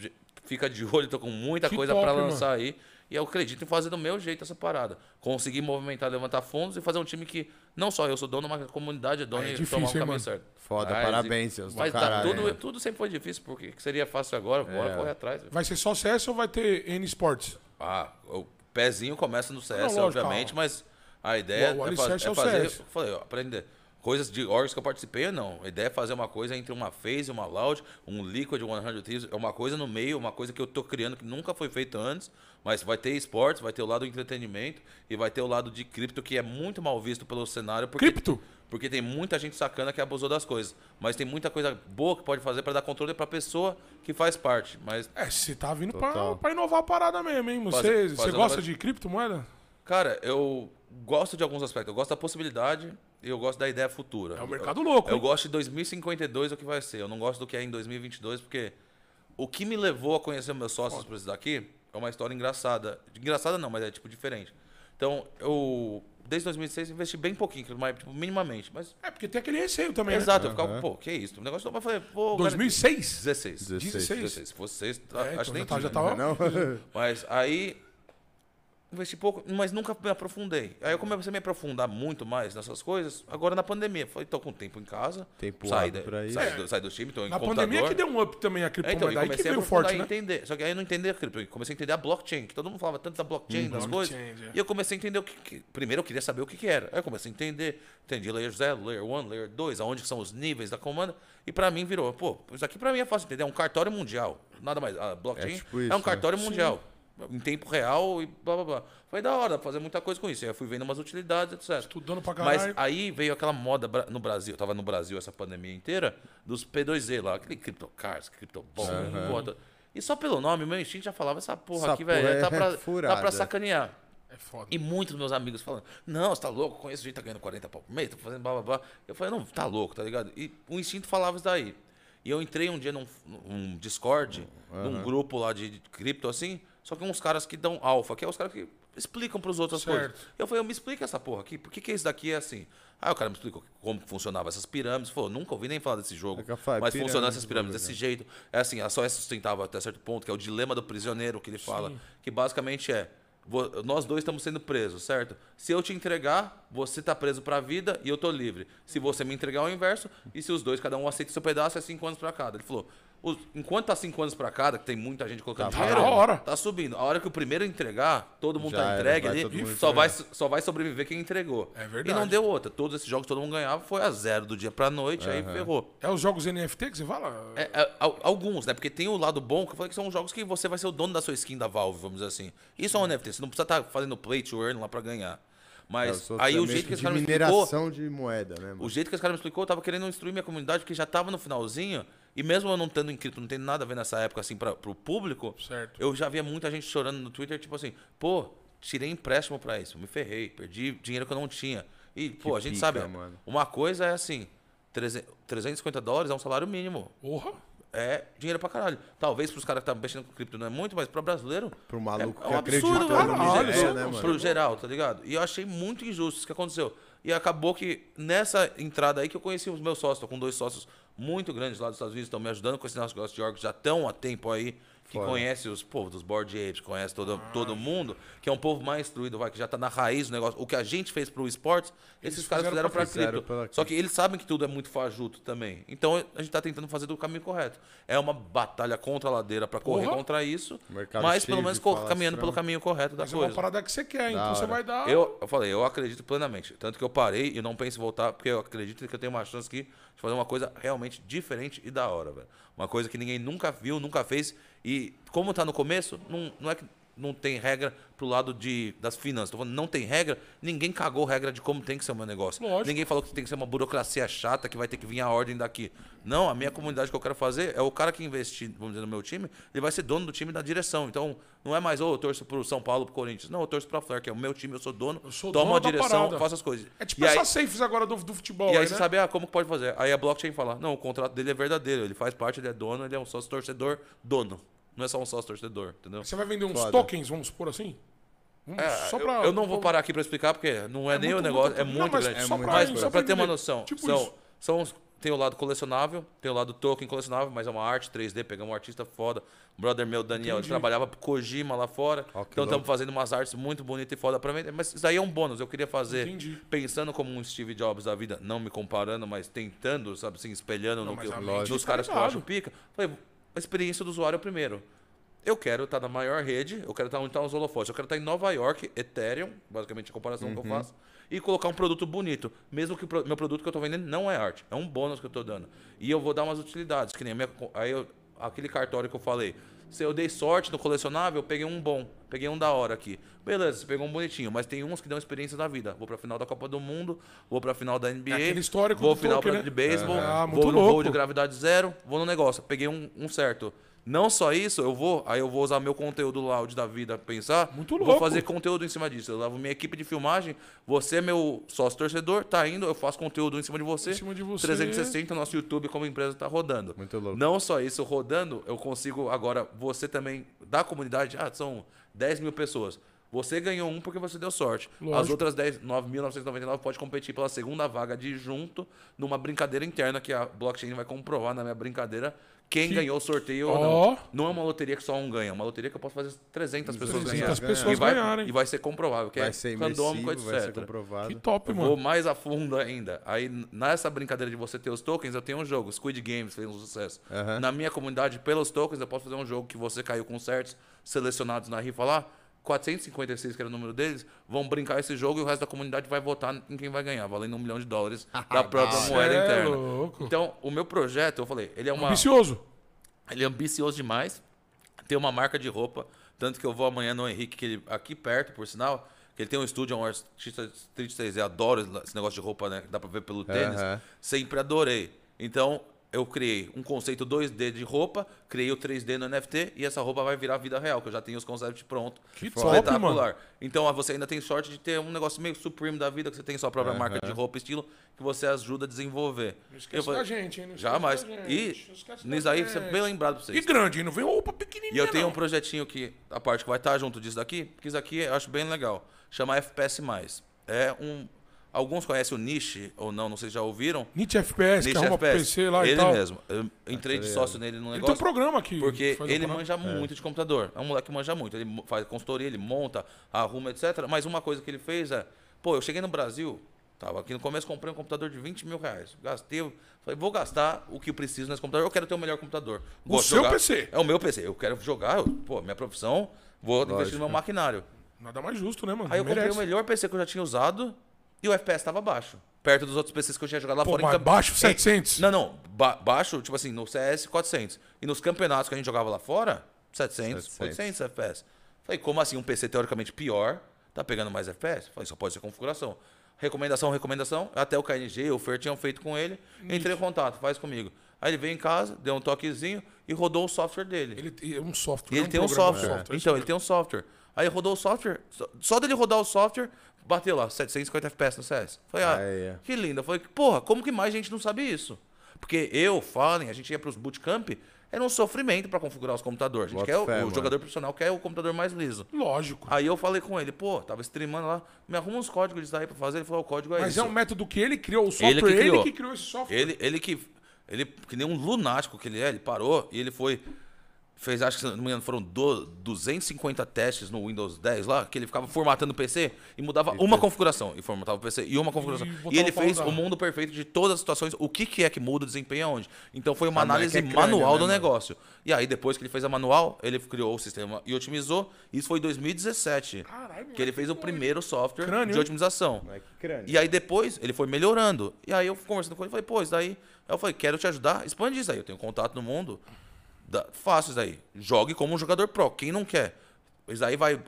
Fica de olho, tô com muita Que coisa mano. lançar aí. E eu acredito em fazer do meu jeito essa parada. Conseguir movimentar, levantar fundos e fazer um time que não só eu sou dono, mas a comunidade é dona É e difícil, tomar o caminho mano? certo. Foda, parabéns, seus Mas tá- tudo, hein? tudo sempre foi difícil, porque que seria fácil agora, bora É. correr atrás. Vai ser só CS ou vai ter N Sports? Ah, o pezinho começa no CS, Não, lógico, obviamente, calma. mas a ideia O- o é, faz- é é fazer. Falei, ó, aprender. Coisas de orgs que eu participei, não. A ideia é fazer uma coisa entre uma phase, uma loud, um liquid 100 Thieves. É uma coisa no meio, uma coisa que eu tô criando que nunca foi feita antes. Mas vai ter esportes, vai ter o lado do entretenimento e vai ter o lado de cripto que é muito mal visto pelo cenário. Porque, Cripto? Porque tem muita gente sacana que abusou das coisas. Mas tem muita coisa boa que pode fazer para dar controle pra pessoa que faz parte. Mas É, você tá vindo pra inovar a parada mesmo, hein? Você, Fazer- você gosta uma- de criptomoeda? Cara, eu gosto de alguns aspectos. Eu gosto da possibilidade e eu gosto da ideia futura. É um mercado louco, Eu, eu gosto de 2052 o que vai ser. Eu não gosto do que é em 2022 porque o que me levou a conhecer meus sócios por isso daqui é uma história engraçada. Engraçada não, mas é tipo diferente. Então, eu desde 2006 investi bem pouquinho, mas tipo, minimamente, mas É, porque tem aquele receio também, né? Exato, eu ficava, Aham. pô, que isso? O negócio eu falei, pô, 2006? 16. 16. 16. Se fosse 6, É, acho então que nem já, tá- já tinha. tava... Não? Mas aí investi pouco, mas nunca me aprofundei. Aí eu comecei a me aprofundar muito mais nessas coisas, agora na pandemia. Falei, tô com tempo em casa. Tempo hábil da, pra isso. saí, do, saí do time, tô em Na computador. pandemia que deu um up também a É, então, criptomoeda. e aí que comecei a forte, né? entender. Só que aí eu não entendi a cripto. Comecei a entender a blockchain, que todo mundo falava tanto da blockchain, das coisas. blockchain, é. E eu comecei a entender o que, que- Primeiro eu queria saber o que, que era. Aí eu comecei a entender. Entendi layer 0, layer 1, layer 2, aonde são os níveis da comanda. E pra mim virou, pô, isso aqui pra mim é fácil de entender. É um cartório mundial. Nada mais. A blockchain É é, tipo um isso, né? cartório mundial. Em tempo real e blá blá blá. Foi da hora, dá pra fazer muita coisa com isso. Aí eu fui vendo umas utilidades, etc. Estudando pra Mas caralho. aí veio aquela moda no Brasil, eu tava no Brasil essa pandemia inteira, dos P2Z lá, aquele CryptoCars, CryptoBomb, toda. E só pelo nome, meu instinto já falava, essa porra Essa aqui, velho, porra tá, é pra, [LAUGHS] tá pra sacanear. É foda. E muitos dos meus amigos falando, não, você tá louco, conheço gente que tá ganhando 40 pau por mês, tá fazendo blá blá blá. Eu falei, não, tá louco, tá ligado? E o instinto falava isso daí. E eu entrei um dia num, num Discord, num grupo lá de cripto assim, só que uns caras que dão alfa, que é os caras que explicam pros outros as Certo. coisas. Eu falei, eu me explica essa porra aqui, por que, que esse daqui é assim? Aí o cara me explicou como funcionava essas pirâmides. Falou, nunca ouvi nem falar desse jogo. É mas pirâmide, funcionam essas pirâmides desse jeito. É assim, ela só é sustentável até certo ponto, que é o dilema do prisioneiro que ele fala. Que basicamente é. Nós dois estamos sendo presos, certo? Se eu te entregar, você tá preso pra vida e eu tô livre. Se você me entregar é o inverso, e se os dois, cada um aceita seu pedaço, é cinco anos pra cada. Ele falou: os- enquanto tá cinco anos pra cada, que tem muita gente colocando Tá dinheiro, hora. tá subindo. A hora que o primeiro entregar, todo mundo Já tá era, entregue vai ali, só entregar. vai, só vai sobreviver quem entregou. É E verdade. não deu outra. Todos esses jogos todo mundo ganhava, foi a zero do dia pra noite, aí ferrou. É os jogos NFT que você fala? É, é, al- alguns, né? Porque tem o lado bom, que eu falei que são jogos que você vai ser o dono da sua skin da Valve, vamos dizer assim. Isso é um NFT, você não precisa estar fazendo play to earn lá pra ganhar. Mas aí o também jeito que esse cara me explicou. mineração de moeda, né, mano? O jeito que esse cara me explicou, eu tava querendo instruir minha comunidade, porque já tava no finalzinho, e mesmo eu não estando em cripto, não tendo nada a ver nessa época, assim, pra, pro público, Certo. eu já via muita gente chorando no Twitter, tipo assim, pô, tirei empréstimo pra isso, me ferrei, perdi dinheiro que eu não tinha. E, pô, a gente pica, sabe, mano. uma coisa é assim, 300 350 dólares é um salário mínimo. Porra. É dinheiro pra caralho. Talvez pros caras que estão mexendo com cripto não é muito, mas pra brasileiro. Pro maluco é, que é um absurdo, no velho. miséria, Pro- né, mano? Pro geral, tá ligado? E eu achei muito injusto isso que aconteceu. E acabou que nessa entrada aí que eu conheci os meus sócios, tô com dois sócios muito grandes lá dos Estados Unidos, estão me ajudando com esse negócio de orgs, já estão há tempo aí, que Foda. conhece os povos dos board apes, conhece todo, todo mundo, que é um povo mais instruído, vai, que já tá na raiz do negócio. O que a gente fez pro esportes, esses caras fizeram fizeram cripto. pela Só que eles sabem que tudo é muito fajuto também. Então a gente tá tentando fazer do caminho correto. É uma batalha contra a ladeira pra correr Porra. contra isso, mas pelo menos caminhando pelo caminho correto da Mas é uma coisa. parada que você quer, então você vai dar. Eu, eu falei, eu acredito plenamente. Tanto que eu parei e não penso em voltar, porque eu acredito que eu tenho uma chance aqui de fazer uma coisa realmente diferente e da hora, velho. Uma coisa que ninguém nunca viu, nunca fez. E como tá no começo, não, não é que não tem regra pro lado de, das finanças. Tô falando, não tem regra, ninguém cagou regra de como tem que ser o meu negócio. Lógico. Ninguém falou que tem que ser uma burocracia chata, que vai ter que vir a ordem daqui. Não, a minha comunidade que eu quero fazer é o cara que investir, vamos dizer, no meu time, ele vai ser dono do time da direção. Então, não é mais, ô, eu torço pro São Paulo, pro Corinthians. Não, eu torço pra Fleur, que é o meu time, eu sou dono, Eu sou tomo dono a direção, faço as coisas. É tipo E aí- essas safes agora do, do futebol, e aí aí, você né? sabe, ah, como pode fazer? Aí a blockchain fala, não, o contrato dele é verdadeiro, ele faz parte, ele é dono, ele é um sócio torcedor dono. Não é só um sócio torcedor, entendeu? Você vai vender uns Foda. tokens, vamos supor assim? Vamos- É, só eu- pra- eu, não vou parar aqui pra explicar, porque não é, É nem o negócio, muito- é não, muito mas grande. só pra- mas só pra, pra ter uma noção, Tipo são, isso. são, os- tem o lado colecionável, tem o lado token colecionável, mas é uma arte 3D, pegamos um artista foda, um brother meu, Daniel, ele Entendi. trabalhava pro Kojima lá fora, que então estamos fazendo umas artes muito bonitas e foda pra vender, mas isso aí é um bônus, eu queria fazer, Entendi. pensando como um Steve Jobs da vida, não me comparando, mas tentando, sabe assim, espelhando no mas que eu, nos tá caras que eu acho pica, falei, a experiência do usuário primeiro. Eu quero estar na maior rede, eu quero estar onde estão os holofotes. Eu quero estar em Nova York, Ethereum, basicamente a comparação que eu faço, e colocar um produto bonito. Mesmo que o meu produto que eu estou vendendo não é arte, é um bônus que eu estou dando. E eu vou dar umas utilidades, que nem a minha, aí eu- aquele cartório que eu falei. Se eu dei sorte no colecionável, eu peguei um bom, peguei um da hora aqui. Beleza, você pegou um bonitinho, mas tem uns que dão experiência da vida. Vou pra final da Copa do Mundo, vou pra final da NBA, É aquele histórico vou do final pra- né? de beisebol, Ah, vou no voo louco. de gravidade zero, vou no negócio. Peguei um, um certo. Não só isso, eu vou, aí eu vou usar meu conteúdo loud da vida pensar. Muito Vou louco. fazer conteúdo em cima disso. Eu levo minha equipe de filmagem, você é meu sócio torcedor, tá indo, eu faço conteúdo em cima de você. Em cima de você. 360, nosso YouTube como empresa tá rodando. Muito louco. Não só isso, rodando, eu consigo agora, você também, da comunidade, ah, são 10 mil pessoas. Você ganhou um porque você deu sorte. As Lógico. outras 10, 9.999 pode competir pela segunda vaga de junto numa brincadeira interna que a blockchain vai comprovar na minha brincadeira quem Que- ganhou o sorteio ou Ó. não. Não é uma loteria que só um ganha, é uma loteria que eu posso fazer 300 pessoas 300 ganharem. pessoas e vai, ganharem. E vai ser comprovável, que Vai é ser randômico, imersivo, vai ser etc. comprovado. Que top, Eu mano. vou mais a fundo ainda. Aí, nessa brincadeira de você ter os tokens, eu tenho um jogo. Squid Games fez um sucesso. Na minha comunidade, pelos tokens, eu posso fazer um jogo que você caiu com certos selecionados na rifa lá. 456, que era o número deles, vão brincar esse jogo e o resto da comunidade vai votar em quem vai ganhar, valendo um milhão de dólares [LAUGHS] da própria Cê moeda é interna. louco. Então, o meu projeto, eu falei, ele é uma. Ambicioso. Ele é ambicioso demais. Tem uma marca de roupa. Tanto que eu vou amanhã no Henrique, que ele, aqui perto, por sinal, que ele tem um estúdio, é um artista de street 3 Eu adoro esse negócio de roupa, né? Que dá pra ver pelo tênis. Aham. Sempre adorei. Então, eu criei um conceito 2D de roupa, criei o 3D no NFT e essa roupa vai virar vida real, que eu já tenho os conceitos prontos. Que top, Espetacular. Então, ah, você ainda tem sorte de ter um negócio meio supreme da vida, que você tem sua própria marca de roupa, estilo, que você ajuda a desenvolver. Não esquece Eu da gente, hein? Não Jamais. da gente, E nisso aí, você é bem lembrado pra vocês. E grande, hein? não vem roupa pequenininha, E eu tenho não. um projetinho que, a parte que vai estar junto disso daqui, que isso aqui eu acho bem legal. Chama FPS. É um. Alguns conhecem o Niche ou não, não sei se já ouviram. Nietzsche FPS, que Niche arruma FPS. PC lá ele e tal. mesmo. Eu entrei de sócio nele no Ele tem um negócio. programa aqui. Porque que ele manja muito de computador. É um moleque que manja muito. Ele faz consultoria, ele monta, arruma, etc. Mas uma coisa que ele fez é... Pô, eu cheguei no Brasil, tava aqui no começo, comprei um computador de 20 mil reais. Gastei, falei, vou gastar o que eu preciso nesse computador. Eu quero ter o melhor computador. O Gosto de seu jogar. PC. É o meu PC. Eu quero jogar, eu- pô, minha profissão, vou investir no meu maquinário. Nada mais justo, né, mano? Aí eu comprei Merece. o melhor PC que eu já tinha usado e o FPS tava baixo. Perto dos outros PCs que eu tinha jogado lá Pô, fora. mas campe- baixo, Ei, 700. Não, não. ba- baixo, tipo assim, no CS 400. E nos campeonatos que a gente jogava lá fora, 700, 700. 800 FPS. Falei, como assim um PC teoricamente pior tá pegando mais FPS? Falei, só pode ser configuração. Recomendação, recomendação. Até o KNG, o Fer tinham feito com ele. Entrei em contato, faz comigo. Aí ele veio em casa, deu um toquezinho e rodou o software dele. Ele tem é um software. E ele não tem um software. é Então, ele tem um software. Aí rodou o software. Só dele rodar o software, bateu lá, 750 FPS no CS. Falei, ah, é. que lindo. Eu falei, porra, como que mais gente não sabe isso? Porque eu, Fallen, a gente ia pros bootcamp, era um sofrimento pra configurar os computadores. A gente Bota quer o, fé, o mano. jogador profissional quer o computador mais liso. Lógico. Aí eu falei com ele, pô, tava streamando lá, me arruma uns códigos disso aí pra fazer. Ele falou, o código é Mas isso. é um método que ele criou, o software, Ele que ele criou. que criou esse software. Ele, ele que. Ele, que nem um lunático que ele é, ele parou e ele foi. Fez, acho que se não me engano, foram do, 250 testes no Windows 10 lá, que ele ficava formatando o PC e mudava uma configuração. E formatava o PC e uma configuração. E E, ele fez o mundo perfeito de todas as situações, o que, que é que muda o desempenho aonde. Então foi uma Ah, moleque análise é crânio, manual né, do mano? negócio. E aí, depois que ele fez a manual, ele criou o sistema e otimizou. Isso foi em 2017. Caralho, que ele fez o primeiro software Crânio, de otimização. E aí depois ele foi melhorando. E aí eu conversando com ele, falei, pô, isso daí Aí eu falei, quero te ajudar, expande isso aí. Eu tenho contato no mundo. Dá, faço isso aí. Jogue como um jogador pro. Quem não quer? Isso aí vai.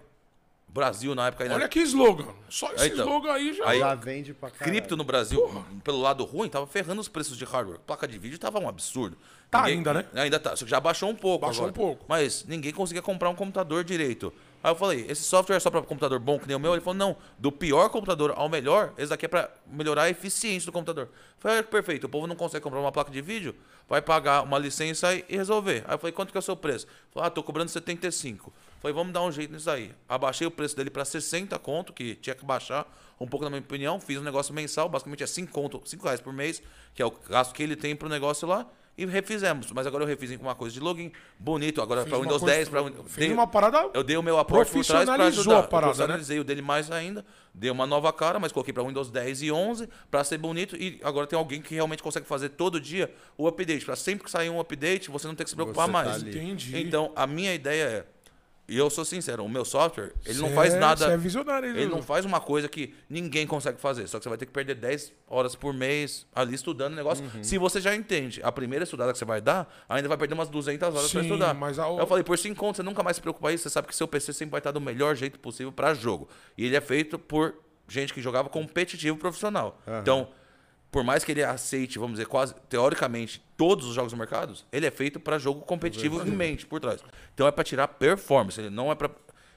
Brasil na época ainda. Olha que slogan. Só esse Aí, então. slogan aí já. Aí- Já vende pra caralho. Cripto no Brasil, pelo lado ruim, tava ferrando os preços de hardware. Placa de vídeo tava um absurdo. Tá ainda, né? Ainda tá. Só que já baixou um pouco. Baixou agora. um pouco. Mas ninguém conseguia comprar um computador direito. Aí eu falei, esse software é só para computador bom que nem o meu? Ele falou, não, do pior computador ao melhor, esse daqui é para melhorar a eficiência do computador. Eu falei, perfeito, o povo não consegue comprar uma placa de vídeo, vai pagar uma licença e resolver. Aí eu falei, quanto que é o seu preço? Ele Falou, ah, tô cobrando 75. Eu Falei, vamos dar um jeito nisso aí. Abaixei o preço dele para 60 conto, que tinha que baixar um pouco na minha opinião. Fiz um negócio mensal, basicamente é 5 conto, 5 reais por mês, que é o gasto que ele tem pro negócio lá. E refizemos. Mas agora eu refiz com uma coisa de login bonito. Agora para Windows coisa- 10, para Fez uma parada. eu dei o meu aporte por trás para ajudar. a parada, eu profissionalizei o dele mais ainda. Dei uma nova cara, mas coloquei para Windows 10 e 11 para ser bonito. E agora tem alguém que realmente consegue fazer todo dia o update. Para sempre que sair um update, você não ter que se preocupar tá mais. ali. Entendi. Então, a minha ideia é. E eu sou sincero, o meu software, ele não Cê faz é- nada. é visionário, ele não faz uma coisa que ninguém consegue fazer. Só que você vai ter que perder 10 horas por mês ali estudando o negócio. Uhum. Se você já entende. A primeira estudada que você vai dar, ainda vai perder umas 200 horas para estudar. mas a- Eu falei, por 5 contos, você nunca mais se preocupa aí. Você sabe que seu PC sempre vai estar do melhor jeito possível para jogo. E ele é feito por gente que jogava competitivo profissional. Então, por mais que ele aceite, vamos dizer, quase teoricamente todos os jogos do mercado, ele é feito para jogo competitivo em mente por trás. Então é para tirar performance, ele não é para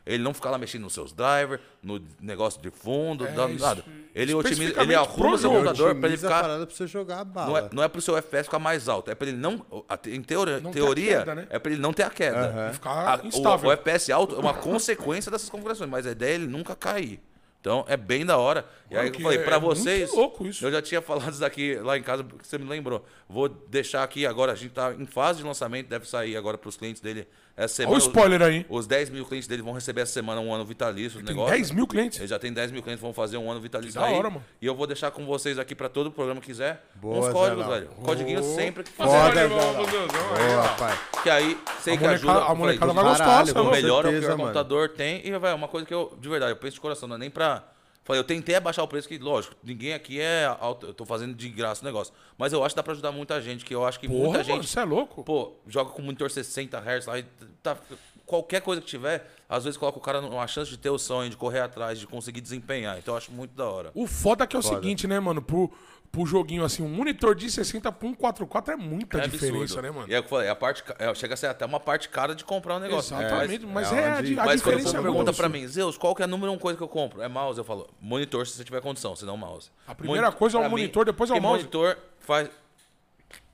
ele não ficar lá mexendo nos seus drivers, no negócio de fundo, É, nada. Ele otimiza, ele arruma seu computador para ele ficar parada pra você jogar a bala. não é, não é pro seu FPS ficar mais alto, é para ele não. Em teoria, Não teoria queda, né? é para ele não ter a queda. Aham. Ficar A- o, instável. o FPS alto é uma consequência dessas configurações, mas a ideia é ele nunca cair. Então é bem da hora. E aí eu que falei, é pra muito vocês. louco isso. Eu já tinha falado isso [LAUGHS] daqui lá em casa, porque você me lembrou. Vou deixar aqui agora, a gente tá em fase de lançamento, deve sair agora pros clientes dele essa Olha semana. o spoiler aí. Os 10 mil clientes dele vão receber essa semana um ano vitalício. do Tem negócio. 10 mil clientes. Ele já tem 10 mil clientes, vão fazer um ano vitalício Que da aí. hora, mano. E eu vou deixar com vocês aqui pra todo o programa que quiser. Boa, uns códigos, velho. Codiguinho sempre que Foda, quiser. Zelão. Boa, pai. Que aí, sei A que ajuda. a molecada vai gostar, é o melhor é o que o mano. computador tem. E, velho, uma coisa que eu, de verdade, eu penso de coração, não é nem pra. Falei, eu tentei abaixar o preço, que, lógico, ninguém aqui é alto, eu tô fazendo de graça o negócio. Mas eu acho que dá pra ajudar muita gente, que eu acho que Porra, muita gente. você é louco. Pô, joga com monitor 60 Hz lá e tá. Qualquer coisa que tiver, às vezes coloca o cara numa chance de ter o sonho, de correr atrás, de conseguir desempenhar. Então eu acho muito da hora. O foda que é o seguinte, né, mano? Pro, pro joguinho assim, um monitor de 60 pra um 44 é muita É diferença, absurdo. né, mano? E é o que eu falei, a parte, é, chega a ser até uma parte cara de comprar um negócio. Exatamente, mas, é é, a, onde- di- a Mas quando o diferença povo é pergunta muito pra mim, Zeus, qual que é a número um coisa que eu compro? É mouse, eu falo, monitor se você tiver condição, senão mouse. A primeira coisa é o monitor, depois é o mouse. monitor faz...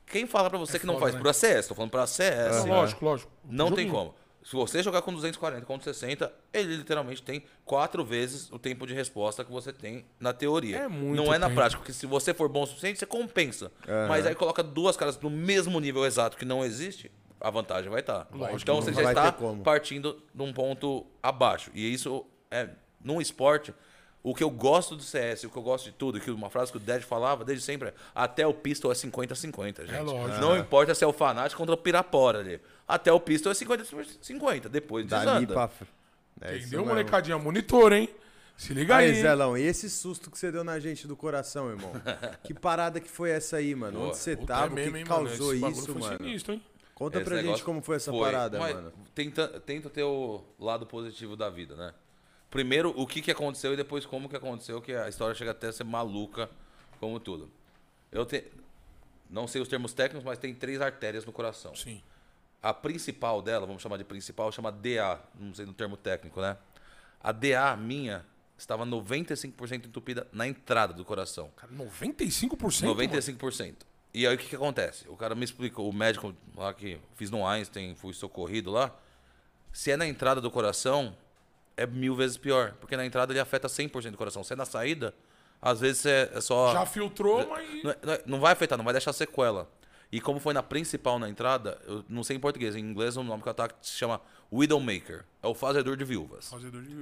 Quem fala pra você que não foda, faz né? por ACS? Tô falando pra ACS. Não, Lógico, lógico. Não tem como. Se você jogar com 240, com 60, ele literalmente tem quatro vezes o tempo de resposta que você tem na teoria. É muito Não é na tempo. prática, porque se você for bom o suficiente, você compensa. Mas aí coloca duas caras no mesmo nível exato que não existe, a vantagem vai estar. Então você já está partindo de um ponto abaixo. E isso é, num esporte, o que eu gosto do CS, o que eu gosto de tudo, que uma frase que o Ded falava desde sempre é até o pistol é 50-50, gente. lógico. Não importa se é o fanático contra o pirapora ali. Até o pistol é 50-50, depois Dali desanda. pra... f- É Entendeu, mesmo. molecadinha? Monitor, hein? Se liga aí. Aí? Zelão, e esse susto que você deu na gente do coração, irmão? [LAUGHS] que parada que foi essa aí, mano? Onde você Puta, tava? é o que, mano? causou bagulho isso, foi mano? sinistro, hein? Conta Esse pra gente como foi essa foi. parada, Mas mano. Tenta, tenta ter o lado positivo da vida, né? Primeiro, o que, que aconteceu e depois como que aconteceu, que a história chega até a ser maluca, como tudo. Eu te... não sei os termos técnicos, mas tem três artérias no coração. Sim. A principal dela, vamos chamar de principal, chama DA, não sei no termo técnico, né? A DA minha estava 95% entupida na entrada do coração. Cara, 95%? mano? 95%. E aí o que, que acontece? O cara me explicou, o médico lá que fiz no Einstein, fui socorrido lá. Se é na entrada do coração, é mil vezes pior. Porque na entrada ele afeta 100% do coração. Se é na saída, às vezes é, é só. Já filtrou, mas... Não, é- não é- não vai afetar, não vai deixar sequela. E como foi na principal na entrada, eu não sei em português, em inglês o nome que eu ataque se chama Widowmaker. É o fazedor de viúvas. Fazedor de...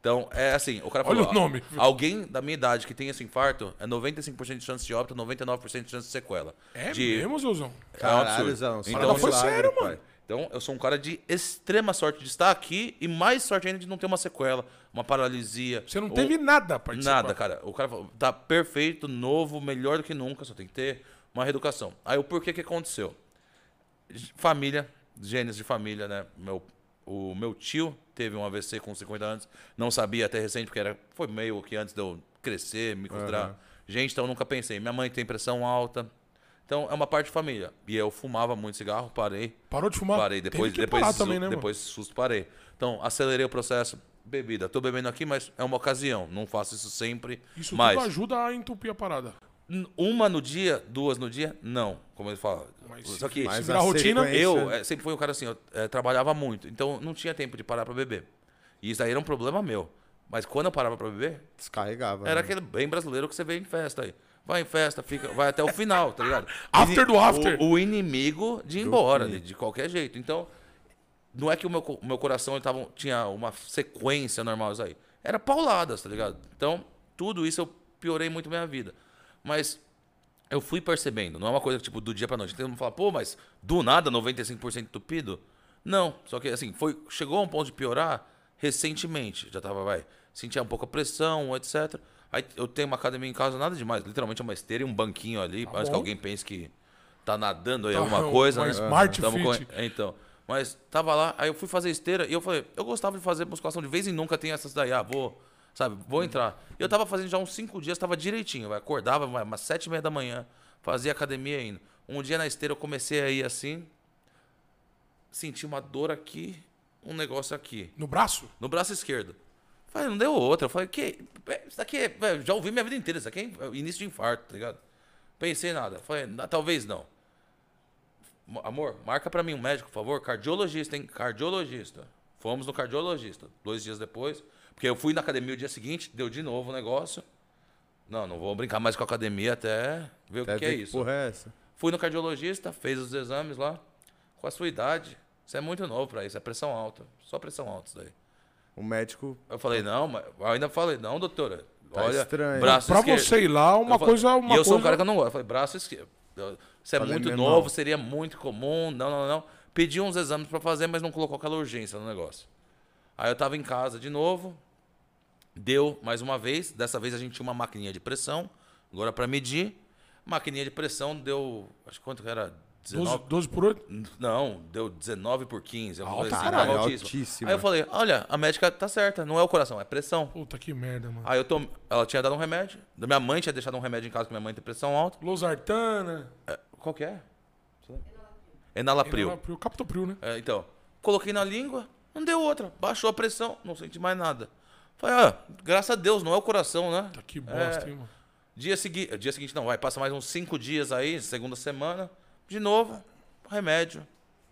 Então, é assim, o cara Olha falou... o nome. Alguém da minha idade que tem esse infarto, é 95% de chance de óbito, 99% de chance de sequela. É de... mesmo, Zeuzão? É um Caralho, absurdo. Zão, Então, um foi sério, pai. Então, eu sou um cara de extrema sorte de estar aqui e mais sorte ainda de não ter uma sequela, uma paralisia. Você não ou- teve nada a participar. Nada, cara. O cara falou, tá perfeito, novo, melhor do que nunca, só tem que ter uma reeducação. Aí o porquê que aconteceu? Família, genes de família, né? Meu, o meu tio teve um AVC com 50 anos, não sabia até recente, porque era, foi meio que antes de eu crescer, me considerar Aham. gente, então eu nunca pensei. Minha mãe tem pressão alta. Então é uma parte de família. E eu fumava muito cigarro, parei. Parou de fumar? Parei. Depois, Teve que depois, parar su- também, né, depois susto, parei. Então, acelerei o processo. Bebida. Tô bebendo aqui, mas é uma ocasião. Não faço isso sempre. Isso mas tudo ajuda a entupir a parada. uma no dia, duas no dia, não. Como ele fala. Mas Só que Mas virar rotina, eu eh, sempre fui um cara assim, eu eh, trabalhava muito. Então, não tinha tempo de parar pra beber. E isso aí era um problema meu. Mas quando eu parava pra beber, Descarregava. era né? aquele bem brasileiro que você vê em festa aí. Vai em festa, fica, vai até o final, tá ligado? [LAUGHS] After do after. O, o inimigo de ir embora, de, de qualquer jeito. Então, não é que o meu, o meu coração ele tava, tinha uma sequência normal isso aí. Era pauladas, tá ligado? Então, tudo isso eu piorei muito minha vida. Mas eu fui percebendo, não é uma coisa tipo do dia pra noite. Tem mundo fala, pô, mas do nada 95% entupido? Não, só que assim, foi, chegou a um ponto de piorar recentemente. Já tava, vai, sentia um pouco a pressão, etc. Aí eu tenho uma academia em casa, nada demais. Literalmente é uma esteira e um banquinho ali. antes que bom. alguém pense que tá nadando aí Tá, alguma [LAUGHS] uma coisa, né? Smart Tamo com- Fit. é, Então, mas tava lá, aí eu fui fazer esteira e eu falei, eu gostava de fazer musculação de vez em nunca tem essas daí, ah, vou, sabe, vou entrar. E eu tava fazendo já uns cinco dias, tava direitinho, vai, acordava vai, umas sete e meia da manhã, fazia academia indo. Um dia na esteira eu comecei a ir assim, senti uma dor aqui, um negócio aqui, No braço? no braço esquerdo. Falei, não deu outra. Eu falei, que? Isso daqui é. Já ouvi minha vida inteira. Isso aqui é início de infarto, tá ligado? Pensei nada. Falei, "Ah, talvez não. Mo- Amor, marca pra mim um médico, por favor. Cardiologista, hein? Cardiologista. Fomos no cardiologista. Dois dias depois. Porque eu fui na academia o dia seguinte, deu de novo o negócio. Não, não vou brincar mais com a academia até ver o Até que, que é isso. porra é essa? Fui no cardiologista, fez os exames lá. Com a sua idade, você é muito novo pra isso, é pressão alta. Só pressão alta isso daí. O médico Eu falei, não, mas eu ainda falei, não, doutora. Tá olha, estranho. braço Pra esquerdo. você ir lá, uma falei- coisa. Uma e eu sou um coisa- cara que eu não gosto. Eu falei, braço esquerdo. Você é Falei, muito novo, irmão. seria muito comum. Não, não, não. Pedi uns exames pra fazer, mas não colocou aquela urgência no negócio. Aí eu tava em casa de novo. Deu mais uma vez. Dessa vez a gente tinha uma maquininha de pressão. Agora pra medir. Maquininha de pressão deu. Acho que quanto que era? 12, 19, 12 por 8? não, deu 19 por 15. alguma Alta, assim, caralho, altíssimo. Aí eu falei, olha, a médica tá certa, não é o coração, é pressão. Puta que merda, mano. Aí eu tom... ela tinha dado um remédio. Minha mãe tinha deixado um remédio em casa, porque minha mãe tem pressão alta. Losartana. É, qual que é? Enalapril. Enalapril, Captopril, né? É, então, coloquei na língua, não deu outra. Baixou a pressão, não senti mais nada. Falei, ah, graças a Deus, não é o coração, né? Tá que bosta, É. hein, mano. Dia, segui... Dia seguinte não, vai, passa mais uns cinco dias aí, segunda semana. De novo, remédio,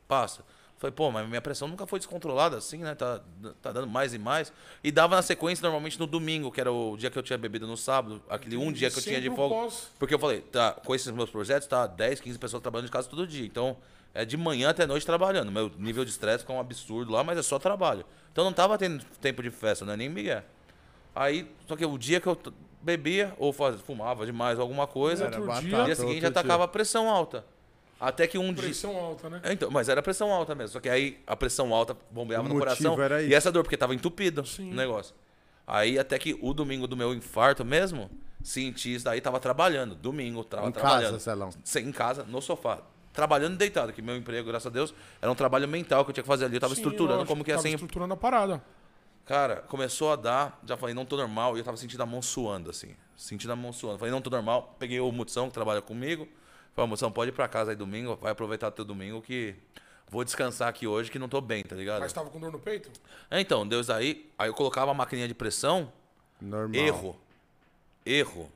passa. Falei, pô, mas minha pressão nunca foi descontrolada assim, né? Tá, tá dando mais e mais. E dava na sequência normalmente no domingo, que era o dia que eu tinha bebido no sábado, aquele um dia que eu tinha de folga. Porque eu falei, tá, com esses meus projetos, tá 10, 15 pessoas trabalhando de casa todo dia. Então, é de manhã até noite trabalhando. Meu nível de estresse fica um absurdo lá, mas é só trabalho. Então não tava tendo tempo de festa, né? Nem Miguel. Aí, só que o dia que eu bebia, ou fumava demais alguma coisa, Outro Era dia- no batata, dia seguinte outro atacava a pressão alta. Até que um dia. Pressão alta, né? É, Então, mas era pressão alta mesmo. Só que aí a pressão alta bombeava O no coração. era E isso. essa dor, porque tava entupido Sim. o negócio. Aí até que o domingo do meu infarto mesmo, senti isso daí, tava trabalhando. Domingo, tava Em trabalhando. casa, Celão. Sem- Em casa, no sofá. Trabalhando e deitado, que meu emprego, graças a Deus, era um trabalho mental que eu tinha que fazer ali. Eu tava Sim, estruturando lógico, como que ia tava ser estruturando a parada. Cara, começou a dar, já falei, não tô normal, e eu tava sentindo a mão suando, assim. Sentindo a mão suando. Falei, não tô normal. Peguei o Mutzão, que trabalha comigo. Falei, Mutzão, pode ir pra casa aí domingo, vai aproveitar teu domingo que vou descansar aqui hoje que não tô bem, tá ligado? Mas tava com dor no peito? É, então, Deus aí, aí eu colocava a maquininha de pressão, Normal. erro. Erro.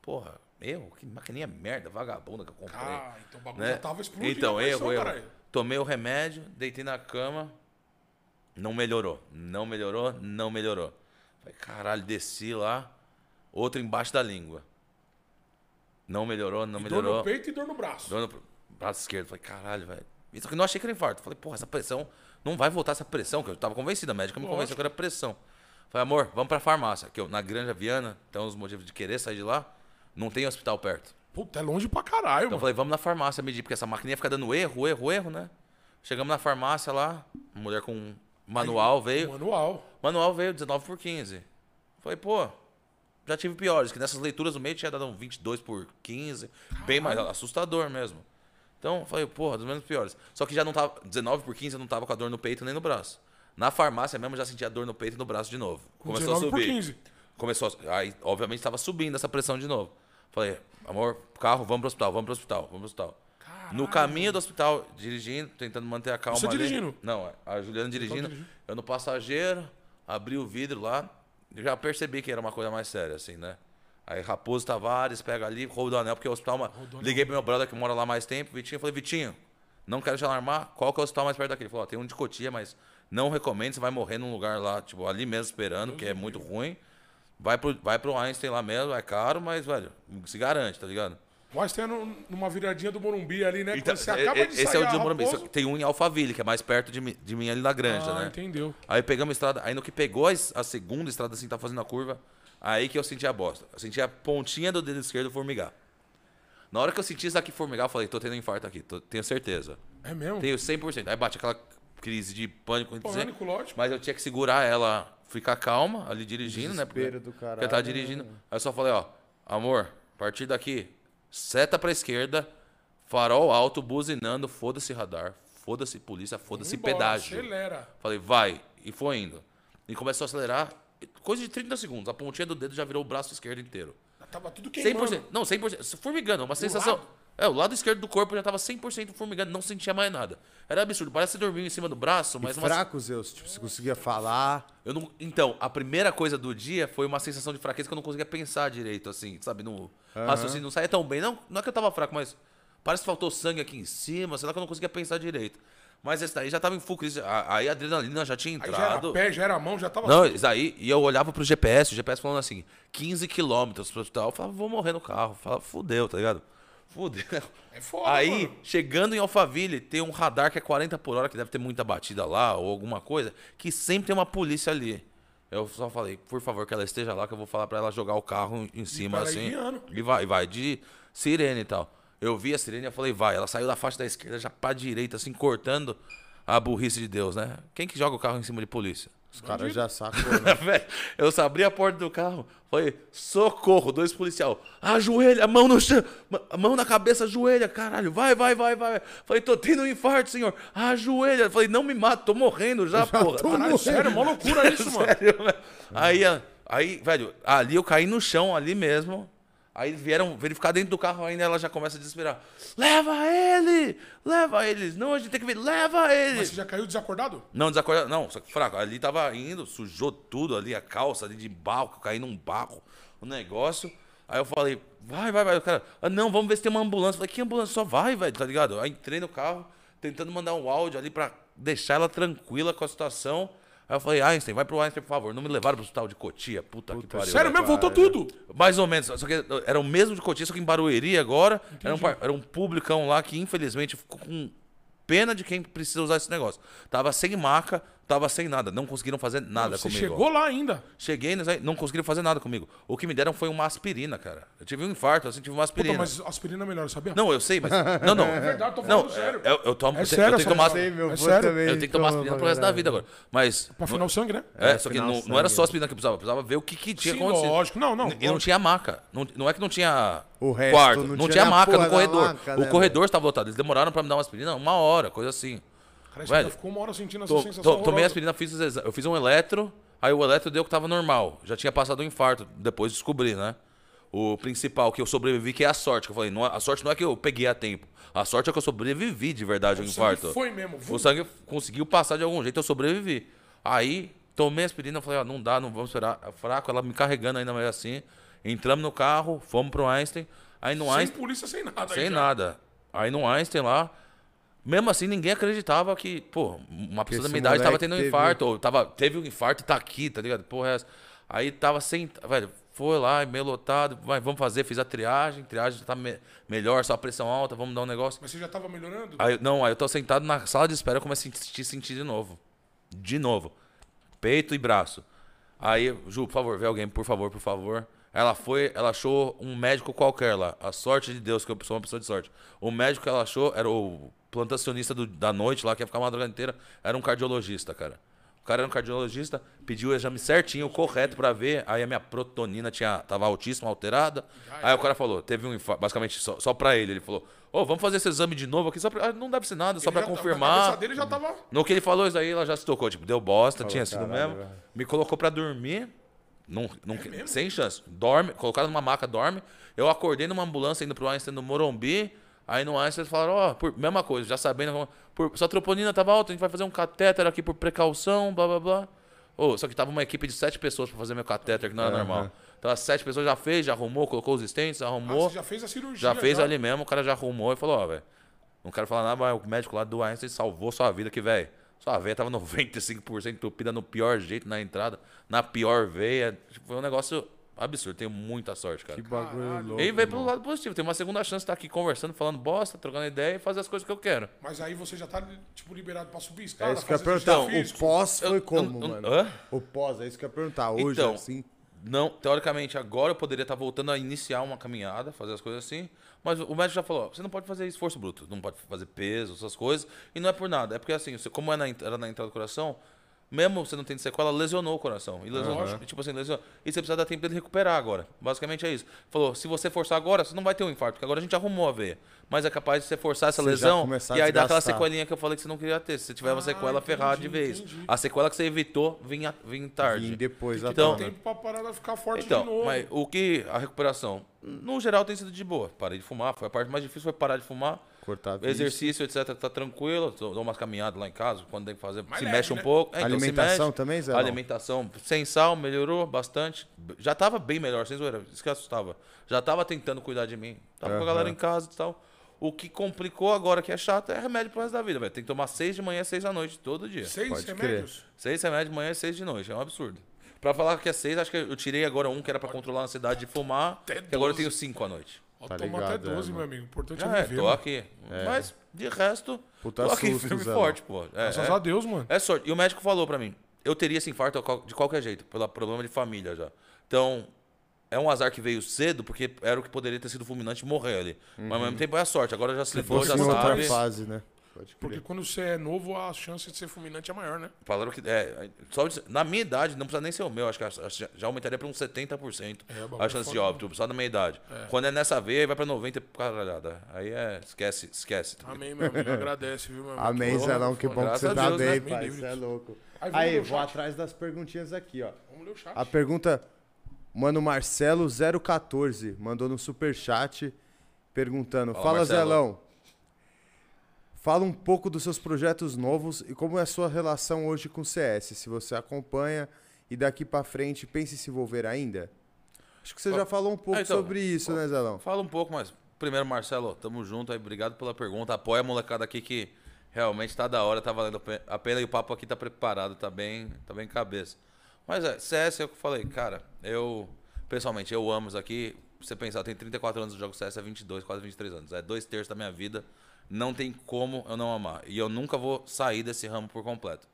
Porra, erro? Que maquininha merda, vagabunda que eu comprei. Ah, então o bagulho né? já tava explodindo. Então, erro, erro. caralho. Tomei o remédio, deitei na cama, não melhorou. Não melhorou, não melhorou. Falei, caralho, desci lá, outro embaixo da língua. Não melhorou, não Dor melhorou. no peito e dor no braço. Dor no braço esquerdo. Falei, caralho, velho. Isso que eu não achei que era infarto. Falei, porra, essa pressão. Não vai voltar essa pressão, que eu tava convencido, a médica me Lógico. convenceu que era pressão. Falei, amor, vamos pra farmácia. Que eu, na Granja Viana, então os motivos de querer sair de lá, não tem hospital perto. Puta, é longe pra caralho, Então eu mano. falei, vamos na farmácia medir, porque essa maquininha fica dando erro, erro, erro, né? Chegamos na farmácia lá, mulher com manual veio. Manual. Manual veio 19 por 15. Falei, pô, já tive piores, que nessas leituras no meio tinha dado um 22 por 15, bem mais assustador mesmo. Então, eu falei, porra, dos menos piores. Só que já não tava, 19 por 15 eu não tava com a dor no peito nem no braço. Na farmácia mesmo eu já sentia dor no peito e no braço de novo. Começou a 19 por subir. 15. Começou, a- aí obviamente estava subindo essa pressão de novo. Falei, amor, carro, vamos pro hospital, vamos pro hospital, vamos pro hospital. No caminho do hospital, dirigindo, tentando manter a calma Você ali. dirigindo? Não, a Juliana dirigindo. dirigindo. Eu no passageiro, abri o vidro lá, eu já percebi que era uma coisa mais séria, assim, né? Aí Raposo Tavares pega ali, roubo do anel, porque o hospital. Liguei pro meu brother que mora lá mais tempo, Vitinho, falei, Vitinho, não quero te alarmar, qual que é o hospital mais perto daqui? Ele falou, ó, tem um de Cotia, mas não recomendo, você vai morrer num lugar lá, tipo, ali mesmo esperando, que é muito ruim. Vai pro, vai pro Einstein lá mesmo, é caro, mas, velho, se garante, tá ligado? O Einstein é num- numa viradinha do Morumbi ali, né? Então, você acaba e- de esse sair é o de Morumbi. Raposo- só que Tem um em Alphaville, que é mais perto de, de mim ali na Granja, Ah, né? entendeu. Aí pegamos a estrada, aí no que pegou a, segunda estrada assim, tá fazendo a curva, aí que eu senti a bosta. Eu senti a pontinha do dedo esquerdo formigar. Na hora que eu senti isso aqui formigar, eu falei, tô tendo um infarto aqui, tô- tenho certeza. É mesmo? Tenho 100%. Aí bate aquela crise de pânico, Pânico, lógico. mas eu tinha que segurar ela, ficar calma ali dirigindo, né? Porque, Desespero do porque eu caralho, tava dirigindo. Aí eu só falei, ó, amor, a partir daqui, seta pra esquerda, farol alto, buzinando, foda-se radar, foda-se polícia, foda-se pedágio. Acelera. Falei, vai. E foi indo. E começou a acelerar. Coisa de 30 segundos. A pontinha do dedo já virou o braço esquerdo inteiro. Tava tudo queimando. 100%. Não, 100%. Formigando. Uma sensação. lado? É, o lado esquerdo do corpo já tava 100% formigando. Não sentia mais nada. Era absurdo. Parece que você dormiu em cima do braço, mas... E uma- fraco, Zeus. Tipo, você conseguia falar. Eu não... Então, a primeira coisa do dia foi uma sensação de fraqueza que eu não conseguia pensar direito, assim, sabe? No raciocínio não saía tão bem. Não, não é que eu tava fraco, mas parece que faltou sangue aqui em cima, sei lá que eu não conseguia pensar direito. Mas esse daí já tava em full crise. Aí a adrenalina já tinha Aí já era entrado. pé, já era mão, já tava... Não, isso aí, e eu olhava pro GPS, o GPS falando assim, 15 quilômetros pro hospital. Eu falava, vou morrer no carro. Eu falava, fudeu, tá ligado? Fudeu. É foda, Aí, mano. chegando em Alphaville, tem um radar que é 40 por hora, que deve ter muita batida lá, ou alguma coisa, que sempre tem uma polícia ali. Eu só falei, por favor, que ela esteja lá, que eu vou falar pra ela jogar o carro em cima, assim. E vai, vai, de sirene e tal. Eu vi a sirene e falei, vai. Ela saiu da faixa da esquerda, já pra direita, assim, cortando a burrice de Deus, né? Quem que joga o carro em cima de polícia? Os caras já sacou, [LAUGHS] né? Eu só abri a porta do carro, falei, socorro, dois policial. Ajoelha, mão no chão, mão na cabeça, ajoelha, caralho, vai, vai, vai, vai. Falei, tô tendo um infarto, senhor. Ajoelha. Falei, não me mata, tô morrendo já, [LAUGHS] porra. Caralho, sério, mó loucura [LAUGHS] isso, mano. Sério. Aí, aí, velho, ali eu caí no chão, ali mesmo. Aí vieram verificar dentro do carro ainda, ela já começa a desesperar. Leva ele! Leva eles! Não, a gente tem que ver, leva ele! Mas você já caiu desacordado? Não, desacordado. Não, só que fraco. Ali tava indo, sujou tudo ali, a calça ali de barro, caí num barro, o negócio. Aí eu falei, vai, vai, vai. O cara, ah, não, vamos ver se tem uma ambulância. Eu falei, que ambulância? Só vai, velho, tá ligado? Aí entrei no carro, tentando mandar um áudio ali pra deixar ela tranquila com a situação. Aí eu falei, Einstein, vai pro Einstein, por favor. Não me levaram pro hospital de Cotia. Puta, que pariu. Sério mesmo? Voltou tudo? Mais ou menos. Só que era o mesmo de Cotia, só que em Barueri agora. Era um, era um publicão lá que, infelizmente, ficou com pena de quem precisa usar esse negócio. Tava sem maca, tava sem nada. Não conseguiram fazer nada Você comigo. chegou lá ainda. Cheguei, não conseguiram fazer nada comigo. O que me deram foi uma aspirina, cara. Eu tive um infarto, assim, tive uma Puta, aspirina. mas aspirina é melhor, sabia? Não, eu sei, mas. [LAUGHS] Não, não. É verdade, tô não, falando sério. Eu, eu tomo. É eu sério tenho que tomar. Sei, meu É sério? Eu tenho que tomar toma aspirina pro resto da vida agora. Mas. Pra afinar o sangue, né? É, só que não, não era só aspirina que precisava, precisava ver o que, que tinha Sim, acontecido. lógico. Não, não, E não tinha maca. Não, não é que não tinha O resto, quarto. não Não, tinha tinha, maca no corredor. maca, o né, corredor estava lotado. Eles demoraram pra me dar uma aspirina uma hora, coisa assim. Você Velho, ficou uma hora sentindo essa To- sensação to- tomei horrorosa. aspirina, fiz os eu fiz um eletro, aí o eletro deu que tava normal. Já tinha passado um infarto, depois descobri, né? O principal que eu sobrevivi, que é a sorte. Que eu falei, não é- a sorte não é que eu peguei a tempo. A sorte é que eu sobrevivi de verdade ao O infarto. sangue foi mesmo. O sangue conseguiu passar de algum jeito, eu sobrevivi. Aí, tomei a aspirina, falei, ó, não dá, não vamos esperar. É fraco, ela me carregando ainda mais assim. Entramos no carro, fomos pro Einstein. Aí no Sem Einstein. polícia, sem nada. Sem nada. Aí no Einstein lá, mesmo assim, ninguém acreditava que, pô, uma pessoa da minha idade tava tendo um teve- infarto, ou tava, teve um infarto e tá aqui, tá ligado? Porra, é essa. Aí tava sem. Velho, foi lá, meio lotado, vai, vamos fazer, fiz a triagem, triagem já tá me- melhor, só a pressão alta, vamos dar um negócio. Mas você já tava melhorando? Aí, não, aí eu tô sentado na sala de espera, eu começo a sentir, sentir de novo. De novo. Peito e braço. Aí, Ju, por favor, vê alguém, por favor, por favor. Ela foi, ela achou um médico qualquer lá. A sorte de Deus, que eu sou uma pessoa de sorte. O médico que ela achou era o plantacionista do- da noite lá, que ia ficar a madrugada inteira. Era um cardiologista, cara. O cara era um cardiologista, pediu o exame certinho, correto pra ver. Aí a minha protonina tinha, tava altíssima, alterada. Aí o cara falou, teve um infarto, basicamente só, só pra ele. Ele falou, ô, vamos fazer esse exame de novo aqui, só pra, ah, não deve ser nada, só Ele pra já Na confirmar. cabeça dele já tava. No que ele falou isso aí, ela já se tocou. Tipo, deu bosta, tinha sido caralho, mesmo. velho. Me colocou pra dormir. Não, não, É sem chance. Dorme, colocado numa maca, dorme. Eu acordei numa ambulância indo pro Einstein no Morumbi. Aí no Einstein eles falaram, ó, por- mesma coisa, já sabendo. Por, sua troponina tava alta, a gente vai fazer um catéter aqui por precaução, blá blá blá. Ô, só que tava uma equipe de sete pessoas pra fazer meu catéter, que não era normal. Então as sete pessoas já fez, já arrumou, colocou os stents, Ah, arrumou. você já fez a cirurgia. Já fez ali mesmo, o cara já arrumou e falou, ó, velho. Não quero falar nada, mas o médico lá do Einstein salvou sua vida, que, velho. Sua veia tava [LAUGHS] 95% entupida no pior jeito na entrada, na pior veia. Tipo, foi um negócio absurdo. Tenho muita sorte, cara. Que bagulho Caralho. louco. E irmão. pelo lado positivo. Tem uma segunda chance de estar aqui conversando, falando bosta, trocando ideia e fazer as coisas que eu quero. Mas aí você já tá, tipo, liberado pra subir escada, É isso que eu ia perguntar. O pós foi Eu- como, eu- mano? hã? O pós, é isso que eu ia perguntar. Hoje, Então, assim. Não, teoricamente, agora eu poderia estar voltando a iniciar uma caminhada, fazer as coisas assim. Mas o médico já falou: ó, você não pode fazer esforço bruto, não pode fazer peso, essas coisas. E não é por nada. É porque, assim, você- como é na, era na entrada do coração, mesmo você não tendo sequela, lesionou o coração. E lesionou, tipo assim, lesionou. E você precisa dar tempo dele recuperar agora. Basicamente é isso. Falou: se você forçar agora, você não vai ter um infarto, porque agora a gente arrumou a veia. Mas é capaz de você forçar essa Você lesão e aí dá aquela sequelinha que eu falei que você não queria ter. Se você tiver uma Ah, sequela ferrada de vez. entendi. A sequela que você evitou vinha, vinha tarde. Vim depois Então- tona. Tempo pra parar ficar forte Então, de novo. mas o que a recuperação, no geral, tem sido de boa. Parei de fumar, foi a parte mais difícil, foi parar de fumar. Cortar vício. Exercício, etc, tá tranquilo. Dou umas caminhadas lá em casa, quando tem que fazer. Mais se leve, mexe um né? pouco. É, então Alimentação mexe. também, Zé? Alimentação sem sal, melhorou bastante. Já tava bem melhor, sem zoeira. Isso que assustava. Já tava tentando cuidar de mim. Tava com a galera em casa e tal. O que complicou agora, que é chato, é remédio pro resto da vida, velho. Tem que tomar seis de manhã, seis da noite, todo dia. Seis Pode remédios? Seis remédios de manhã e seis de noite. É um absurdo. Pra falar que é seis, acho que eu tirei agora um que era pra controlar a ansiedade de fumar. Até que agora eu 12. tenho cinco à noite. Ó, Tá toma ligado, até 12, é, meu amigo. O importante é é, viver. tô mano. aqui. Mas, de resto, Puta tô aqui susto, firme e Zé. forte, pô. É, Graças é, a Deus, mano. é sorte. E o médico falou pra mim, eu teria esse infarto de qualquer jeito, pelo problema de família já. Então, é um azar que veio cedo, porque era o que poderia ter sido fulminante e morrer ali. Mas ao mesmo tempo é a sorte. Agora já se livrou, Fosse já em outra sabe. fase, né? Pode Porque quando você é novo, a chance de ser fulminante é maior, né? Falaram que. É, só de- na minha idade, não precisa nem ser o meu, acho que já aumentaria para uns 70% É, a chance de foda, óbito, só da meia idade. Quando é nessa veia, aí vai para 90 por caralhada. Aí é. Esquece, esquece. Amém, meu amigo. [LAUGHS] Agradece, viu, meu amigo? Amém, Zelão, que bom que você tá Deus, né? bem, Me pai. Você é louco. Aí, Aí, vou chat. atrás das perguntinhas aqui, ó. Vamos ler o chat. A pergunta, Mano Marcelo 014 mandou no superchat perguntando: Fala, Fala, Marcelo." Zelão. Fala um pouco dos seus projetos novos e como é a sua relação hoje com o CS. Se você acompanha e daqui pra frente pensa em se envolver ainda? Acho que você já falou um pouco Ah, então, sobre isso, né, Zelão? Fala um pouco, mas. Primeiro, Marcelo, tamo junto aí. Obrigado pela pergunta. Apoia a molecada aqui que realmente tá da hora, tá valendo a pena e o papo aqui tá preparado, tá bem, tá bem cabeça. Mas é, CS é o que eu falei, cara. Eu, pessoalmente, eu amo isso aqui. Pra você pensar, eu tenho 34 anos, eu jogo CS há 22, quase 23 anos. É dois terços da minha vida. Não tem como eu não amar. E eu nunca vou sair desse ramo por completo.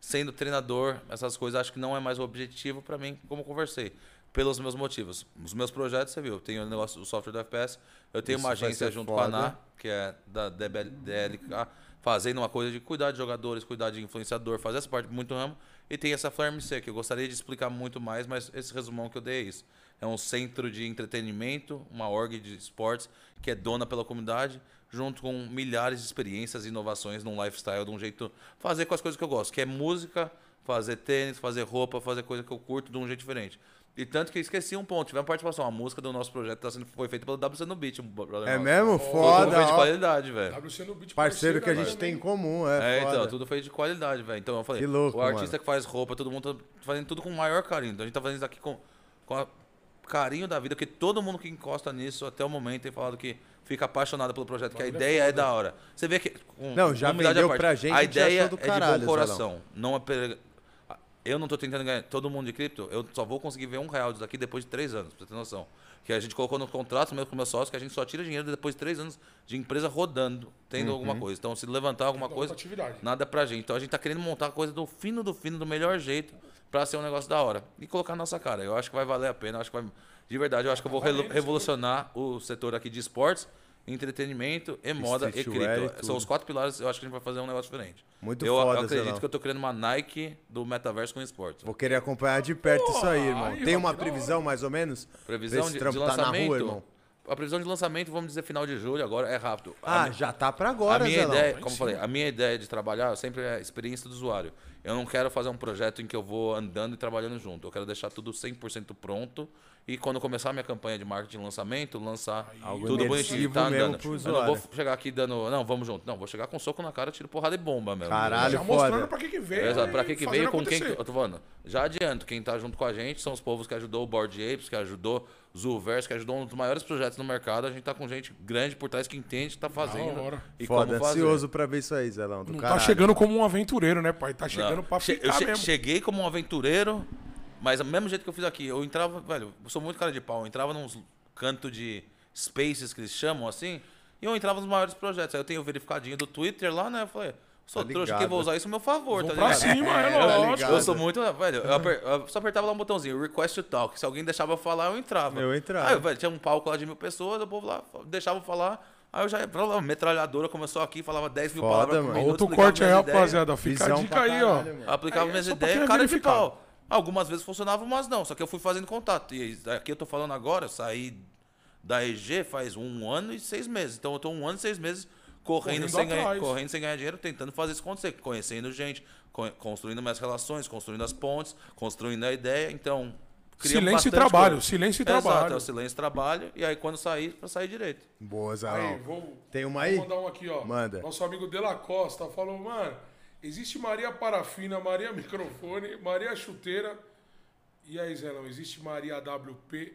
Sendo treinador, essas coisas acho que não é mais o objetivo pra mim, como conversei. Pelos meus motivos. Os meus projetos, você viu, eu tenho o negócio do software do FPS, eu tenho Isso uma agência junto foda. com a ANA, que é da DLK, fazendo uma coisa de cuidar de jogadores, cuidar de influenciador, fazer essa parte muito ramo. E tem essa Flare MC, que eu gostaria de explicar muito mais, mas esse resumão que eu dei é isso. É um centro de entretenimento, uma org de esportes, que é dona pela comunidade, junto com milhares de experiências e inovações num lifestyle, de um jeito. Fazer com as coisas que eu gosto, que é música, fazer tênis, fazer roupa, fazer coisa que eu curto de um jeito diferente. E tanto que eu esqueci um ponto, tivemos participação. A música do nosso projeto tá sendo, foi feita pelo WC no Beat. brother É nosso. mesmo? Tudo Foda, feito de ó. qualidade, velho. WC no beat Parceiro que a gente tem em comum, é, É, foda. então, tudo feito de qualidade, velho. Então eu falei, Que louco, o artista mano. que faz roupa, todo mundo tá fazendo tudo com o maior carinho. Então a gente tá fazendo isso aqui com, com a carinho da vida, porque todo mundo que encosta nisso até o momento tem falado que fica apaixonado pelo projeto, que a é ideia é, da hora. Você vê que. com Não, já vendeu à parte, pra gente, A ideia do é caralho, de bom coração. Não é Eu não tô tentando ganhar todo mundo de cripto, eu só vou conseguir ver um real disso aqui depois de três anos, pra você ter noção. Que a gente colocou no contrato mesmo com meus sócios que a gente só tira dinheiro depois de três anos de empresa rodando, tendo alguma coisa. Então, se levantar alguma coisa, nada pra gente. Então a gente tá querendo montar a coisa do fino do fino, do melhor jeito, pra ser um negócio da hora. E colocar na nossa cara. Eu acho que vai valer a pena. Eu acho que vai. De verdade, eu acho que eu vou relo- revolucionar o setor aqui de esportes entretenimento e moda e e cripto. São os quatro pilares, eu acho que a gente vai fazer um negócio diferente. Muito eu, foda, eu acredito que eu tô criando uma Nike do metaverso com esportes. Vou querer acompanhar de perto isso aí, irmão. Tem uma previsão, mais ou menos? Previsão de, de trampo tá na lançamento. rua, irmão? A previsão de lançamento, vamos dizer final de julho, agora é rápido. A Ah, mi- já tá pra agora, a minha Zelão. ideia, como eu falei, a minha ideia de trabalhar sempre é a experiência do usuário. Eu não quero fazer um projeto em que eu vou andando e trabalhando junto. Eu quero deixar tudo 100% pronto e quando começar a minha campanha de marketing de lançamento, lançar Algo tudo bonitinho, tá mesmo andando. pro Eu não vou chegar aqui dando, não, vamos junto. Não, vou chegar com soco na cara, tiro porrada e bomba mesmo. Caralho. Já foda. mostrando pra que que veio. Exato, pra que que veio, com quem que... acontecer. Eu tô falando, já adianto, quem tá junto com a gente são os povos que ajudou o Board Apes, que ajudou o Zulverso, que ajudou um dos maiores projetos no mercado. A gente tá com gente grande por trás que entende, que tá fazendo e Foda, como fazer. ansioso pra ver isso aí, Zelão. Do Não caralho. tá chegando como um aventureiro, né, pai? Tá chegando Não. pra Che- ficar eu che- mesmo. cheguei como um aventureiro, mas do mesmo jeito que eu fiz aqui, eu entrava, velho, eu sou muito cara de pau, eu entrava nos canto de spaces que eles chamam assim, e eu entrava nos maiores projetos. Aí eu tenho o verificadinho do Twitter lá, né? Eu falei, sou Tá trouxa que vou usar isso a meu favor, Vou tá pra ligado? cima, é [LAUGHS] Tá lógico. ligado. Eu sou muito. Velho, eu, aper- eu só apertava lá um botãozinho, request to talk. Se alguém deixava eu falar, eu entrava. Eu entrava. Aí, velho, tinha um palco lá de mil pessoas, o povo lá deixava eu falar. Aí eu já ia pra lá, metralhadora começou aqui, falava 10 mil Foda, palavras por mano. minuto. Outro corte aí, rapaziada. Fica a dica pra aí, ó. Aplicava Aí é minhas pra ideias, é cara de pau. Algumas vezes funcionava, mas não. Só que eu fui fazendo contato. E aqui eu tô falando agora, eu saí da EG faz um ano e seis meses. Então eu tô um ano e seis meses correndo, Correndo sem, correndo sem ganhar dinheiro, tentando fazer isso acontecer. Conhecendo gente, co- construindo minhas relações, construindo as pontes, construindo a ideia. Então. Silêncio e trabalho, coisa. silêncio e Exato, trabalho. é o silêncio e trabalho. E aí quando sair, pra sair direito. Boa, Aí, vou, Tem uma vou aí? mandar um aqui, ó. Manda. Nosso amigo De La Costa falou, mano, existe Maria Parafina, Maria [LAUGHS] Microfone, Maria Chuteira. E aí, Zelão, existe Maria AWP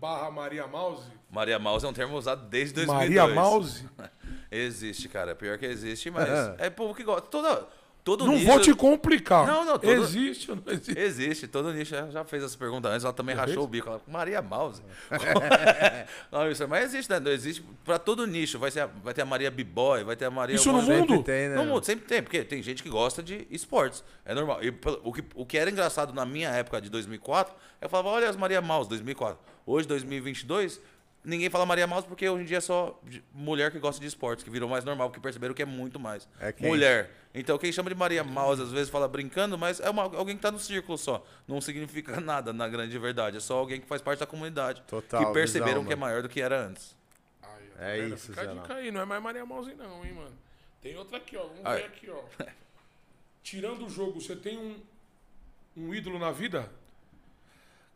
barra Maria Mouse? Maria Mouse é um termo usado desde 2002. Maria Mouse? [LAUGHS] Existe, cara. Pior que existe, mas É. é povo que gosta. Toda, todo Não nicho- vou te complicar. Não, não, todo- Existe ou não existe? Existe, todo nicho já, já fez essa pergunta antes, ela também rachou fez? o bico. Ela, Maria Mouse. [LAUGHS] não, isso, mas existe, né? Não existe pra todo nicho. Vai, ser a- vai ter a Maria B-Boy, vai ter a Maria. Isso no mundo? Sempre tem, né? No mundo, sempre tem, porque tem gente que gosta de esportes. É normal. E o, que, o que era engraçado na minha época de 2004, eu falava, olha as Maria Mouse, 2004. Hoje, 2022, ninguém fala Maria Mouse porque hoje em dia é só mulher que gosta de esportes, que virou mais normal, porque perceberam que é muito mais. É quem? mulher. Então, quem chama de Maria Mouse às vezes fala brincando, mas é uma- alguém que tá no círculo só. Não significa [LAUGHS] nada na grande verdade. É só alguém que faz parte da comunidade. Total, que perceberam visão, que é maior do que era antes. Tá É vendo? isso, Fica a dica aí, não é mais Maria Mouse não, hein, mano. Tem outra aqui, ó. Vamos ver aqui, ó. Tirando o jogo, você tem um, um ídolo na vida?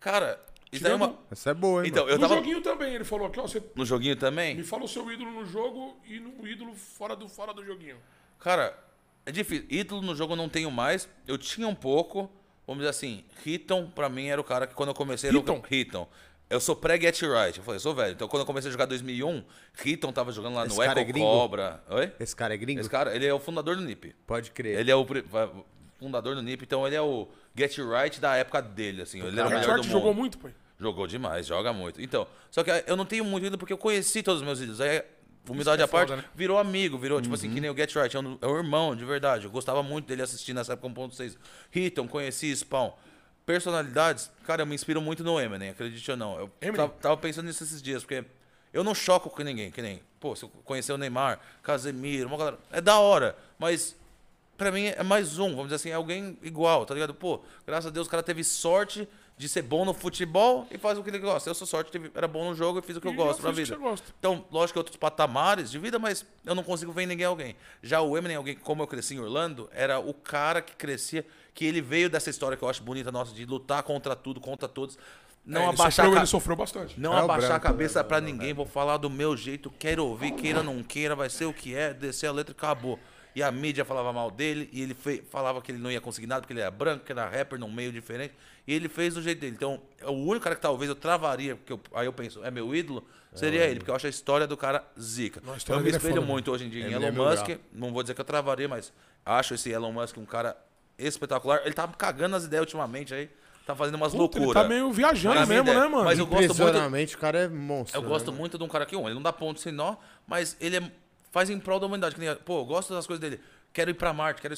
Cara, isso é uma. Essa é boa, hein, Então, mano? eu no tava. joguinho também, ele falou aqui, ó. Você No joguinho também? me fala o seu ídolo no jogo e no ídolo fora do, fora do joguinho. Cara, é difícil. Ídolo no jogo eu não tenho mais. Eu tinha um pouco. Vamos dizer assim, Hitton pra mim era o cara que quando eu comecei... era o- Hitton? Hitton. Eu sou pré-Get Right. Eu falei, sou velho. Então quando eu comecei a jogar em 2001, Hitton tava jogando lá Esse no cara é Echo gringo? Cobra. Oi? Esse cara é gringo? Esse cara, ele é o fundador do NiP. Pode crer. Ele é o fundador do NiP, então ele é o Get Right da época dele, assim. Ele era o Red melhor do Hart mundo. jogou muito, pai. Jogou demais, joga muito. Então, só que eu não tenho muito ídolo porque eu conheci todos os meus ídolos. Aí, humildade que é à parte, foda, né? virou amigo, virou, tipo assim, que nem o Get Right. É um, é um irmão, de verdade. Eu gostava muito dele assistindo nessa época 1.6. Hitton, conheci Spawn. Personalidades, cara, eu me inspiro muito no Eminem, acredite ou não. Eu tava, tava pensando nisso esses dias, porque eu não choco com ninguém, que nem, pô, se eu conhecer o Neymar, Casemiro, uma galera, é da hora, mas pra mim é mais um, vamos dizer assim, é alguém igual, tá ligado? Pô, graças a Deus o cara teve sorte de ser bom no futebol e faz o que ele gosta. Eu sou sorte, era bom no jogo e fiz o que eu E gosto já pra fez o que vida. você gosta. Então, lógico que outros patamares de vida, mas eu não consigo ver em ninguém alguém. Já o Eminem, alguém como eu cresci em Orlando, era o cara que crescia, que ele veio dessa história que eu acho bonita nossa, de lutar contra tudo, contra todos. Não É, ele, abaixar sofreu, a ca- ele sofreu bastante. não É abaixar branco, a cabeça né, pra mano? ninguém, vou falar do meu jeito, quero ouvir, queira ou não queira, vai ser o que é, descer a letra e acabou. E a mídia falava mal dele, e ele fe- falava que ele não ia conseguir nada, porque ele era branco, que era rapper num meio diferente, e ele fez do jeito dele. Então, o único cara que talvez eu travaria, porque eu- aí eu penso, é meu ídolo, seria ele, porque eu acho a história do cara zica. Eu me é espelho foda, muito hoje em dia em é Elon Musk, grau. não vou dizer que eu travaria, mas acho esse Elon Musk um cara espetacular. Ele tá cagando as ideias ultimamente aí, tá fazendo umas Puta, ele loucuras. tá meio viajando mesmo, ideia- né, mano? mas eu gosto muito- o cara é monstro. Eu né, gosto mano? muito de um cara que, um, ele não dá ponto sem nó, mas ele é- faz em prol da humanidade. que nem- pô, gosto das coisas dele. Quero ir pra Marte, quero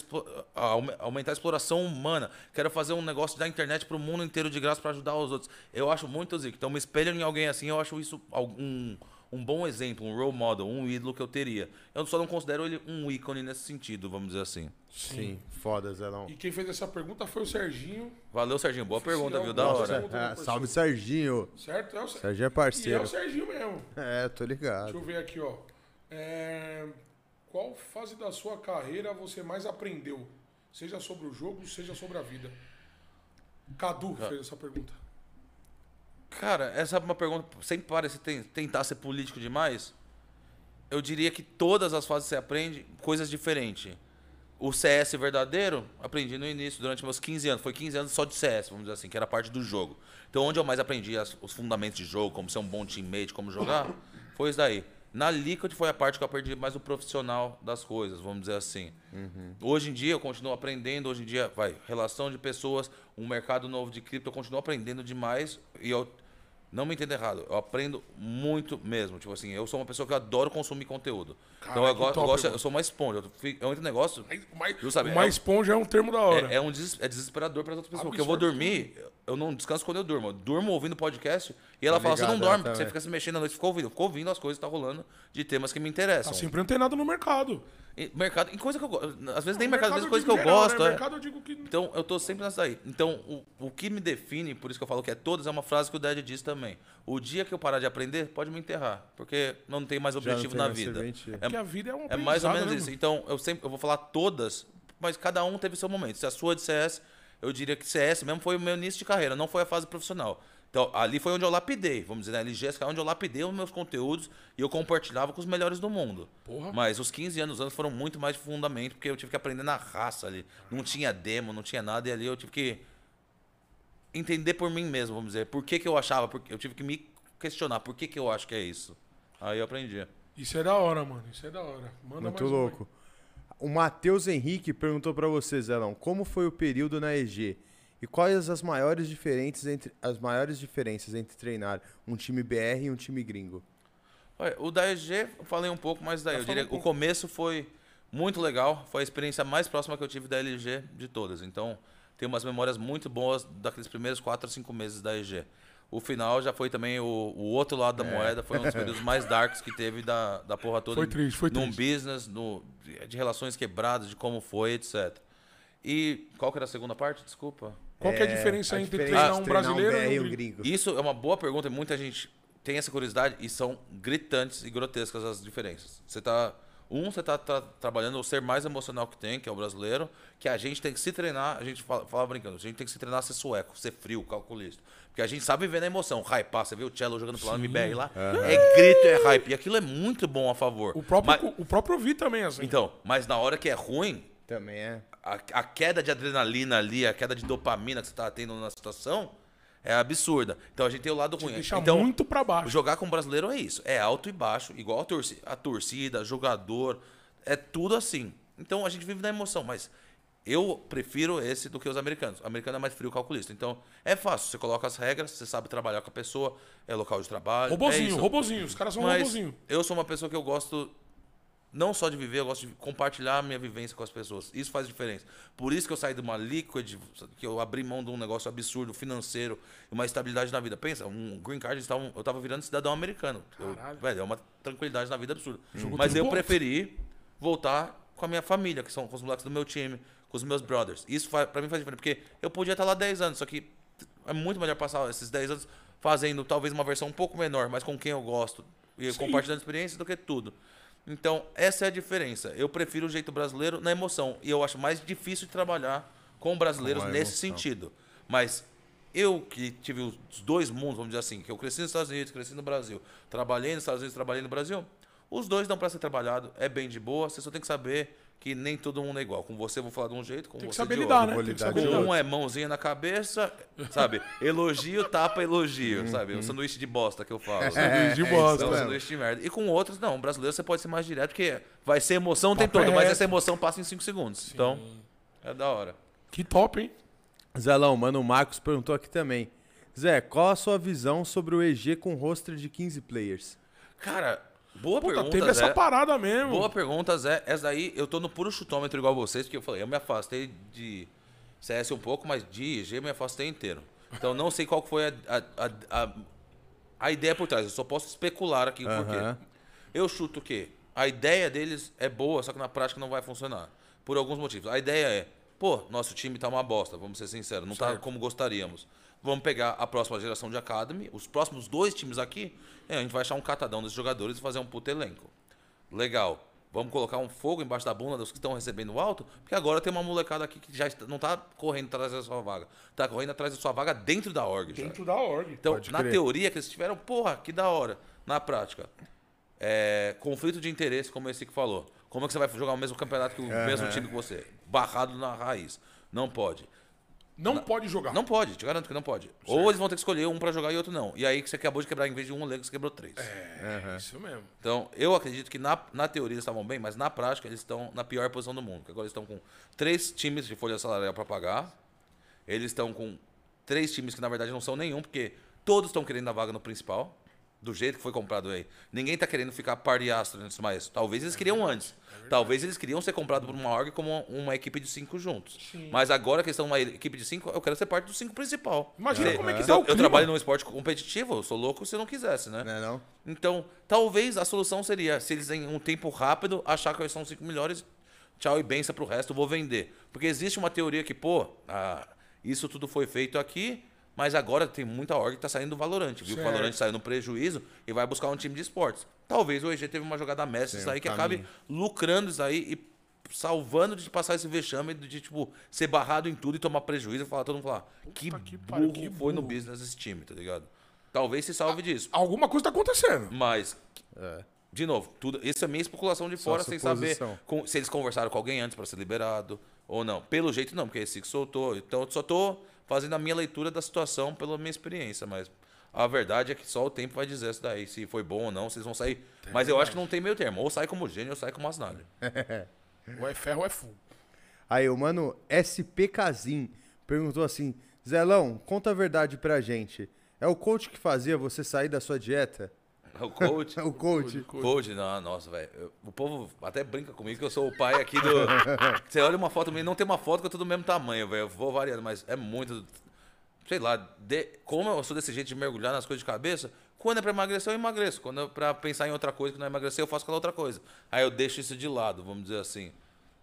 aumentar a exploração humana, quero fazer um negócio da internet pro mundo inteiro de graça pra ajudar os outros. Eu acho muito zico. Então, me espelho em alguém assim, eu acho isso algum, um bom exemplo, um role model, um ídolo que eu teria. Eu só não considero ele um ícone nesse sentido, vamos dizer assim. Sim, foda, Zelão. E quem fez essa pergunta foi o Serginho. Valeu, Serginho. Boa pergunta, viu? Da hora. É, salve, Serginho. Certo? É o Ser- Serginho é E é parceiro. o Serginho mesmo. É, tô Deixa ligado. eu ver aqui, ó. É, Qual fase da sua carreira você mais aprendeu? Seja sobre o jogo, seja sobre a vida. Cadu fez essa pergunta. Cara, essa é uma pergunta. Sempre parece ten- tentar ser político demais. Eu diria que todas as fases você aprende coisas diferentes. O CS verdadeiro, aprendi no início, durante meus 15 anos. Foi 15 anos só de CS, vamos dizer assim, que era parte do jogo. Então, onde eu mais aprendi as- os fundamentos de jogo, como ser um bom teammate, como jogar, foi isso daí. Na Liquid foi a parte que eu aprendi mais o profissional das coisas, vamos dizer assim. Hoje em dia eu continuo aprendendo, hoje em dia, vai, relação de pessoas, um mercado novo de cripto, eu continuo aprendendo demais e eu não me entenda errado, eu aprendo muito mesmo. Tipo assim, eu sou uma pessoa que adoro consumir conteúdo. Então eu, que go- eu top, gosto, irmão. eu sou uma esponja. Eu, fico- eu entro no negócio. O mais, Tu sabe, mais é- esponja é um termo da hora. É, é um des- é desesperador para as outras pessoas. Porque eu vou dormir, eu não descanso quando eu durmo. Eu durmo ouvindo podcast e ela Tá fala: você não dorme, porque você também. fica se mexendo à noite, fica ouvindo. Eu fico ouvindo as coisas que tá rolando de temas que me interessam. Tá sempre antenado no mercado. E mercado, em coisa que eu gosto. Às vezes nem mercado, às vezes eu coisa que digo eu geral, gosto. Né? é. Mercado eu digo que. Então, eu tô sempre nessa aí. Então, o, o que me define, por isso que eu falo que é todas, é uma frase que o Dad disse também. O dia que eu parar de aprender, pode me enterrar. Porque não tem mais objetivo na vida. serventia. É, Porque a vida é um é mais ou menos né, isso. Então, eu sempre eu vou falar todas, mas cada um teve seu momento. Se a sua é de CS, eu diria que CS mesmo foi o meu início de carreira, não foi a fase profissional. Então, ali foi onde eu lapidei, vamos dizer, na LGS, é onde eu lapidei os meus conteúdos e eu compartilhava com os melhores do mundo. Porra. Mas os 15 anos, anos foram muito mais de fundamento, porque eu tive que aprender na raça ali. Não tinha demo, não tinha nada, e ali eu tive que entender por mim mesmo, vamos dizer. Por que, que eu achava, porque eu tive que me questionar, por que, que eu acho que é isso. Aí eu aprendi. Isso é da hora, mano. Isso é da hora. Manda Muito um louco. O Matheus Henrique perguntou pra você, Zelão, como foi o período na EG? E quais as maiores diferenças entre as maiores diferenças entre treinar um time BR e um time gringo? Olha, o da EG, eu falei um pouco, mas daí eu falou diria um que o começo foi muito legal. Foi a experiência mais próxima que eu tive da LG de todas. Então, tenho umas memórias muito boas daqueles primeiros 4 a 5 meses da EG. O final já foi também o, o outro lado da moeda, foi um dos períodos [LAUGHS] mais darks que teve da, da porra toda. Foi triste, foi Num triste. business, no, de, de relações quebradas, de como foi, etc. E qual que era a segunda parte? Desculpa. Qual que é a diferença a entre diferença treinar um brasileiro BR e um um gringo? gringo? Isso é uma boa pergunta e muita gente tem essa curiosidade e são gritantes e grotescas as diferenças. Você tá um, você tá, tra- trabalhando o ser mais emocional que tem, que é o brasileiro, que a gente tem que se treinar, a gente fala, fala brincando, a gente tem que se treinar a ser sueco, ser frio, calculista. Porque a gente sabe viver na emoção, hypar, você vê o Cello jogando pelo MBR lá, é grito, é hype, e aquilo é muito bom a favor. O próprio, Mas- o próprio Vi também, assim. então, mas na hora que é ruim, Também é. a, a queda de adrenalina ali, a queda de dopamina que você tá tendo na situação é absurda. Então a gente tem o lado ruim. Deixa então, muito pra baixo. Jogar com brasileiro é isso. É alto e baixo, igual a, torci a torcida, jogador. É tudo assim. Então a gente vive na emoção, mas eu prefiro esse do que os americanos. O americano é mais frio calculista. Então é fácil. Você coloca as regras, você sabe trabalhar com a pessoa, é local de trabalho. é Robozinho, isso. robozinho. Os caras são Mas robozinho. eu sou uma pessoa que eu gosto não só de viver, eu gosto de compartilhar a minha vivência com as pessoas. Isso faz diferença. Por isso que eu saí de uma liquid, que eu abri mão de um negócio absurdo financeiro, uma estabilidade na vida. Pensa, um green card, eu estava virando cidadão americano. Eu- Caralho. velho, é uma tranquilidade na vida absurda. Jogou Mas eu ponto. preferi voltar com a minha família, que são com os moleques do meu time, com os meus brothers. Isso faz, pra mim faz diferença, porque eu podia estar lá 10 anos, só que é muito melhor passar esses 10 anos fazendo talvez uma versão um pouco menor, mas com quem eu gosto e Sim. compartilhando experiência do que tudo. Então, essa é a diferença. Eu prefiro o jeito brasileiro na emoção. E eu acho mais difícil de trabalhar com brasileiros Com nesse sentido. Mas eu que tive os dois mundos, vamos dizer assim, que eu cresci nos Estados Unidos, cresci no Brasil, trabalhei nos Estados Unidos, trabalhei no Brasil, os dois dão para ser trabalhado, é bem de boa, você só tem que saber que nem todo mundo é igual. Com você eu vou falar de um jeito, com Tem que você saber de lidar, outro. né? Tem que saber. Com um é mãozinha na cabeça, sabe? Elogio, tapa, elogio, sabe? O sanduíche de bosta que eu falo. sabe? Sanduíche de é bosta. Então, mesmo. sanduíche de merda. E com outros, não. Brasileiro você pode ser mais direto, porque vai ser emoção, tem Papo é todo, mas reto. essa emoção passa em 5 segundos. Então, é da hora. Que top, hein? Zelão, mano, o Marcos perguntou aqui também. Zé, qual a sua visão sobre o EG com roster de 15 players? Cara, boa Puta, pergunta, teve essa Zé. parada mesmo. Boa pergunta, Zé. Essa daí, eu tô no puro chutômetro igual vocês, porque eu falei, eu me afastei de CS um pouco, mas de IG eu me afastei inteiro. Então não sei qual foi a, a- a- a ideia por trás. Eu só posso especular aqui o Aham. porquê. Eu chuto que a ideia deles é boa, só que na prática não vai funcionar. Por alguns motivos. A ideia é, pô, nosso time tá uma bosta, vamos ser sinceros, não tá como gostaríamos. Vamos pegar a próxima geração de Academy, os próximos dois times aqui, é, a gente vai achar um catadão desses jogadores e fazer um puto elenco. Legal. Vamos colocar um fogo embaixo da bunda dos que estão recebendo alto, porque agora tem uma molecada aqui que já está- não tá correndo atrás da sua vaga. Tá correndo atrás da sua vaga dentro da org. já. Dentro da org. Então, Pode na crer. teoria que eles tiveram, porra, que da hora. Na prática, é, conflito de interesse, como esse que falou. Como é que você vai jogar o mesmo campeonato que o mesmo time que você? Barrado na raiz. Não pode. Não pode jogar. Não pode, te garanto que não pode. Ou eles vão ter que escolher um pra jogar e outro não. E aí que você acabou de quebrar, em vez de um elenco, você quebrou três. É, isso mesmo. Então, eu acredito que na, na teoria eles estavam bem, mas na prática eles estão na pior posição do mundo. Porque agora eles estão com três times de folha salarial para pagar. Eles estão com três times que na verdade não são nenhum, porque todos estão querendo a vaga no principal. Do jeito que foi comprado aí. Ninguém tá querendo ficar par de astro antes mais. Talvez eles queriam antes. Talvez eles queriam ser comprados por uma org como uma, uma equipe de cinco juntos. Mas agora que eles estão numa equipe de cinco, eu quero ser parte dos cinco principal. Imagina Porque como é que eu- tá o Eu clima. trabalho num esporte competitivo, eu sou louco se eu não quisesse, né? Não é não? Então, talvez a solução seria, se eles em um tempo rápido achar que eles são os cinco melhores, tchau e benção pro resto, eu vou vender. Porque existe uma teoria que, pô, ah, isso tudo foi feito aqui, mas agora tem muita org que tá saindo do Valorant, viu? que O Certo. Valorant saiu no prejuízo e vai buscar um time de esportes. Talvez o EG teve uma jogada mestre isso aí que caminho. acabe lucrando isso aí e salvando de passar esse vexame de, tipo, ser barrado em tudo e tomar prejuízo e falar, todo mundo falar, que que burro pariu, que foi no burro." business esse time, tá ligado? Talvez se salve disso. Alguma coisa tá acontecendo. Mas, É. de novo, tudo, isso é minha especulação de Só fora, sem saber com- se eles conversaram com alguém antes para ser liberado ou não. Pelo jeito, não, porque esse que soltou. Então, eu só tô fazendo a minha leitura da situação pela minha experiência, mas a verdade é que só o tempo vai dizer isso daí, se foi bom ou não, eles vão sair. mas eu acho que não tem meio termo. Ou sai como gênio ou sai como asnalho. [LAUGHS] Ou é ferro ou é fogo. Aí, o mano SP Kazim perguntou assim: Zelão, conta a verdade pra gente. É o coach que fazia você sair da sua dieta? [LAUGHS] O coach. [LAUGHS] É o coach. Coach, não, nossa, velho. O povo até brinca comigo que eu sou o pai aqui do. [LAUGHS] Você olha uma foto minha, não tem uma foto que eu tô do mesmo tamanho, velho. Eu vou variando, mas é muito. Sei lá, de- como eu sou desse jeito de mergulhar nas coisas de cabeça, quando é pra emagrecer, eu emagreço. Quando é pra pensar em outra coisa que não é emagrecer, eu faço aquela outra coisa. Aí eu deixo isso de lado, vamos dizer assim.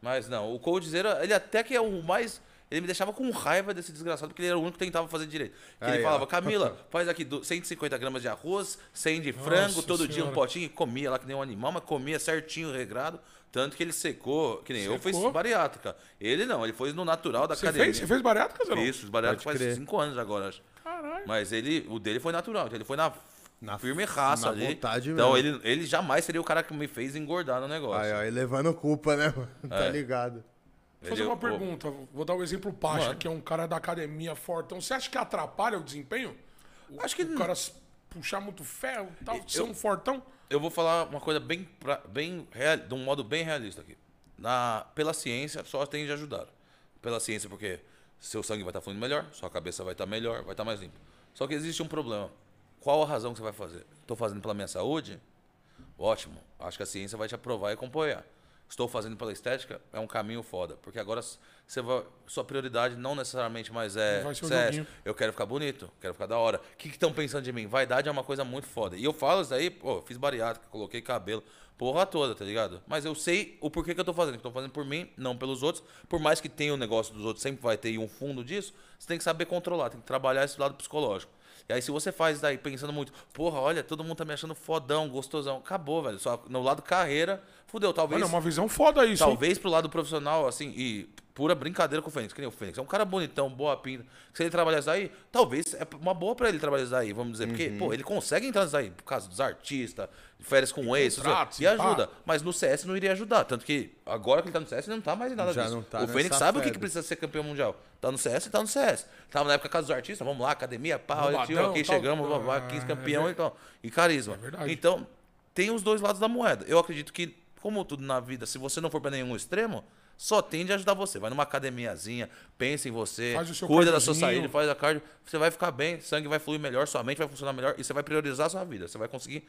Mas não, o Coldzera, ele até que é o mais. Ele me deixava com raiva desse desgraçado, porque ele era o único que tentava fazer direito. Que Aí, ele ó. falava, Camila, faz aqui do- 150 gramas de arroz, 100 de frango, Nossa todo dia um Senhora. potinho, e comia lá que nem um animal, mas comia certinho, regrado. Tanto que ele secou, que nem eu fiz bariátrica. Ele não, ele foi no natural da Você academia. fez, você fez bariátrica, Zé? Isso, bariátrica Pode faz crer. 5 anos agora, acho. Caralho. Mas ele, o dele foi natural, então ele foi na, Na- firme raça na ali. vontade então mesmo. ele, ele jamais seria o cara que me fez engordar no negócio. Aí, ó, e levando culpa, né? mano? [LAUGHS] Tá É. ligado. Vou fazer uma pergunta. Vou dar o exemplo o Pacha, Mano. que é um cara da academia fortão. Você acha que atrapalha o desempenho? O- Acho que o cara puxar muito ferro e tal, ser Eu- um fortão? Eu vou falar uma coisa bem, bem real, de um modo bem realista aqui. Na, pela ciência, só tem de ajudar. Pela ciência, porque seu sangue vai estar fluindo melhor, sua cabeça vai estar melhor, vai estar mais limpa. Só que existe um problema. Qual a razão que você vai fazer? Estou fazendo pela minha saúde? Ótimo. Acho que a ciência vai te aprovar e acompanhar. Estou fazendo pela estética? É um caminho foda. Porque agora você vai, sua prioridade não necessariamente mais é vai ser CS. Eu quero ficar bonito, quero ficar da hora. O que estão pensando de mim? Vaidade é uma coisa muito foda. E eu falo isso daí, pô, fiz bariátrica, coloquei cabelo, porra toda, tá ligado? Mas eu sei o porquê que eu tô fazendo. Eu tô fazendo por mim, não pelos outros. Por mais que tenha o negócio dos outros, sempre vai ter um fundo disso. Você tem que saber controlar, tem que trabalhar esse lado psicológico. E aí, se você faz isso daí pensando muito, porra, olha, todo mundo tá me achando fodão, gostosão. Acabou, velho. Só no lado carreira, fudeu. Talvez. Mano, é uma visão foda isso, hein? Talvez pro lado profissional, assim, e pura brincadeira com o Fênix, que nem o Fênix. É um cara bonitão, boa pinta. Se ele trabalhar isso daí, talvez é uma boa pra ele trabalhar isso daí, vamos dizer. Porque, Uhum. pô, ele consegue entrar nisso daí, por causa dos artistas, férias com ex, e pá. ajuda. Mas no CS não iria ajudar. Tanto que agora que ele tá no CS, ele não tá mais em nada Já disso. não tá o Fênix sabe o que, precisa ser campeão mundial. Tá no CS, tá no CS. Tava na época casa dos artistas, vamos lá, academia, pá, olha, aqui tal. chegamos, blá, blá, Ah, 15 é campeão ver- então, e carisma. verdade. Então, tem os dois lados da moeda. Eu acredito que, como tudo na vida, se você não for pra nenhum extremo, só tende a ajudar você. Vai numa academiazinha, pensa em você, cuida da sua saúde, faz a cardio, você vai ficar bem, sangue vai fluir melhor, sua mente vai funcionar melhor e você vai priorizar a sua vida. Você vai conseguir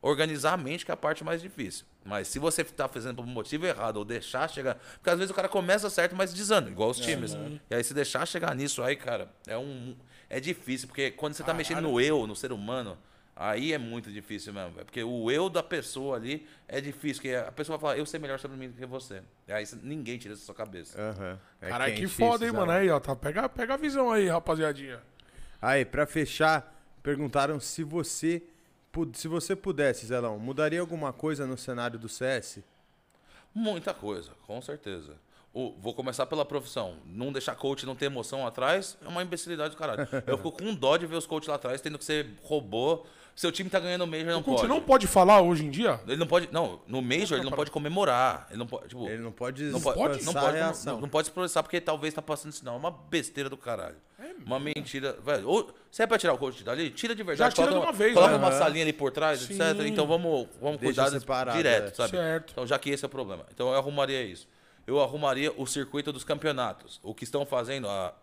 organizar a mente, que é a parte mais difícil. Mas se você tá fazendo por um motivo errado ou deixar chegar. Porque às vezes o cara começa certo, mas desanda, igual os times. E aí, se deixar chegar nisso aí, cara, é um. É difícil, porque quando você tá mexendo no eu, no ser humano, Aí é muito difícil mesmo. Porque o eu da pessoa ali é difícil. Porque a pessoa vai falar, eu sei melhor sobre mim do que você. Aí ninguém tira isso da sua cabeça. Aham. É Caralho, que quente foda, hein, mano? Aí, ó. Tá, pega, pega a visão aí, rapaziadinha. Aí, pra fechar, perguntaram se você, se você pudesse, Zelão, mudaria alguma coisa no cenário do CS? Muita coisa, com certeza. Vou começar pela profissão. Não deixar coach não ter emoção atrás é uma imbecilidade do caralho. Eu fico com dó de ver os coaches lá atrás tendo que ser robô. Seu time tá ganhando o Major, não pode. não pode falar hoje em dia? Ele não pode. Não, no Major ele não pode comemorar. Ele não pode. Tipo, Ele não pode não pode, não pode, não, não pode se processar porque talvez tá passando sinal. É uma besteira do caralho. uma mentira. Velho, ou, se é pra tirar o coach dali, tira de verdade. tira de coloca uma vez, Coloca né? uma Aham. salinha ali por trás, Sim. etc. Então vamos, vamos Deixa cuidar separado, direto, é. sabe? Certo. Então, já que esse é o problema. Então eu arrumaria isso. Eu arrumaria o circuito dos campeonatos. O que estão fazendo, a,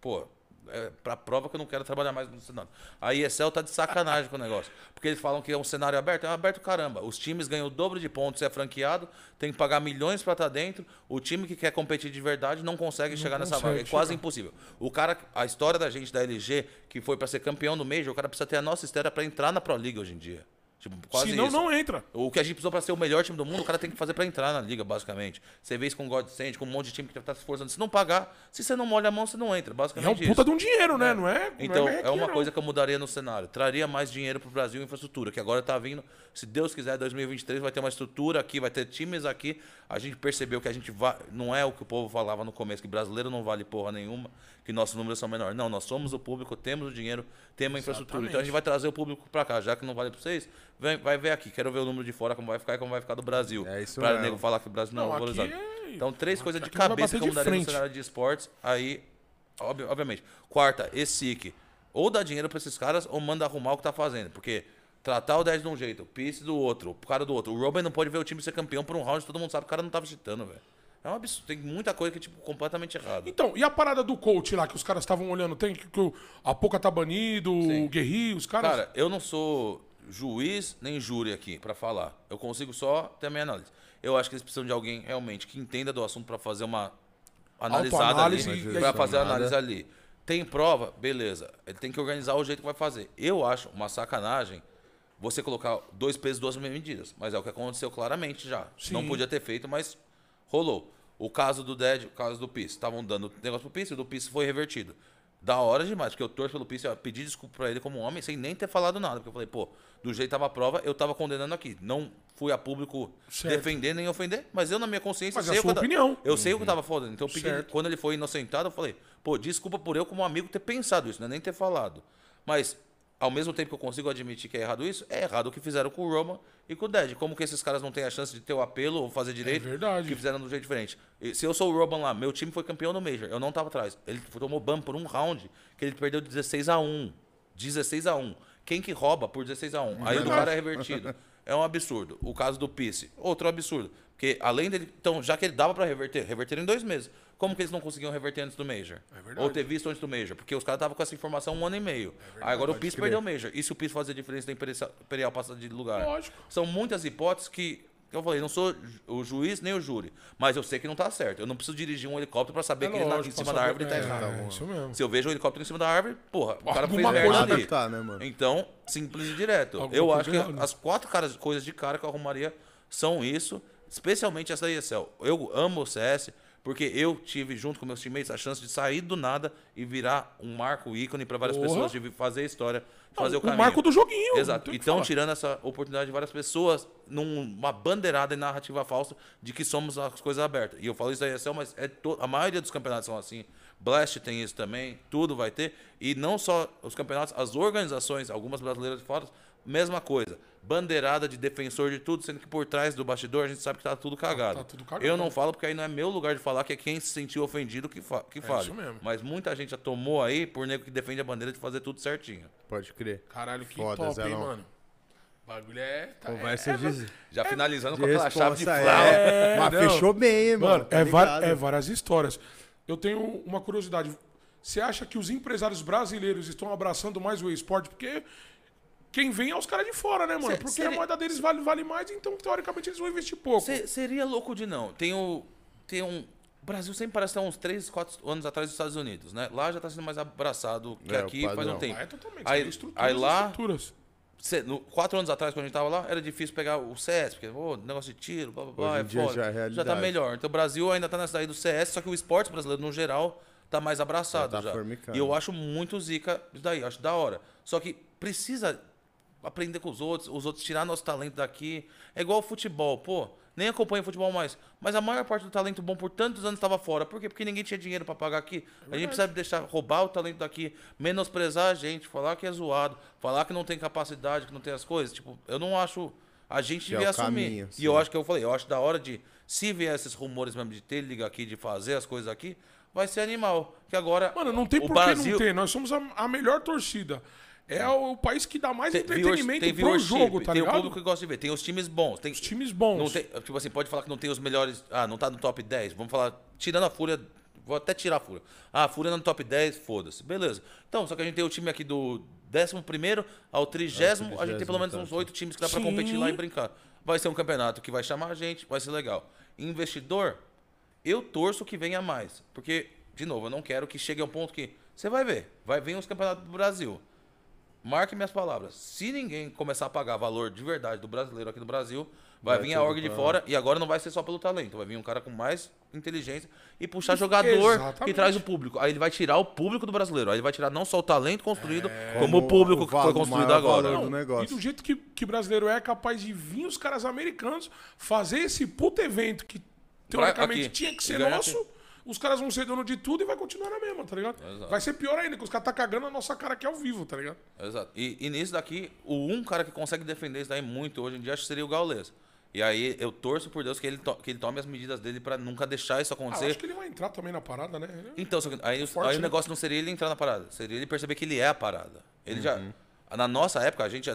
pô, é pra prova que eu não quero trabalhar mais no cenário. A ESL tá de sacanagem com o negócio. Porque eles falam que é um cenário aberto. É aberto caramba. Os times ganham o dobro de pontos é franqueado, tem que pagar milhões pra estar dentro. O time que quer competir de verdade não consegue chegar nessa consegue vaga. É quase chegar. impossível. O cara, a história da gente da LG, que foi pra ser campeão do Major, o cara precisa ter a nossa história pra entrar na Pro League hoje em dia. Tipo, quase Senão isso. não entra. O que a gente precisou pra ser o melhor time do mundo, o cara tem que fazer pra entrar na liga, basicamente. Você vê isso com o com um monte de time que tá se esforçando. Se não pagar, se você não molha a mão, você não entra. É um Basicamente puta isso. de um dinheiro, né? Não é? Então, não é merrequinha, uma não. coisa que eu mudaria no cenário. Traria mais dinheiro pro Brasil em infraestrutura, que agora tá vindo. Se Deus quiser, 2023 vai ter uma estrutura aqui, vai ter times aqui. A gente percebeu que a gente va... não é o que o povo falava no começo, que brasileiro não vale porra nenhuma, que nossos números são menores. Não, nós somos o público, temos o dinheiro, temos a infraestrutura. Então a gente vai trazer o público pra cá, já que não vale pra vocês, vem, vai ver aqui. Quero ver o número de fora, como vai ficar e como vai ficar do Brasil. É isso pra mesmo. nego falar que o Brasil não, Não, é valorizado. é- Então, três coisas de cabeça que eu de mudaria no cenário de esportes. Aí, obvi- obviamente. Quarta, esse SIC. Ou dá dinheiro pra esses caras ou manda arrumar o que tá fazendo. Porque tratar o 10 de um jeito, o Peace do outro, o cara do outro. O Robin não pode ver o time ser campeão por um round, todo mundo sabe que o cara não tava chitando, velho. É um absurdo. Tem muita coisa que é, tipo, completamente errada. Então, e a parada do coach lá que os caras estavam olhando? Tem que, que o a Poca tá banido, o Guerri, os caras. Cara, eu não sou juiz nem júri aqui pra falar. Eu consigo só ter a minha análise. Eu acho que eles precisam de alguém realmente que entenda do assunto pra fazer uma analisada ali. Pra fazer a análise ali. Tem prova? Beleza. Ele tem que organizar o jeito que vai fazer. Eu acho uma sacanagem você colocar dois pesos, duas medidas. Mas é o que aconteceu claramente já. Sim. Não podia ter feito, mas rolou. O caso do Dead, o caso do Peace. Estavam dando negócio pro e o do Peace foi revertido. Da hora demais, porque eu torço pelo Peace, eu pedi desculpa pra ele como homem, sem nem ter falado nada. Porque eu falei, pô, do jeito que tava a prova, eu tava condenando aqui. Não fui a público Certo. defender nem ofender, mas eu, na minha consciência, Mas é sei a o sua eu ta- opinião. Eu sei o que eu tava falando. Então, eu pedi, Certo. quando ele foi inocentado, eu falei, pô, desculpa por eu, como amigo, ter pensado isso, não é nem ter falado. Mas, ao mesmo tempo que eu consigo admitir que é errado isso, é errado o que fizeram com o Roman e com o Dead. Como que esses caras não têm a chance de ter o apelo ou fazer direito? verdade. Que fizeram de um jeito diferente. E se eu sou o Roman lá, meu time foi campeão no Major, eu não tava atrás. Ele tomou ban por um round que ele perdeu de 16 a 1. 16 a 1. Quem que rouba por 16 a 1? Aí o cara é revertido. É um absurdo. O caso do Peace, outro absurdo. Porque além dele. Então, já que ele dava pra reverter, reverteram em dois meses. Como que eles não conseguiam reverter antes do Major? É verdade. Ou ter visto antes do Major? Porque os caras estavam com essa informação um ano e meio. Aí agora o Peace perdeu o Major. E se o Peace fazer diferença da Imperial- passar de lugar? Lógico. São muitas hipóteses que. Eu falei, não sou o juiz nem o júri, mas eu sei que não tá certo. Eu não preciso dirigir um helicóptero pra saber É que ele na- em cima da árvore tá é, errado. é, isso mesmo. Se eu vejo um helicóptero em cima da árvore, porra, o cara fez Alguma merda coisa ali. tá, né, mano? Então, simples e direto. Eu acho que as quatro caras, coisas de cara que eu arrumaria são isso, especialmente essa da ESL. Eu amo o CS, porque eu tive, junto com meus teammates, a chance de sair do nada e virar um marco ícone para várias Porra. pessoas, de fazer a história, fazer o o caminho. marco do joguinho. Exato. o Então, tirando essa oportunidade de várias pessoas numa bandeirada e narrativa falsa de que somos as coisas abertas. E eu falo isso da ESL, mas é to- a maioria dos campeonatos são assim. Blast tem isso também, tudo vai ter. E não só os campeonatos, as organizações, algumas brasileiras de fora, mesma coisa. Bandeirada de defensor de tudo, sendo que por trás do bastidor a gente sabe que tá tudo cagado. Tá tudo cagado. Eu não falo porque aí não é meu lugar de falar, que é quem se sentiu ofendido que, fa que fale. isso mesmo. Mas muita gente já tomou aí por nego que defende a bandeira de fazer tudo certinho. Pode crer. Caralho, que Foda, top, hein, mano. O bagulho é. Tá, Conversa é, de, Já finalizando de com aquela chave de flauta. É, mas não. fechou bem, hein, mano. Mano, tá é, va- ligado? é várias histórias. Eu tenho uma curiosidade. Você acha que os empresários brasileiros estão abraçando mais o esporte? Porque quem vem é os caras de fora, né, mano? Porque seria- a moeda deles vale, vale mais, então, teoricamente, eles vão investir pouco. Se- seria louco de não. Tem o. Tem um. O Brasil sempre parece estar uns 3, 4 anos atrás dos Estados Unidos, né? Lá já está sendo mais abraçado que É, aqui faz um tempo. Lá é totalmente. Aí- Aí, estruturas, aí lá- estruturas. cê- no- quatro anos atrás, quando a gente tava lá, era difícil pegar o CS, porque, ô, negócio de tiro, blá blá blá, Hoje em é dia foda. já é tá realidade. melhor. Então o Brasil ainda tá nessa daí do CS, só que o esporte brasileiro, no geral, tá mais abraçado Já já. tá formicando. E eu acho muito zica isso daí, eu acho da hora. Só que precisa aprender com os outros, os outros tirar nosso talento daqui. É igual o futebol, pô. Nem acompanho futebol mais. Mas a maior parte do talento bom por tantos anos estava fora. Por quê? Porque ninguém tinha dinheiro para pagar aqui. a gente precisa deixar roubar o talento daqui, menosprezar a gente, falar que é zoado, falar que não tem capacidade, que não tem as coisas. Tipo, eu não acho. A gente Que é devia o assumir. caminho, e eu acho que eu falei, eu acho da hora de. Se vier esses rumores mesmo de ter liga aqui, de fazer as coisas aqui, vai ser animal. Que agora. Mano, não tem por Brasil, que não ter. Nós somos a, a melhor torcida. É o país que dá mais Tem, entretenimento tem pro jogo, tá tem o ligado? público que gosta de ver, tem os times bons. Tem, Os times bons. Não tem, tipo assim, pode falar que não tem os melhores. Ah, não tá no top 10. Vamos falar, tirando a Fúria. Vou até tirar a Fúria. Ah, a Fúria não no top 10, foda-se. Beleza. Então, só que a gente tem o time aqui do 11 ao 30, a gente tem pelo menos uns 8 times que dá pra Sim. competir lá e brincar. Vai ser um campeonato que vai chamar a gente, vai ser legal. Investidor, eu torço que venha mais. Porque, de novo, eu não quero que chegue a um ponto que. Você vai ver, vai vir os campeonatos do Brasil. Marque minhas palavras. Se ninguém começar a pagar valor de verdade do brasileiro aqui no Brasil, vai, Vai vir a org de fora e agora não vai ser só pelo talento, vai vir um cara com mais inteligência e puxar jogador que Exatamente. traz o público. Aí ele vai tirar o público do brasileiro, aí ele vai tirar não só o talento construído, como Como o público o que foi construído agora. do negócio. E do jeito que, que brasileiro é, é capaz de vir os caras americanos fazer esse puto evento que teoricamente aqui. tinha que ser nosso. Os caras vão ser dono de tudo e vai continuar na mesma, tá ligado? Exato. Vai ser pior ainda, que os caras tá cagando a nossa cara aqui ao vivo, tá ligado? Exato. E, e nisso daqui, o um cara que consegue defender isso daí muito hoje em dia acho que seria o Gaules. E aí eu torço por Deus que ele, que ele tome as medidas dele pra nunca deixar isso Ah, eu acontecer. acho que ele vai entrar também na parada, né? Ele- Então, só que aí, o- Forte, aí o né? negócio não seria ele entrar na parada, seria ele perceber que ele é a parada. Ele já. Uhum. Na nossa época, a gente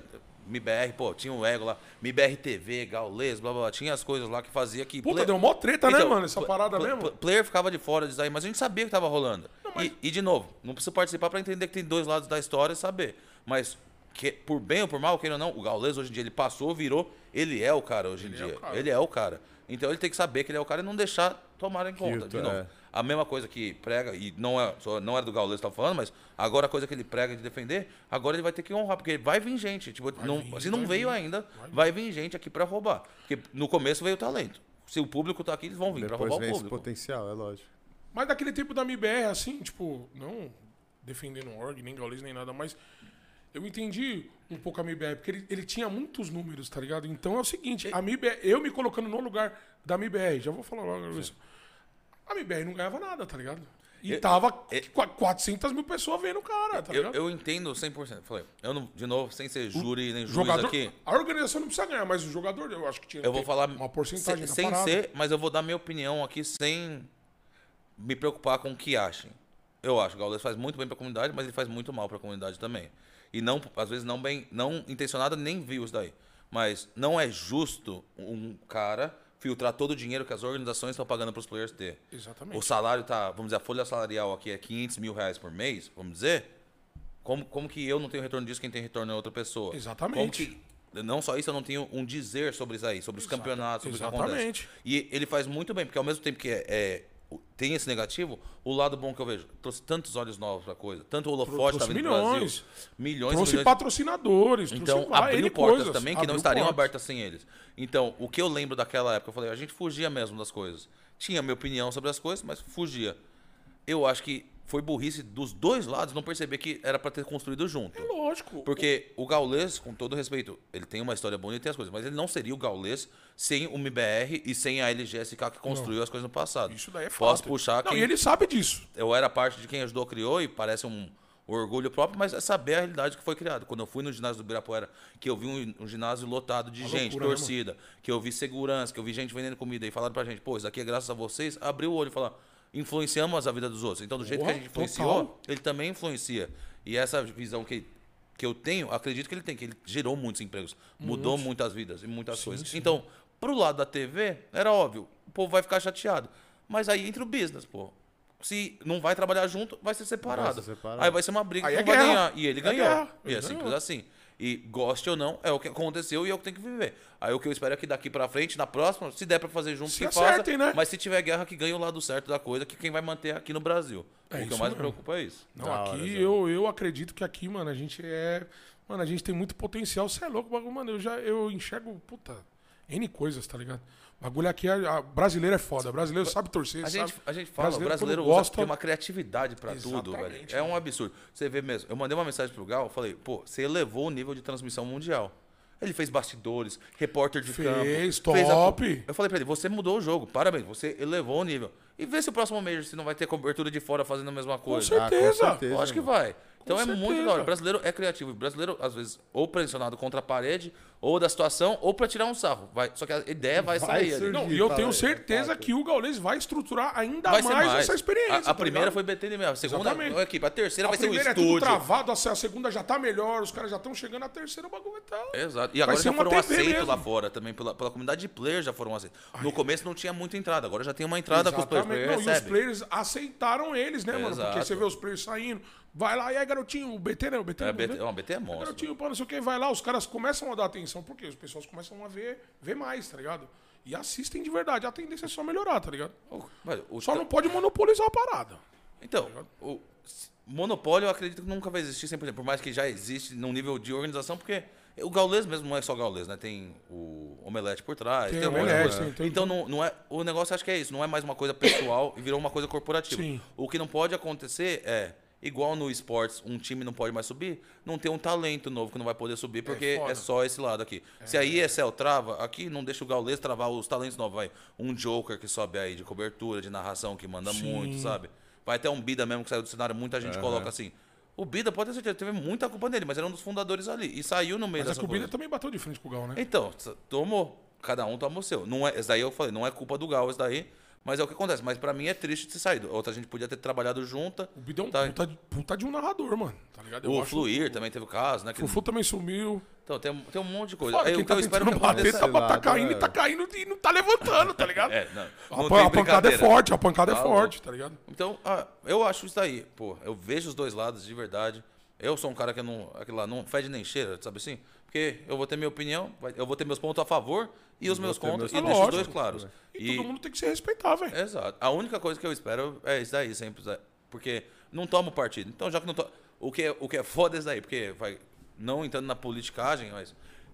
já. MIBR, pô, tinha o ego lá, MIBR TV, Gaules, blá blá blá, tinha as coisas lá que fazia que. Puta, play- deu mó treta, né, Então, mano? Essa parada mesmo. pl- Player ficava de fora disso aí, mas a gente sabia que tava rolando. mas- e, e, de novo, não precisa participar pra entender que tem dois lados da história e saber. Mas, que, por bem ou por mal, queira ou não, o Gaules hoje em dia ele passou, virou, ele é o cara hoje em Ele é dia. o. Ele é o cara. Então ele tem que saber que ele é o cara e não deixar tomar em conta. De novo. é. A mesma coisa que prega, e não, é, só, não era do Gaules que tava falando, mas agora a coisa que ele prega de defender, agora ele vai ter que honrar, porque vai vir gente. Tipo, não, vir, se não vai veio vir. ainda, vai vir gente aqui pra roubar. Porque no começo veio o talento. Se o público tá aqui, eles vão vir pra Depois roubar vem o esse público. potencial, é lógico. Mas daquele tempo da MBR, assim, tipo, não defendendo o org, nem Gaules, nem nada, mas eu entendi um pouco a MBR, porque ele, ele tinha muitos números, tá ligado? Então é o seguinte, a MBR, eu me colocando no lugar da MBR, já vou falar logo isso. A MBR não ganhava nada, tá ligado? E Eu- tava eu- qu- 400 mil pessoas vendo o cara, tá Eu, ligado? eu entendo 100%. Falei, eu não, de novo, sem ser júri nem juiz jogador, aqui, a organização não precisa ganhar, mas o jogador, eu acho que tinha eu vou falar uma porcentagem sem, sem ser, mas eu vou dar minha opinião aqui sem me preocupar com o que achem. Eu acho que o Gaules faz muito bem pra comunidade, mas ele faz muito mal pra comunidade também. E não, às vezes não bem, não intencionado, nem viu isso daí. Mas não é justo um cara filtrar todo o dinheiro que as organizações estão pagando para os players ter. Exatamente. O salário tá, vamos dizer, a folha salarial aqui é 500 mil reais por mês, vamos dizer. Como, como que eu não tenho retorno disso, quem tem retorno é outra pessoa? Exatamente. Como que, não só isso, eu não tenho um dizer sobre isso aí, sobre os Exata- campeonatos, sobre o que exatamente. acontece. E ele faz muito bem, porque ao mesmo tempo que é, é, tem esse negativo, o lado bom que eu vejo, trouxe tantos olhos novos pra coisa, tanto o holofote tá vindo pro Brasil, milhões. milhões Trouxe milhões patrocinadores, então, trouxe abriu portas coisas, também que não estariam portas. abertas sem eles. Então, o que eu lembro daquela época, eu falei, a gente fugia mesmo das coisas. Tinha minha opinião sobre as coisas, mas fugia. Eu acho que foi burrice dos dois lados não perceber que era pra ter construído junto. É lógico. Porque o Gaules, com todo respeito, ele tem uma história bonita e tem as coisas, mas ele não seria o Gaules sem o MBR e sem a LGSK que construiu as coisas no passado. Isso daí é fato. Posso puxar Não, quem e ele sabe disso. eu era parte de quem ajudou, criou e parece um orgulho próprio, mas é saber a realidade que foi criada. Quando eu fui no ginásio do Ibirapuera, que eu vi um, um ginásio lotado de gente, loucura, né, torcida, que eu vi segurança, que eu vi gente vendendo comida e falaram pra gente, pô, isso aqui é graças a vocês, abriu o olho e falou, influenciamos a vida dos outros. Então, do jeito que a gente influenciou, total. ele também influencia. E essa visão que, que eu tenho, acredito que ele tem, que ele gerou muitos empregos, mudou muitas vidas e muitas coisas. sim. Então, pro lado da TV, era óbvio, o povo vai ficar chateado. Mas aí entra o business, pô. Se não vai trabalhar junto, vai ser separado. Vai ser separado. Aí vai ser uma briga Aí que é vai ganhar. E ele É ganhou. guerra. E Ele é simples assim. E goste ou não, é o que aconteceu e é o que tem que viver. Aí o que eu espero é que daqui pra frente, na próxima, se der pra fazer junto, Se que acertem, faça. né? Mas se tiver guerra, que ganhe o lado certo da coisa, que quem vai manter aqui no Brasil. É o que eu mais me preocupa é isso. Não, Da hora, aqui Zé. eu, eu acredito que aqui, mano, a gente é Mano, a gente tem muito potencial. Você é louco, bagulho, mano. Eu já eu enxergo, puta, N coisas, tá ligado? O bagulho aqui, é, a, brasileiro é foda. Brasileiro sabe torcer, A sabe? gente, a gente fala, Brasileiro, o brasileiro gosta- tem uma criatividade pra tudo, velho. É um absurdo. Você vê mesmo. Eu mandei uma mensagem pro Gal, eu falei, pô, você elevou o nível de transmissão mundial. Ele fez bastidores, repórter de Fez, campo. a- top. eu falei pra ele, você mudou o jogo, parabéns, você elevou o nível. E vê se o próximo Major se não vai ter cobertura de fora fazendo a mesma Com coisa. certeza. Ah, com certeza. Eu acho que vai. Então é muito da hora. O brasileiro é criativo. O brasileiro, às vezes, ou pressionado contra a parede, ou da situação, ou pra tirar um sarro. Vai, só que a ideia vai, Vai sair ali. surgir. Não, e eu Fala tenho certeza que o Gaules vai estruturar ainda Vai mais, mais. essa experiência. A, a tá primeira ligado? foi BT mesmo. A segunda Exatamente. é a equipe. A terceira A vai ser o primeira é tudo estúdio. travado, a se- a segunda já tá melhor, os caras já estão chegando, a terceira o bagulho tá... Exato. E agora já foram aceitos lá fora também. Pela, pela comunidade de players já foram aceitos. No começo não tinha muita entrada. Agora já tem uma entrada com os players. Exatamente. Não, e os players aceitaram eles, né, mano? Porque você vê os players saindo, vai lá, e aí, garotinho, o BT, né? O BT, É, não, BT, né? não, BT é monstro. Garotinho, pô, não sei o que, vai lá, os caras começam a dar atenção, porque as pessoas começam a ver, ver mais, tá ligado? E assistem de verdade. A tendência é só melhorar, tá ligado? O- o- Só não pode monopolizar a parada. Então, o s- monopólio eu acredito que nunca vai existir 100%, por mais que já existe num nível de organização, porque o gaulês mesmo não é só gaulês, né? Tem o omelete por trás, Tem tem, omelete, tem- tem- Então não, não é, o negócio acho que é isso, não é mais uma coisa pessoal e virou uma coisa corporativa. Sim. O que não pode acontecer é igual no esportes, um time não pode mais subir, não tem um talento novo que não vai poder subir, porque foda. é, só esse lado aqui. Se a ESL trava, aqui não deixa o gaulês travar os talentos novos, vai. Um Joker que sobe aí de cobertura, de narração, que manda Sim. muito, sabe? Vai até um Bida mesmo que saiu do cenário, muita gente coloca assim. O Bida, pode ter certeza, teve muita culpa nele, mas era um dos fundadores ali. E saiu no meio Mas é dessa que o Bida também bateu de frente com o Gal, né? Então, tomou. Cada um toma o seu. Não é, esse daí eu falei, não é culpa do Gal, esse daí. Mas é o que acontece. Mas pra mim é triste ter saído. Outra gente podia ter trabalhado junta. O é um Tá. puta, de- puta de um narrador, mano. Tá ligado? Eu O acho- Fluir também teve o caso, né? que- O Fufu também sumiu. Então, tem, tem um monte de coisa. Fora, Aí, quem tá eu espero que bater, aconteça... tá, tá lado, caindo e é. tá caindo e não tá levantando, tá ligado? [LAUGHS] É, não. A, não pan- tem a pancada é forte, a pancada é Tá forte, tá ligado? Então, ah, eu acho isso daí. Pô, eu vejo os dois lados de verdade. Eu sou um cara que não, aquilo lá, não fede nem cheira, sabe assim? Porque eu vou ter minha opinião, eu vou ter meus pontos a favor e os meus ter contras, meus e pontos. deixo os Lógico. dois claros. E, todo mundo tem que se respeitar, velho. Exato. A única coisa que eu espero é isso daí, sempre. Porque não tomo partido. Então, já que não tomo. O que é, o que é foda é isso daí, porque vai. Não entrando na politicagem, mas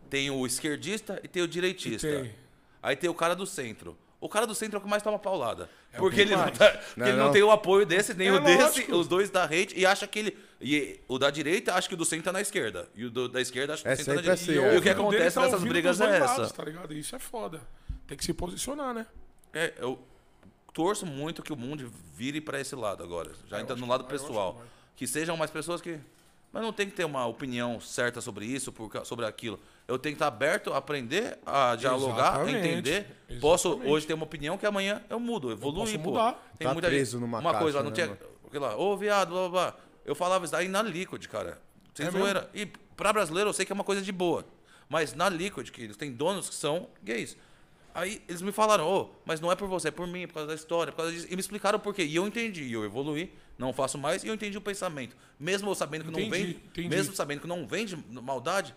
tem o esquerdista e tem o direitista. E tem. Aí tem o cara do centro. O cara do centro é o que mais toma paulada. o porque que ele, não, tá- Não, ele não não. tem o apoio desse, nem É o desse, lógico. os dois da hate, e acha que ele. E o da direita acha que o do centro tá na esquerda. E o do- da esquerda acha que É o centro tá na assim, direita. é. E o que ouvido dele acontece tá nessas brigas é dois essa. lados, tá ligado? Isso é foda. Tem que se posicionar, né? É, eu torço muito que o mundo vire para esse lado agora. Já entra no lado pessoal. que. Que sejam mais pessoas que. Mas não tem que ter uma opinião certa sobre isso, por sobre aquilo. Eu tenho que estar aberto a aprender, a dialogar, a Exatamente. entender. Posso Exatamente. hoje ter uma opinião que amanhã eu mudo, evoluo. posso pô. mudar. Tem Tá muita preso gente- numa Uma coisa, lá, caixa, não né, tinha. mano? Lá, ô viado, blá, blá, blá. Eu falava isso daí na Liquid, cara. Sem É zoeira. E pra brasileiro eu sei que é uma coisa de boa. Mas na Liquid, que eles têm donos que são gays. Aí eles me falaram, ô, mas não é por você, é por mim, é por causa da história, por causa disso. E me explicaram por quê. E eu entendi, e eu evoluí, não faço mais, e eu entendi o pensamento. Mesmo sabendo que não Entendi, vem, entendi. mesmo sabendo que não vem de maldade,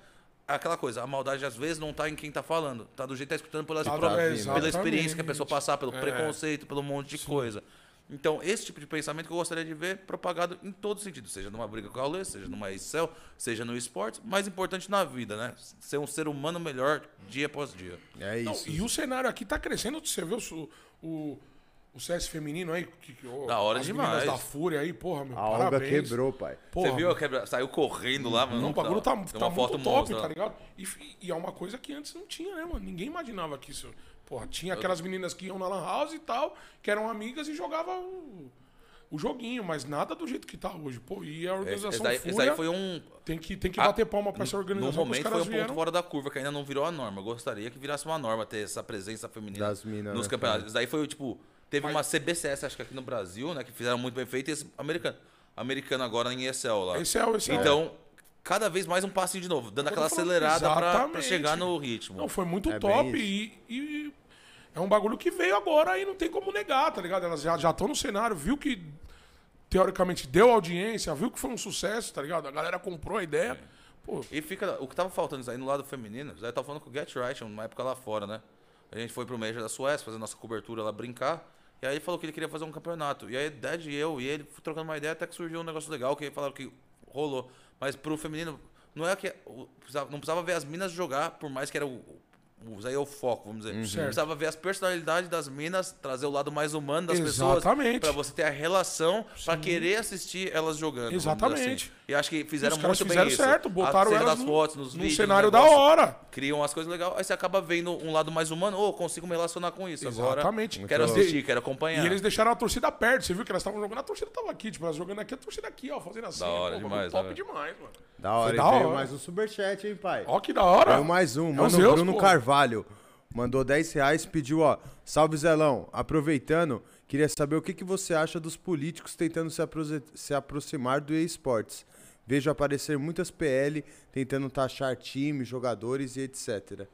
aquela coisa, a maldade às vezes não tá em quem tá falando, tá do jeito que tá escutando pelas próprias, é, pela experiência que a pessoa passar, pelo É. preconceito, pelo monte de coisa. Então, esse tipo de pensamento que eu gostaria de ver propagado em todo sentido, seja numa briga com a Aulê, seja numa Excel, seja no esporte, mais importante na vida, né? Ser um ser humano melhor dia após dia. É Não, isso. e o cenário aqui tá crescendo. Você vê o, o, o CS feminino aí? Que, que, Da hora as demais. da Fúria aí, porra, meu. A parabéns. quebrou, pai. Porra, Você viu? a Quebra... Saiu correndo lá, mano. Não, o bagulho tá, Tem tá uma foto muito top, monstra tá ligado? E, e é uma coisa que antes não tinha, né, mano? Ninguém imaginava que isso. Porra, tinha aquelas meninas que iam na Lan House e tal, que eram amigas e jogavam o, o joguinho, mas nada do jeito que tá hoje. Pô, e a Esse, organização esse daí, esse Fúria daí foi um. tem que, tem que Ah, bater palma pra essa No organização os momento foi um ponto vieram. fora da curva, que ainda não virou a norma. Eu gostaria que virasse uma norma ter essa presença feminina Das minas, nos né, campeonatos. Isso daí foi, tipo, teve uma CBCS, acho que aqui no Brasil, né? Que fizeram muito bem feito, e esse americano. Americano agora em ESL lá. Esse é esse é Então, cada vez mais um passinho de novo, dando aquela acelerada exatamente. chegar no ritmo. Não, foi muito É top e, e é um bagulho que veio agora e não tem como negar, tá ligado? Elas já estão no cenário, viu que teoricamente deu audiência, viu que foi um sucesso, tá ligado? A galera comprou a ideia. Pô, E fica. O que tava faltando isso aí no lado feminino, já tava falando com o Get Right, numa época lá fora, né? A gente foi pro Major da Suécia, fazer nossa cobertura lá, brincar. E aí ele falou que ele queria fazer um campeonato. E aí, Dad e eu e ele trocando uma ideia até que surgiu um negócio legal, que falaram que rolou. Mas pro feminino, não é que não precisava ver as minas jogar, por mais que era o, aí é o foco, vamos dizer. Certo. Precisava ver as personalidades das minas, trazer o lado mais humano das pessoas, Exatamente. Pra você ter a relação, pra querer assistir elas jogando. dizer Exatamente. E acho que fizeram muito fizeram bem isso. certo, botaram elas das num- fotos, nos num vídeos, cenário nos da negócios, hora. Criam as coisas legais, aí você acaba vendo um lado mais humano, ô, consigo me relacionar com isso Exatamente. agora. Quero Muito assistir, quero acompanhar. E eles deixaram a torcida perto. Você viu que elas estavam jogando, a torcida tava aqui. Tipo, elas jogando aqui, a torcida aqui, ó, fazendo assim. Da hora pô, demais, Top né, demais, mano. Da hora, Foi da veio hora. mais um superchat, hein, pai? Ó, que da hora. Veio mais um. É Mano, Zeus, Bruno pô. Carvalho mandou 10 reais, pediu, ó. Salve, Zelão. Aproveitando, queria saber o que, que você acha dos políticos tentando se, aprose- se aproximar do esportes. Vejo aparecer muitas PL tentando taxar time, jogadores e etc.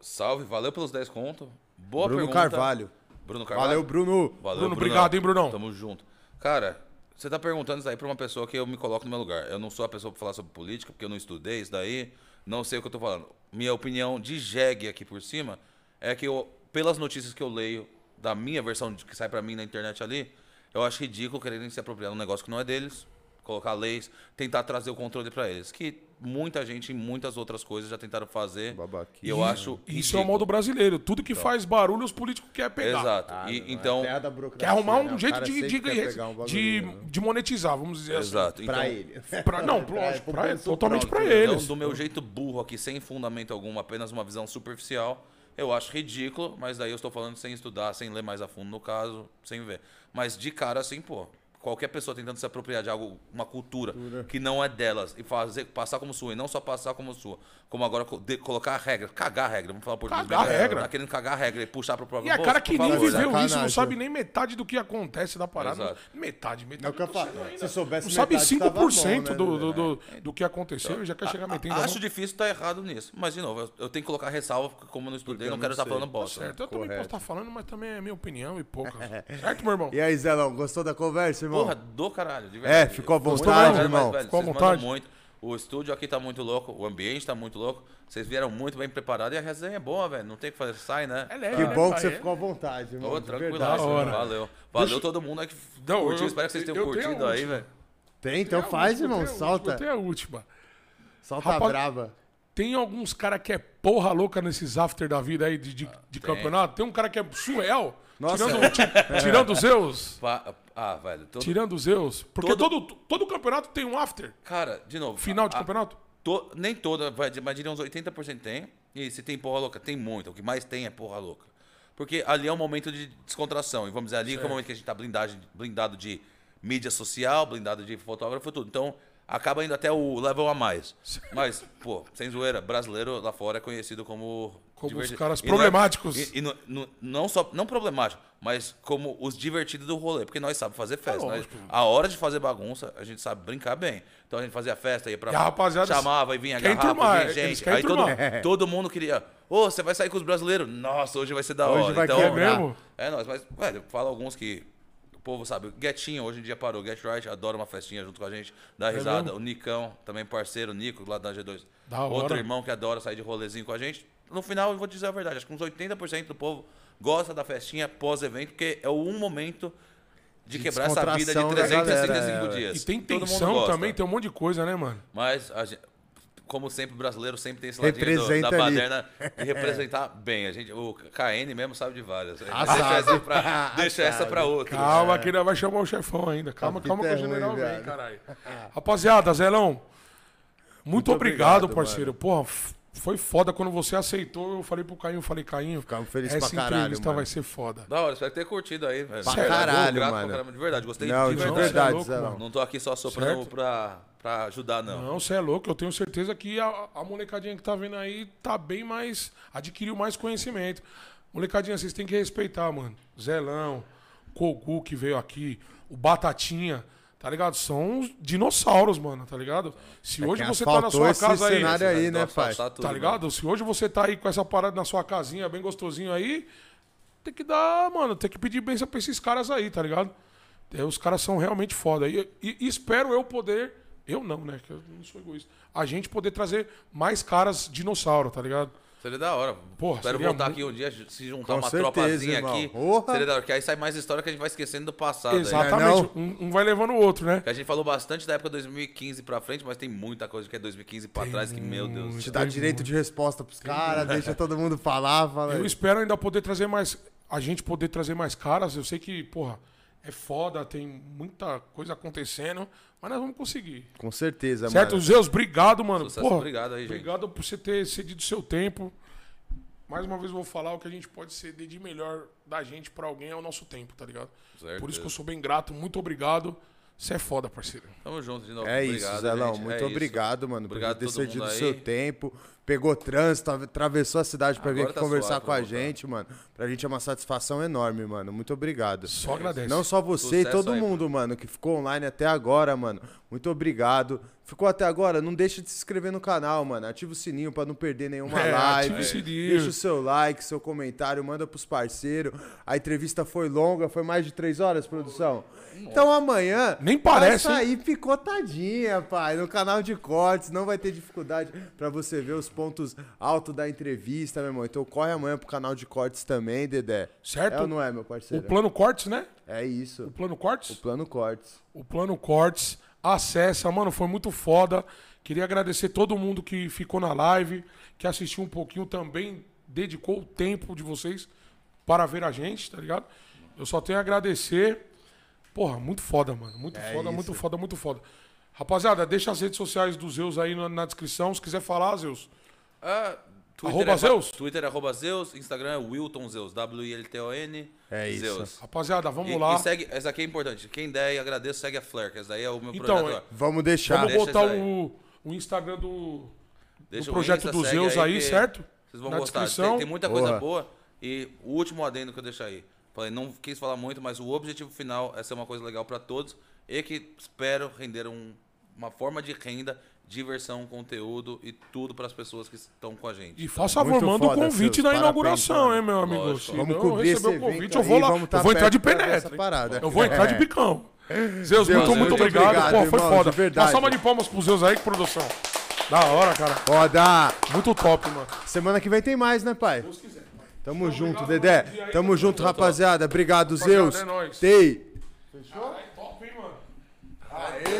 Salve, valeu pelos 10 contos. Boa Bruno pergunta. Carvalho. Bruno Carvalho. Valeu, Bruno. Valeu, Bruno, Brunão. obrigado, hein, Brunão? Tamo junto. Cara, você tá perguntando isso aí pra uma pessoa que eu me coloco no meu lugar. Eu não sou a pessoa pra falar sobre política, porque eu não estudei isso daí. Não sei o que eu tô falando. Minha opinião de jegue aqui por cima é que eu, pelas notícias que eu leio, da minha versão que sai pra mim na internet ali, eu acho ridículo quererem se apropriar de um negócio que não é deles, colocar leis, tentar trazer o controle pra eles. Que muita gente em muitas outras coisas já tentaram fazer. Babaquice. E eu acho. Isso é o ridículo. modo brasileiro. Tudo que faz barulho, os políticos querem pegar. Exato. Ah, e, então. é Quer arrumar né? um O jeito de, de, um de, bagulho, né? de monetizar, vamos dizer Exato. Pra então- ele. [LAUGHS] Pra, não, Pra- lógico, pra totalmente pra próprio, né? eles. Então, do meu jeito burro aqui, sem fundamento algum, apenas uma visão superficial, eu acho ridículo, mas daí eu estou falando sem estudar, sem ler mais a fundo no caso, sem ver. Mas de cara, assim, pô, qualquer pessoa tentando se apropriar de algo, uma cultura, que não é delas, e fazer, passar como sua, e não só passar como sua, como agora de- colocar a regra, cagar a regra, vamos falar por Cagar a regra. Tá querendo cagar a regra e puxar pro E próprio a bolso, cara que nem favor, né? viveu isso, não Sacanagem. sabe nem metade do que acontece da parada. Exato. Metade, metade. É o que eu eu tô falo. sendo ainda. Se soubesse Não sabe metade, tava 5% bom, né, do, do, do, do que aconteceu e já quer chegar metendo. a. Acho difícil estar errado nisso. Mas, de novo, eu, eu tenho que colocar ressalva, porque como eu não estudei, eu não não quero estar falando bosta. Certo, eu também Correto. posso estar falando, mas também é minha opinião e pouca. certo, meu irmão? [LAUGHS] E aí, Zelão, gostou da conversa, irmão? Porra, do caralho, de É, ficou à vontade, legal, irmão. Mas, Ficou à vocês vontade. mandam muito. O estúdio aqui tá muito louco, o ambiente tá muito louco. Vocês vieram muito bem preparados e a resenha é boa, velho. Não tem o que fazer, sai, né? É leve, Que né, bom que você ficou à vontade, verdade. Da hora. valeu. Valeu todo mundo aí que Não, curtiu. eu- Espero que vocês tenham curtido aí, velho. Tem, então Tem faz, última, irmão. tem a última, Solta. Tem a última. Solta a Rapaz- brava. Tem alguns cara que é porra louca nesses after da vida aí de, de, de campeonato. Tem um cara que é surreal. Nossa. Tirando, ti- [LAUGHS] tirando os Zeus. Pa- Ah, velho. todo- Tirando os Zeus. Porque todo, todo, campeonato tem um after. Cara, de novo. Final de a- campeonato. To- nem toda, mas diria uns 80% tem. E se tem porra louca, tem muito. O que mais tem é porra louca. Porque ali é um momento de descontração. E vamos dizer, ali é o momento que a gente tá blindado, blindado de mídia social, blindado de fotógrafo, tudo. Então, acaba indo até o level a mais. Mas, pô, sem zoeira, brasileiro lá fora é conhecido como. Como divertido. os caras E não é- problemáticos. e e não, não- não só. Não problemático, mas como os divertidos do rolê. Porque nós sabemos fazer festa. nós- lógico. a hora de fazer bagunça, a gente sabe brincar bem. Então a gente fazia festa, ia pra. E a rapaziada chamava e vinha garrafa, enturmar, vinha eles gente. Aí todo, enturmar. todo mundo queria. Ô, você vai sair com os brasileiros? Nossa, hoje vai ser da Hoje hora. vai então, quebrar. mesmo? É nóis, mas, velho, fala alguns que. O povo sabe. O Guetinho hoje em dia parou. Get Right adora uma festinha junto com a gente, dá risada. É mesmo? o Nicão, também parceiro, o Nico, lá da G2. Da Outro hora. irmão que adora sair de rolezinho com a gente. No final, eu vou dizer a verdade, acho que uns 80% do povo gosta da festinha pós-evento, porque é o um momento de, De quebrar essa vida de descontração da 365 galera, é, dias. E tem Todo mundo tensão também, tem um monte de coisa, né, mano? Mas, a gente- como sempre, o brasileiro sempre tem esse ladinho do, da baderna de [LAUGHS] representar bem. A gente, o KN mesmo sabe de várias. Ah, deixa sabe. essa pra, deixa essa pra outro. Calma, que ainda vai chamar o chefão ainda. Calma, calma que é o general vem, caralho. Rapaziada, Zelão, muito, Muito obrigado, obrigado, parceiro. Porra, f- foi foda quando você aceitou. Eu falei pro Cainho, eu falei, Cainho, Ficamos felizes essa pra caralho, entrevista mano. vai ser foda. Da hora, espero ter curtido aí. velho. Pra Sério, sou caralho, grato pra mano. caramba, de verdade, gostei Não, de Não, verdade. é verdade, louco, Zelão. mano. Não tô aqui só soprando Certo. pra, pra ajudar, não. Não, você é louco. Eu tenho certeza que a, a molecadinha que tá vendo aí tá bem mais. adquiriu mais conhecimento. Molecadinha, vocês têm que respeitar, mano. Zelão, Kogu que veio aqui, o Batatinha, tá ligado? São os dinossauros, mano, tá ligado? Se hoje É que você tá na sua esse casa aí. cenário aí, Vai né, pai? tudo, Tá mano. ligado? Se hoje você tá aí com essa parada na sua casinha, bem gostosinho aí, tem que dar, mano, tem que pedir bênção pra esses caras aí, tá ligado? É, os caras são realmente foda. E, e- e espero eu poder. Eu não, né? Que eu não sou egoísta. A gente poder trazer mais caras dinossauro, tá ligado? Seria da hora. Porra, Espero voltar mu- aqui um dia, se juntar Com uma certeza, tropazinha irmão. aqui. Porra. Seria da hora, que aí sai mais história que a gente vai esquecendo do passado. aí. Exatamente. Não é Um, um vai levando o outro, né? Que a gente falou bastante da época 2015 pra frente, mas tem muita coisa que é 2015 pra trás que, meu Deus. Te dá direito de resposta pros caras, deixa todo mundo falar. Fala Eu aí. espero ainda poder trazer mais. A gente poder trazer mais caras. Eu sei que, porra, é foda, tem muita coisa acontecendo, mas nós vamos conseguir. Com certeza, certo? mano. Zeus, obrigado, mano. Sucesso, Porra, obrigado aí, gente. Obrigado por você ter cedido seu tempo. Mais uma vez eu vou falar o que a gente pode ceder de melhor da gente pra alguém é o nosso tempo, tá ligado? Certeza. Por isso que eu sou bem grato, muito obrigado. Você é foda, parceiro. Tamo junto de novo. É obrigado, isso, Zelão. gente. Muito É isso. obrigado, mano, Obrigado por ter cedido mundo seu tempo. Pegou trânsito, atravessou a cidade pra vir aqui tá conversar suave com a voltar. gente, mano. Pra gente é uma satisfação enorme, mano. Muito obrigado. Só agradece. Não só você e Sucesso todo aí, mundo, mano, que ficou online até agora, mano. Muito obrigado. Ficou até agora? Não deixa de se inscrever no canal, mano. Ativa o sininho pra não perder nenhuma [LAUGHS] É, live. ativa o sininho. Deixa o seu like, seu comentário, manda pros parceiros. A entrevista foi longa, foi mais de três horas, produção. Então amanhã. Nem parece, Vai sair picotadinha, pai, no canal de cortes. Não vai ter dificuldade pra você ver os pontos altos da entrevista, meu irmão. Então corre amanhã pro canal de cortes também, Dedé. Certo? É ou não é, meu O parceiro? plano Cortes, né? É isso. O plano Cortes? Plano cortes. o Plano Cortes. Acessa, mano, foi muito foda. Queria agradecer todo mundo que ficou na live, que assistiu um pouquinho também, dedicou o tempo de vocês para ver a gente, tá ligado? Eu só tenho a agradecer. Porra, muito foda, mano. Muito É foda, isso. muito foda, muito foda. Rapaziada, deixa as redes sociais do Zeus aí na, na descrição. Se quiser falar, Zeus. Ah, Twitter Arroba é, Zeus? Twitter é arroba Zeus, Instagram é Wilton Zeus, W-I-L-T-O-N. É isso. Zeus. Rapaziada, vamos E, lá. e segue, essa aqui é importante. Quem der e agradeço, segue a Flair, que essa daí é o meu Então, projeto. lá. Vamos deixar. Vamos deixa botar aí. o, o Instagram do, Deixa do o projeto Insta, do Zeus aí, que certo? Vocês vão Na gostar. descrição. Tem, tem muita coisa Porra. boa. E o último adendo que eu deixo aí. Falei, não quis falar muito, mas o objetivo final é ser uma coisa legal pra todos e que espero render um- uma forma de renda, diversão, conteúdo e tudo pras pessoas que estão com a gente. E faça favor, Muito manda o foda, convite na inauguração, hein, meu amigo? Lógico. Se Vamos não cobrir esse receber o convite, eu vou lá. tá eu vou entrar de penetra. parada. Eu vou entrar de É. bicão. Zeus, Zeus, muito, muito muito obrigado. obrigado, Pô, foi irmão, foda. de verdade. Uma salva de palmas pro Zeus aí, que produção. Da hora, cara. Roda! Muito top, mano. Semana que vem tem mais, né, pai? Deus quiser. Tamo Então, junto, obrigado, Dedé. aí, Tamo junto. rapaziada. Obrigado, Rapaziada, Zeus. é nóis. Tei. Fechou?